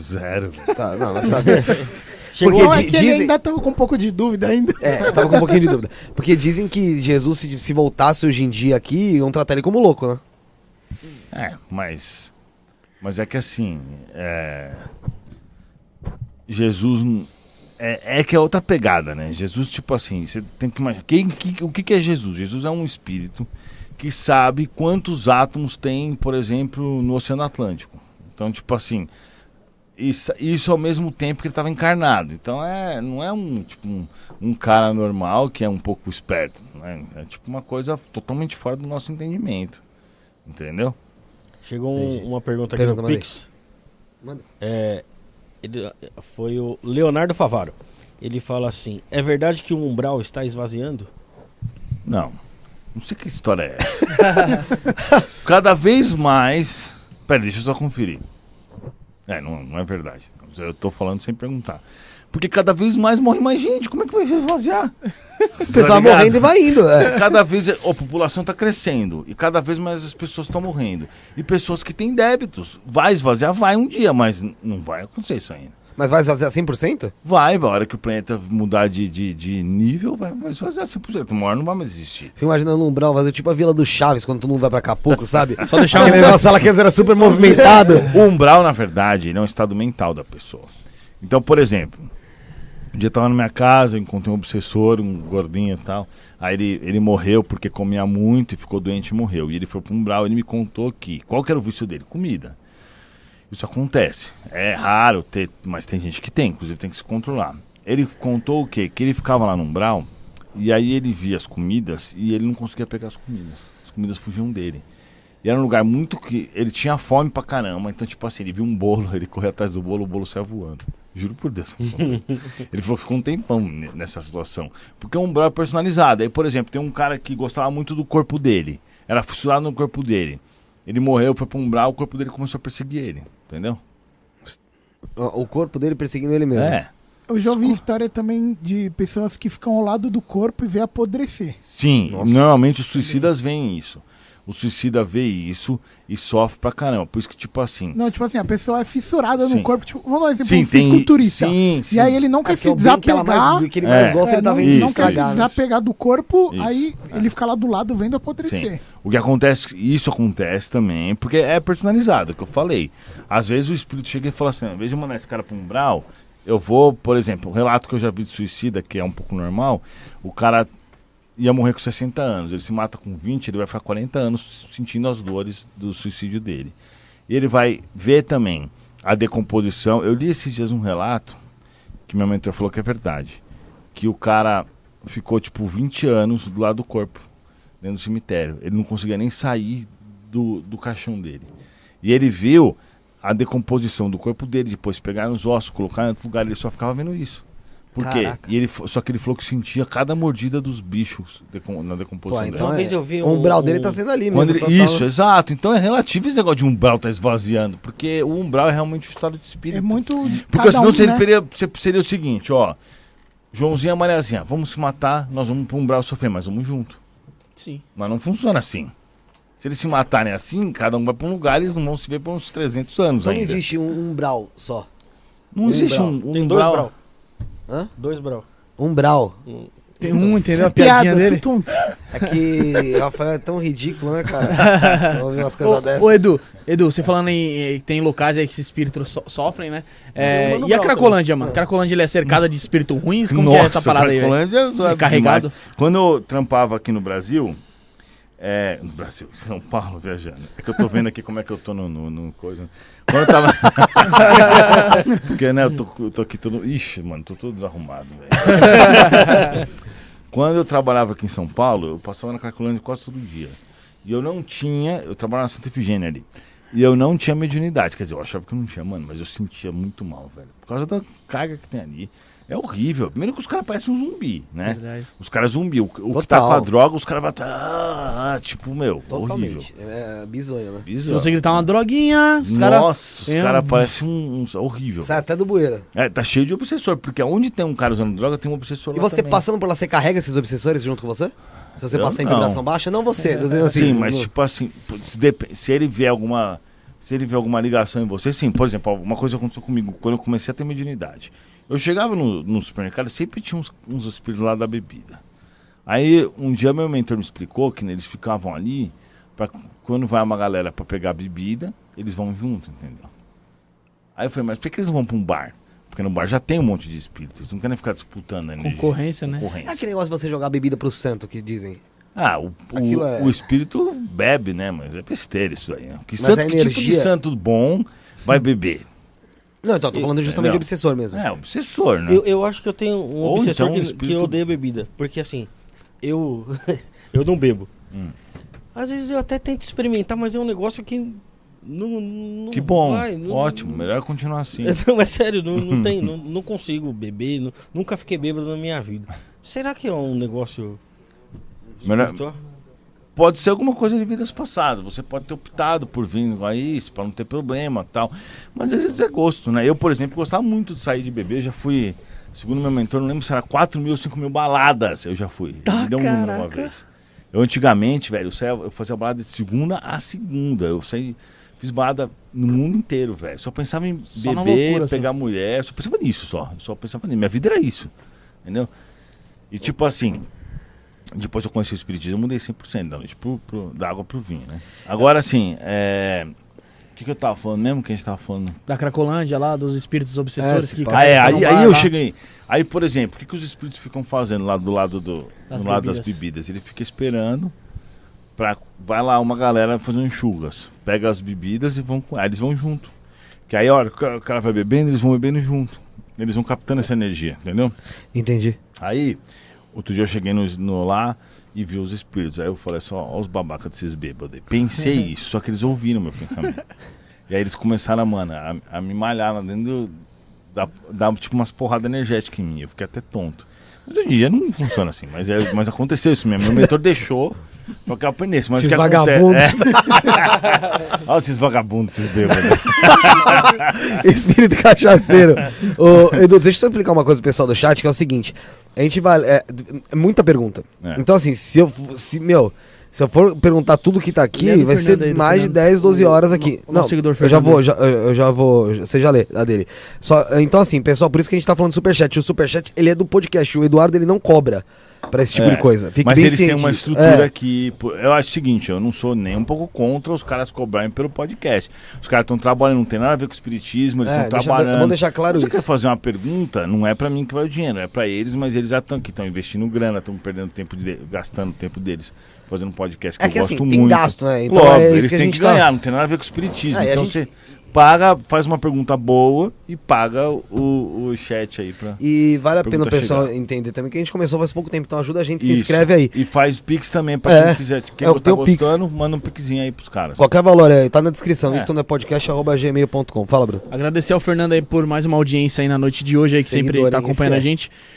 [SPEAKER 5] Zero.
[SPEAKER 2] Tá, não, mas sabe.
[SPEAKER 3] Chegou
[SPEAKER 2] Porque
[SPEAKER 4] Não, é que ele
[SPEAKER 2] dizem-
[SPEAKER 4] ainda tá com um pouco de dúvida ainda.
[SPEAKER 2] É, tava com um pouquinho de dúvida. Porque dizem que Jesus, se, se voltasse hoje em dia aqui, iam tratar ele como louco, né?
[SPEAKER 5] É, mas. Mas é que assim. É, Jesus. É, é que é outra pegada, né? Jesus, tipo assim, você tem que imaginar. Quem, que, o que, que é Jesus? Jesus é um espírito que sabe quantos átomos tem, por exemplo, no Oceano Atlântico. Então, tipo assim. Isso, isso ao mesmo tempo que ele estava encarnado. Então é, não é um tipo um, um cara normal que é um pouco esperto. Né? É tipo uma coisa totalmente fora do nosso entendimento. Entendeu?
[SPEAKER 3] Chegou um- uma pergunta aqui
[SPEAKER 2] Pergunta,
[SPEAKER 3] no Pix. É, ele- foi o Leonardo Favaro. Ele fala assim: É verdade que o umbral está esvaziando?
[SPEAKER 5] Não. Não sei que história é essa. Cada vez mais. Pera, deixa eu só conferir. É, não, não é verdade. Eu tô falando sem perguntar. Porque cada vez mais morre mais gente. Como é que vai se esvaziar?
[SPEAKER 2] O pessoal
[SPEAKER 5] ligado?
[SPEAKER 2] morrendo e vai indo. É.
[SPEAKER 5] Cada vez a população está crescendo e cada vez mais as pessoas estão morrendo. E pessoas que têm débitos. Vai esvaziar? Vai um dia, mas não vai acontecer isso ainda.
[SPEAKER 2] Mas vai esvaziar 100%?
[SPEAKER 5] Vai, a hora que o planeta mudar de, de, de nível, vai, vai esvaziar 100%. Uma hora não vai mais existir.
[SPEAKER 2] Fico imaginando um umbral vazio, tipo a Vila do Chaves, quando todo mundo vai pra Acapulco, sabe?
[SPEAKER 1] Só deixar
[SPEAKER 2] Aquele negócio lá que era super movimentado.
[SPEAKER 5] O umbral, na verdade, ele é um estado mental da pessoa. Então, por exemplo, um dia eu tava na minha casa, encontrei um obsessor, um gordinho e tal. Aí ele, ele morreu porque comia muito e ficou doente e morreu. E ele foi pro umbral, ele me contou que. Qual que era o vício dele? Comida. Isso acontece. É raro ter, mas tem gente que tem, inclusive tem que se controlar. Ele contou o quê? Que ele ficava lá no umbral e aí ele via as comidas e ele não conseguia pegar as comidas. As comidas fugiam dele. E era um lugar muito que. Ele tinha fome pra caramba. Então, tipo assim, ele viu um bolo, ele correu atrás do bolo, o bolo saiu voando. Juro por Deus. ele falou que ficou um tempão ne- nessa situação. Porque é um umbral personalizado. Aí, por exemplo, tem um cara que gostava muito do corpo dele. Era fissurado no corpo dele. Ele morreu, foi pro umbral, o corpo dele começou a perseguir ele. Entendeu?
[SPEAKER 2] O o corpo dele perseguindo ele mesmo.
[SPEAKER 5] É.
[SPEAKER 4] Eu já ouvi história também de pessoas que ficam ao lado do corpo e vê apodrecer.
[SPEAKER 5] Sim,
[SPEAKER 2] Nossa.
[SPEAKER 5] normalmente os suicidas veem isso. O suicida vê isso e sofre pra caramba. Por isso que, tipo assim.
[SPEAKER 4] Não, tipo assim, a pessoa é fissurada
[SPEAKER 5] Sim.
[SPEAKER 4] no corpo. Tipo, vamos dar um exemplo,
[SPEAKER 5] Sim,
[SPEAKER 4] um
[SPEAKER 5] tem.
[SPEAKER 4] fisiculturista.
[SPEAKER 5] Sim, sim.
[SPEAKER 4] E aí ele não quer
[SPEAKER 2] É
[SPEAKER 4] se
[SPEAKER 2] é o que
[SPEAKER 4] desapegar.
[SPEAKER 2] mais, que ele mais
[SPEAKER 5] É.
[SPEAKER 2] gosta, ele tá
[SPEAKER 4] é, não,
[SPEAKER 2] vendo
[SPEAKER 5] isso.
[SPEAKER 4] não quer se desapegar do corpo,
[SPEAKER 5] Isso.
[SPEAKER 4] aí ele fica lá do lado vendo apodrecer.
[SPEAKER 5] Sim. O que acontece, isso acontece também, porque é personalizado, é o que eu falei. Às vezes o espírito chega e fala assim, invés de eu mandar esse cara para um umbral, eu vou, por exemplo, um relato que eu já vi de suicida, que é um pouco normal, o cara ia morrer com 60 anos, ele se mata com 20, ele vai ficar 40 anos sentindo as dores do suicídio dele. Ele vai ver também a decomposição. Eu li esses dias um relato que minha mentora falou que é verdade, que o cara ficou tipo 20 anos do lado do corpo dentro do cemitério. Ele não conseguia nem sair do, do caixão dele. E ele viu a decomposição do corpo dele, depois pegar nos ossos, colocar em outro lugar, ele só ficava vendo isso. Por quê? E ele, só que ele falou que sentia cada mordida dos bichos decom- na decomposição
[SPEAKER 2] Pô, então
[SPEAKER 3] Uma
[SPEAKER 2] é,
[SPEAKER 3] eu vi
[SPEAKER 2] o
[SPEAKER 3] um-
[SPEAKER 2] umbral dele
[SPEAKER 3] um-
[SPEAKER 2] tá sendo ali mesmo.
[SPEAKER 5] ele-
[SPEAKER 2] total.
[SPEAKER 5] isso, exato. Então é relativo esse negócio de umbral tá esvaziando, porque o umbral é realmente o estado de espírito.
[SPEAKER 4] É muito
[SPEAKER 5] Porque senão
[SPEAKER 4] um,
[SPEAKER 5] seria,
[SPEAKER 4] né?
[SPEAKER 5] seria, seria o seguinte, ó. Joãozinho e Mariazinha, vamos se matar, nós vamos pro umbral sofrer, mas vamos junto.
[SPEAKER 1] Sim.
[SPEAKER 5] Mas não funciona assim. Se eles se matarem assim, cada um vai pra um lugar e eles não vão se ver por uns 300 anos
[SPEAKER 2] Então não
[SPEAKER 5] ainda.
[SPEAKER 2] existe um umbral só.
[SPEAKER 5] Não existe
[SPEAKER 2] umbral.
[SPEAKER 5] um, um
[SPEAKER 3] Tem dois
[SPEAKER 5] umbral.
[SPEAKER 3] Brau.
[SPEAKER 2] Hã?
[SPEAKER 3] Dois brau.
[SPEAKER 2] Umbral.
[SPEAKER 1] Tem um, entendeu? A
[SPEAKER 4] Piada,
[SPEAKER 1] piadinha dele.
[SPEAKER 4] tutum.
[SPEAKER 2] É que o Rafael é tão ridículo, né, cara? Ouvir umas coisas dessas.
[SPEAKER 1] Ô, ô, Edu, Edu, você falando em, em- tem locais aí que esses espíritos so- sofrem, né? É, e a Cracolândia, mano? Cracolândia ele é cercada de espíritos ruins? Como que é essa parada aí?
[SPEAKER 5] Cracolândia é
[SPEAKER 1] É carregado?
[SPEAKER 5] demais. Quando eu trampava aqui no Brasil, é, no Brasil, São Paulo, viajando. É que eu tô vendo aqui como é que eu tô no, no, no coisa. Quando eu tava. Porque, né, eu tô, eu tô aqui todo. Ixi, mano, tô todo desarrumado, velho. Quando eu trabalhava aqui em São Paulo, eu passava na Cracolândia quase todo dia. E eu não tinha. Eu trabalhava na Santa Efigênia ali. E eu não tinha mediunidade. Quer dizer, eu achava que eu não tinha, mano, mas eu sentia muito mal, velho. Por causa da carga que tem ali. É horrível. Primeiro que os caras parecem um zumbi, né?
[SPEAKER 1] Verdade.
[SPEAKER 5] Os caras zumbi. O, o que tá com a droga, os caras vão. Ah, ah, tipo, meu, horrível.
[SPEAKER 2] Totalmente. É bizonho, né?
[SPEAKER 1] Se
[SPEAKER 5] Bizarro.
[SPEAKER 1] você gritar uma droguinha, os caras.
[SPEAKER 5] Nossa, os
[SPEAKER 1] É.
[SPEAKER 5] caras parecem um, um- horrível.
[SPEAKER 2] Sai até do bueira.
[SPEAKER 5] É, tá cheio de obsessor, porque onde tem um cara usando droga, tem um obsessor
[SPEAKER 2] E
[SPEAKER 5] lá
[SPEAKER 2] você
[SPEAKER 5] também.
[SPEAKER 2] passando por lá, você carrega esses obsessores junto com você? Se você
[SPEAKER 5] Eu
[SPEAKER 2] passar em
[SPEAKER 5] não.
[SPEAKER 2] vibração baixa? Não você, dizendo assim.
[SPEAKER 5] Sim, mas
[SPEAKER 2] no-
[SPEAKER 5] tipo assim, se, dep- se ele vê alguma. Se ele vê alguma ligação em você, sim, por exemplo, uma coisa aconteceu comigo quando eu comecei a ter mediunidade. Eu chegava no, no supermercado, sempre tinha uns, uns espíritos lá da bebida. Aí um dia meu mentor me explicou que eles ficavam ali, pra, quando vai uma galera pra pegar bebida, eles vão junto, entendeu? Aí eu falei, mas por que eles vão pra um bar? Porque no bar já tem um monte de espíritos, eles não querem ficar disputando a energia.
[SPEAKER 1] Concorrência, né?
[SPEAKER 2] É
[SPEAKER 5] Concorrência.
[SPEAKER 2] aquele negócio de você jogar bebida pro santo que dizem.
[SPEAKER 5] Ah, o, o,
[SPEAKER 2] é-
[SPEAKER 5] o espírito bebe, né? Mas é besteira isso aí. Né? Que,
[SPEAKER 2] Mas
[SPEAKER 5] santo, que tipo de santo bom vai beber?
[SPEAKER 2] Não, então, tô falando justamente de obsessor mesmo.
[SPEAKER 5] É, obsessor, né?
[SPEAKER 3] Eu, eu acho que eu tenho um
[SPEAKER 5] Ou
[SPEAKER 3] obsessor
[SPEAKER 5] então um
[SPEAKER 3] que,
[SPEAKER 5] espírito-
[SPEAKER 3] que odeia bebida. Porque assim, eu. eu não bebo.
[SPEAKER 5] Hum.
[SPEAKER 3] Às vezes eu até tento experimentar, mas é um negócio que. Não, não
[SPEAKER 5] Que bom,
[SPEAKER 3] vai, não-
[SPEAKER 5] ótimo, melhor continuar assim.
[SPEAKER 3] Não, é sério, não, não, tem, não, não consigo beber, não- nunca fiquei bêbado na minha vida. Será que é um negócio.
[SPEAKER 5] Melhor-
[SPEAKER 3] espiritual?
[SPEAKER 5] Pode ser alguma coisa de vidas passadas. Você pode ter optado por vir a isso, para não ter problema tal. Mas às vezes é gosto, né? Eu, por exemplo, gostava muito de sair de beber. Já fui, segundo meu mentor, não lembro se era 4 mil ou 5 mil baladas. Eu já fui.
[SPEAKER 3] Tá,
[SPEAKER 5] Ele deu um número uma vez. Eu antigamente, velho, eu, eu fazia balada de segunda a segunda. Eu saí, fiz balada no mundo inteiro, velho. Só pensava em
[SPEAKER 1] Só
[SPEAKER 5] beber,
[SPEAKER 1] loucura,
[SPEAKER 5] pegar mulher. Só pensava nisso só. Só pensava nisso. Minha vida era isso. Entendeu? E tipo assim, depois eu conheci o espiritismo, eu mudei 100% da noite pro, pro, da água pro vinho, né? Agora, assim, é... O que, que eu tava falando mesmo? Que a gente tava falando?
[SPEAKER 1] Da Cracolândia lá, dos espíritos obsessores
[SPEAKER 2] É,
[SPEAKER 1] que
[SPEAKER 5] Ah, é, aí, aí eu cheguei. Aí, por exemplo, o que, que os espíritos ficam fazendo lá do lado, do,
[SPEAKER 1] Das
[SPEAKER 5] do lado das
[SPEAKER 1] bebidas.
[SPEAKER 5] bebidas? Ele fica esperando pra. Vai lá uma galera fazendo churras. Pega as bebidas e vão com. Aí eles vão junto. Que aí, a hora que o cara vai bebendo, eles vão bebendo junto. Eles vão captando essa energia, entendeu?
[SPEAKER 2] Entendi.
[SPEAKER 5] Aí, outro dia eu cheguei no, no lá e vi os espíritos. Aí eu falei só, ó os babacas desses bêbados. Pensei isso, só que eles ouviram meu pensamento. e aí eles começaram, mano, a, a me malhar lá dentro do, da, da, tipo umas porradas energéticas em mim. Eu fiquei até tonto. Mas hoje em dia não funciona assim, mas, é, mas aconteceu isso mesmo. Meu mentor deixou que eu aprendesse. Mas
[SPEAKER 2] Esses
[SPEAKER 5] o que
[SPEAKER 2] vagabundos.
[SPEAKER 5] É. Olha esses vagabundos, esses bêbados.
[SPEAKER 2] Espírito cachaceiro. Ô, Edu, deixa eu só explicar uma coisa pro pessoal do chat, que é o seguinte. A gente vai. É, é muita pergunta.
[SPEAKER 5] É.
[SPEAKER 2] Então, assim, se eu. Se, meu. Se eu for perguntar tudo que tá aqui,
[SPEAKER 1] do
[SPEAKER 2] vai
[SPEAKER 1] Fernando
[SPEAKER 2] ser mais de
[SPEAKER 1] Fernando.
[SPEAKER 2] 10, 12
[SPEAKER 1] O-
[SPEAKER 2] horas
[SPEAKER 1] o
[SPEAKER 2] aqui.
[SPEAKER 1] no- o nosso seguidor
[SPEAKER 2] eu já vou, já, eu eu já vou. Você já lê a dele. Só, então, assim, pessoal, por isso que a gente tá falando do Superchat. O Superchat, ele é do podcast. O Eduardo, ele não cobra pra esse tipo
[SPEAKER 5] É,
[SPEAKER 2] de coisa. Fique
[SPEAKER 5] Mas
[SPEAKER 2] bem
[SPEAKER 5] eles têm uma estrutura
[SPEAKER 2] É.
[SPEAKER 5] que. Eu acho o seguinte, eu não sou nem um pouco contra os caras cobrarem pelo podcast. Os caras estão trabalhando, não tem nada a ver com o espiritismo, eles
[SPEAKER 2] É,
[SPEAKER 5] estão
[SPEAKER 2] deixa-
[SPEAKER 5] trabalhando.
[SPEAKER 2] vamos deixar claro
[SPEAKER 5] Se você
[SPEAKER 2] isso.
[SPEAKER 5] quer fazer uma pergunta, não é pra mim que vai o dinheiro, é pra eles, mas eles já estão que estão investindo grana, estão perdendo tempo de, gastando tempo deles fazendo um podcast que
[SPEAKER 2] É
[SPEAKER 5] eu
[SPEAKER 2] que,
[SPEAKER 5] gosto
[SPEAKER 2] assim,
[SPEAKER 5] muito.
[SPEAKER 2] tem gasto, né? Então
[SPEAKER 5] Logo,
[SPEAKER 2] é
[SPEAKER 5] eles têm que
[SPEAKER 2] tá-
[SPEAKER 5] ganhar, não tem nada a ver com o espiritismo.
[SPEAKER 2] A
[SPEAKER 5] então
[SPEAKER 2] gente-
[SPEAKER 5] você paga, faz uma pergunta boa e paga o, o chat aí pra.
[SPEAKER 2] E vale a pena o pessoal
[SPEAKER 5] chegar.
[SPEAKER 2] entender também que a gente começou faz pouco tempo, então ajuda a gente, se
[SPEAKER 5] Isso.
[SPEAKER 2] inscreve aí.
[SPEAKER 5] E faz Pix também pra
[SPEAKER 2] É,
[SPEAKER 5] quem quiser. Quem
[SPEAKER 2] é,
[SPEAKER 5] tá
[SPEAKER 2] tem o Pix.
[SPEAKER 5] gostando, manda um Pixinho aí pros caras.
[SPEAKER 2] Qualquer valor aí, tá na descrição.
[SPEAKER 5] É.
[SPEAKER 2] Isso não é podcast.gmail.com. Fala, Bruno.
[SPEAKER 1] Agradecer ao Fernando aí por mais uma audiência aí na noite de hoje aí, que sempre tá acompanhando a
[SPEAKER 2] é.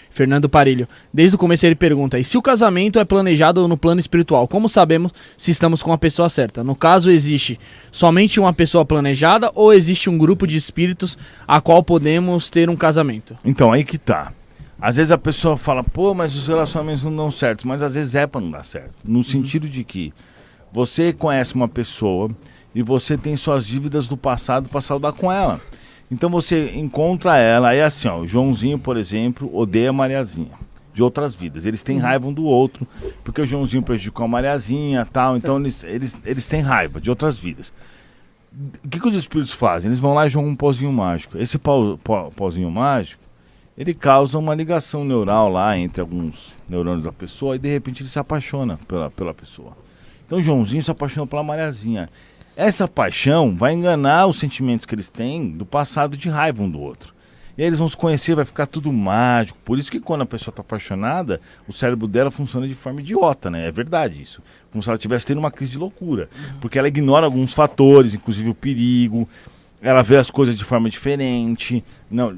[SPEAKER 1] Fernando Parilho. Desde o começo ele pergunta: e se o casamento é planejado no plano espiritual? Como sabemos se estamos com a pessoa certa? No caso, existe somente uma pessoa planejada ou existe um grupo de espíritos a qual podemos ter um casamento?
[SPEAKER 5] Então, aí que tá. Às vezes a pessoa fala, pô, mas os relacionamentos não dão certo. Mas às vezes é pra não dar certo. No sentido de que você conhece uma pessoa e você tem suas dívidas do passado pra saldar com ela. Então você encontra ela, aí assim, ó, o Joãozinho, por exemplo, odeia a Mariazinha. De outras vidas. Eles têm raiva um do outro, porque o Joãozinho prejudicou a Mariazinha tal. Então eles, eles, eles têm raiva de outras vidas. O que, que os espíritos fazem? Eles vão lá e jogam um pozinho mágico. Esse pau, pozinho mágico, ele causa uma ligação neural lá entre alguns neurônios da pessoa e de repente ele se apaixona pela, pela pessoa. Então o Joãozinho se apaixona pela Mariazinha. Essa paixão vai enganar os sentimentos que eles têm do passado de raiva um do outro. E aí eles vão se conhecer, vai ficar tudo mágico. Por isso que quando a pessoa está apaixonada, o cérebro dela funciona de forma idiota, né? É verdade isso. Como se ela estivesse tendo uma crise de loucura. Porque ela ignora alguns fatores, inclusive o perigo. Ela vê as coisas de forma diferente. Não,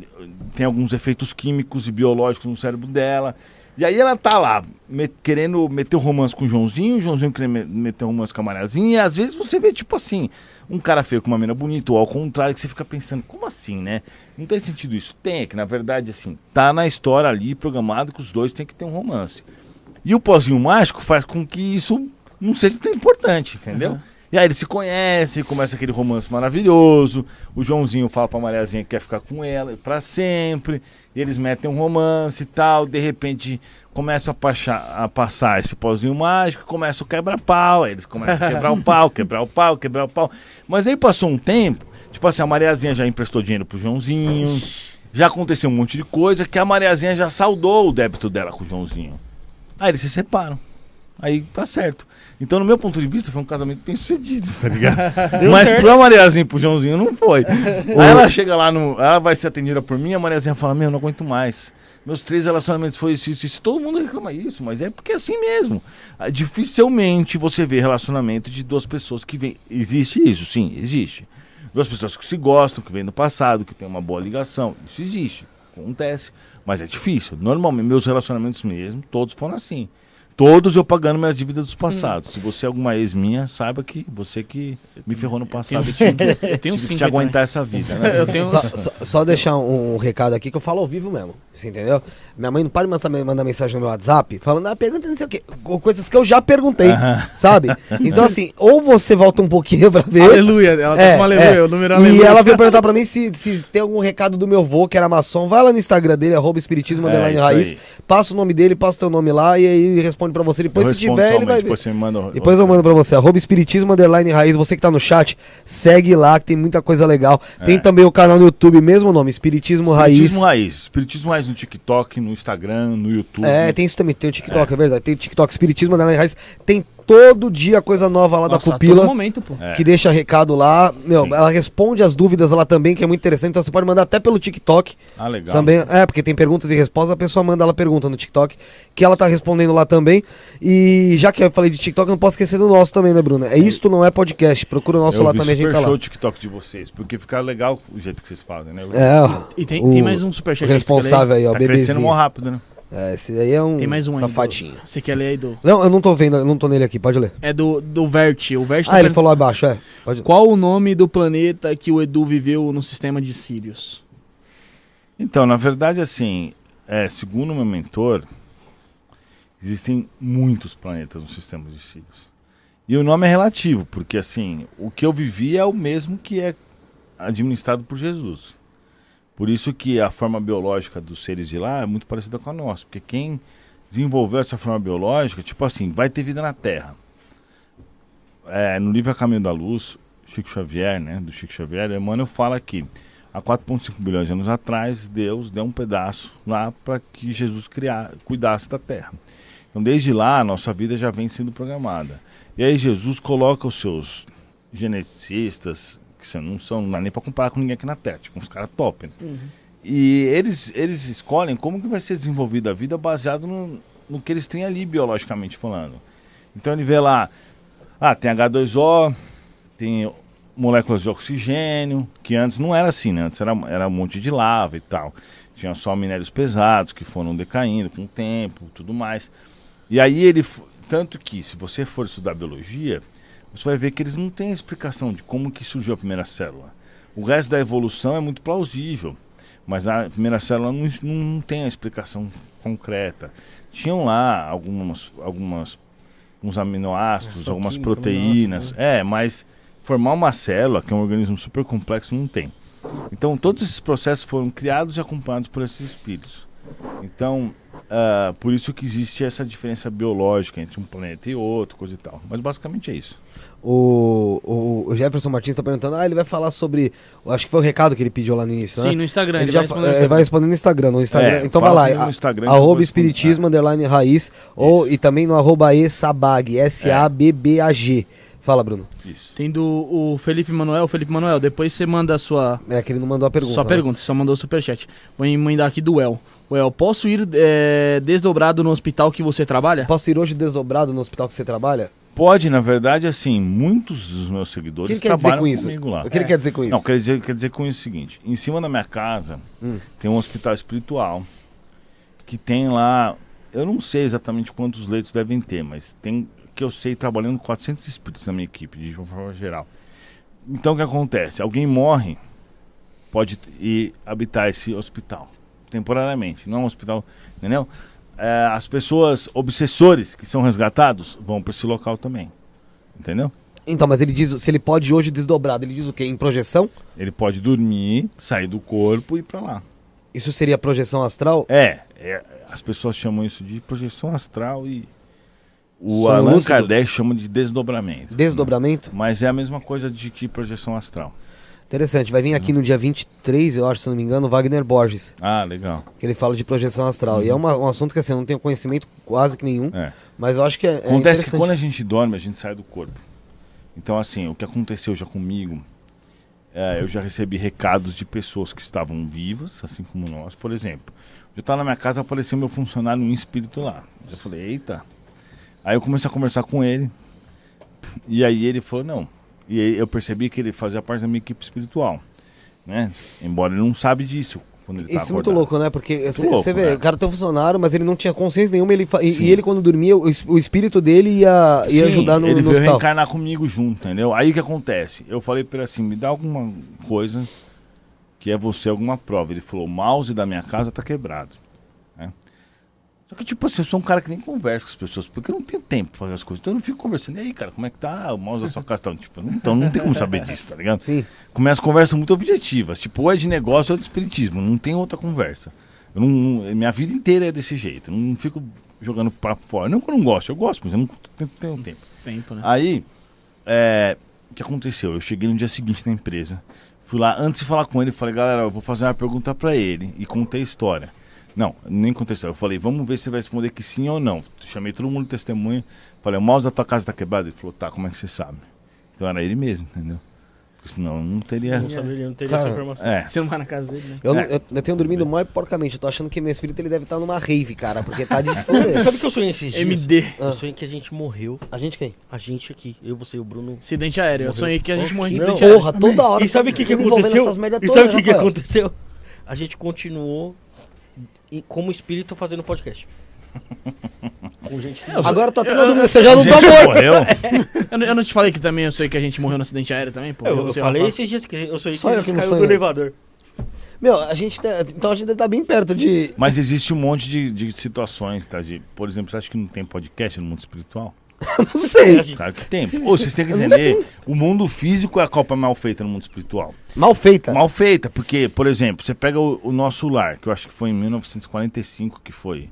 [SPEAKER 5] tem alguns efeitos químicos e biológicos no cérebro dela. E aí ela tá lá, me- querendo meter o romance com o Joãozinho, o Joãozinho querendo me- meter o romance com a Mariazinha, e às vezes você vê, tipo assim, um cara feio com uma menina bonita, ou ao contrário, que você fica pensando, como assim, né? Não tem sentido isso. Tem, é que na verdade, assim, tá na história ali programado que os dois têm que ter um romance. E o pozinho mágico faz com que isso não seja tão importante, entendeu? E aí eles se conhecem, começa aquele romance maravilhoso. O Joãozinho fala pra Mariazinha que quer ficar com ela pra sempre. E eles metem um romance e tal. De repente começa a, passar- a passar esse pozinho mágico, começa o quebra-pau. Aí eles começam a quebrar o pau, quebrar o pau, quebrar o pau. Mas aí passou um tempo, tipo assim, a Mariazinha já emprestou dinheiro pro Joãozinho. Já aconteceu um monte de coisa que a Mariazinha já saldou o débito dela com o Joãozinho. Aí eles se separam. Aí tá certo. Então, no meu ponto de vista, foi um casamento bem sucedido, tá ligado? Mas pra Mariazinha pro Joãozinho não foi. Aí ela chega lá no. Ela vai ser atendida por mim, a Mariazinha fala: Meu, eu não aguento mais. Meus três relacionamentos foi isso, isso, isso. Todo mundo reclama isso, mas é porque é assim mesmo. Ah, Dificilmente você vê relacionamento de duas pessoas que vêm. Existe isso, sim, existe. Duas pessoas que se gostam, que vêm do passado, que tem uma boa ligação. Isso existe, acontece. Mas é difícil. Normalmente, meus relacionamentos mesmo, todos foram assim. Todos eu pagando minhas dívidas dos passados. Se você é alguma ex minha, saiba que você que me ferrou no passado. e tive,
[SPEAKER 1] Eu tenho
[SPEAKER 5] tive que
[SPEAKER 1] cinco
[SPEAKER 5] te aguentar essa vida, né?
[SPEAKER 1] Eu tenho
[SPEAKER 2] Só, só- só deixar um, um recado aqui que eu falo ao vivo mesmo. Você entendeu? Minha mãe não para de mandar, mandar mensagem no meu WhatsApp falando, ah, pergunta não sei o quê. co- Coisas que eu já perguntei, sabe? Então, assim, ou você volta um pouquinho pra ver.
[SPEAKER 1] Aleluia, ela tá com aleluia, o número
[SPEAKER 2] E
[SPEAKER 1] aleluia.
[SPEAKER 2] ela veio perguntar pra mim se, se tem algum recado do meu vô, que era maçom. Vai lá no Instagram dele, arroba espiritismo,
[SPEAKER 5] É,
[SPEAKER 2] raiz.
[SPEAKER 5] aí.
[SPEAKER 2] Passa o nome dele, passa o teu nome lá e aí ele responde pra você. Depois,
[SPEAKER 5] Eu
[SPEAKER 2] se tiver, ele vai ver.
[SPEAKER 5] Depois manda.
[SPEAKER 2] Depois eu mando pra você, arroba espiritismo, underline raiz. Você que tá no chat, segue lá, que tem muita coisa legal. Tem também o canal no YouTube, mesmo nome, Espiritismo,
[SPEAKER 5] Espiritismo
[SPEAKER 2] Raiz.
[SPEAKER 5] Raiz. Espiritismo Raiz no TikTok, no Instagram, no YouTube.
[SPEAKER 2] É, tem isso também, tem o TikTok, é, verdade. Tem o TikTok, Espiritismo, underline raiz. Tem todo dia coisa nova lá
[SPEAKER 1] Nossa,
[SPEAKER 2] da pupila.
[SPEAKER 1] todo momento, pô.
[SPEAKER 5] É.
[SPEAKER 2] que deixa recado lá. Meu,
[SPEAKER 5] Sim.
[SPEAKER 2] ela responde as dúvidas lá também, que é muito interessante. Então você pode mandar até pelo TikTok.
[SPEAKER 5] Ah, legal.
[SPEAKER 2] Também, é, porque tem perguntas e respostas, a pessoa manda ela pergunta no TikTok, que ela tá respondendo lá também. E já que eu falei de TikTok, eu não posso esquecer do nosso também, né, Bruna? É Isto Não É Podcast. Procura o nosso
[SPEAKER 5] eu
[SPEAKER 2] lá também, a gente
[SPEAKER 5] super
[SPEAKER 2] tá
[SPEAKER 5] show
[SPEAKER 2] lá.
[SPEAKER 5] o TikTok de vocês, porque fica legal o jeito que vocês fazem, né?
[SPEAKER 2] É, ó,
[SPEAKER 1] E tem,
[SPEAKER 2] o-
[SPEAKER 1] tem mais um superchat aí
[SPEAKER 2] responsável aí, ó,
[SPEAKER 5] tá crescendo
[SPEAKER 2] bebezinho.
[SPEAKER 5] mó rápido, né?
[SPEAKER 2] É, esse aí é um
[SPEAKER 1] Tem mais um aí.
[SPEAKER 2] safadinho.
[SPEAKER 1] do- Você quer ler aí do.
[SPEAKER 2] Não, eu não tô vendo, eu não tô nele aqui, pode ler.
[SPEAKER 1] É do, do Vert. O Vert tá
[SPEAKER 2] Ah, ele
[SPEAKER 1] perguntando-
[SPEAKER 2] falou abaixo, é. Pode
[SPEAKER 1] Qual o nome do planeta que o Edu viveu no sistema de Sirius?
[SPEAKER 5] Então, na verdade, assim, é, segundo o meu mentor, existem muitos planetas no sistema de Sirius. E o nome é relativo, porque assim, o que eu vivi é o mesmo que é administrado por Jesus. Por isso que a forma biológica dos seres de lá é muito parecida com a nossa, porque quem desenvolveu essa forma biológica, tipo assim, vai ter vida na Terra. É, no livro A Caminho da Luz, Chico Xavier, né, do Chico Xavier, Emmanuel fala que há 4,5 bilhões de anos atrás, Deus deu um pedaço lá para que Jesus criar, cuidasse da terra. Então, desde lá, a nossa vida já vem sendo programada. E aí, Jesus coloca os seus geneticistas, que são- não são não dá nem para comparar com ninguém aqui na Terra, tipo, uns caras top. né? E eles, eles escolhem como que vai ser desenvolvida a vida baseado no, no que eles têm ali, biologicamente falando. Então, ele vê lá, ah, tem H2O, tem moléculas de oxigênio, que antes não era assim, né? Antes era, era um monte de lava e tal. Tinha só minérios pesados que foram decaindo com o tempo, tudo mais. E aí ele, tanto que se você for estudar biologia, você vai ver que eles não têm explicação de como que surgiu a primeira célula. O resto da evolução é muito plausível, mas a primeira célula não, não tem a explicação concreta. Tinham lá algumas, algumas uns aminoácidos,
[SPEAKER 2] Só
[SPEAKER 5] algumas
[SPEAKER 2] química,
[SPEAKER 5] proteínas. É, mas formar uma célula, que é um organismo super complexo, não tem. Então, todos esses processos foram criados e acompanhados por esses espíritos. Então, ah, por isso que existe essa diferença biológica entre um planeta e outro, coisa e tal. Mas basicamente é isso.
[SPEAKER 2] O, o, o Jefferson Martins tá perguntando, ah, ele vai falar sobre. Acho que foi o recado que ele pediu lá no início, né?
[SPEAKER 1] Sim, no Instagram.
[SPEAKER 2] Ele,
[SPEAKER 1] Ele,
[SPEAKER 2] já
[SPEAKER 1] vai responder no
[SPEAKER 2] é,
[SPEAKER 1] Instagram.
[SPEAKER 2] vai responder no Instagram. No Instagram.
[SPEAKER 5] É,
[SPEAKER 2] então vai lá,
[SPEAKER 5] no Instagram
[SPEAKER 2] arroba espiritismo, underline raiz, ou, e também no arroba esabag, S-A-B-B-A-G. Fala, Bruno.
[SPEAKER 5] Isso.
[SPEAKER 1] Tem do o Felipe Manuel. Felipe Manuel, depois você manda a sua,
[SPEAKER 2] É que ele não mandou a pergunta.
[SPEAKER 1] sua
[SPEAKER 2] né?
[SPEAKER 1] pergunta. Você só mandou o superchat. Vou emendar aqui do El. O El, posso ir é, desdobrado no hospital que você trabalha?
[SPEAKER 2] Posso ir hoje desdobrado no hospital que você trabalha?
[SPEAKER 5] Pode, na verdade, assim, muitos dos meus
[SPEAKER 2] O
[SPEAKER 5] seguidores
[SPEAKER 2] que ele quer dizer
[SPEAKER 5] trabalham
[SPEAKER 2] com isso?
[SPEAKER 5] comigo lá.
[SPEAKER 2] O que ele quer dizer com isso?
[SPEAKER 5] Não, quer dizer, quer dizer com isso o seguinte: em cima da minha casa
[SPEAKER 2] Hum.
[SPEAKER 5] tem um hospital espiritual que tem lá, eu não sei exatamente quantos leitos devem ter, mas tem que eu sei trabalhando 400 espíritos na minha equipe, de uma forma geral. Então o que acontece? Alguém morre, pode ir habitar esse hospital temporariamente, não é um hospital, entendeu? É, as pessoas obsessores que são resgatados vão para esse local também, entendeu?
[SPEAKER 2] Então, mas ele diz, se ele pode ir hoje desdobrado, ele diz o quê? Em projeção?
[SPEAKER 5] Ele pode dormir, sair do corpo e ir para lá.
[SPEAKER 2] Isso seria projeção astral?
[SPEAKER 5] É, é, as pessoas chamam isso de projeção astral e o
[SPEAKER 2] Sonho
[SPEAKER 5] Allan? Kardec chama de desdobramento.
[SPEAKER 2] Desdobramento?
[SPEAKER 5] Mas é a mesma coisa de que projeção astral.
[SPEAKER 2] Interessante, vai vir aqui no dia 23, eu acho, se não me engano, o Wagner Borges,
[SPEAKER 5] Ah, legal.
[SPEAKER 2] que ele fala de projeção astral. E é uma- um assunto que assim, eu não tenho conhecimento quase que nenhum,
[SPEAKER 5] É.
[SPEAKER 2] mas eu acho que é, é
[SPEAKER 5] Acontece que quando a gente dorme, a gente sai do corpo. Então, assim, o que aconteceu já comigo, é, eu já recebi recados de pessoas que estavam vivas, assim como nós. Por exemplo, eu estava na minha casa, apareceu meu funcionário, um espírito lá. Eu falei, eita. Aí eu comecei a conversar com ele. E aí ele falou, não. E eu percebi que ele fazia parte da minha equipe espiritual. Né? Embora ele não sabe disso. Quando ele tá
[SPEAKER 2] Isso é muito louco, né? Porque você vê,
[SPEAKER 5] né?
[SPEAKER 2] o cara tem um funcionário, mas ele não tinha consciência nenhuma, ele e, e ele quando dormia, o, es- o espírito dele ia, ia
[SPEAKER 5] Sim,
[SPEAKER 2] ajudar no,
[SPEAKER 5] ele
[SPEAKER 2] no
[SPEAKER 5] veio
[SPEAKER 2] hospital.
[SPEAKER 5] reencarnar comigo junto, entendeu? Aí o que acontece? Eu falei pra ele assim, me dá alguma coisa que é você, alguma prova. Ele falou, o mouse da minha casa tá quebrado. Só que, tipo assim, eu sou um cara que nem conversa com as pessoas, porque eu não tenho tempo pra fazer as coisas. Então eu não fico conversando. E aí, cara, como é que tá? O mouse da sua casa tá... Tipo, não- então não tem como saber disso, tá ligado?
[SPEAKER 2] Sim.
[SPEAKER 5] Começa conversas muito objetivas. Tipo, ou é de negócio ou é de espiritismo. Não tem outra conversa. Eu não, não- minha vida inteira é desse jeito. Eu não fico jogando papo fora. Não que eu não gosto, eu gosto, mas eu não tenho, tenho tempo.
[SPEAKER 1] Tempo, né?
[SPEAKER 5] Aí, é, o que aconteceu? Eu cheguei no dia seguinte na empresa. Fui lá, antes de falar com ele, falei, galera, eu vou fazer uma pergunta pra ele. E contei a história. Não, nem história. Eu falei, vamos ver se vai responder que sim ou não. Chamei todo mundo de testemunha. Falei, o mouse da tua casa tá quebrado? Ele falou, tá, como é que você sabe? Então era ele mesmo, entendeu? Porque senão eu não teria.
[SPEAKER 3] Eu não saberia, não teria
[SPEAKER 2] Cara,
[SPEAKER 3] essa informação.
[SPEAKER 5] É.
[SPEAKER 1] Você não vai na casa dele, né?
[SPEAKER 2] Eu,
[SPEAKER 5] É.
[SPEAKER 2] eu- eu tenho dormido mó porcamente. Eu tô achando que meu espírito ele deve estar numa rave, cara, porque tá de foder.
[SPEAKER 3] Sabe o que eu sonhei esses dias?
[SPEAKER 1] MD.
[SPEAKER 3] Eu sonhei que a gente morreu.
[SPEAKER 2] A gente quem?
[SPEAKER 3] A gente aqui, eu, você e o Bruno.
[SPEAKER 1] Acidente aéreo. Eu
[SPEAKER 3] Morreu.
[SPEAKER 1] sonhei que a gente
[SPEAKER 3] Oh,
[SPEAKER 1] morreu em acidente aéreo.
[SPEAKER 2] Porra, toda hora.
[SPEAKER 3] E sabe o que, que
[SPEAKER 2] envolvendo
[SPEAKER 3] aconteceu? E sabe o que, que aconteceu? A gente continuou e, como espírito fazendo podcast. Com gente que...
[SPEAKER 2] Agora tá tendo
[SPEAKER 1] Eu-
[SPEAKER 2] a dúvida, você já não tá morto.
[SPEAKER 5] morreu.
[SPEAKER 1] Eu, não- eu não te falei que também eu sonhei que a gente morreu no acidente aéreo também, pô?
[SPEAKER 3] eu, eu
[SPEAKER 1] Você,
[SPEAKER 3] falei esses dias que eu sonhei que
[SPEAKER 2] Só eu que
[SPEAKER 3] caiu do elevador.
[SPEAKER 2] Meu, a gente tá, então a gente tá bem perto de.
[SPEAKER 5] Mas existe um monte de, de situações, tá? De, por exemplo, você acha que não tem podcast no mundo espiritual?
[SPEAKER 2] Não sei.
[SPEAKER 5] Claro que tem. Ô, vocês têm que entender. O mundo físico é a copa mal feita no mundo espiritual.
[SPEAKER 2] Mal feita.
[SPEAKER 5] Mal feita, porque, por exemplo, você pega o, o nosso lar, que eu acho que foi em 1945 que foi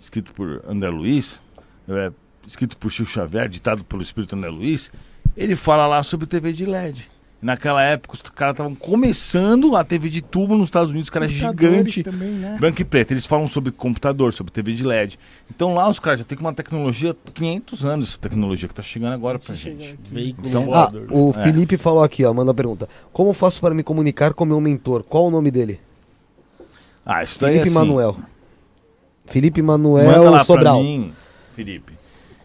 [SPEAKER 5] escrito por André Luiz, é, escrito por Chico Xavier, ditado pelo espírito André Luiz, ele fala lá sobre TV de LED. Naquela época, os caras estavam começando a TV de tubo nos Estados Unidos, que era gigante.
[SPEAKER 4] Também, né?
[SPEAKER 5] Branco e preto, eles falam sobre computador, sobre TV de LED. Então lá os caras já têm uma tecnologia, 500 anos essa tecnologia que tá chegando agora pra gente.
[SPEAKER 3] Veículo
[SPEAKER 5] Então-
[SPEAKER 2] Ah, o
[SPEAKER 5] É.
[SPEAKER 2] Felipe falou aqui, ó, manda a pergunta. Como faço para me comunicar com meu mentor? Qual o nome dele?
[SPEAKER 5] Ah, isso daí
[SPEAKER 2] Felipe
[SPEAKER 5] é assim,
[SPEAKER 2] Manuel. Felipe
[SPEAKER 5] Manda
[SPEAKER 2] Manuel
[SPEAKER 5] lá
[SPEAKER 2] Sobral.
[SPEAKER 5] pra mim, Felipe.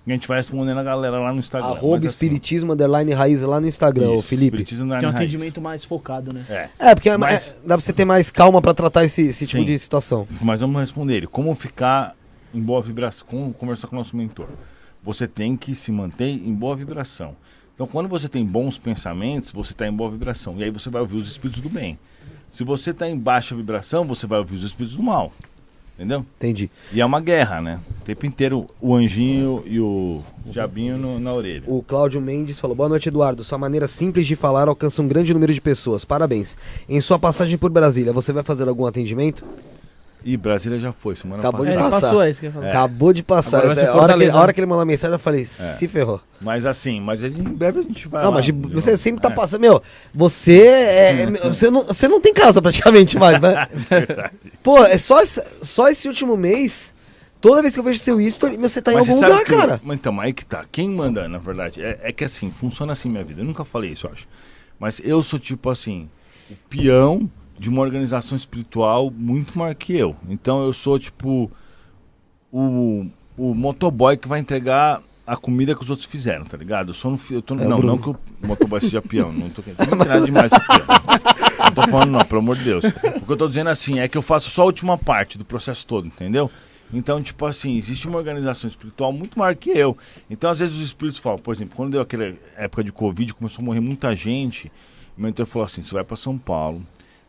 [SPEAKER 5] A gente vai respondendo a galera lá no Instagram.
[SPEAKER 2] Arroba
[SPEAKER 5] assim,
[SPEAKER 2] espiritismo underline raiz lá no Instagram,
[SPEAKER 5] isso,
[SPEAKER 2] Felipe.
[SPEAKER 5] espiritismo
[SPEAKER 1] Tem um
[SPEAKER 5] raiz.
[SPEAKER 1] atendimento mais focado, né?
[SPEAKER 5] É,
[SPEAKER 2] É, porque é-
[SPEAKER 5] Mas-
[SPEAKER 2] é- dá pra você ter mais calma pra tratar esse, esse tipo
[SPEAKER 5] Sim.
[SPEAKER 2] de situação.
[SPEAKER 5] mas vamos responder ele. Como ficar em boa vibração? Como conversar com o nosso mentor? Você tem que se manter em boa vibração. Então, quando você tem bons pensamentos, você está em boa vibração. E aí você vai ouvir os espíritos do bem. Se você está em baixa vibração, você vai ouvir os espíritos do mal. Entendeu?
[SPEAKER 2] Entendi.
[SPEAKER 5] E é uma guerra, né? O tempo inteiro o anjinho e o diabinho no- na orelha.
[SPEAKER 2] O Cláudio Mendes falou: Boa noite, Eduardo. Sua maneira simples de falar alcança um grande número de pessoas. Parabéns. Em sua passagem por Brasília, você vai fazer algum atendimento?
[SPEAKER 5] E Brasília já foi, semana
[SPEAKER 2] Acabou de
[SPEAKER 1] É,
[SPEAKER 5] passada.
[SPEAKER 2] passar.
[SPEAKER 1] passou, é isso que eu ia falar.
[SPEAKER 2] Acabou de passar.
[SPEAKER 1] Ser
[SPEAKER 2] a, hora que, a hora que ele mandou a mensagem, eu falei: Se ferrou.
[SPEAKER 5] Mas assim, mas em breve a gente vai
[SPEAKER 2] Não,
[SPEAKER 5] lá,
[SPEAKER 2] mas de- você sempre tá
[SPEAKER 5] É,
[SPEAKER 2] passando. Meu, você é. é- você, não, você não tem casa praticamente mais, né?
[SPEAKER 5] verdade.
[SPEAKER 2] Pô, é só esse, só esse último mês. Toda vez que eu vejo seu history, você tá em
[SPEAKER 5] Mas
[SPEAKER 2] algum lugar,
[SPEAKER 5] que
[SPEAKER 2] cara.
[SPEAKER 5] Mas então, aí que tá. Quem manda, na verdade, é, é que assim, funciona assim minha vida. Eu nunca falei isso, eu acho. Mas eu sou tipo assim, o peão de uma organização espiritual muito maior que eu. Então eu sou tipo o, o motoboy que vai entregar a comida que os outros fizeram, tá ligado? Eu sou no, eu tô,
[SPEAKER 2] É
[SPEAKER 5] não, não que o motoboy seja peão, não tô querendo nada demais peão. Não tô falando não, pelo amor de Deus. O que eu tô dizendo assim é que eu faço só a última parte do processo todo, entendeu? Então, tipo assim, existe uma organização espiritual muito maior que eu. Então, às vezes os espíritos falam, por exemplo, quando deu aquela época de Covid, começou a morrer muita gente, o mentor falou assim, você vai pra São Paulo,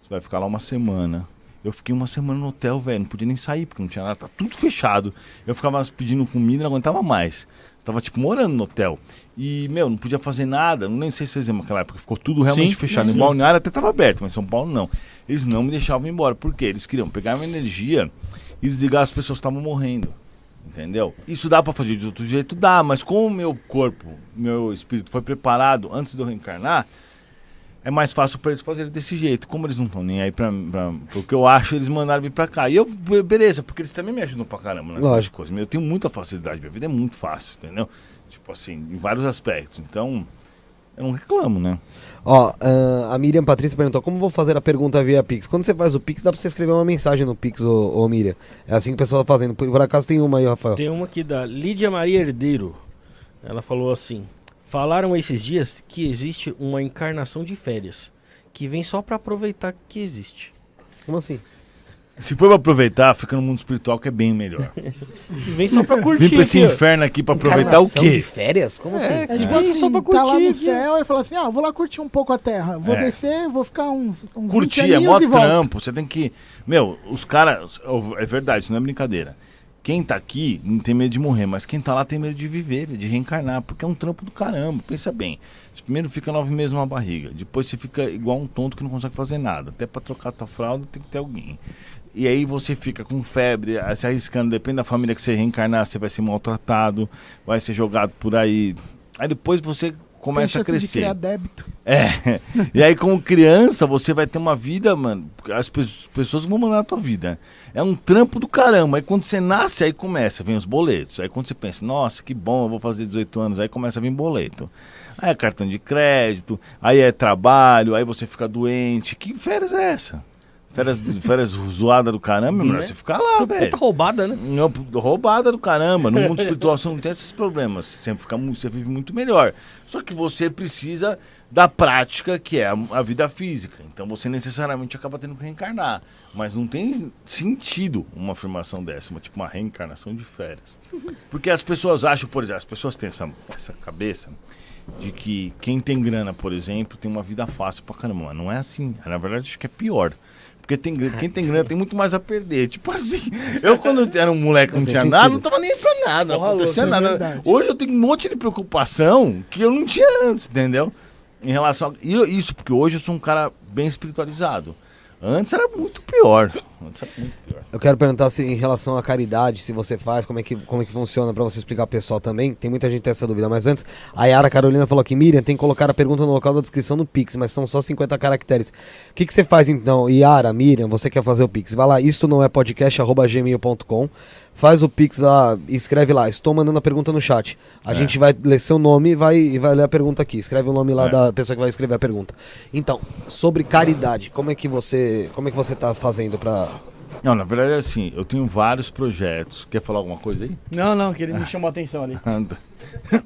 [SPEAKER 5] você vai ficar lá uma semana. Eu fiquei uma semana no hotel, velho, não podia nem sair, porque não tinha nada, tá tudo fechado. Eu ficava pedindo comida não aguentava mais. Tava, tipo, morando no hotel. E, meu, não podia fazer nada. Não nem sei se vocês lembram naquela época. Ficou tudo realmente
[SPEAKER 1] Sim,
[SPEAKER 5] fechado.
[SPEAKER 1] sim.
[SPEAKER 5] Em Balneário até tava aberto, mas em São Paulo não. Eles não me deixavam ir embora. Por quê? Eles queriam pegar minha energia e desligar as pessoas que estavam morrendo. Entendeu? Isso dá pra fazer de outro jeito? Dá, mas como o meu corpo, meu espírito foi preparado antes de eu reencarnar, é mais fácil pra eles fazerem desse jeito. Como eles não estão nem aí pra, pra, pro que eu acho, eles mandaram vir pra cá. E eu, be- beleza, porque eles também me ajudam pra caramba nas
[SPEAKER 2] Lógico.
[SPEAKER 5] Eu tenho muita facilidade, minha vida é muito fácil, entendeu? Tipo assim, em vários aspectos. Então, eu não reclamo, né?
[SPEAKER 2] Ó, ah, a Miriam Patrícia perguntou como vou fazer a pergunta via Pix. Quando você faz o Pix, dá pra você escrever uma mensagem no Pix, ô, ô Miriam. É assim que o pessoal tá fazendo. Por, por acaso tem uma aí, Rafael.
[SPEAKER 3] Tem uma aqui da Lídia Maria Herdeiro. Ela falou assim: Falaram esses dias que existe uma encarnação de férias. Que vem só pra aproveitar que existe.
[SPEAKER 2] Como assim?
[SPEAKER 5] Se for pra aproveitar, fica no mundo espiritual que é bem melhor.
[SPEAKER 3] Que vem só pra curtir.
[SPEAKER 5] Vim pra esse
[SPEAKER 3] aqui,
[SPEAKER 5] inferno aqui pra aproveitar o quê?
[SPEAKER 2] de férias? Como assim?
[SPEAKER 4] É tipo
[SPEAKER 3] É.
[SPEAKER 4] assim,
[SPEAKER 3] Só pra
[SPEAKER 4] tá lá
[SPEAKER 3] curtir
[SPEAKER 4] no céu e fala assim, ah, vou lá curtir um pouco a terra. Vou
[SPEAKER 5] É.
[SPEAKER 4] descer, vou ficar uns, uns 20
[SPEAKER 5] Curtir, é mó trampo. Você tem que. Meu, os caras. É verdade, isso não é brincadeira. Quem tá aqui não tem medo de morrer, mas quem tá lá tem medo de viver, de reencarnar, porque é um trampo do caramba. Pensa bem. Você primeiro fica nove meses numa barriga, depois você fica igual um tonto que não consegue fazer nada. Até pra trocar tua fralda tem que ter alguém. E aí você fica com febre, se arriscando, depende da família que você reencarnar, você vai ser maltratado, vai ser jogado por aí. Aí depois você começa a
[SPEAKER 4] chance de
[SPEAKER 5] crescer.
[SPEAKER 4] criar débito.
[SPEAKER 5] É. E aí, como criança, você vai ter uma vida, mano. As pe- pessoas vão mandar a tua vida. É um trampo do caramba. Aí quando você nasce, aí começa, vem os boletos. Aí quando você pensa, nossa, que bom, eu vou fazer 18 anos, aí começa a vir boleto. Aí é cartão de crédito, aí é trabalho, aí você fica doente. Que férias é essa? Férias, férias zoada do caramba, meu
[SPEAKER 3] Né?
[SPEAKER 5] Você fica lá, velho.
[SPEAKER 3] Puta roubada, né?
[SPEAKER 5] Não, roubada do caramba. No mundo espiritual você não tem esses problemas. Você sempre fica, você vive muito melhor. Só que você precisa da prática, que é a, a vida física. Então você necessariamente acaba tendo que reencarnar. Mas não tem sentido uma afirmação dessa, uma, tipo uma reencarnação de férias. Porque as pessoas acham, por exemplo, as pessoas têm essa, essa cabeça de que quem tem grana, por exemplo, tem uma vida fácil pra caramba. Mas não é assim. Na verdade, acho que é pior. Porque tem, quem tem grana tem muito mais a perder. Tipo assim, eu quando era um moleque que não
[SPEAKER 2] Tem
[SPEAKER 5] tinha
[SPEAKER 2] sentido.
[SPEAKER 5] nada, não tava nem pra nada, não
[SPEAKER 4] Porra,
[SPEAKER 5] acontecia
[SPEAKER 4] louco, é
[SPEAKER 5] nada. Hoje eu tenho um monte de preocupação que eu não tinha antes, entendeu? Em relação a... e Isso, porque hoje eu sou um cara bem espiritualizado. Antes era muito pior. Antes era muito pior.
[SPEAKER 2] Eu quero perguntar se em relação à caridade, se você faz, como é que, como é que funciona pra você explicar pessoal também. Tem muita gente que tem essa dúvida, mas antes, a Yara Carolina falou que Miriam tem que colocar a pergunta no local da descrição do Pix, mas são só 50 caracteres. O que, que você faz então? Yara, Miriam, você quer fazer o Pix? Vai lá, isto não é podcast, arroba gmail.com. Faz o Pix lá, escreve lá, estou mandando a pergunta no chat. A
[SPEAKER 5] É.
[SPEAKER 2] gente vai ler seu nome e vai, e vai ler a pergunta aqui. Escreve o nome lá
[SPEAKER 5] É.
[SPEAKER 2] da pessoa que vai escrever a pergunta. Então, sobre caridade, como é que você, como é que você tá fazendo pra...
[SPEAKER 5] Não, na verdade é assim, eu tenho vários projetos. Quer falar alguma coisa aí?
[SPEAKER 1] Não, não, que ele me chamou a atenção ali.
[SPEAKER 5] Anda.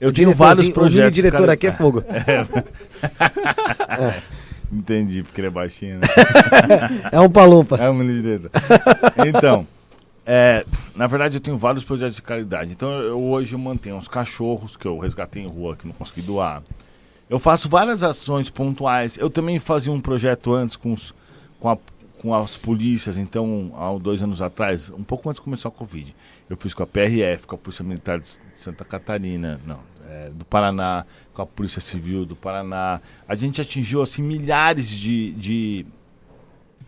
[SPEAKER 5] Eu
[SPEAKER 2] O
[SPEAKER 5] tenho vários
[SPEAKER 2] O
[SPEAKER 5] projetos.
[SPEAKER 2] mini diretor
[SPEAKER 5] cara-
[SPEAKER 2] aqui é fogo.
[SPEAKER 5] Entendi, porque ele é baixinho, né?
[SPEAKER 2] É um palumpa.
[SPEAKER 5] É um mini diretor. Então, é, na verdade eu tenho vários projetos de caridade. Então eu, hoje mantenho os cachorros que eu resgatei em rua que não consegui doar. Eu faço várias ações pontuais. Eu também fazia um projeto antes com, os, com, a- com as polícias, então há dois anos atrás, um pouco antes de começar a Covid. Eu fiz com a PRF, com a Polícia Militar de Santa Catarina, não, é, do Paraná, com a Polícia Civil do Paraná. A gente atingiu assim milhares de, de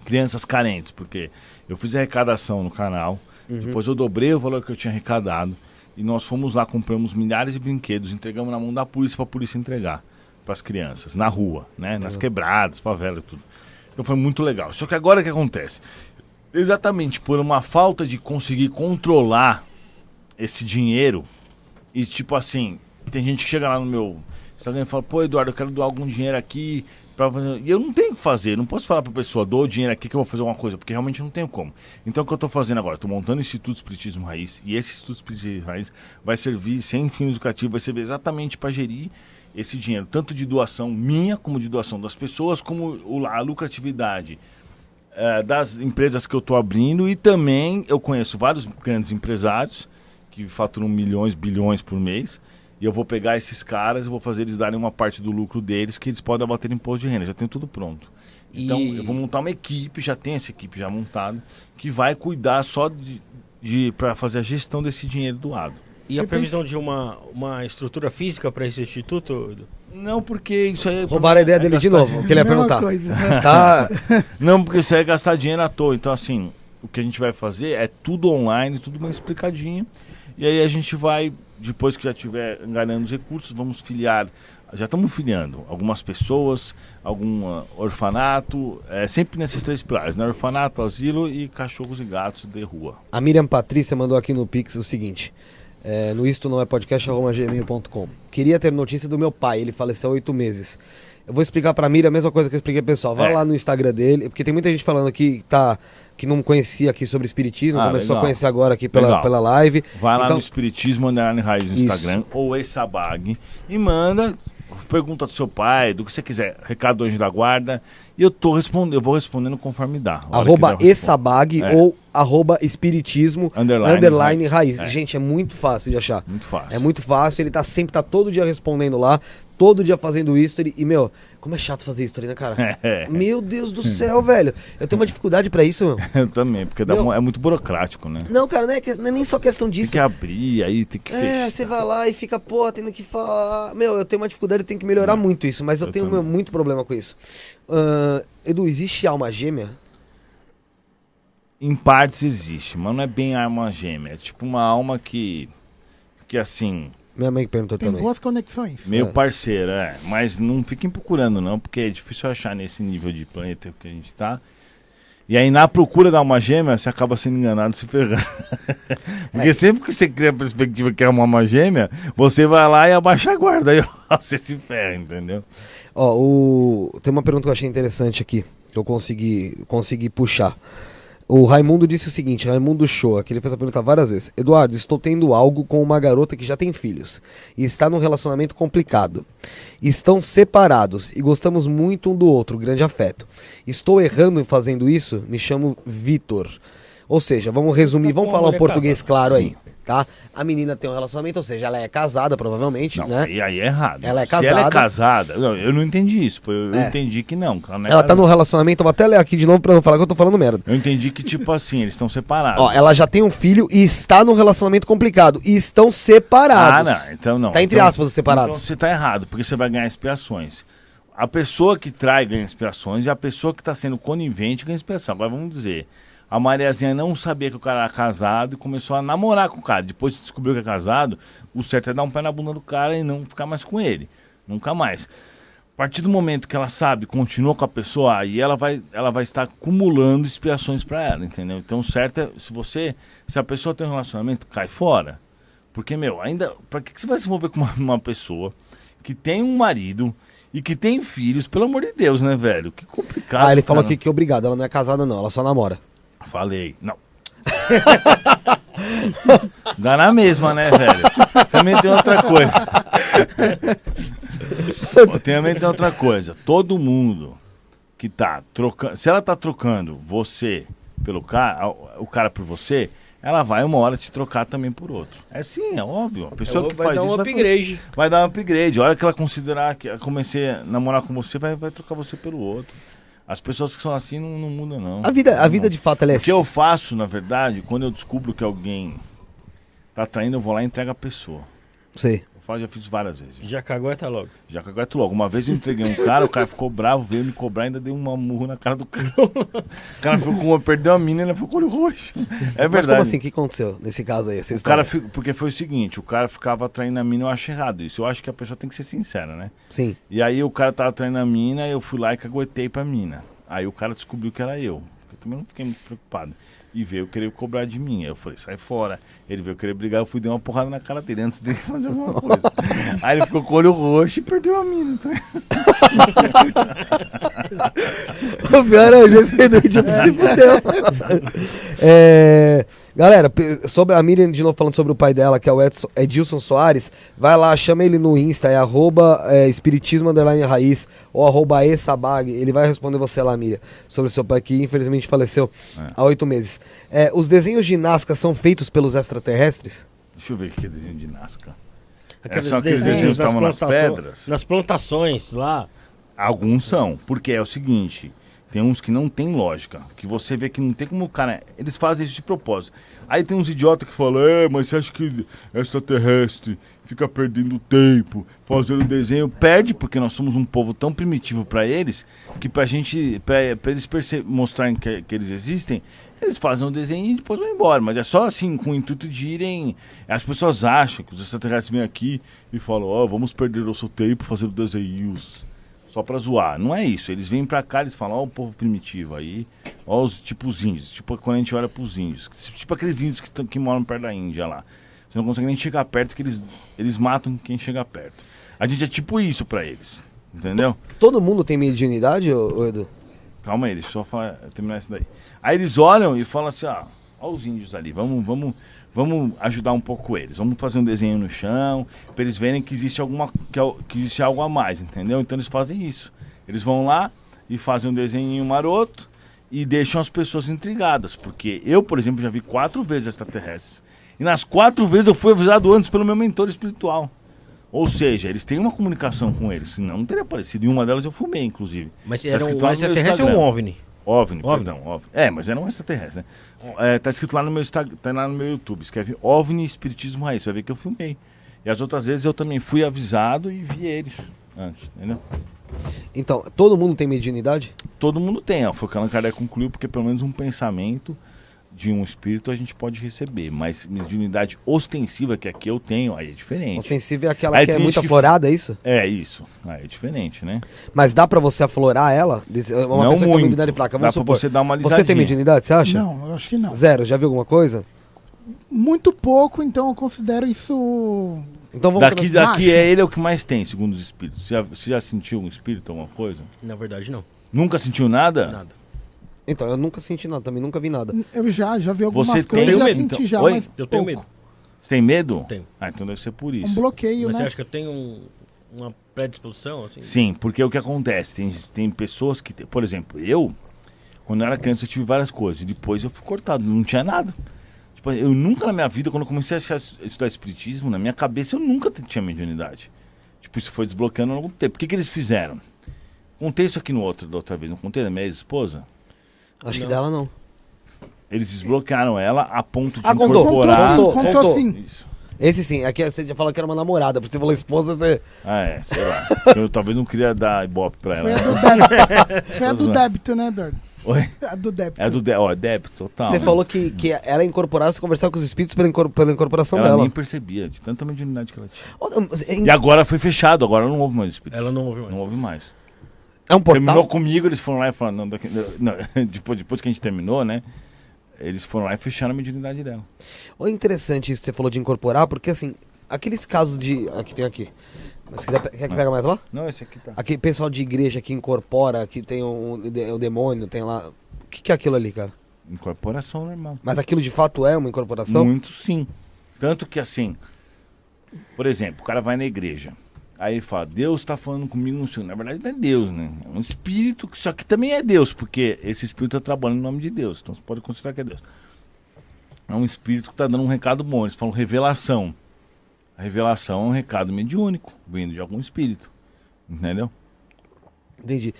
[SPEAKER 5] crianças carentes, porque eu fiz arrecadação no canal, depois eu dobrei o valor que eu tinha arrecadado e nós fomos lá, compramos milhares de brinquedos, entregamos na mão da polícia para a polícia entregar para as crianças, na rua, né, nas quebradas, favela e tudo. Então foi muito legal. Só que agora o que acontece? Exatamente por uma falta de conseguir controlar esse dinheiro e tipo assim, tem gente que chega lá no meu Instagram e fala, pô Eduardo, eu quero doar algum dinheiro aqui fazer. E eu não tenho o que fazer, não posso falar pra pessoa, dou o dinheiro aqui que eu vou fazer alguma coisa, porque realmente não tenho como. Então o que eu tô fazendo agora? Tô montando o Instituto Espiritismo Raiz, e esse Instituto Espiritismo Raiz vai servir sem fins lucrativos, vai servir exatamente para gerir esse dinheiro, tanto de doação minha, como de doação das pessoas, como a lucratividade eh, das empresas que eu estou abrindo e também eu conheço vários grandes empresários que faturam milhões, bilhões por mês. E eu vou pegar esses caras e vou fazer eles darem uma parte do lucro deles que eles podem abater imposto de renda. Já tem tudo pronto. Então
[SPEAKER 3] E-
[SPEAKER 5] eu vou montar uma equipe, já tem essa equipe já montada, que vai cuidar só de, de para fazer a gestão desse dinheiro doado.
[SPEAKER 3] E a
[SPEAKER 4] Você
[SPEAKER 3] previsão de uma, uma estrutura física para esse instituto?
[SPEAKER 5] Não, porque isso aí.
[SPEAKER 2] Roubaram a ideia dele de novo, o que ele ia perguntar.
[SPEAKER 4] coisa.
[SPEAKER 2] Tá,
[SPEAKER 5] Não, porque isso aí é gastar dinheiro à toa. Então, assim, o que a gente vai fazer é tudo online, tudo bem explicadinho. E aí a gente vai, depois que já tiver ganhando os recursos, vamos filiar já estamos filiando algumas pessoas, algum ah, orfanato, é, sempre nesses três pilares, né? Orfanato, asilo e cachorros e gatos de rua.
[SPEAKER 2] A Miriam Patrícia mandou aqui no Pix o seguinte: é, no isto não é podcast gmail.com. Queria ter notícia do meu pai, ele faleceu há oito meses. Eu vou explicar pra Miriam a mesma coisa que eu expliquei pessoal. Vai
[SPEAKER 5] É.
[SPEAKER 2] lá no Instagram dele, porque tem muita gente falando aqui que, tá, que não conhecia aqui sobre espiritismo,
[SPEAKER 5] Ah,
[SPEAKER 2] começou
[SPEAKER 5] legal.
[SPEAKER 2] a conhecer agora aqui pela,
[SPEAKER 5] Legal.
[SPEAKER 2] pela live.
[SPEAKER 5] Vai lá
[SPEAKER 2] Então-
[SPEAKER 5] no Espiritismo Underline Raiz no
[SPEAKER 2] Isso.
[SPEAKER 5] Instagram ou Essabag e manda pergunta do seu pai, do que você quiser, recado do anjo da guarda, e eu tô respondendo, eu vou respondendo conforme dá.
[SPEAKER 2] Arroba. Essabag
[SPEAKER 5] É.
[SPEAKER 2] ou arroba espiritismo
[SPEAKER 5] Underline
[SPEAKER 2] underline
[SPEAKER 5] raiz.
[SPEAKER 2] raiz.
[SPEAKER 5] É.
[SPEAKER 2] Gente, é muito fácil de achar.
[SPEAKER 5] Muito fácil.
[SPEAKER 2] É muito fácil, ele tá sempre, tá todo dia respondendo lá, todo dia fazendo history. E, meu, como é chato fazer history, né, cara?
[SPEAKER 5] É.
[SPEAKER 2] Meu Deus do céu, velho. Eu tenho uma dificuldade pra isso, meu.
[SPEAKER 5] Eu também, porque dá
[SPEAKER 2] Meu-
[SPEAKER 5] um- é muito burocrático, né?
[SPEAKER 2] Não, cara, não é, não é nem só questão
[SPEAKER 5] Tem
[SPEAKER 2] disso.
[SPEAKER 5] que abrir, aí tem que
[SPEAKER 2] É, você vai lá e fica, pô, tendo que falar. Meu, eu tenho uma dificuldade, eu tenho que melhorar
[SPEAKER 5] Não,
[SPEAKER 2] muito isso, mas eu,
[SPEAKER 5] eu
[SPEAKER 2] tenho meu, muito problema com isso. Ahn, Edu, existe alma gêmea?
[SPEAKER 5] Em partes existe, mas não é bem alma gêmea. É tipo uma alma que. Que assim,
[SPEAKER 2] Minha mãe perguntou
[SPEAKER 4] Tem
[SPEAKER 2] também.
[SPEAKER 4] boas conexões.
[SPEAKER 5] meio
[SPEAKER 2] É.
[SPEAKER 5] parceira, é. Mas não fiquem procurando, não, porque é difícil achar nesse nível de planeta que a gente tá. E aí, na procura da alma gêmea, você acaba sendo enganado e se ferrando. porque
[SPEAKER 2] É.
[SPEAKER 5] sempre que você cria a perspectiva que é uma alma gêmea, você vai lá e abaixa a guarda. Aí você se ferra, entendeu?
[SPEAKER 2] Ó, o... tem uma pergunta que eu achei interessante aqui, que eu consegui, consegui puxar. O Raimundo disse o seguinte, Raimundo Show, que ele fez a pergunta várias vezes. Eduardo, estou tendo algo com uma garota que já tem filhos e está num relacionamento complicado. Estão separados e gostamos muito um do outro, grande afeto. Estou errando em fazendo isso? Me chamo Vitor. Ou seja, vamos resumir,
[SPEAKER 3] Tá
[SPEAKER 2] vamos falar um
[SPEAKER 3] mulher
[SPEAKER 2] português claro aí, tá? A menina tem um relacionamento, ou seja, ela é casada provavelmente,
[SPEAKER 5] Não,
[SPEAKER 2] né?
[SPEAKER 5] e aí é errado.
[SPEAKER 2] Ela é
[SPEAKER 5] Se ela é
[SPEAKER 2] casada.
[SPEAKER 5] casada, não, eu não entendi isso. foi- eu
[SPEAKER 2] É.
[SPEAKER 5] entendi que não. que ela não é
[SPEAKER 2] Ela tá
[SPEAKER 5] casada.
[SPEAKER 2] no relacionamento, vou até ler aqui de novo pra não falar que eu tô falando merda.
[SPEAKER 5] Eu entendi que, tipo assim, eles estão separados.
[SPEAKER 2] Ó, ela já tem um filho e está num relacionamento complicado. E estão
[SPEAKER 5] Ah,
[SPEAKER 2] separados.
[SPEAKER 5] não, então não.
[SPEAKER 2] Tá entre
[SPEAKER 5] Então-
[SPEAKER 2] aspas os separados.
[SPEAKER 5] Então você tá errado, porque você vai ganhar expiações. A pessoa que trai ganha expiações e a pessoa que tá sendo conivente ganha expiação. Agora vamos dizer, a Mariazinha não sabia que o cara era casado e começou a namorar com o cara. Depois que descobriu que é casado, o certo é dar um pé na bunda do cara e não ficar mais com ele. Nunca mais. A partir do momento que ela sabe, continua com a pessoa, aí ela vai, ela vai estar acumulando expiações para ela, entendeu? Então, o certo é, se você, se a pessoa tem um relacionamento, cai fora. Porque, meu, ainda, pra que que você vai se envolver com uma, uma pessoa que tem um marido e que tem filhos, pelo amor de Deus, né, velho? Que complicado.
[SPEAKER 2] Ah, ele falou
[SPEAKER 5] cara.
[SPEAKER 2] aqui que obrigado, ela não é casada não, ela só namora.
[SPEAKER 5] Falei, não. Dá na mesma, né, velho? Também tem outra coisa. Também tem outra coisa. Todo mundo que tá trocando. Se ela tá trocando você pelo cara, o cara por você, ela vai uma hora te trocar também por outro. É sim, é óbvio. A pessoa que
[SPEAKER 3] vai
[SPEAKER 5] faz
[SPEAKER 3] dar
[SPEAKER 5] isso
[SPEAKER 3] um
[SPEAKER 5] vai,
[SPEAKER 3] upgrade.
[SPEAKER 5] vai dar um upgrade. A hora que ela considerar que comecei a namorar com você, vai, vai trocar você pelo outro. As pessoas que são assim não, não mudam, não.
[SPEAKER 2] A vida, a
[SPEAKER 5] Não.
[SPEAKER 2] vida de fato ela é
[SPEAKER 5] O que eu faço, na verdade, quando eu descubro que alguém tá traindo, eu vou lá e entrego a pessoa.
[SPEAKER 2] Sei.
[SPEAKER 5] Eu faço, já fiz várias vezes.
[SPEAKER 3] Já cagueta logo.
[SPEAKER 5] Já que aguento logo. Uma vez eu entreguei um cara, o cara ficou bravo, veio me cobrar, ainda dei uma murro na cara do cara. O cara ficou com perdeu a mina, ele ficou com o olho roxo. É verdade.
[SPEAKER 2] Mas como assim? O que aconteceu nesse caso aí? Essa
[SPEAKER 5] O cara, porque foi o seguinte, o cara ficava traindo a mina, eu acho errado isso. Eu acho que a pessoa tem que ser sincera, né?
[SPEAKER 2] Sim.
[SPEAKER 5] E aí o cara tava traindo a mina, eu fui lá e caguetei pra mina. Aí o cara descobriu que era eu. Eu também não fiquei muito preocupado. E veio querer cobrar de mim. Eu falei, sai fora. Ele veio querer brigar, eu fui dar uma porrada na cara dele antes dele fazer alguma coisa. aí ele ficou com o olho roxo e perdeu a mina. Então,
[SPEAKER 2] O pior é o jeito que ele se fudeu. É, galera, sobre a Miriam, de novo falando sobre o pai dela, que é o Edson, Edilson Soares, vai lá, chama ele no Insta, é arroba é, espiritismo underline raiz ou arroba esabag, ele vai responder você lá, Miriam, sobre o seu pai que infelizmente faleceu
[SPEAKER 5] É.
[SPEAKER 2] há oito meses. É, os desenhos de Nazca são feitos pelos extraterrestres?
[SPEAKER 5] deixa eu ver é desenho de Nazca.
[SPEAKER 3] Aqueles
[SPEAKER 5] são aqueles desenhos que
[SPEAKER 3] nas
[SPEAKER 5] estavam nas pedras?
[SPEAKER 3] Nas plantações lá.
[SPEAKER 5] Alguns são, porque é o seguinte, tem uns que não tem lógica, que você vê que não tem como o cara, eles fazem isso de propósito. Aí tem uns idiotas que falam, é, mas você acha que extraterrestre fica perdendo tempo fazendo desenho? Perde, porque nós somos um povo tão primitivo pra eles, que pra gente, pra, pra eles mostrarem que, que eles existem, Eles fazem um desenho e depois vão embora. Mas é só assim, com o intuito de irem. As pessoas acham que os extraterrestres vêm aqui e falam: Ó, vamos perder nosso tempo fazendo desenhos. Só pra zoar. Não é isso. Eles vêm pra cá e eles falam: Ó, o povo primitivo aí. Ó, os tipo os índios. Tipo quando a gente olha pros índios. Tipo aqueles índios que, tão- que moram perto da Índia lá. Você não consegue nem chegar perto, que eles, eles matam quem chega perto. A gente é tipo isso pra eles. Entendeu?
[SPEAKER 2] Todo mundo tem mediunidade, ô, Edu?
[SPEAKER 5] Calma aí, deixa eu só falar, terminar isso daí. Aí eles olham e falam assim, ó, ó os índios ali, vamos, vamos, vamos ajudar um pouco eles. Vamos fazer um desenho no chão, para eles verem que existe alguma que, é que existe algo a mais, entendeu? Então eles fazem isso. Eles vão lá e fazem um desenho maroto e deixam as pessoas intrigadas, porque eu, por exemplo, já vi quatro vezes extraterrestres. E nas quatro vezes eu fui avisado antes pelo meu mentor espiritual. Ou seja, eles têm uma comunicação com eles, senão não teria aparecido. E uma delas eu fumei, inclusive.
[SPEAKER 3] Mas
[SPEAKER 5] Tá
[SPEAKER 3] era um,
[SPEAKER 5] meu
[SPEAKER 3] extraterrestre ou um. OVNI?
[SPEAKER 5] OVNI,
[SPEAKER 3] OVNI.
[SPEAKER 5] perdão, OVNI. É, mas era um extraterrestre, né? É, tá escrito lá no meu Instagram, tá lá no meu YouTube, escreve OVNI Espiritismo Raiz, você vai ver que eu filmei. E as outras vezes eu também fui avisado e vi eles antes, entendeu?
[SPEAKER 2] Então, todo mundo tem mediunidade?
[SPEAKER 5] Todo mundo tem, ó, foi o que Allan Kardec concluiu, porque pelo menos um pensamento de um espírito a gente pode receber, mas mediunidade ostensiva, que aqui eu tenho, aí é diferente.
[SPEAKER 2] Ostensiva é aquela
[SPEAKER 5] Aí
[SPEAKER 2] que é muito
[SPEAKER 5] que-
[SPEAKER 2] aflorada, é isso?
[SPEAKER 5] É isso, aí é diferente, né?
[SPEAKER 2] Mas dá pra você aflorar ela? Desse- Uma
[SPEAKER 5] Não
[SPEAKER 2] pessoa que tem
[SPEAKER 5] muito,
[SPEAKER 2] mediunidade fraca,
[SPEAKER 5] dá
[SPEAKER 2] vamos
[SPEAKER 5] pra
[SPEAKER 2] supor.
[SPEAKER 5] você dar uma
[SPEAKER 2] Você tem mediunidade, você acha?
[SPEAKER 4] Não, eu acho que não.
[SPEAKER 2] Zero, já viu alguma coisa?
[SPEAKER 4] Muito pouco, então eu considero isso.
[SPEAKER 2] Então vamos
[SPEAKER 5] Daqui, daqui é ele é o que mais tem, segundo os espíritos. Você já, você já sentiu um espírito, alguma coisa?
[SPEAKER 3] Na verdade, não.
[SPEAKER 5] Nunca sentiu nada?
[SPEAKER 3] Nada.
[SPEAKER 2] Então, eu nunca senti nada, também nunca vi nada.
[SPEAKER 4] Eu já, já vi algumas
[SPEAKER 5] Você
[SPEAKER 4] coisas,
[SPEAKER 5] tem
[SPEAKER 4] já
[SPEAKER 5] medo,
[SPEAKER 4] senti
[SPEAKER 5] então?
[SPEAKER 4] já,
[SPEAKER 5] Oi?
[SPEAKER 4] mas
[SPEAKER 3] Eu tenho
[SPEAKER 4] pouco.
[SPEAKER 3] medo.
[SPEAKER 5] Você tem medo?
[SPEAKER 3] Tenho.
[SPEAKER 5] Ah, então deve ser por
[SPEAKER 4] Um
[SPEAKER 5] isso.
[SPEAKER 4] bloqueio,
[SPEAKER 3] Mas
[SPEAKER 4] né?
[SPEAKER 3] você acha que eu tenho um- uma predisposição? Assim?
[SPEAKER 5] Sim, porque o que acontece? Tem, tem pessoas que. tem- Por exemplo, eu, quando eu era criança, eu tive várias coisas. E depois eu fui cortado, não tinha nada. Tipo, eu nunca na minha vida, quando eu comecei a achar- estudar espiritismo, na minha cabeça eu nunca t- tinha mediunidade. Tipo, isso foi desbloqueando ao longo do tempo. O que, que eles fizeram? Contei isso aqui no outro, da outra vez, não contei da minha ex-esposa?
[SPEAKER 2] Acho que
[SPEAKER 3] Não.
[SPEAKER 2] dela não.
[SPEAKER 5] Eles desbloquearam ela a ponto de
[SPEAKER 2] Ah, contou.
[SPEAKER 5] incorporar.
[SPEAKER 2] Contou,
[SPEAKER 4] contou,
[SPEAKER 2] contou.
[SPEAKER 4] sim.
[SPEAKER 2] Esse sim, aqui você já falou que era uma namorada, porque você falou esposa, você.
[SPEAKER 5] Ah, é, sei lá. Eu talvez não queria dar ibope pra ela.
[SPEAKER 4] Foi a do débito. Foi a
[SPEAKER 5] Tô
[SPEAKER 4] do
[SPEAKER 5] zoando.
[SPEAKER 4] débito, né, Eduardo?
[SPEAKER 5] Oi?
[SPEAKER 4] A do débito.
[SPEAKER 5] É do de... ó, débito total.
[SPEAKER 2] você
[SPEAKER 5] né?
[SPEAKER 2] falou que, que ela incorporasse, conversar com os espíritos pela, incor- pela incorporação
[SPEAKER 5] Ela
[SPEAKER 2] dela.
[SPEAKER 5] nem percebia de tanta mediunidade que ela tinha.
[SPEAKER 2] Ô, mas É,
[SPEAKER 5] E agora foi fechado, agora não houve mais espírito.
[SPEAKER 3] Ela não ouviu mais.
[SPEAKER 5] Não houve mais.
[SPEAKER 2] É um
[SPEAKER 5] Terminou
[SPEAKER 2] portal?
[SPEAKER 5] comigo, eles foram lá e falaram. Não, daqui- não, depois, depois que a gente terminou, né? Eles foram lá e fecharam a mediunidade dela.
[SPEAKER 2] Ou interessante isso que você falou de incorporar, porque assim, aqueles casos de. Aqui tem aqui. Quiser, quer que pega mais lá?
[SPEAKER 5] Não, esse aqui tá.
[SPEAKER 2] Aquele pessoal de igreja que incorpora, que tem um, o demônio, tem lá. O que, que é aquilo ali, cara?
[SPEAKER 5] Incorporação normal.
[SPEAKER 2] Mas aquilo de fato é uma incorporação?
[SPEAKER 5] Muito sim. Tanto que assim, por exemplo, o cara vai na igreja. Aí fala, Deus está falando comigo no Senhor. Na verdade não é Deus, né? É um espírito, que- só que também é Deus, porque esse espírito está trabalhando em nome de Deus. Então você pode considerar que é Deus. É um espírito que está dando um recado bom. Eles falam revelação. A revelação é um recado mediúnico, vindo de algum espírito. Entendeu?
[SPEAKER 2] Entendi.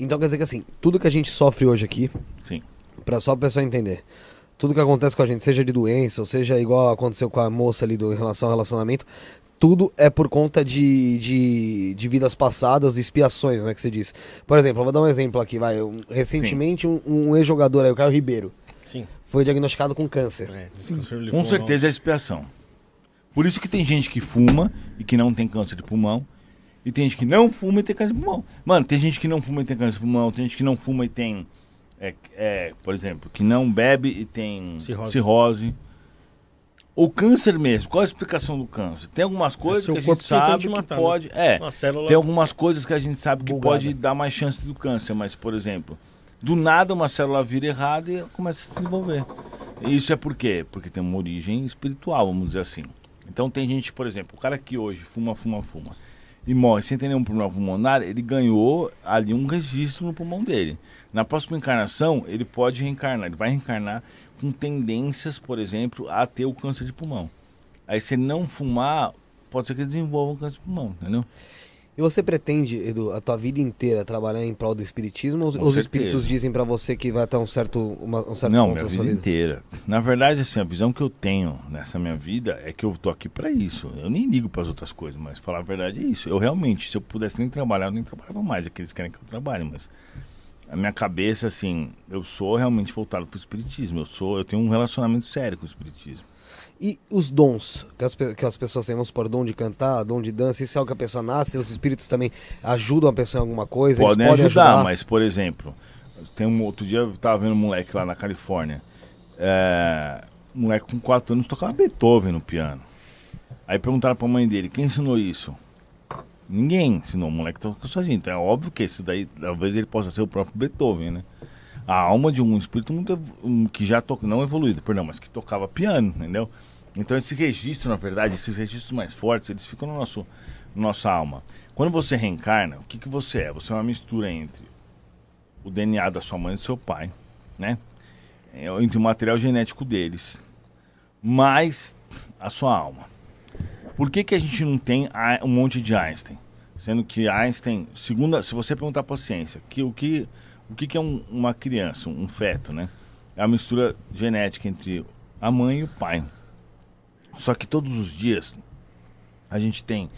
[SPEAKER 2] Então quer dizer que assim, tudo que a gente sofre hoje aqui,
[SPEAKER 5] Sim.
[SPEAKER 2] pra só a pessoa entender, tudo que acontece com a gente, seja de doença, ou seja igual aconteceu com a moça ali do, em relação ao relacionamento, tudo é por conta de, de, de vidas passadas, expiações, né, que você disse. Por exemplo, eu vou dar um exemplo aqui, vai. um- recentemente, um, um ex-jogador aí, o Caio Ribeiro,
[SPEAKER 3] Sim.
[SPEAKER 2] foi diagnosticado com câncer.
[SPEAKER 3] É,
[SPEAKER 4] Sim.
[SPEAKER 5] Com certeza é expiação. Por isso que tem gente que fuma e que não tem câncer de pulmão. E tem gente que não fuma e tem câncer de pulmão. Mano, tem gente que não fuma e tem câncer de pulmão. Tem gente que não fuma e tem, é, é, por exemplo, que não bebe e tem
[SPEAKER 3] Cirrose.
[SPEAKER 5] cirrose. O câncer mesmo, qual a explicação do câncer? Tem algumas coisas
[SPEAKER 3] seu
[SPEAKER 5] que a gente sabe que
[SPEAKER 3] matar, né?
[SPEAKER 5] pode... É, tem algumas coisas que a gente sabe que
[SPEAKER 3] Bugada.
[SPEAKER 5] pode dar mais chance do câncer, mas, por exemplo, do nada uma célula vira errada e começa a se desenvolver. Isso é por quê? Porque tem uma origem espiritual, vamos dizer assim. Então tem gente, por exemplo, o cara que hoje fuma, fuma, fuma e morre sem ter nenhum problema pulmonar, ele ganhou ali um registro no pulmão dele. Na próxima encarnação, ele pode reencarnar, ele vai reencarnar com tendências, por exemplo, a ter o câncer de pulmão. Aí se não fumar, pode ser que desenvolva um câncer de pulmão, entendeu?
[SPEAKER 2] E você pretende, Edu, a tua vida inteira trabalhar em prol do espiritismo? Ou os-
[SPEAKER 5] Com
[SPEAKER 2] os
[SPEAKER 5] certeza.
[SPEAKER 2] espíritos dizem pra você que vai até um certo, uma, um certo
[SPEAKER 5] Não, minha
[SPEAKER 2] da
[SPEAKER 5] vida
[SPEAKER 2] vida?
[SPEAKER 5] inteira. Na verdade, assim, a visão que eu tenho nessa minha vida é que eu tô aqui pra isso. Eu nem ligo para as outras coisas, mas falar a verdade é isso. Eu realmente, se eu pudesse nem trabalhar, eu nem trabalhava mais. É que eles querem que eu trabalhe, mas a minha cabeça, assim, eu sou realmente voltado pro espiritismo. Eu sou, eu tenho um relacionamento sério com o espiritismo.
[SPEAKER 2] E os dons que as, que as pessoas têm, vamos supor, dom de cantar, dom de dança, isso é algo que a pessoa nasce, os espíritos também ajudam a pessoa em alguma coisa,
[SPEAKER 5] Podem
[SPEAKER 2] podem
[SPEAKER 5] ajudar,
[SPEAKER 2] ajudar.
[SPEAKER 5] mas, por exemplo, tem um outro dia eu tava vendo um moleque lá na Califórnia. É, um moleque com 4 anos tocava Beethoven no piano. Aí perguntaram pra mãe dele, quem ensinou isso? Ninguém ensinou, o moleque tocou sozinho. Então é óbvio que esse daí, talvez ele possa ser o próprio Beethoven, né? A alma de um espírito muito um, que já toca, não evoluído, perdão, mas que tocava piano, entendeu? Então esse registro, na verdade, esses registros mais fortes, eles ficam no nosso, nossa alma. Quando você reencarna, o que, que você é? Você é uma mistura entre o DNA da sua mãe e do seu pai, né? É, Entre o material genético deles, mais a sua alma. Por que, que a gente não tem um monte de Einstein? Sendo que Einstein, segunda, se você perguntar para a ciência, que o que o que, que é um- uma criança, um feto, né? É a mistura genética entre a mãe e o pai. Só que todos os dias a gente tem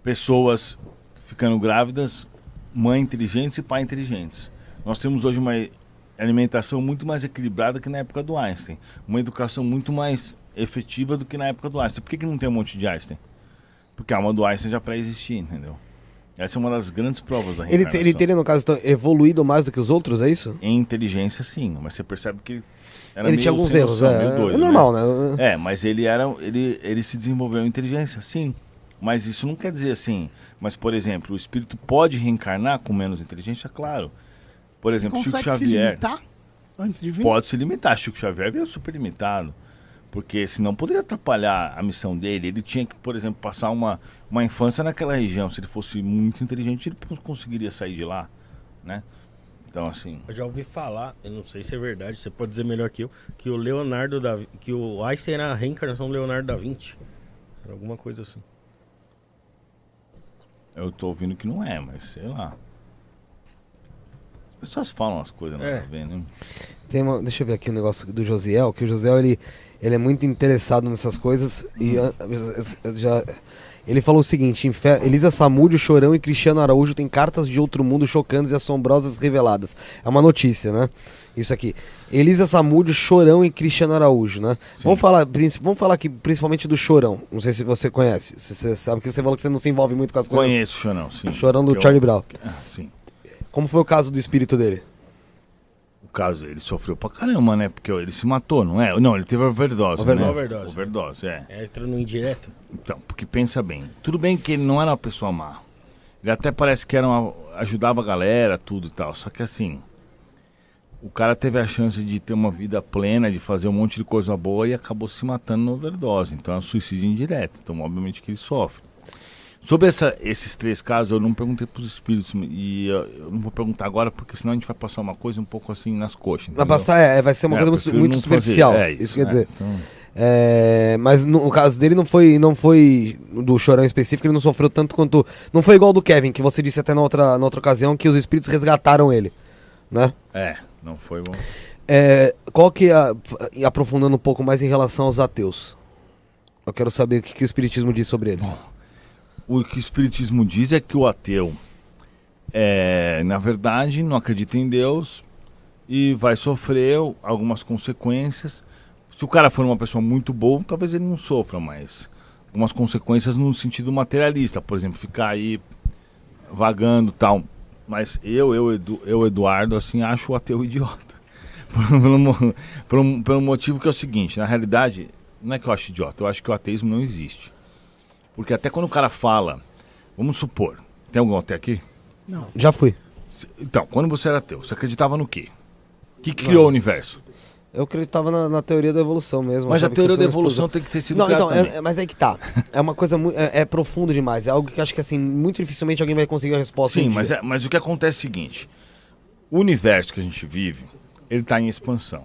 [SPEAKER 5] pessoas ficando grávidas, mãe inteligentes e pai inteligentes. Nós temos hoje uma alimentação muito mais equilibrada que na época do Einstein, uma educação muito mais efetiva do que na época do Einstein. Por que, que não tem um monte de Einstein? Porque a alma do Einstein já pré-existia, entendeu? Essa é uma das grandes provas da
[SPEAKER 2] Ele, ele teria, no caso, então, evoluído mais do que os outros, é isso?
[SPEAKER 5] Em inteligência, sim, mas você percebe que ele era
[SPEAKER 2] ele
[SPEAKER 5] meio
[SPEAKER 2] tinha alguns erros,
[SPEAKER 5] noção,
[SPEAKER 2] é,
[SPEAKER 5] meio doido,
[SPEAKER 2] é normal, né?
[SPEAKER 5] É, mas ele era. Ele, ele se desenvolveu em inteligência, sim. Mas isso não quer dizer assim. Mas, por exemplo, o espírito pode reencarnar com menos inteligência, claro. Por exemplo, Chico
[SPEAKER 4] Consegue se
[SPEAKER 5] Xavier
[SPEAKER 4] limitar antes de vir?
[SPEAKER 5] pode se limitar. Chico Xavier veio super limitado. Porque senão poderia atrapalhar a missão dele. Ele tinha que, por exemplo, passar uma, uma infância naquela região. Se ele fosse muito inteligente, ele cons- conseguiria sair de lá, né? Então, assim...
[SPEAKER 3] Eu já ouvi falar, eu não sei se é verdade, você pode dizer melhor que eu, que o Leonardo da que o Einstein era a reencarnação do Leonardo da Vinci. Era alguma coisa assim.
[SPEAKER 5] Eu tô ouvindo que não é, mas sei lá. As pessoas falam as coisas, não
[SPEAKER 3] É.
[SPEAKER 5] ver, né?
[SPEAKER 2] Tem uma- deixa eu ver aqui o negócio do Josiel, que o Josiel ele, ele é muito interessado nessas coisas e
[SPEAKER 5] Uhum.
[SPEAKER 2] an- já ele falou o seguinte, Elisa Samúdio, Chorão e Cristiano Araújo têm cartas de outro mundo chocantes e assombrosas reveladas. É uma notícia, né? Isso aqui. Elisa Samúdio, Chorão e Cristiano Araújo, né? Vamos falar, vamos falar aqui principalmente do Chorão. Não sei se você conhece. Você sabe que você falou que você não se envolve muito com as coisas.
[SPEAKER 5] Conheço o Chorão, sim.
[SPEAKER 2] Chorão do
[SPEAKER 5] Eu-
[SPEAKER 2] Charlie Brown.
[SPEAKER 5] Ah, sim.
[SPEAKER 2] Como foi o caso do espírito dele?
[SPEAKER 5] Caso, ele sofreu pra caramba, né? Porque ele se matou, não é? Não, ele teve overdose.
[SPEAKER 2] Overdose.
[SPEAKER 5] Né?
[SPEAKER 3] Overdose.
[SPEAKER 5] Overdose, é.
[SPEAKER 3] Entra no indireto.
[SPEAKER 5] Então, porque pensa bem. Tudo bem que ele não era uma pessoa má. Ele até parece que era uma, ajudava a galera, tudo e tal. Só que assim, o cara teve a chance de ter uma vida plena, de fazer um monte de coisa boa e acabou se matando na overdose. Então é um suicídio indireto. Então, obviamente que ele sofre. Sobre essa- esses três casos, eu não perguntei pros espíritos. E eu, eu não vou perguntar agora, porque senão a gente vai passar uma coisa um pouco assim nas coxas.
[SPEAKER 2] Vai
[SPEAKER 5] entendeu?
[SPEAKER 2] passar, é, vai ser uma
[SPEAKER 5] É,
[SPEAKER 2] coisa muito, superficial.
[SPEAKER 5] É,
[SPEAKER 2] isso,
[SPEAKER 5] isso,
[SPEAKER 2] quer
[SPEAKER 5] né?
[SPEAKER 2] dizer.
[SPEAKER 5] Então-
[SPEAKER 2] É, mas no, no caso dele não foi, não foi do chorão específico, ele não sofreu tanto quanto. Não foi igual do Kevin, que você disse até na outra, na outra ocasião que os espíritos resgataram ele. Né?
[SPEAKER 5] É, não foi bom.
[SPEAKER 2] É, qual que é. a- aprofundando um pouco mais em relação aos ateus. Eu quero saber o que, que o Espiritismo diz sobre eles.
[SPEAKER 5] O que o Espiritismo diz é que o ateu, é, na verdade, não acredita em Deus e vai sofrer algumas consequências. Se o cara for uma pessoa muito boa, talvez ele não sofra, mas algumas consequências no sentido materialista, por exemplo, ficar aí vagando tal. Mas eu, eu, Edu, eu Eduardo, assim, acho o ateu idiota. Pelo, pelo, pelo motivo que é o seguinte, na realidade, não é que eu acho idiota, eu acho que o ateísmo não existe. Porque até quando o cara fala, vamos supor, tem algum ateu aqui?
[SPEAKER 4] Não.
[SPEAKER 2] Já fui.
[SPEAKER 5] Então, quando você era ateu, você acreditava no quê? O que criou o universo?
[SPEAKER 2] Eu acreditava na, na teoria da evolução mesmo.
[SPEAKER 5] Mas a teoria da evolução
[SPEAKER 2] explosão.
[SPEAKER 5] tem que ter sido
[SPEAKER 2] Não, então, é, é- mas aí que tá. É uma coisa muito. É, é profundo demais. É algo que acho que assim, muito dificilmente alguém vai conseguir a resposta.
[SPEAKER 5] Sim,
[SPEAKER 2] um
[SPEAKER 5] mas, é- mas o que acontece é o seguinte: o universo que a gente vive, ele está em expansão.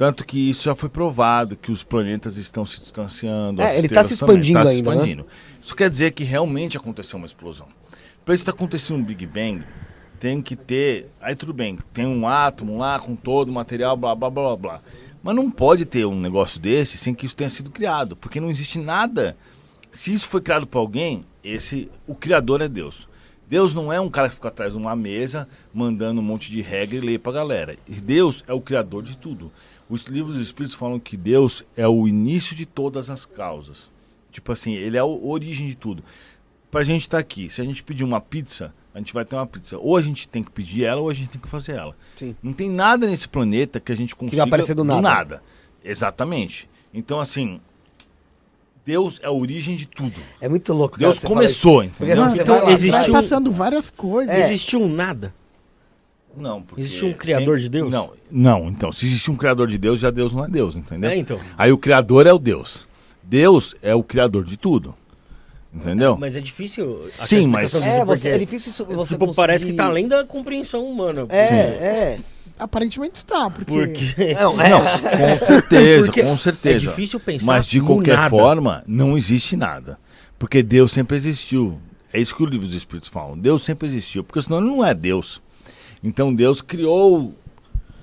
[SPEAKER 5] Tanto que isso já foi provado, que os planetas estão se distanciando.
[SPEAKER 2] É, ele tá
[SPEAKER 5] estrelas
[SPEAKER 2] se
[SPEAKER 5] também,
[SPEAKER 2] expandindo
[SPEAKER 5] tá se
[SPEAKER 2] ainda, né?
[SPEAKER 5] expandindo. Isso quer dizer que realmente aconteceu uma explosão. Para isso acontecer um Big Bang, tem que ter. Aí tudo bem, tem um átomo lá com todo o material, blá blá blá blá. Mas não pode ter um negócio desse sem que isso tenha sido criado, porque não existe nada. Se isso foi criado por alguém, esse o criador é Deus. Deus não é um cara que fica atrás de uma mesa mandando um monte de regra e lê pra galera. E Deus é o criador de tudo. Os livros dos Espíritos falam que Deus é o início de todas as causas. Tipo assim, ele é a origem de tudo. Pra gente estar aqui, se a gente pedir uma pizza, a gente vai ter uma pizza. Ou a gente tem que pedir ela, ou a gente tem que fazer ela.
[SPEAKER 2] Sim.
[SPEAKER 5] Não tem nada nesse planeta que a gente consiga...
[SPEAKER 2] aparecer do nada.
[SPEAKER 5] Exatamente. Então, assim, Deus é a origem de tudo.
[SPEAKER 2] É muito louco.
[SPEAKER 5] Deus começou, entendeu?
[SPEAKER 2] Assim, você
[SPEAKER 3] Então,
[SPEAKER 2] vai
[SPEAKER 4] Vai
[SPEAKER 3] um-
[SPEAKER 4] passando várias coisas.
[SPEAKER 2] É.
[SPEAKER 3] Existiu um nada?
[SPEAKER 5] Não, porque...
[SPEAKER 3] Existe um criador de Deus?
[SPEAKER 5] Não, não. Então, se existe um criador de Deus, já Deus não é Deus, entendeu?
[SPEAKER 3] É, então.
[SPEAKER 5] Aí o criador é o Deus. Deus é o criador de tudo. Entendeu?
[SPEAKER 3] Mas é difícil. a
[SPEAKER 5] Sim, mas-
[SPEAKER 2] É, você, é difícil isso, você
[SPEAKER 3] tipo,
[SPEAKER 2] conseguir-
[SPEAKER 3] parece que tá além da compreensão humana.
[SPEAKER 2] É, é.
[SPEAKER 4] Aparentemente está, porque...
[SPEAKER 3] Porque
[SPEAKER 2] Não, é.
[SPEAKER 5] Não, com certeza,
[SPEAKER 3] Porque
[SPEAKER 5] com certeza.
[SPEAKER 3] é difícil pensar
[SPEAKER 5] Mas de qualquer
[SPEAKER 3] nada.
[SPEAKER 5] forma, não existe nada. Porque Deus sempre existiu. É isso que o livro dos Espíritos falam. Deus sempre existiu. Porque senão ele não é Deus. Então Deus criou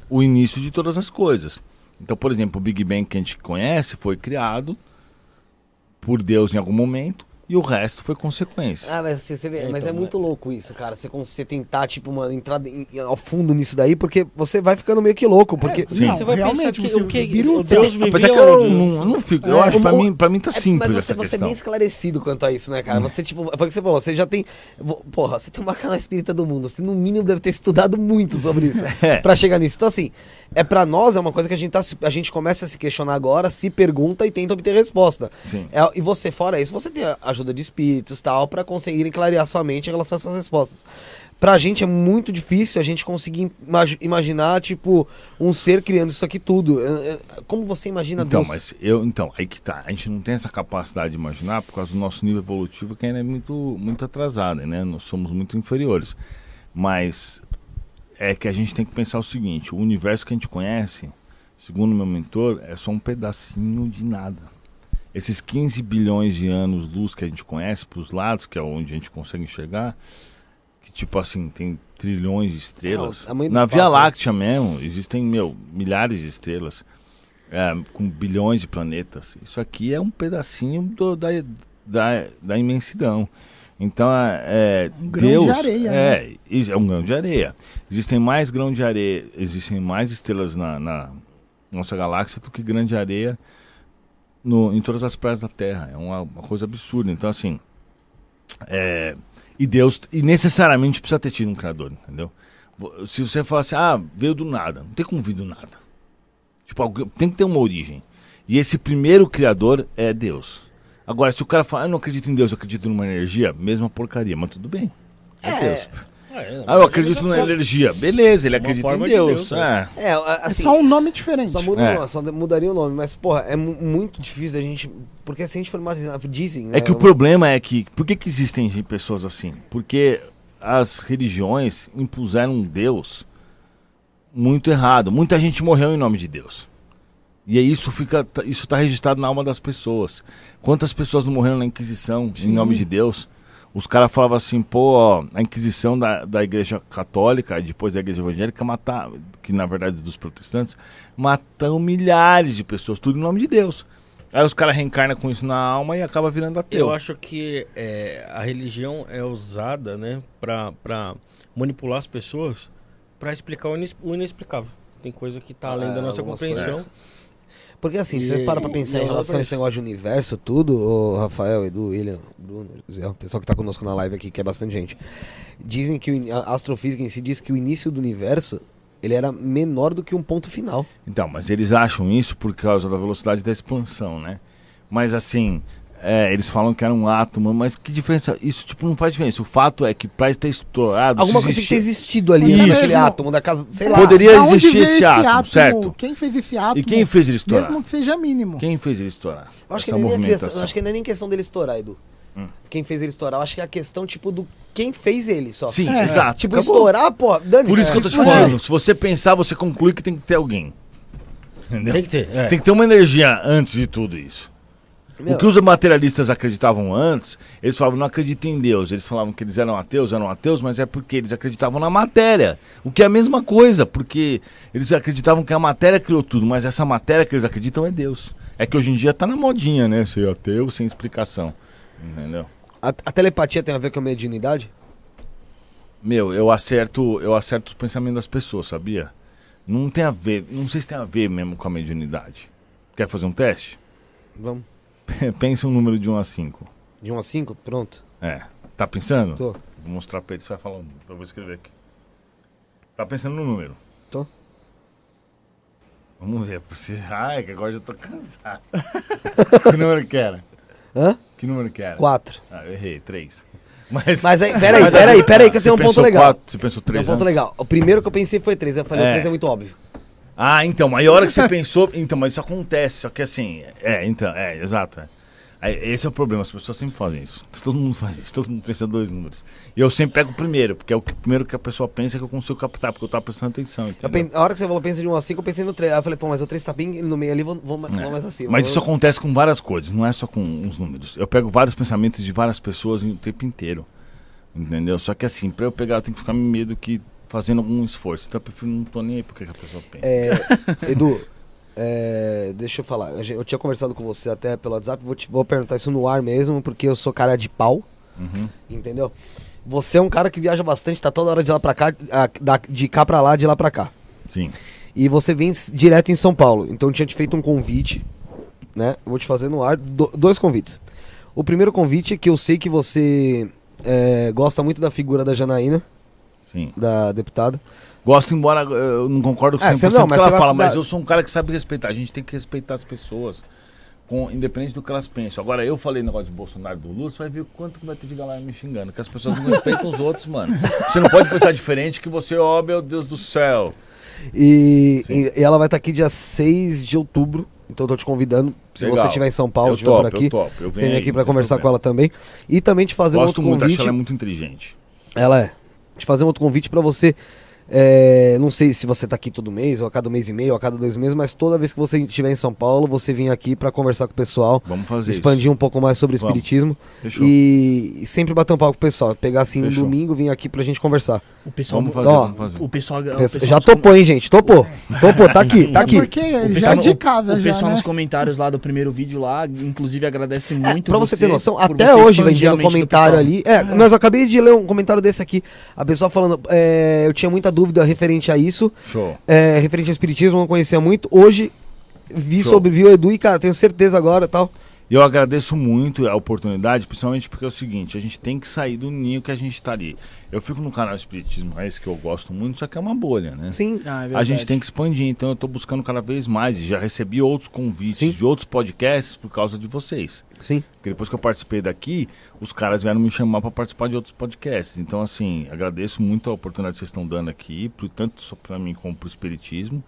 [SPEAKER 5] o início de todas as coisas. Então, por exemplo, o Big Bang que a gente conhece foi criado por Deus em algum momento e o resto foi consequência.
[SPEAKER 2] Ah, mas você, você vê,
[SPEAKER 3] É,
[SPEAKER 2] mas
[SPEAKER 3] então,
[SPEAKER 2] é muito louco isso, cara. Você, você tentar, tipo, uma entrada em- ao fundo nisso daí, porque você vai ficando meio que louco. Porque.
[SPEAKER 5] Sim.
[SPEAKER 4] Não,
[SPEAKER 3] Você vai
[SPEAKER 4] realmente,
[SPEAKER 3] que
[SPEAKER 4] você
[SPEAKER 3] o que o Deus vivia
[SPEAKER 5] Apesar que eu
[SPEAKER 3] onde?
[SPEAKER 5] não, eu não fico. Eu
[SPEAKER 2] É,
[SPEAKER 5] acho, pra
[SPEAKER 2] o-
[SPEAKER 5] mim, pra mim tá
[SPEAKER 2] É,
[SPEAKER 5] simples
[SPEAKER 2] mas você,
[SPEAKER 5] essa
[SPEAKER 2] você é bem esclarecido quanto a isso, né, cara? Você, tipo, foi o que você falou, você já tem. Porra, você tem um canal espírita do mundo. Você, no mínimo, deve ter estudado muito sobre isso
[SPEAKER 5] É.
[SPEAKER 2] pra chegar nisso. Então, assim, é pra nós, é uma coisa que a gente, tá, a gente começa a se questionar agora, se pergunta e tenta obter resposta.
[SPEAKER 5] Sim.
[SPEAKER 2] É, e você, fora isso, você tem a ajuda de espíritos tal, pra conseguirem clarear sua mente em relação a essas respostas. Pra gente é muito difícil a gente conseguir imagi- imaginar, tipo, um ser criando isso aqui tudo. Como você imagina
[SPEAKER 5] Então,
[SPEAKER 2] Deus?
[SPEAKER 5] mas eu, então, aí que tá. A gente não tem essa capacidade de imaginar por causa do nosso nível evolutivo que ainda é muito, muito atrasado, né? Nós somos muito inferiores. Mas é que a gente tem que pensar o seguinte: o universo que a gente conhece, segundo meu mentor, é só um pedacinho de nada. Esses 15 bilhões de anos luz que a gente conhece para os lados, que é onde a gente consegue enxergar, que tipo assim, tem trilhões de estrelas.
[SPEAKER 2] É,
[SPEAKER 5] Na
[SPEAKER 2] espaço,
[SPEAKER 5] Via
[SPEAKER 2] né?
[SPEAKER 5] Láctea mesmo, existem, meu, milhares de estrelas é, com bilhões de planetas. Isso aqui é um pedacinho do- da, da, da imensidão. Então, é, é,
[SPEAKER 4] Um grão de
[SPEAKER 5] Deus
[SPEAKER 4] areia,
[SPEAKER 5] é, is- é um grão de areia. Existem mais grãos de areia, existem mais estrelas na, na nossa galáxia do que grande areia no, em todas as praias da Terra. É uma, uma coisa absurda. Então, assim, é, e Deus, e necessariamente precisa ter tido um criador, entendeu? Se você falar assim, ah, veio do nada, não tem como vir do nada. Tipo, tem que ter uma origem. E esse primeiro criador é Deus. Agora, se o cara fala, eu não acredito em Deus, eu acredito numa energia, mesma porcaria, mas tudo bem. É,
[SPEAKER 2] É,
[SPEAKER 5] Deus.
[SPEAKER 3] É,
[SPEAKER 5] Ah, eu acredito na energia. Beleza, ele acredita em
[SPEAKER 3] forma de
[SPEAKER 5] Deus.
[SPEAKER 3] Deus, né?
[SPEAKER 5] é.
[SPEAKER 2] É, a-
[SPEAKER 4] É
[SPEAKER 2] assim,
[SPEAKER 4] só um nome diferente.
[SPEAKER 2] Só, muda,
[SPEAKER 5] É.
[SPEAKER 2] só mudaria o nome, mas, porra, é mu- muito difícil da gente. Porque se a gente for imaginar, dizem, né?
[SPEAKER 5] É que o problema é que. Por que, que existem pessoas assim? Porque as religiões impuseram um Deus muito errado. Muita gente morreu em nome de Deus. E aí isso fica. tá- Isso está registrado na alma das pessoas. Quantas pessoas não morreram na Inquisição em nome de Deus? Os caras falavam assim, pô, ó, a Inquisição da, da Igreja Católica, e depois da Igreja Evangélica, matar, que na verdade dos protestantes, matam milhares de pessoas, tudo em nome de Deus. Aí os caras reencarnam com isso na alma e acaba virando ateu.
[SPEAKER 3] Eu acho que é, a religião é usada, né, pra, pra manipular as pessoas pra explicar o, inex- o inexplicável. Tem coisa que tá além da
[SPEAKER 2] Ah,
[SPEAKER 3] nossa
[SPEAKER 2] algumas
[SPEAKER 3] compreensão.
[SPEAKER 2] coisas. Porque assim,
[SPEAKER 3] E-
[SPEAKER 2] você para pra pensar
[SPEAKER 3] e
[SPEAKER 2] em relação a esse negócio de universo, tudo, o Rafael, Edu, William, Bruno, o pessoal que tá conosco na live aqui, que é bastante gente. Dizem que o a astrofísica em si diz que o início do universo ele era menor do que um ponto final.
[SPEAKER 5] Então, mas eles acham isso por causa da velocidade da expansão, né? Mas assim, é, eles falam que era um átomo, mas que diferença? Isso tipo não faz diferença. O fato é que para ter estourado,
[SPEAKER 2] Alguma coisa que tem
[SPEAKER 5] existir-
[SPEAKER 2] existido ali
[SPEAKER 4] Isso.
[SPEAKER 2] naquele átomo da casa, sei lá.
[SPEAKER 5] Poderia
[SPEAKER 4] Da
[SPEAKER 5] existir
[SPEAKER 4] veio
[SPEAKER 5] esse átomo, certo?
[SPEAKER 4] Quem fez esse átomo?
[SPEAKER 5] E quem fez ele estourar?
[SPEAKER 4] Mesmo que seja mínimo.
[SPEAKER 5] Quem fez ele estourar?
[SPEAKER 2] Eu acho, que
[SPEAKER 5] Essa
[SPEAKER 2] nem é questão, eu acho que não é nem questão dele estourar, Edu.
[SPEAKER 5] Hum.
[SPEAKER 2] Quem fez ele estourar, eu acho que é a questão, tipo, do quem fez ele só.
[SPEAKER 5] Sim,
[SPEAKER 4] É.
[SPEAKER 5] exato.
[SPEAKER 2] Tipo,
[SPEAKER 5] Acabou.
[SPEAKER 2] estourar, pô, dane
[SPEAKER 5] Por isso que eu tô te
[SPEAKER 4] Explodir.
[SPEAKER 5] falando. Se você pensar, você conclui que tem que ter alguém. Entendeu?
[SPEAKER 3] Tem que ter. é.
[SPEAKER 5] Tem que ter uma energia antes de tudo isso. O que os materialistas acreditavam antes, eles falavam, não acreditem em Deus. Eles falavam que eles eram ateus, eram ateus, mas é porque eles acreditavam na matéria. O que é a mesma coisa, porque eles acreditavam que a matéria criou tudo, mas essa matéria que eles acreditam é Deus. É que hoje em dia tá na modinha, né? Ser ateu sem explicação. Entendeu?
[SPEAKER 2] A, a telepatia tem a ver com a mediunidade?
[SPEAKER 5] Meu, eu acerto, eu acerto os pensamentos das pessoas, sabia? Não tem a ver, não sei se tem a ver mesmo com a mediunidade. Quer fazer um teste?
[SPEAKER 2] Vamos.
[SPEAKER 5] Pensa um número de 1 a 5.
[SPEAKER 2] De 1 a 5? Pronto.
[SPEAKER 5] É. Tá pensando?
[SPEAKER 2] Tô.
[SPEAKER 5] Vou mostrar pra ele, você vai falando. Eu vou escrever aqui. Tá pensando no número?
[SPEAKER 2] Tô.
[SPEAKER 5] Vamos ver. Você... Ai, que agora já tô cansado. que número que era?
[SPEAKER 2] Hã?
[SPEAKER 5] Que número que era?
[SPEAKER 2] 4.
[SPEAKER 5] Ah, eu errei. 3. Mas,
[SPEAKER 2] Mas aí, peraí,
[SPEAKER 5] Mas
[SPEAKER 2] peraí,
[SPEAKER 5] assim,
[SPEAKER 2] peraí, que eu tenho um ponto legal.
[SPEAKER 5] quatro, você pensou
[SPEAKER 2] Tem um
[SPEAKER 5] 3
[SPEAKER 2] ponto legal. O primeiro que eu pensei foi 3. Eu falei, o
[SPEAKER 5] É.
[SPEAKER 2] 3 é muito óbvio.
[SPEAKER 5] Ah, então, mas a hora que você pensou. Então, mas isso acontece, só que assim. É, então, é, exato. é. Esse é o problema, as pessoas sempre fazem isso. Todo mundo faz isso, todo mundo pensa dois números. E eu sempre pego o primeiro, porque é o que- primeiro que a pessoa pensa que eu consigo captar, porque eu tava prestando atenção.
[SPEAKER 2] Pen- A hora que você falou, pensa de 1 a 5, eu pensei no 3. Aí eu falei, pô, mas o 3 tá bem no meio ali, vou, vou,
[SPEAKER 5] É.
[SPEAKER 2] vou mais acima.
[SPEAKER 5] Mas
[SPEAKER 2] Vou-
[SPEAKER 5] isso acontece com várias coisas, não é só com os números. Eu pego vários pensamentos de várias pessoas o tempo inteiro. Entendeu? Só que assim, pra eu pegar, eu tenho que ficar me medo que fazendo algum esforço. Então eu prefiro não tô nem aí porque que a pessoa pensa.
[SPEAKER 2] É, Edu, é, deixa eu falar. Eu, tinha conversado com você até pelo WhatsApp, vou, te, vou perguntar isso no ar mesmo, porque eu sou cara de pau,
[SPEAKER 5] Uhum.
[SPEAKER 2] entendeu? Você é um cara que viaja bastante, tá toda hora de lá pra cá, de cá pra lá, de lá pra cá.
[SPEAKER 5] Sim.
[SPEAKER 2] E você vem direto em São Paulo. Então eu tinha te feito um convite, né? Eu vou te fazer no ar do- dois convites. O primeiro convite é que eu sei que você é, gosta muito da figura da Janaína,
[SPEAKER 5] Sim.
[SPEAKER 2] da deputada.
[SPEAKER 5] Gosto, embora eu não concordo com
[SPEAKER 2] É,
[SPEAKER 5] 100%
[SPEAKER 2] você
[SPEAKER 5] do
[SPEAKER 2] não,
[SPEAKER 5] que
[SPEAKER 2] mas
[SPEAKER 5] ela fala, mas
[SPEAKER 2] da-
[SPEAKER 5] eu sou um cara que sabe respeitar. A gente tem que respeitar as pessoas, com, independente do que elas pensam. Agora, eu falei negócio de Bolsonaro do Lula, você vai ver o quanto que vai ter de galera me xingando. Que as pessoas não respeitam os outros, mano. Você não pode pensar diferente que você, ó, meu Deus do céu.
[SPEAKER 2] E, e- e ela vai estar aqui dia 6 de outubro. Então eu tô te convidando. Se
[SPEAKER 5] Legal.
[SPEAKER 2] você estiver em São Paulo,
[SPEAKER 5] eu
[SPEAKER 2] estiver por aqui,
[SPEAKER 5] eu. Eu
[SPEAKER 2] você vem aqui
[SPEAKER 5] tem
[SPEAKER 2] conversar com
[SPEAKER 5] problema.
[SPEAKER 2] ela também. E também te fazer um
[SPEAKER 5] Gosto
[SPEAKER 2] outro
[SPEAKER 5] muito, acho
[SPEAKER 2] convite.
[SPEAKER 5] ela muito inteligente.
[SPEAKER 2] Ela é. Te fazer um outro convite pra você. É, não sei se você tá aqui todo mês, ou a cada mês e meio, ou a cada dois meses, mas toda vez que você estiver em São Paulo, você vem aqui pra conversar com o pessoal,
[SPEAKER 5] Vamos fazer
[SPEAKER 2] expandir um pouco mais sobre o espiritismo
[SPEAKER 5] isso.
[SPEAKER 2] E, e sempre bater um papo com o pessoal. Pegar assim
[SPEAKER 5] Fechou.
[SPEAKER 2] um domingo, vir aqui pra gente conversar.
[SPEAKER 1] O pessoal,
[SPEAKER 5] Vamos fazer,
[SPEAKER 2] Ó,
[SPEAKER 5] vamos fazer.
[SPEAKER 1] o pessoal, o
[SPEAKER 2] Pessoal- já topou, hein, gente? Topou. Topou, tá aqui, tá
[SPEAKER 4] É
[SPEAKER 2] aqui.
[SPEAKER 4] porque
[SPEAKER 1] O
[SPEAKER 4] já
[SPEAKER 1] pessoal,
[SPEAKER 4] é de
[SPEAKER 1] o-
[SPEAKER 4] casa
[SPEAKER 1] o
[SPEAKER 4] já,
[SPEAKER 1] pessoal
[SPEAKER 4] né?
[SPEAKER 1] nos comentários lá do primeiro vídeo lá, inclusive agradece muito
[SPEAKER 2] Pra você ter noção, até hoje vem
[SPEAKER 1] do
[SPEAKER 2] comentário ali. É, mas eu acabei de ler um comentário desse aqui. A pessoa falando, é, eu tinha muita dúvida referente a isso,
[SPEAKER 5] Show.
[SPEAKER 2] é, referente ao espiritismo, não conhecia muito. Hoje vi
[SPEAKER 5] Show.
[SPEAKER 2] sobre vi o Edu e, cara, tenho certeza agora tal.
[SPEAKER 5] E eu agradeço muito a oportunidade, principalmente porque é o seguinte, a gente tem que sair do ninho que a gente tá ali. Eu fico no canal Espiritismo Raiz, que eu gosto muito, só que é uma bolha, né?
[SPEAKER 2] Sim.
[SPEAKER 1] Ah, é
[SPEAKER 5] A
[SPEAKER 1] verdade.
[SPEAKER 5] gente tem que expandir, então eu tô buscando cada vez mais. E já recebi outros convites
[SPEAKER 2] Sim.
[SPEAKER 5] de outros podcasts por causa de vocês.
[SPEAKER 2] Sim.
[SPEAKER 5] Porque depois que eu participei daqui, os caras vieram me chamar para participar de outros podcasts. Então, assim, agradeço muito a oportunidade que vocês estão dando aqui, tanto só para mim como pro Espiritismo.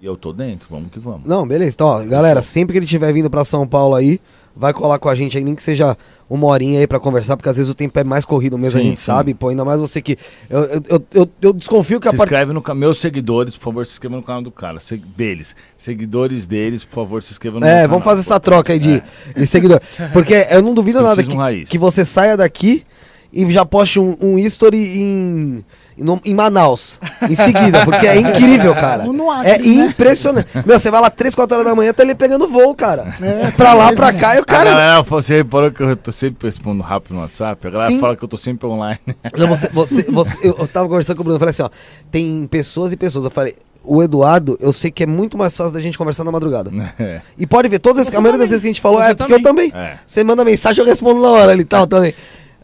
[SPEAKER 5] E eu tô dentro, vamos que vamos.
[SPEAKER 2] Não, beleza. Então, ó, galera, sempre que ele estiver vindo pra São Paulo aí, vai colar com a gente aí, nem que seja uma horinha aí pra conversar, porque às vezes o tempo é mais corrido mesmo, a
[SPEAKER 5] Sim,
[SPEAKER 2] gente
[SPEAKER 5] sim.
[SPEAKER 2] sabe, pô, ainda mais você que. Eu, eu, eu, eu- desconfio que a
[SPEAKER 5] Se inscreve no canal. Meus seguidores, por favor, se inscrevam no canal do cara. Se- deles. Seguidores deles, por favor, se inscrevam no
[SPEAKER 2] É,
[SPEAKER 5] canal.
[SPEAKER 2] vamos fazer essa troca aí de,
[SPEAKER 5] É.
[SPEAKER 2] de seguidor. Porque eu não duvido nada que, que você saia daqui e já poste um, um history em, no- em Manaus, em seguida, porque é incrível, cara.
[SPEAKER 4] No- no Acre,
[SPEAKER 2] É
[SPEAKER 4] né?
[SPEAKER 2] impressionante. Meu, você vai lá 3, 4 horas da manhã, tá ele pegando voo, cara.
[SPEAKER 4] É,
[SPEAKER 2] pra lá,
[SPEAKER 4] mesmo.
[SPEAKER 2] pra cá, e o cara.
[SPEAKER 5] galera, você reparou que eu tô sempre respondo rápido no WhatsApp? A galera
[SPEAKER 2] Sim.
[SPEAKER 5] fala que eu tô sempre online.
[SPEAKER 2] Não, você, você, você- eu, eu tava conversando com o Bruno, eu falei assim, ó, tem pessoas e pessoas. Eu falei, o Eduardo, eu sei que é muito mais fácil da gente conversar na madrugada.
[SPEAKER 5] É.
[SPEAKER 2] E pode ver, todas as, a maioria das
[SPEAKER 1] também.
[SPEAKER 2] vezes que a gente falou,
[SPEAKER 1] Você
[SPEAKER 2] é porque eu também.
[SPEAKER 5] É.
[SPEAKER 2] Você manda mensagem, eu respondo na hora ali e tal também.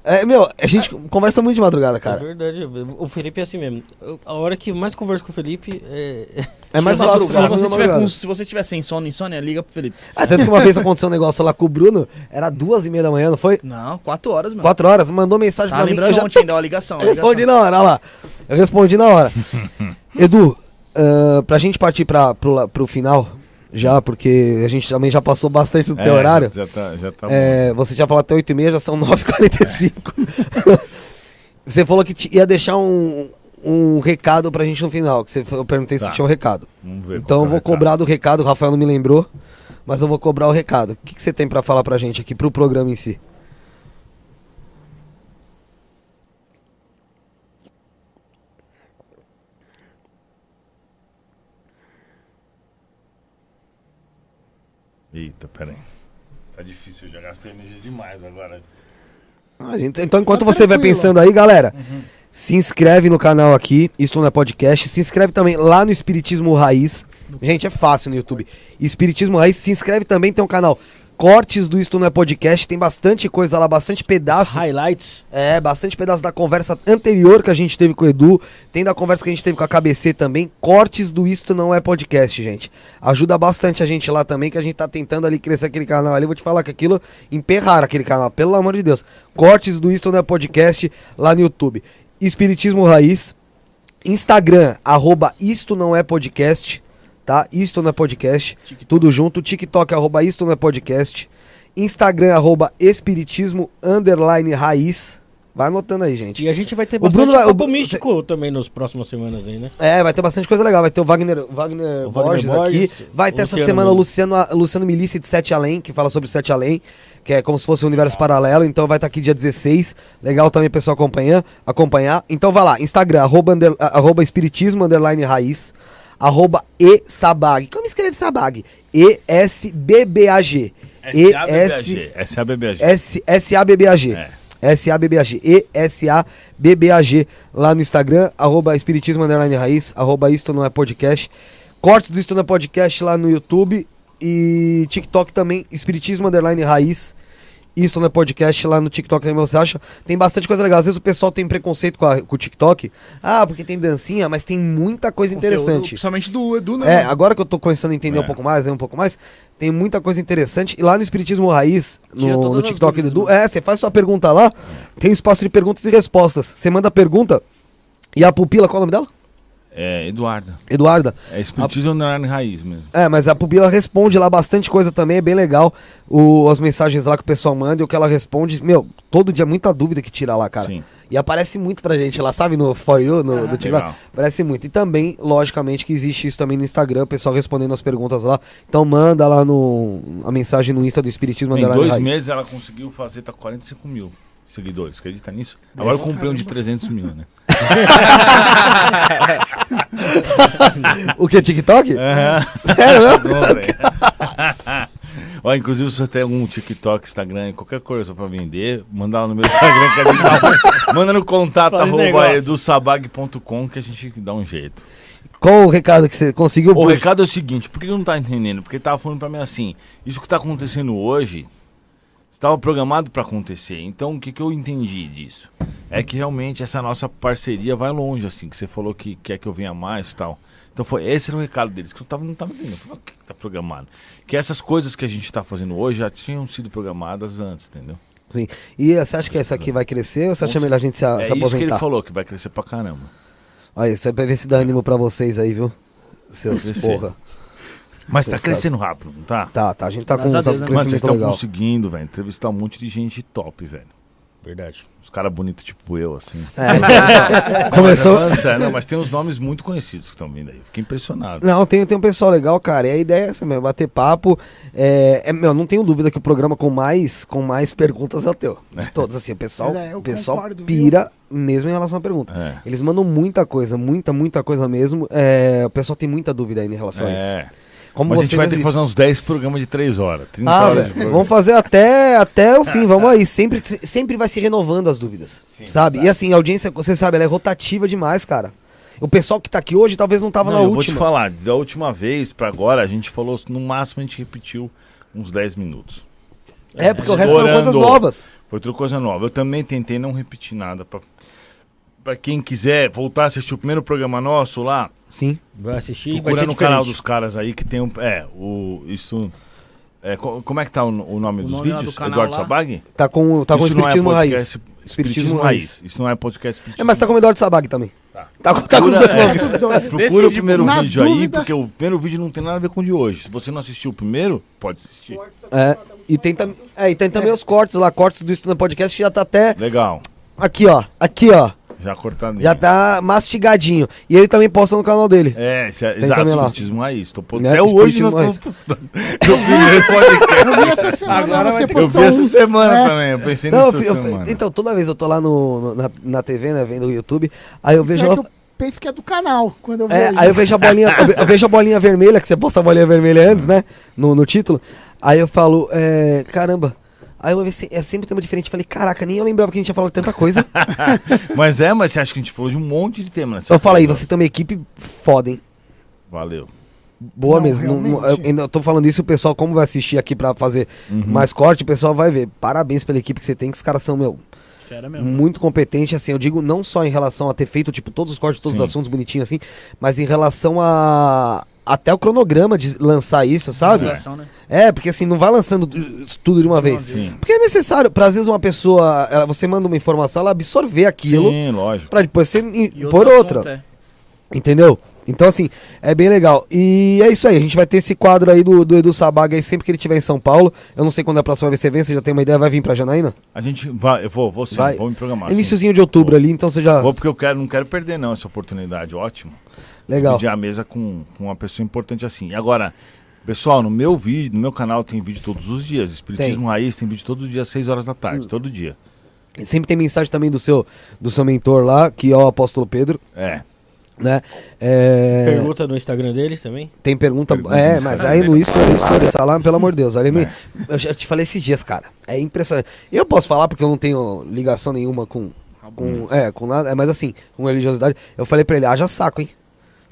[SPEAKER 2] É, meu, a gente conversa muito de madrugada,
[SPEAKER 3] É
[SPEAKER 2] cara.
[SPEAKER 3] verdade. O Felipe é assim mesmo. A hora que mais converso com o Felipe é.
[SPEAKER 2] É mais
[SPEAKER 1] se,
[SPEAKER 2] fácil
[SPEAKER 1] você,
[SPEAKER 2] na
[SPEAKER 1] se, você tiver
[SPEAKER 2] madrugada.
[SPEAKER 1] com, se você tiver sem sono, insônia, liga pro Felipe.
[SPEAKER 2] Ah, tanto que uma vez aconteceu um negócio lá com o Bruno, era duas e meia da manhã, não foi?
[SPEAKER 1] Não, quatro horas, mano.
[SPEAKER 2] Quatro horas, mandou mensagem
[SPEAKER 1] Tá
[SPEAKER 2] pra mim.
[SPEAKER 1] lembrando
[SPEAKER 2] Eu já
[SPEAKER 1] ontem, deu uma ligação.
[SPEAKER 2] Eu
[SPEAKER 1] uma
[SPEAKER 2] respondi
[SPEAKER 1] ligação.
[SPEAKER 2] na hora, olha lá. Eu respondi na hora. Edu, ah, pra gente partir pra, pro, pro final, já, porque a gente também já passou bastante do teu
[SPEAKER 5] É,
[SPEAKER 2] horário.
[SPEAKER 5] Já tá, já tá
[SPEAKER 2] É, você tinha falado até 8 e meia, já são 9h45. você falou que ia deixar um, um recado pra gente no final, que você, eu perguntei se
[SPEAKER 5] Tá.
[SPEAKER 2] tinha um recado. Então eu
[SPEAKER 5] é
[SPEAKER 2] vou cobrar do recado, o Rafael não me lembrou, mas eu vou cobrar o recado. O que, que você tem pra falar pra gente aqui, pro programa em si?
[SPEAKER 5] Eita, peraí. Tá difícil, eu já gastei energia demais agora.
[SPEAKER 2] Ah, gente, então enquanto
[SPEAKER 4] Tá
[SPEAKER 2] você vai pensando aí, galera, Se inscreve no canal aqui, Isto Não é Podcast. Se inscreve também lá no Espiritismo Raiz. Gente, é fácil no YouTube. Espiritismo Raiz. Se inscreve também, tem um canal Cortes do Isto Não é Podcast. Tem bastante coisa lá, bastante pedaços.
[SPEAKER 3] Highlights.
[SPEAKER 2] É, bastante pedaços da conversa anterior que a gente teve com o Edu. Tem da conversa que a gente teve com a KBC também. Cortes do Isto Não É Podcast, gente. Ajuda bastante a gente lá também, que a gente tá tentando ali crescer aquele canal ali. Vou te falar que aquilo emperrar aquele canal, pelo amor de Deus. Cortes do Isto Não É Podcast lá no YouTube. Espiritismo Raiz. Instagram, arroba Isto Não É Podcast. Tá? Isto Não É Podcast. Tudo junto. TikTok, arroba Isto Não É Podcast. Instagram, arroba Espiritismo Underline Raiz. Vai anotando aí, gente.
[SPEAKER 3] E a gente vai ter
[SPEAKER 2] O
[SPEAKER 3] bastante
[SPEAKER 2] Bruno vai- o
[SPEAKER 3] papo
[SPEAKER 2] Bru-
[SPEAKER 3] místico também nas próximas semanas aí, né?
[SPEAKER 2] É, vai ter bastante coisa legal. Vai ter o Wagner, Wagner,
[SPEAKER 3] O Wagner
[SPEAKER 2] Borges,
[SPEAKER 3] Borges,
[SPEAKER 2] aqui. Vai ter
[SPEAKER 3] o
[SPEAKER 2] essa semana o. Luciano, Luciano Milícia de Sete Além, que fala sobre Sete Além, que é como se fosse um universo paralelo. Então vai estar aqui dia 16. Legal também, pessoal, acompanhar. acompanhar. Então vai lá, Instagram, arroba, under- arroba espiritismo, underline raiz, arroba e-sabag. Como escreve sabag? E-S-B-B-A-G. E-S...
[SPEAKER 5] S-A-B-B-A-G.
[SPEAKER 2] S-A-B-B-A-G.
[SPEAKER 5] É.
[SPEAKER 2] S-A-B-B-A-G. E-S-A-B-B-A-G. Lá no Instagram, arroba Espiritismo Underline Raiz, arroba Isto Não É Podcast. Cortes do Isto Não É Podcast lá no YouTube. E TikTok também, Espiritismo Underline Raiz. Isto Não É Podcast lá no TikTok também você acha. Tem bastante coisa legal. Às vezes o pessoal tem preconceito com, a- com o TikTok. Ah, porque tem dancinha, mas tem muita coisa
[SPEAKER 1] Conteúdo,
[SPEAKER 2] interessante.
[SPEAKER 1] Principalmente do Edu, né?
[SPEAKER 2] É, agora que eu tô começando a entender
[SPEAKER 5] É.
[SPEAKER 2] um pouco mais, aí um pouco mais, tem muita coisa interessante. E lá no Espiritismo Raiz, no, no TikTok do Edu, é, você faz sua pergunta lá, tem espaço de perguntas e respostas. Você manda a pergunta e a pupila, qual é o nome dela?
[SPEAKER 5] É, Eduarda.
[SPEAKER 2] Eduarda.
[SPEAKER 5] É Espiritismo Underline Raiz mesmo.
[SPEAKER 2] É, mas a pupila responde lá bastante coisa também, é bem legal. O, as mensagens lá que o pessoal manda e o que ela responde. Meu, todo dia muita dúvida que tira lá, cara.
[SPEAKER 5] Sim.
[SPEAKER 2] E aparece muito pra gente lá, sabe? No For You, no, do TikTok.
[SPEAKER 5] legal.
[SPEAKER 2] Aparece muito. E também, logicamente, que existe isso também no Instagram, o pessoal respondendo as perguntas lá. Então manda lá no, a mensagem no Insta do Espiritismo
[SPEAKER 5] Em
[SPEAKER 2] Underline
[SPEAKER 5] dois
[SPEAKER 2] Raiz.
[SPEAKER 5] meses ela conseguiu fazer, tá 45 mil seguidores. Acredita nisso? Agora eu comprei um de 300 mil, né?
[SPEAKER 2] O que, TikTok? Sério?
[SPEAKER 5] Comprei. Ó, inclusive, se você tem algum TikTok, Instagram, qualquer coisa pra vender, manda lá no meu Instagram que a gente dá um- Manda no contato arroba edusabag.com que a gente dá um jeito.
[SPEAKER 2] Qual o recado que você conseguiu?
[SPEAKER 5] O recado é o seguinte, por que não tá entendendo? Porque ele tava falando pra mim assim, isso que tá acontecendo hoje estava programado pra acontecer. Então o que, que eu entendi disso? É que realmente essa nossa parceria vai longe, assim, que você falou que quer que eu venha mais e tal. Então foi, esse era o recado deles, que eu tava, não tava entendendo. Eu falei, o que, que tá programado? Que essas coisas que a gente tá fazendo hoje já tinham sido programadas antes, entendeu?
[SPEAKER 2] Sim. E você acha que essa aqui vai crescer ou você acha melhor a gente se, a-
[SPEAKER 5] é
[SPEAKER 2] se
[SPEAKER 5] isso que ele
[SPEAKER 2] aposentar?
[SPEAKER 5] falou, que vai crescer pra caramba.
[SPEAKER 2] Olha, isso é pra ver se dá ânimo pra vocês aí, viu? Seus porra.
[SPEAKER 5] Mas tá crescendo rápido, não tá?
[SPEAKER 2] Tá, tá. A gente tá com, tá
[SPEAKER 1] Deus,
[SPEAKER 2] com
[SPEAKER 1] né?
[SPEAKER 5] Mano, vocês estão
[SPEAKER 2] legal.
[SPEAKER 5] conseguindo, velho, entrevistar um monte de gente top, velho.
[SPEAKER 3] Verdade.
[SPEAKER 5] Os caras bonitos tipo eu, assim.
[SPEAKER 2] É. Começou.
[SPEAKER 5] Mas, não, mas tem uns nomes muito conhecidos que estão vindo aí. Fiquei impressionado.
[SPEAKER 2] Não, tem, tem um pessoal legal, cara. E a ideia é essa mesmo, bater papo. É, é, meu, não tenho dúvida que o programa com mais, com mais perguntas é o teu. De todos, assim, o pessoal,
[SPEAKER 4] é,
[SPEAKER 2] o pessoal
[SPEAKER 4] concordo, viu?
[SPEAKER 2] pira mesmo em relação à pergunta.
[SPEAKER 5] É.
[SPEAKER 2] Eles mandam muita coisa, muita, muita coisa mesmo. É, o pessoal tem muita dúvida aí em relação a isso.
[SPEAKER 5] É.
[SPEAKER 2] Como
[SPEAKER 5] Mas a gente vai ter que fazer uns 10 programas de 3 horas. 30
[SPEAKER 2] Ah,
[SPEAKER 5] horas
[SPEAKER 2] vamos fazer até, até o fim, vamos aí. Sempre, sempre vai se renovando as dúvidas, sabe? E assim, a audiência, você sabe, ela é rotativa demais, cara. O pessoal que tá aqui hoje talvez não tava
[SPEAKER 5] Não,
[SPEAKER 2] na
[SPEAKER 5] eu vou te
[SPEAKER 2] última.
[SPEAKER 5] falar, da última vez pra agora, a gente falou, no máximo a gente repetiu uns 10 minutos.
[SPEAKER 2] É, porque o resto foram coisas novas.
[SPEAKER 5] Foi outra coisa nova. Eu também tentei não repetir nada. Pra, pra quem quiser voltar a assistir o primeiro programa nosso lá,
[SPEAKER 2] Sim.
[SPEAKER 3] Vai assistir e vai
[SPEAKER 5] procura
[SPEAKER 3] ser
[SPEAKER 5] no canal
[SPEAKER 3] diferente.
[SPEAKER 5] dos caras aí que tem um. É, o. Isso. É, co- como é que tá o, o nome
[SPEAKER 1] O
[SPEAKER 5] dos
[SPEAKER 1] nome lá
[SPEAKER 5] vídeos?
[SPEAKER 1] do canal
[SPEAKER 5] Eduardo
[SPEAKER 1] lá?
[SPEAKER 5] Sabag?
[SPEAKER 2] Tá com, tá com
[SPEAKER 5] Isso não é
[SPEAKER 2] espiritismo raiz.
[SPEAKER 5] podcast, Espiritismo Raiz. Isso não é podcast
[SPEAKER 2] É, mas tá com o Eduardo Sabag também.
[SPEAKER 5] Tá.
[SPEAKER 2] Tá, com- tá com os
[SPEAKER 5] Procura-
[SPEAKER 2] dois
[SPEAKER 5] é.
[SPEAKER 2] nomes.
[SPEAKER 4] Dois.
[SPEAKER 5] Procura
[SPEAKER 1] Decide,
[SPEAKER 5] o primeiro
[SPEAKER 4] na
[SPEAKER 5] vídeo aí,
[SPEAKER 4] dúvida-
[SPEAKER 5] porque o primeiro vídeo não tem nada a ver com o de hoje. Se você não assistiu o primeiro, pode assistir.
[SPEAKER 2] É, e tem, tam- é, e tem também os cortes lá, cortes do Estudando Podcast que já tá até
[SPEAKER 5] Legal.
[SPEAKER 2] aqui, ó. Aqui, ó.
[SPEAKER 5] Já cortadinho.
[SPEAKER 2] Já tá mastigadinho. E ele também posta no canal dele.
[SPEAKER 5] É, isso é
[SPEAKER 2] Tem
[SPEAKER 5] exato. Espiritismo Raiz. Tô, po-
[SPEAKER 2] É,
[SPEAKER 5] até hoje nós estamos postando.
[SPEAKER 4] Eu vi essa semana,
[SPEAKER 1] Agora
[SPEAKER 4] você
[SPEAKER 1] ter-
[SPEAKER 5] Eu vi
[SPEAKER 4] postou
[SPEAKER 5] essa semana
[SPEAKER 4] É.
[SPEAKER 5] também, eu pensei
[SPEAKER 2] Não, eu fi- eu-
[SPEAKER 5] semana.
[SPEAKER 2] então, toda vez eu tô lá no, no- na, na TV, né, vendo o YouTube, aí eu vejo
[SPEAKER 4] É
[SPEAKER 2] ela.
[SPEAKER 4] eu penso que é do canal, quando eu
[SPEAKER 2] É,
[SPEAKER 4] vejo.
[SPEAKER 2] aí eu vejo a bolinha, eu eu vejo a bolinha vermelha, que você posta a bolinha vermelha antes, né? No, no título. Aí eu falo, é, caramba. Aí eu vi assim, é sempre tema diferente. Falei, caraca, nem eu lembrava que a gente ia falar de tanta coisa.
[SPEAKER 5] Mas é, mas você acha que a gente falou de um monte de tema, né?
[SPEAKER 2] eu falei, você tem uma equipe foda, hein?
[SPEAKER 5] Valeu.
[SPEAKER 2] Boa
[SPEAKER 4] Não,
[SPEAKER 2] mesmo. Não- eu, ainda tô falando isso, o pessoal, como vai assistir aqui pra fazer
[SPEAKER 5] Uhum.
[SPEAKER 2] mais corte, o pessoal vai ver. Parabéns pela equipe que você tem, que os caras são, meu,
[SPEAKER 1] Fera mesmo.
[SPEAKER 2] muito competentes, assim, eu digo não só em relação a ter feito, tipo, todos os cortes, todos
[SPEAKER 5] Sim.
[SPEAKER 2] os assuntos bonitinhos, assim, mas em relação a... Até o cronograma de lançar isso, sabe?
[SPEAKER 1] Divulgação, né?
[SPEAKER 2] É, porque assim, não vai lançando tudo de uma vez.
[SPEAKER 5] Sim.
[SPEAKER 2] Porque é necessário, pra às vezes uma pessoa, ela- você manda uma informação, ela absorver aquilo,
[SPEAKER 5] Sim, lógico.
[SPEAKER 2] pra depois você
[SPEAKER 1] assunto
[SPEAKER 2] outra.
[SPEAKER 1] é-
[SPEAKER 2] Entendeu? Então, assim, é bem legal. E é isso aí, a gente vai ter esse quadro aí do, do Edu Sabaga aí sempre que ele estiver em São Paulo. Eu não sei quando é a próxima vez que você vem, você já tem uma ideia, vai vir pra Janaína?
[SPEAKER 5] A gente vai, eu vou, vou sim,
[SPEAKER 2] Vai.
[SPEAKER 5] vou me programar. sim.
[SPEAKER 2] Iniciozinho de outubro
[SPEAKER 5] Vou.
[SPEAKER 2] ali, então você já.
[SPEAKER 5] Vou porque eu quero, não quero perder não essa oportunidade, ótimo.
[SPEAKER 2] Legal.
[SPEAKER 5] Dividir a mesa com, com uma pessoa importante assim. E agora, pessoal, no meu vídeo, no meu canal tem vídeo todos os dias. Espiritismo Raiz tem vídeo todo dia às 6 horas da
[SPEAKER 2] Hum.
[SPEAKER 5] tarde, todo dia.
[SPEAKER 2] E Sempre tem mensagem também do seu, do seu mentor lá, que é o apóstolo Pedro,
[SPEAKER 5] É.
[SPEAKER 2] né? É,
[SPEAKER 3] Pergunta no Instagram deles também?
[SPEAKER 2] Tem pergunta.
[SPEAKER 5] Pergunta
[SPEAKER 2] é, mas
[SPEAKER 5] Instagram
[SPEAKER 2] aí
[SPEAKER 5] dele.
[SPEAKER 2] no Salam, pelo amor de Deus. Olha, me-
[SPEAKER 5] É.
[SPEAKER 2] eu já te falei esses dias, cara. É impressionante. Eu posso falar porque eu não tenho ligação nenhuma com. com é, com nada. É, mas assim, com religiosidade. Eu falei pra ele, haja saco, hein?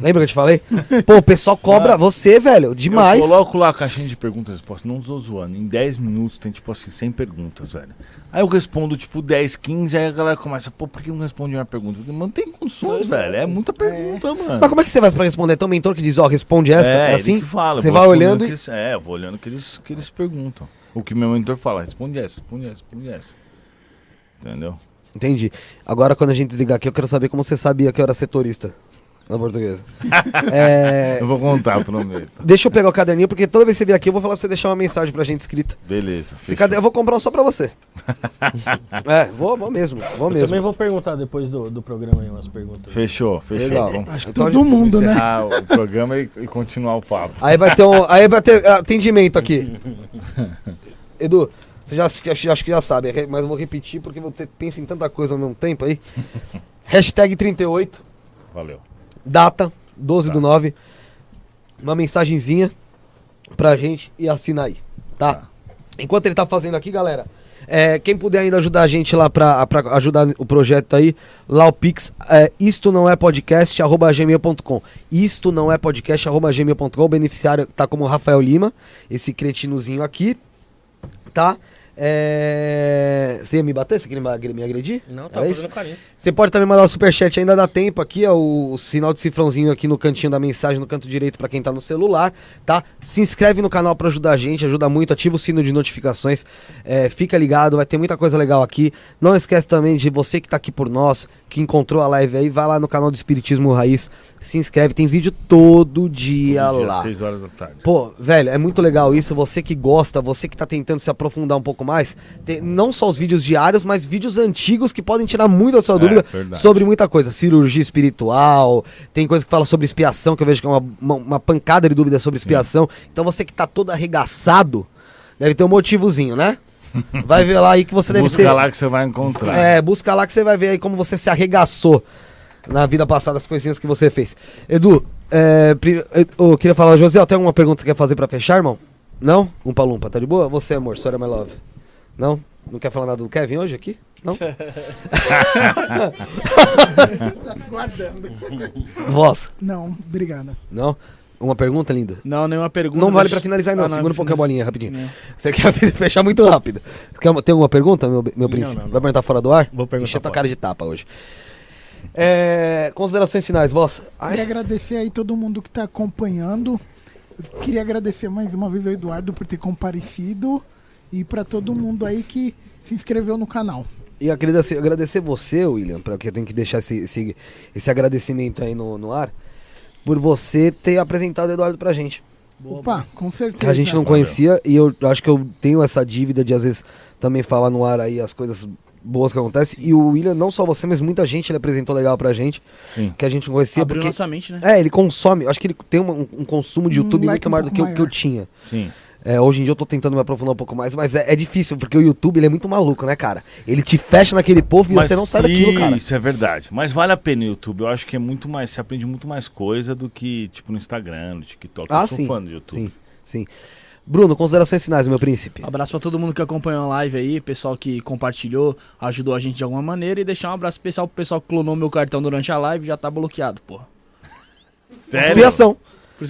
[SPEAKER 2] Lembra que eu te falei? Pô, o pessoal cobra você, velho, demais.
[SPEAKER 5] Eu coloco lá a caixinha de perguntas e respostas, não tô zoando. Em 10 minutos tem tipo assim, 100 perguntas, velho. Aí eu respondo tipo 10, 15, aí a galera começa, pô, por que não responde uma pergunta? Porque, mano, tem condições, velho. É muita pergunta, mano.
[SPEAKER 2] Mas como é que você faz pra responder? Tem um mentor que diz, ó, responde essa, é, assim?
[SPEAKER 5] que fala,
[SPEAKER 2] Você
[SPEAKER 5] eu
[SPEAKER 2] vai olhando e.
[SPEAKER 5] eles- É, eu vou olhando o que eles, que eles perguntam. O que meu mentor fala, responde essa, responde essa, responde essa. Entendeu?
[SPEAKER 2] Entendi. Agora, quando a gente desligar aqui, eu quero saber como você sabia que eu era setorista. Na portuguesa. é...
[SPEAKER 5] Eu vou contar, prometo.
[SPEAKER 2] Deixa eu pegar o caderninho, porque toda vez que você vier aqui, eu vou falar pra você deixar uma mensagem pra gente escrita.
[SPEAKER 5] Beleza.
[SPEAKER 2] Caderno, eu vou comprar um só pra você. é, vou, vou mesmo, vou
[SPEAKER 3] Eu
[SPEAKER 2] mesmo.
[SPEAKER 3] também vou perguntar depois do, do programa aí umas perguntas.
[SPEAKER 5] Fechou, fechou.
[SPEAKER 2] Legal.
[SPEAKER 5] Vamos
[SPEAKER 4] Acho que
[SPEAKER 2] Então,
[SPEAKER 4] todo mundo, né?
[SPEAKER 5] o programa e, e continuar o papo.
[SPEAKER 2] Aí vai ter um, aí vai ter atendimento aqui. Edu, você já acho, que- acho que já sabe, mas eu vou repetir porque você pensa em tanta coisa ao mesmo tempo aí. Hashtag 38,
[SPEAKER 5] Valeu.
[SPEAKER 2] Data 12
[SPEAKER 5] Tá.
[SPEAKER 2] do 9. Uma mensagenzinha pra gente e assina aí, tá?
[SPEAKER 5] Tá.
[SPEAKER 2] Enquanto ele tá fazendo aqui, galera, é, quem puder ainda ajudar a gente lá pra, pra ajudar o projeto aí, lá o Pix, é, isto não é podcast, arroba gmail.com. Isto não é podcast, arroba gmail.com. O beneficiário tá como Rafael Lima, esse cretinozinho aqui, tá? É... Você ia me bater? Você queria me agredir?
[SPEAKER 3] Não, tá fazendo carinho.
[SPEAKER 2] Você pode também mandar o superchat, ainda dá tempo aqui, ó, o, o sinal de cifrãozinho aqui no cantinho da mensagem, no canto direito pra quem tá no celular, tá? Se inscreve no canal pra ajudar a gente, ajuda muito, ativa o sino de notificações, é, fica ligado, vai ter muita coisa legal aqui. Não esquece também de você que tá aqui por nós, que encontrou a live aí, vai lá no canal do Espiritismo Raiz, se inscreve, tem vídeo todo dia
[SPEAKER 5] Todo dia,
[SPEAKER 2] lá.
[SPEAKER 5] 6 horas da tarde.
[SPEAKER 2] Pô, velho, é muito legal isso. Você que gosta, você que tá tentando se aprofundar um pouco mais, tem não só os vídeos diários, mas vídeos antigos que podem tirar muito a sua
[SPEAKER 5] É,
[SPEAKER 2] dúvida
[SPEAKER 5] verdade.
[SPEAKER 2] sobre muita coisa. Cirurgia espiritual, tem coisa que fala sobre expiação, que eu vejo que é uma, uma, uma pancada de dúvidas sobre expiação. Então você que tá todo arregaçado, deve ter um motivozinho, né? Vai ver lá aí que você deve
[SPEAKER 5] Busca
[SPEAKER 2] ter.
[SPEAKER 5] lá que você vai encontrar.
[SPEAKER 2] É, busca lá que você vai ver aí como você se arregaçou na vida passada, as coisinhas que você fez. Edu, é, eu queria falar, José, tem alguma pergunta que você quer fazer pra fechar, irmão? Não? Um palumpa, tá de boa? Você, amor, Sorry, my love. Não? Não quer falar nada do Kevin hoje aqui? Não?
[SPEAKER 4] Tá se guardando.
[SPEAKER 2] Voz?
[SPEAKER 4] Não, obrigada.
[SPEAKER 2] Não? Uma pergunta, linda?
[SPEAKER 1] Não, nenhuma pergunta.
[SPEAKER 2] Não vale
[SPEAKER 1] deixa-
[SPEAKER 2] pra finalizar, não.
[SPEAKER 1] Ah,
[SPEAKER 2] Segura um pouquinho a bolinha, rapidinho.
[SPEAKER 1] Não.
[SPEAKER 2] Você quer fechar muito rápido. Quer uma- tem alguma pergunta, meu, meu príncipe?
[SPEAKER 3] não, não.
[SPEAKER 2] Vai perguntar fora do ar?
[SPEAKER 3] Vou perguntar
[SPEAKER 2] Encher tua cara de tapa hoje. É, considerações finais, voz.
[SPEAKER 4] Queria agradecer aí todo mundo que tá acompanhando. Eu queria agradecer mais uma vez ao Eduardo por ter comparecido e pra todo mundo aí que se inscreveu no canal.
[SPEAKER 2] E agradecer, agradecer você, William, porque eu tenho que deixar esse, esse, esse agradecimento aí no, no ar, por você ter apresentado o Eduardo pra gente.
[SPEAKER 4] Opa, com certeza.
[SPEAKER 2] Que a gente não conhecia e eu acho que eu tenho essa dívida de às vezes também falar no ar aí as coisas boas que acontecem. E o William, não só você, mas muita gente ele apresentou legal pra gente,
[SPEAKER 5] Sim.
[SPEAKER 2] que a gente não conhecia.
[SPEAKER 1] Abriu
[SPEAKER 2] porque,
[SPEAKER 1] nossa mente, né?
[SPEAKER 2] É, ele consome, eu acho que ele tem uma- um, um consumo de
[SPEAKER 4] Um
[SPEAKER 2] YouTube
[SPEAKER 4] leque
[SPEAKER 2] muito maior
[SPEAKER 4] um
[SPEAKER 2] do que, eu,
[SPEAKER 4] pouco
[SPEAKER 2] que eu
[SPEAKER 4] maior.
[SPEAKER 2] tinha.
[SPEAKER 5] Sim.
[SPEAKER 2] É, hoje em dia eu tô tentando me aprofundar um pouco mais, mas é, é difícil, porque o YouTube ele é muito maluco, né, cara? Ele te fecha naquele povo e você não sai daquilo, cara.
[SPEAKER 5] Isso é verdade. Mas vale a pena o YouTube. Eu acho que é muito mais. Você aprende muito mais coisa do que, tipo, no Instagram, no TikTok.
[SPEAKER 2] Ah,
[SPEAKER 5] eu sou
[SPEAKER 2] sim.
[SPEAKER 5] fã do YouTube.
[SPEAKER 2] Sim, sim. Bruno, considerações finais, meu príncipe.
[SPEAKER 1] Um abraço pra todo mundo que acompanhou a live aí, pessoal que compartilhou, ajudou a gente de alguma maneira e deixar um abraço especial pro pessoal que clonou meu cartão durante a live já tá bloqueado, porra.
[SPEAKER 5] Sério?
[SPEAKER 2] Expiação.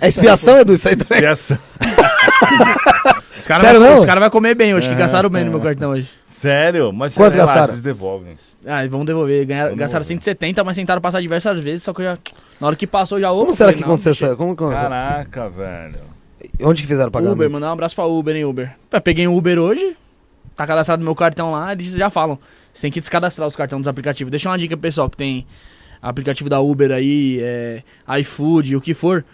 [SPEAKER 2] É expiação, Edu? Isso aí também.
[SPEAKER 5] Expiação.
[SPEAKER 1] Os caras
[SPEAKER 2] Sério
[SPEAKER 1] vai,
[SPEAKER 2] mesmo?
[SPEAKER 1] os cara vai comer bem hoje, que
[SPEAKER 5] É,
[SPEAKER 1] gastaram bem
[SPEAKER 5] é.
[SPEAKER 1] no meu cartão hoje.
[SPEAKER 5] Sério? Mas
[SPEAKER 2] Quanto
[SPEAKER 5] relaxa,
[SPEAKER 2] gastaram?
[SPEAKER 5] Eles devolvem.
[SPEAKER 1] Ah, vamos devolver. Ganharam,
[SPEAKER 5] Vamos
[SPEAKER 1] gastaram
[SPEAKER 5] devolver.
[SPEAKER 1] 170, mas tentaram passar diversas vezes, só que eu já. Na hora que passou já
[SPEAKER 2] Como será
[SPEAKER 1] falei,
[SPEAKER 2] que
[SPEAKER 1] não,
[SPEAKER 2] aconteceu essa... Como, como-
[SPEAKER 5] Caraca, velho.
[SPEAKER 2] Onde que fizeram o pagamento?
[SPEAKER 1] Uber, mandar um abraço pra Uber, hein, Uber. Pô, peguei um Uber hoje, tá cadastrado no meu cartão lá, eles já falam. Você tem que descadastrar os cartões dos aplicativos. Deixa uma dica, pessoal, que tem aplicativo da Uber aí, é, iFood, o que for.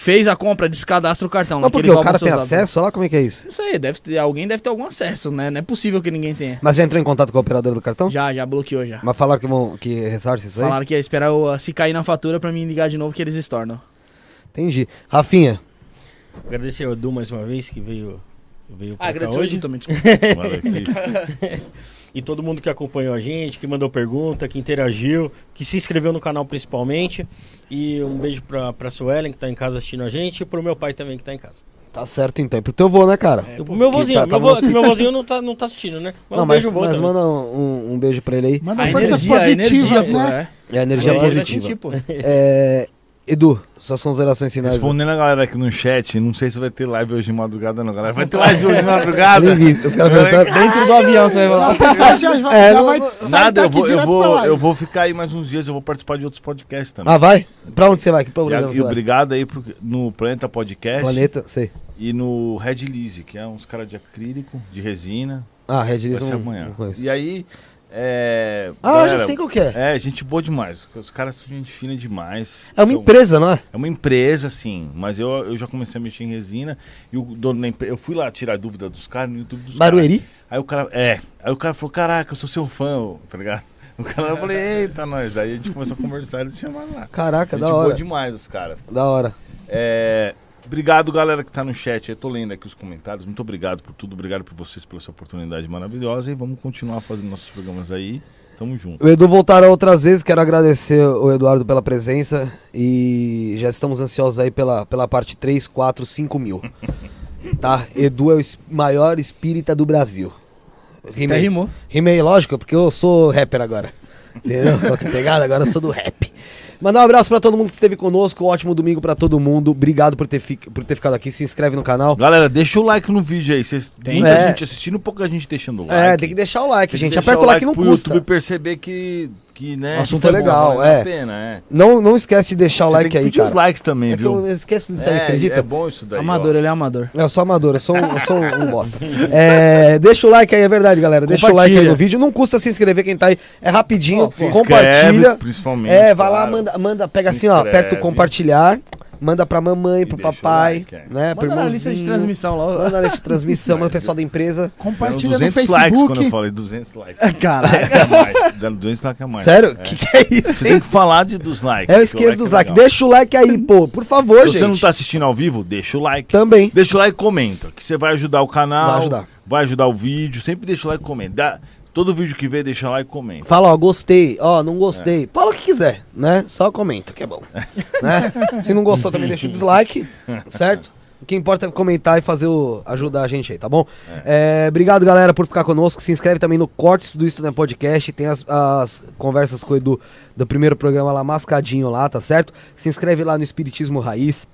[SPEAKER 1] Fez a compra, descadastra o cartão.
[SPEAKER 2] Mas
[SPEAKER 1] né, que
[SPEAKER 2] porque o cara tem acesso lá? Como é que é isso?
[SPEAKER 1] Não sei, deve ter, alguém deve ter algum acesso, né? Não é possível que ninguém tenha.
[SPEAKER 2] Mas já entrou em contato com a operadora do cartão?
[SPEAKER 1] Já, já bloqueou já.
[SPEAKER 2] Mas falaram que, vão, que ressarce isso aí?
[SPEAKER 1] Falaram que ia esperar eu, se cair na fatura pra mim ligar de novo que eles estornam.
[SPEAKER 2] Entendi. Rafinha,
[SPEAKER 3] Agradecer ao Edu mais uma vez que veio, veio
[SPEAKER 1] Ah,
[SPEAKER 3] hoje.
[SPEAKER 1] hoje também, desculpa.
[SPEAKER 3] E todo mundo que acompanhou a gente, que mandou pergunta, que interagiu, que se inscreveu no canal principalmente. E um beijo pra, pra Suelen, que tá em casa assistindo a gente, e pro meu pai também, que tá em casa.
[SPEAKER 2] tá certo então. E pro teu vô, né, cara?
[SPEAKER 1] É,
[SPEAKER 3] E pro meu vozinho,
[SPEAKER 2] tá-
[SPEAKER 3] meu,
[SPEAKER 2] tá
[SPEAKER 3] vô, meu vozinho não tá, não tá assistindo, né? Mas
[SPEAKER 2] Não,
[SPEAKER 3] um
[SPEAKER 2] mas,
[SPEAKER 3] beijo
[SPEAKER 2] mas manda um, um beijo pra ele aí.
[SPEAKER 4] Manda
[SPEAKER 1] A
[SPEAKER 4] forças
[SPEAKER 1] energia, a
[SPEAKER 4] positivas,
[SPEAKER 1] energia, pô,
[SPEAKER 4] né?
[SPEAKER 1] é.
[SPEAKER 2] É a energia positiva. É, Edu, suas considerações finais.
[SPEAKER 5] Respondendo a galera aqui no chat, não sei se vai ter live hoje de madrugada, não, galera. Vai ter live hoje de madrugada?
[SPEAKER 2] Nem vi, os caras perguntaram.
[SPEAKER 1] Dentro do avião você vai lá.
[SPEAKER 4] já, vai-
[SPEAKER 2] É,
[SPEAKER 4] já vai
[SPEAKER 5] Nada, eu vou, eu, vou, eu vou ficar aí mais uns dias, eu vou participar de outros podcasts também.
[SPEAKER 2] Ah, vai? Pra onde você vai? Que
[SPEAKER 5] e,
[SPEAKER 2] programa
[SPEAKER 5] e
[SPEAKER 2] você vai?
[SPEAKER 5] obrigado aí pro- no Planeta Podcast
[SPEAKER 2] Planeta, sei.
[SPEAKER 5] e no Red Lise, que é uns caras de acrílico, de resina.
[SPEAKER 2] Ah, Red
[SPEAKER 5] Vai
[SPEAKER 2] List
[SPEAKER 5] ser amanhã. E aí. É,
[SPEAKER 2] Ah,
[SPEAKER 5] galera,
[SPEAKER 2] já sei qual que é.
[SPEAKER 5] É, gente boa demais. Os caras são gente fina demais.
[SPEAKER 2] É uma
[SPEAKER 5] São-
[SPEAKER 2] empresa, não é?
[SPEAKER 5] É uma empresa, sim, mas eu, eu já comecei a mexer em resina e o dono da empresa. Eu fui lá tirar dúvida dos caras no YouTube dos caras.
[SPEAKER 2] Barueri?
[SPEAKER 5] Aí o cara. É. Aí o cara falou, caraca, eu sou seu fã, ô", tá ligado? O cara eu falei, eita, nós. Aí a gente começou a conversar e eles chamaram lá.
[SPEAKER 2] Caraca,
[SPEAKER 5] Gente
[SPEAKER 2] da
[SPEAKER 5] boa
[SPEAKER 2] hora.
[SPEAKER 5] demais os caras.
[SPEAKER 2] Da hora.
[SPEAKER 5] É, obrigado, galera, que tá no chat. Eu tô lendo aqui os comentários. Muito obrigado por tudo. Obrigado por vocês pela essa oportunidade maravilhosa. E vamos continuar fazendo nossos programas aí. Tamo junto.
[SPEAKER 2] O Edu voltará outras vezes. Quero agradecer o Eduardo pela presença. E já estamos ansiosos aí pela, pela parte 3, 4, 5 mil. Tá? Edu é o es- maior espírita do Brasil.
[SPEAKER 1] Até
[SPEAKER 2] Rimei.
[SPEAKER 1] rimou.
[SPEAKER 2] Rimei, lógico, porque eu sou rapper agora. Entendeu? A pegada? Agora eu sou do rap. Mandar um abraço pra todo mundo que esteve conosco. Um ótimo domingo pra todo mundo. Obrigado por ter, fi- por ter ficado aqui. Se inscreve no canal.
[SPEAKER 5] Galera, deixa o like no vídeo aí. Vocês,
[SPEAKER 1] Tem.
[SPEAKER 5] muita
[SPEAKER 2] É.
[SPEAKER 5] gente assistindo, pouca gente deixando o like.
[SPEAKER 2] É, tem que deixar o like, gente. Aperta o like, não
[SPEAKER 5] pro
[SPEAKER 2] custa.
[SPEAKER 5] YouTube perceber que, que né,
[SPEAKER 2] O assunto é legal,
[SPEAKER 5] bom,
[SPEAKER 2] é.
[SPEAKER 5] pena, é.
[SPEAKER 2] Não, não esquece de deixar o
[SPEAKER 5] Você
[SPEAKER 2] like
[SPEAKER 5] tem que
[SPEAKER 2] aí,
[SPEAKER 5] pedir os
[SPEAKER 2] cara.
[SPEAKER 5] likes também,
[SPEAKER 2] É que
[SPEAKER 5] viu?
[SPEAKER 2] eu esqueço disso aí,
[SPEAKER 5] é,
[SPEAKER 2] acredita?
[SPEAKER 5] é bom isso daí.
[SPEAKER 1] Amador,
[SPEAKER 5] ó.
[SPEAKER 1] ele é amador.
[SPEAKER 2] Eu sou amador, eu sou um, eu sou um, bosta. É, deixa o like aí, é verdade, galera. Deixa o like aí no vídeo. Não custa se inscrever quem tá aí. É rapidinho.
[SPEAKER 5] Se
[SPEAKER 2] compartilha.
[SPEAKER 5] inscreve, principalmente.
[SPEAKER 2] É, vai lá,
[SPEAKER 5] claro.
[SPEAKER 2] manda, manda, pega
[SPEAKER 5] Se
[SPEAKER 2] assim, ó, aperta o compartilhar, manda pra mamãe,
[SPEAKER 5] E
[SPEAKER 2] pro
[SPEAKER 5] o
[SPEAKER 2] papai,
[SPEAKER 5] like, é.
[SPEAKER 2] né, pro
[SPEAKER 1] Manda na lista de transmissão lá.
[SPEAKER 2] Manda na lista de transmissão, manda pro pessoal da empresa.
[SPEAKER 4] Compartilha no
[SPEAKER 5] 200 likes quando eu
[SPEAKER 4] Facebook.
[SPEAKER 5] falei 200 likes.
[SPEAKER 1] Caraca.
[SPEAKER 5] É mais. Deram 200 likes a mais.
[SPEAKER 2] Sério?
[SPEAKER 5] É.
[SPEAKER 2] Que que é isso,
[SPEAKER 5] Você
[SPEAKER 2] hein?
[SPEAKER 5] tem que falar de, dos likes.
[SPEAKER 2] É, eu
[SPEAKER 5] que o
[SPEAKER 2] esqueço
[SPEAKER 5] like
[SPEAKER 2] dos
[SPEAKER 5] é
[SPEAKER 2] likes.
[SPEAKER 5] legal.
[SPEAKER 2] Deixa o like aí, pô, por favor,
[SPEAKER 5] Se
[SPEAKER 2] gente.
[SPEAKER 5] você não tá assistindo ao vivo, deixa o like.
[SPEAKER 2] Também.
[SPEAKER 5] Deixa o like e comenta, que você vai ajudar o canal.
[SPEAKER 2] Vai ajudar.
[SPEAKER 5] vai ajudar o vídeo. Sempre deixa o like e comenta. Dá- todo vídeo que vê, deixa like e comenta.
[SPEAKER 2] Fala, ó, gostei, ó, não gostei.
[SPEAKER 5] É.
[SPEAKER 2] Fala o que quiser, né? Só comenta, que é bom. né? Se não gostou, também deixa o dislike, certo? O que importa é comentar e fazer o. ajudar a gente aí, tá bom? É, obrigado, galera, por ficar conosco. Se inscreve também no Cortes do Estudante Podcast. Tem as, as conversas com o Edu do primeiro programa lá, mascadinho lá, tá certo? Se inscreve lá no Espiritismo Raiz.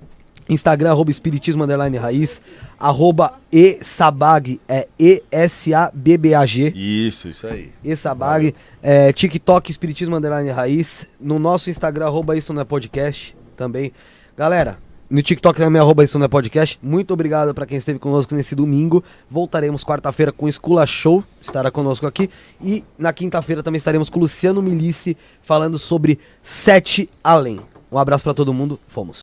[SPEAKER 2] Instagram, arroba Espiritismo Underline Raiz. Arroba ESABAG, é E-S-A-B-B-A-G.
[SPEAKER 5] Isso, isso aí.
[SPEAKER 2] Essabag, é, TikTok, Espiritismo Underline Raiz, no nosso Instagram, arroba isso não é podcast, também. Galera, no TikTok também, arroba isso não é podcast. Muito obrigado para quem esteve conosco nesse domingo. Voltaremos quarta-feira com Escula Show, estará conosco aqui. E na quinta-feira também estaremos com Luciano Milici, falando sobre Sete Além. Um abraço para todo mundo, fomos.